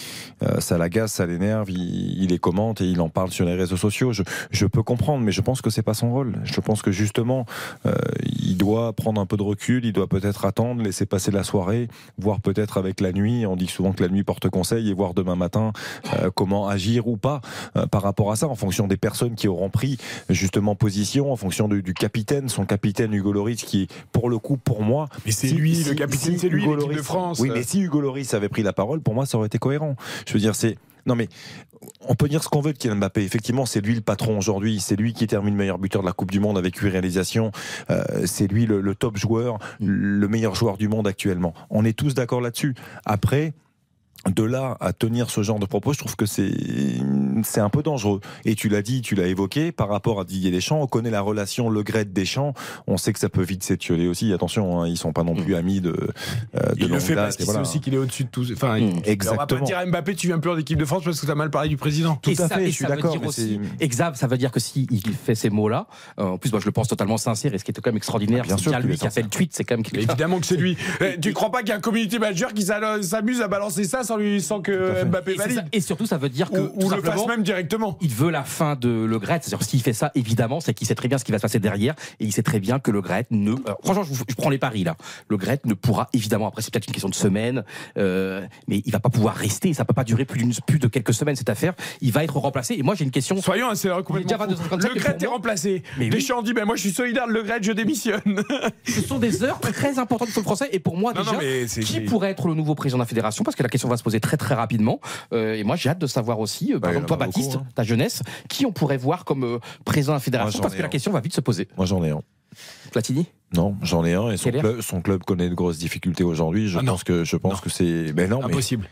Speaker 5: euh, ça l'agace, ça l'énerve, il, il les commente et il en parle sur les réseaux sociaux. Je, je peux comprendre, mais je pense que c'est pas son rôle. Je pense que justement, euh, il doit prendre un peu de recul, il doit peut-être attendre, laisser passer la soirée, voir peut-être avec la nuit. On dit souvent que la nuit porte conseil et voir demain matin euh, comment agir ou pas euh, par rapport à ça, en fonction des personnes qui auront pris justement position, en fonction de- du capitaine, son capitaine Hugo Loris, qui est pour le coup pour moi.
Speaker 3: Mais c'est lui, le capitaine, c'est lui,
Speaker 5: Hugo
Speaker 3: l'équipe de France.
Speaker 5: Oui, mais si Hugo Loris avait pris la parole, pour moi, ça aurait été cohérent. Je veux dire, c'est non mais on peut dire ce qu'on veut de Kylian Mbappé. Effectivement, c'est lui le patron aujourd'hui. C'est lui qui termine meilleur buteur de la Coupe du Monde avec huit réalisations. Euh, c'est lui le, le top joueur, le meilleur joueur du monde actuellement. On est tous d'accord là-dessus. Après. De là à tenir ce genre de propos, je trouve que c'est c'est un peu dangereux. Et tu l'as dit, tu l'as évoqué par rapport à Didier Deschamps. On connaît la relation Le Gret Deschamps. On sait que ça peut vite s'étioler aussi. Attention, hein, ils sont pas non plus amis de. euh, de
Speaker 3: Il le fait parce qu'il
Speaker 5: voilà.
Speaker 3: aussi qu'il est au-dessus de tout. Enfin, il- on va pas
Speaker 5: Exactement.
Speaker 3: dire à Mbappé, tu viens plus en équipe de France parce que tu as mal parlé du président.
Speaker 7: et ça, et ça veut dire aussi, Exact, ça veut dire que s'il il fait ces mots-là, euh, en plus, moi je le pense totalement sincère, et ce qui était quand même extraordinaire,
Speaker 3: Ah, bien
Speaker 7: c'est
Speaker 3: sûr
Speaker 7: bien lui
Speaker 3: est
Speaker 7: qui a fait le tweet, c'est quand même
Speaker 3: Évidemment que c'est lui. Eh, tu crois pas qu'il y a un community manager qui s'amuse à balancer ça sans, lui, sans que Mbappé
Speaker 7: Et,
Speaker 3: valide
Speaker 7: ça. Et surtout, ça veut dire que
Speaker 3: Ou-
Speaker 7: tout
Speaker 3: ou le fasse
Speaker 7: simplement,
Speaker 3: même directement.
Speaker 7: Il veut la fin de Le Gret. C'est-à-dire, s'il fait ça, évidemment, c'est qu'il sait très bien ce qui va se passer derrière, et il sait très bien que Le Gret ne. euh, franchement, je, vous- je prends les paris là. Le Gret ne pourra évidemment. Après, c'est peut-être une question de semaine, euh, mais il va pas pouvoir rester. Ça peut pas durer plus, de quelques semaines cette affaire. Il va être remplacé. Et moi, j'ai une question.
Speaker 3: Soyons assez complètement
Speaker 7: Il est déjà
Speaker 3: fous.
Speaker 7: 22h55,
Speaker 3: Le
Speaker 7: et
Speaker 3: Gret est remplacé.
Speaker 7: Mais oui.
Speaker 3: Deschamps dit ben moi je suis solidaire de Le Gret, je démissionne.
Speaker 7: Ce sont des heures très importantes pour le français. Et pour moi,
Speaker 3: Non,
Speaker 7: déjà,
Speaker 3: non,
Speaker 7: qui pourrait être le nouveau président de la fédération? Parce que la question va se poser très très rapidement. Euh, et moi, j'ai hâte de savoir aussi, euh, par
Speaker 5: Bah,
Speaker 7: exemple, toi,
Speaker 5: beaucoup,
Speaker 7: Baptiste,
Speaker 5: hein.
Speaker 7: ta jeunesse, qui on pourrait voir comme euh, président de la fédération? Parce que la question va vite se poser.
Speaker 5: Moi, j'en ai un.
Speaker 7: Platini?
Speaker 5: Non, j'en ai un et son club, son club connaît de grosses difficultés aujourd'hui. Je
Speaker 3: Ah non.
Speaker 5: pense que je pense que c'est ben non mais
Speaker 3: Impossible.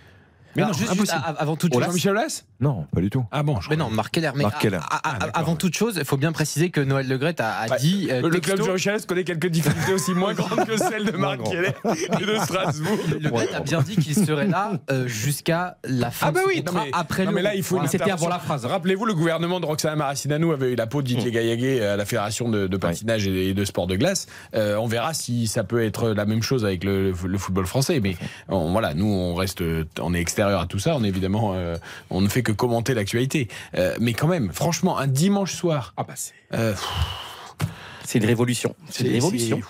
Speaker 6: Mais
Speaker 3: non,
Speaker 6: juste, avant toute chose.
Speaker 3: Jean-Michel Aulas
Speaker 5: non, pas du tout.
Speaker 3: Ah bon, je
Speaker 6: Mais non, Marc Keller. Mais
Speaker 5: Marc
Speaker 6: a-
Speaker 5: Keller.
Speaker 6: a- a- avant toute chose, il faut bien préciser que Noël Legrette a, a
Speaker 3: Bah,
Speaker 6: dit euh,
Speaker 3: le
Speaker 6: texto-
Speaker 3: club Jean-Michel Aulas connaît quelques difficultés aussi moins grandes que celles de Marc. Keller et de Strasbourg.
Speaker 6: Le Gret a bien dit qu'il serait là euh, jusqu'à la fin
Speaker 3: Ah bah oui, non
Speaker 6: contrat
Speaker 3: mais,
Speaker 6: après
Speaker 3: non
Speaker 6: le
Speaker 3: mais là il faut
Speaker 7: c'était avant la phrase.
Speaker 3: Rappelez-vous, le gouvernement de Roxana Maracineanu avait eu la peau de Didier Gaillaguet à la fédération de, de patinage et de sport de glace. Euh, on verra si ça peut être la même chose avec le, le football français. Mais on- voilà, nous on reste, on est extérieur à tout ça. On est évidemment, euh, on ne fait que commenter l'actualité. Euh, mais quand même, franchement, un dimanche soir.
Speaker 7: Ah bah c'est.
Speaker 3: euh,
Speaker 7: C'est une révolution. C'est une révolution.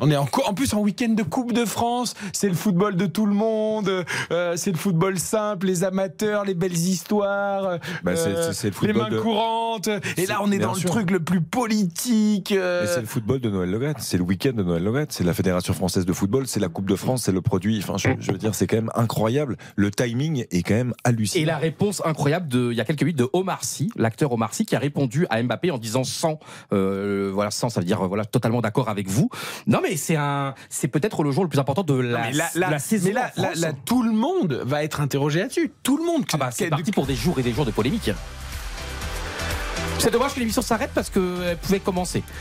Speaker 3: On est en, en plus en week-end de Coupe de France, c'est le football de tout le monde, euh, c'est le football simple, les amateurs, les belles histoires, euh,
Speaker 5: Bah, c'est- le
Speaker 3: les mains
Speaker 5: de-
Speaker 3: courantes. Et là, on est dans
Speaker 5: sûr.
Speaker 3: le truc le plus politique. euh,
Speaker 5: Mais c'est le football de Noël Legrette, c'est le week-end de Noël Legrette, c'est la Fédération française de football, c'est la Coupe de France, c'est le produit. Enfin, je, je veux dire, c'est quand même incroyable. Le timing est quand même hallucinant.
Speaker 7: Et la réponse incroyable de, il y a quelques minutes de Omar Sy, l'acteur Omar Sy, qui a répondu à Mbappé en disant sans, euh, voilà, sans, ça veut dire, euh, voilà, totalement d'accord avec vous. Non, mais c'est un, c'est peut-être le jour le plus important de la, de
Speaker 3: là-
Speaker 7: la saison.
Speaker 3: mais là, tout le monde va être interrogé là-dessus. Tout le monde.
Speaker 7: Ah bah, c'est parti pour des jours et des jours de polémique. C'est dommage que l'émission s'arrête parce qu'elle pouvait commencer.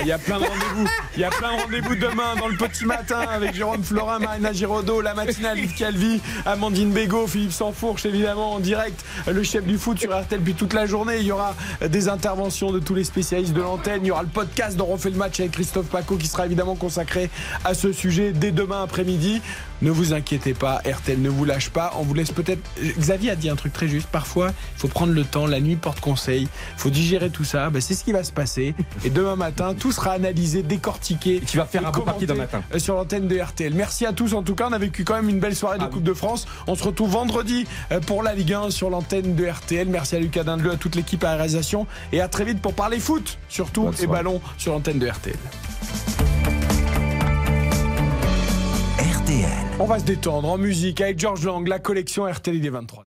Speaker 3: Il y a plein de rendez-vous. Demain dans le petit matin avec Jérôme Florin, Marina Giraudot, la matinale Yves Calvi, Amandine Bégaud, Philippe Sansfourche évidemment en direct, le chef du foot sur RTL puis toute la journée. Il y aura des interventions de tous les spécialistes de l'antenne. Il y aura le podcast dont on fait le match avec Christophe Paco qui sera évidemment consacré à ce sujet dès demain après-midi. Ne vous inquiétez pas, RTL ne vous lâche pas. On vous laisse peut-être. Xavier a dit un truc très juste. Parfois, il faut prendre le temps. La nuit porte conseil. Il faut digérer tout ça. Ben, c'est ce qui va se passer. Et demain matin, tout sera analysé, décortiqué.
Speaker 7: tu vas faire
Speaker 3: et
Speaker 7: un beau papier demain matin.
Speaker 3: Sur l'antenne de RTL. Merci à tous. En tout cas, on a vécu quand même une belle soirée de
Speaker 7: Ah
Speaker 3: Coupe de France. On se retrouve vendredi euh, pour la Ligue 1 sur l'antenne de RTL. Merci à Lucas Dindeleu, à toute l'équipe à la réalisation. Et à très vite pour parler foot, surtout,
Speaker 5: Bonne
Speaker 3: et
Speaker 5: soirée.
Speaker 3: ballon sur l'antenne de RTL.
Speaker 12: RTL.
Speaker 3: On va se détendre en musique avec George Lang, la collection RTL des 23.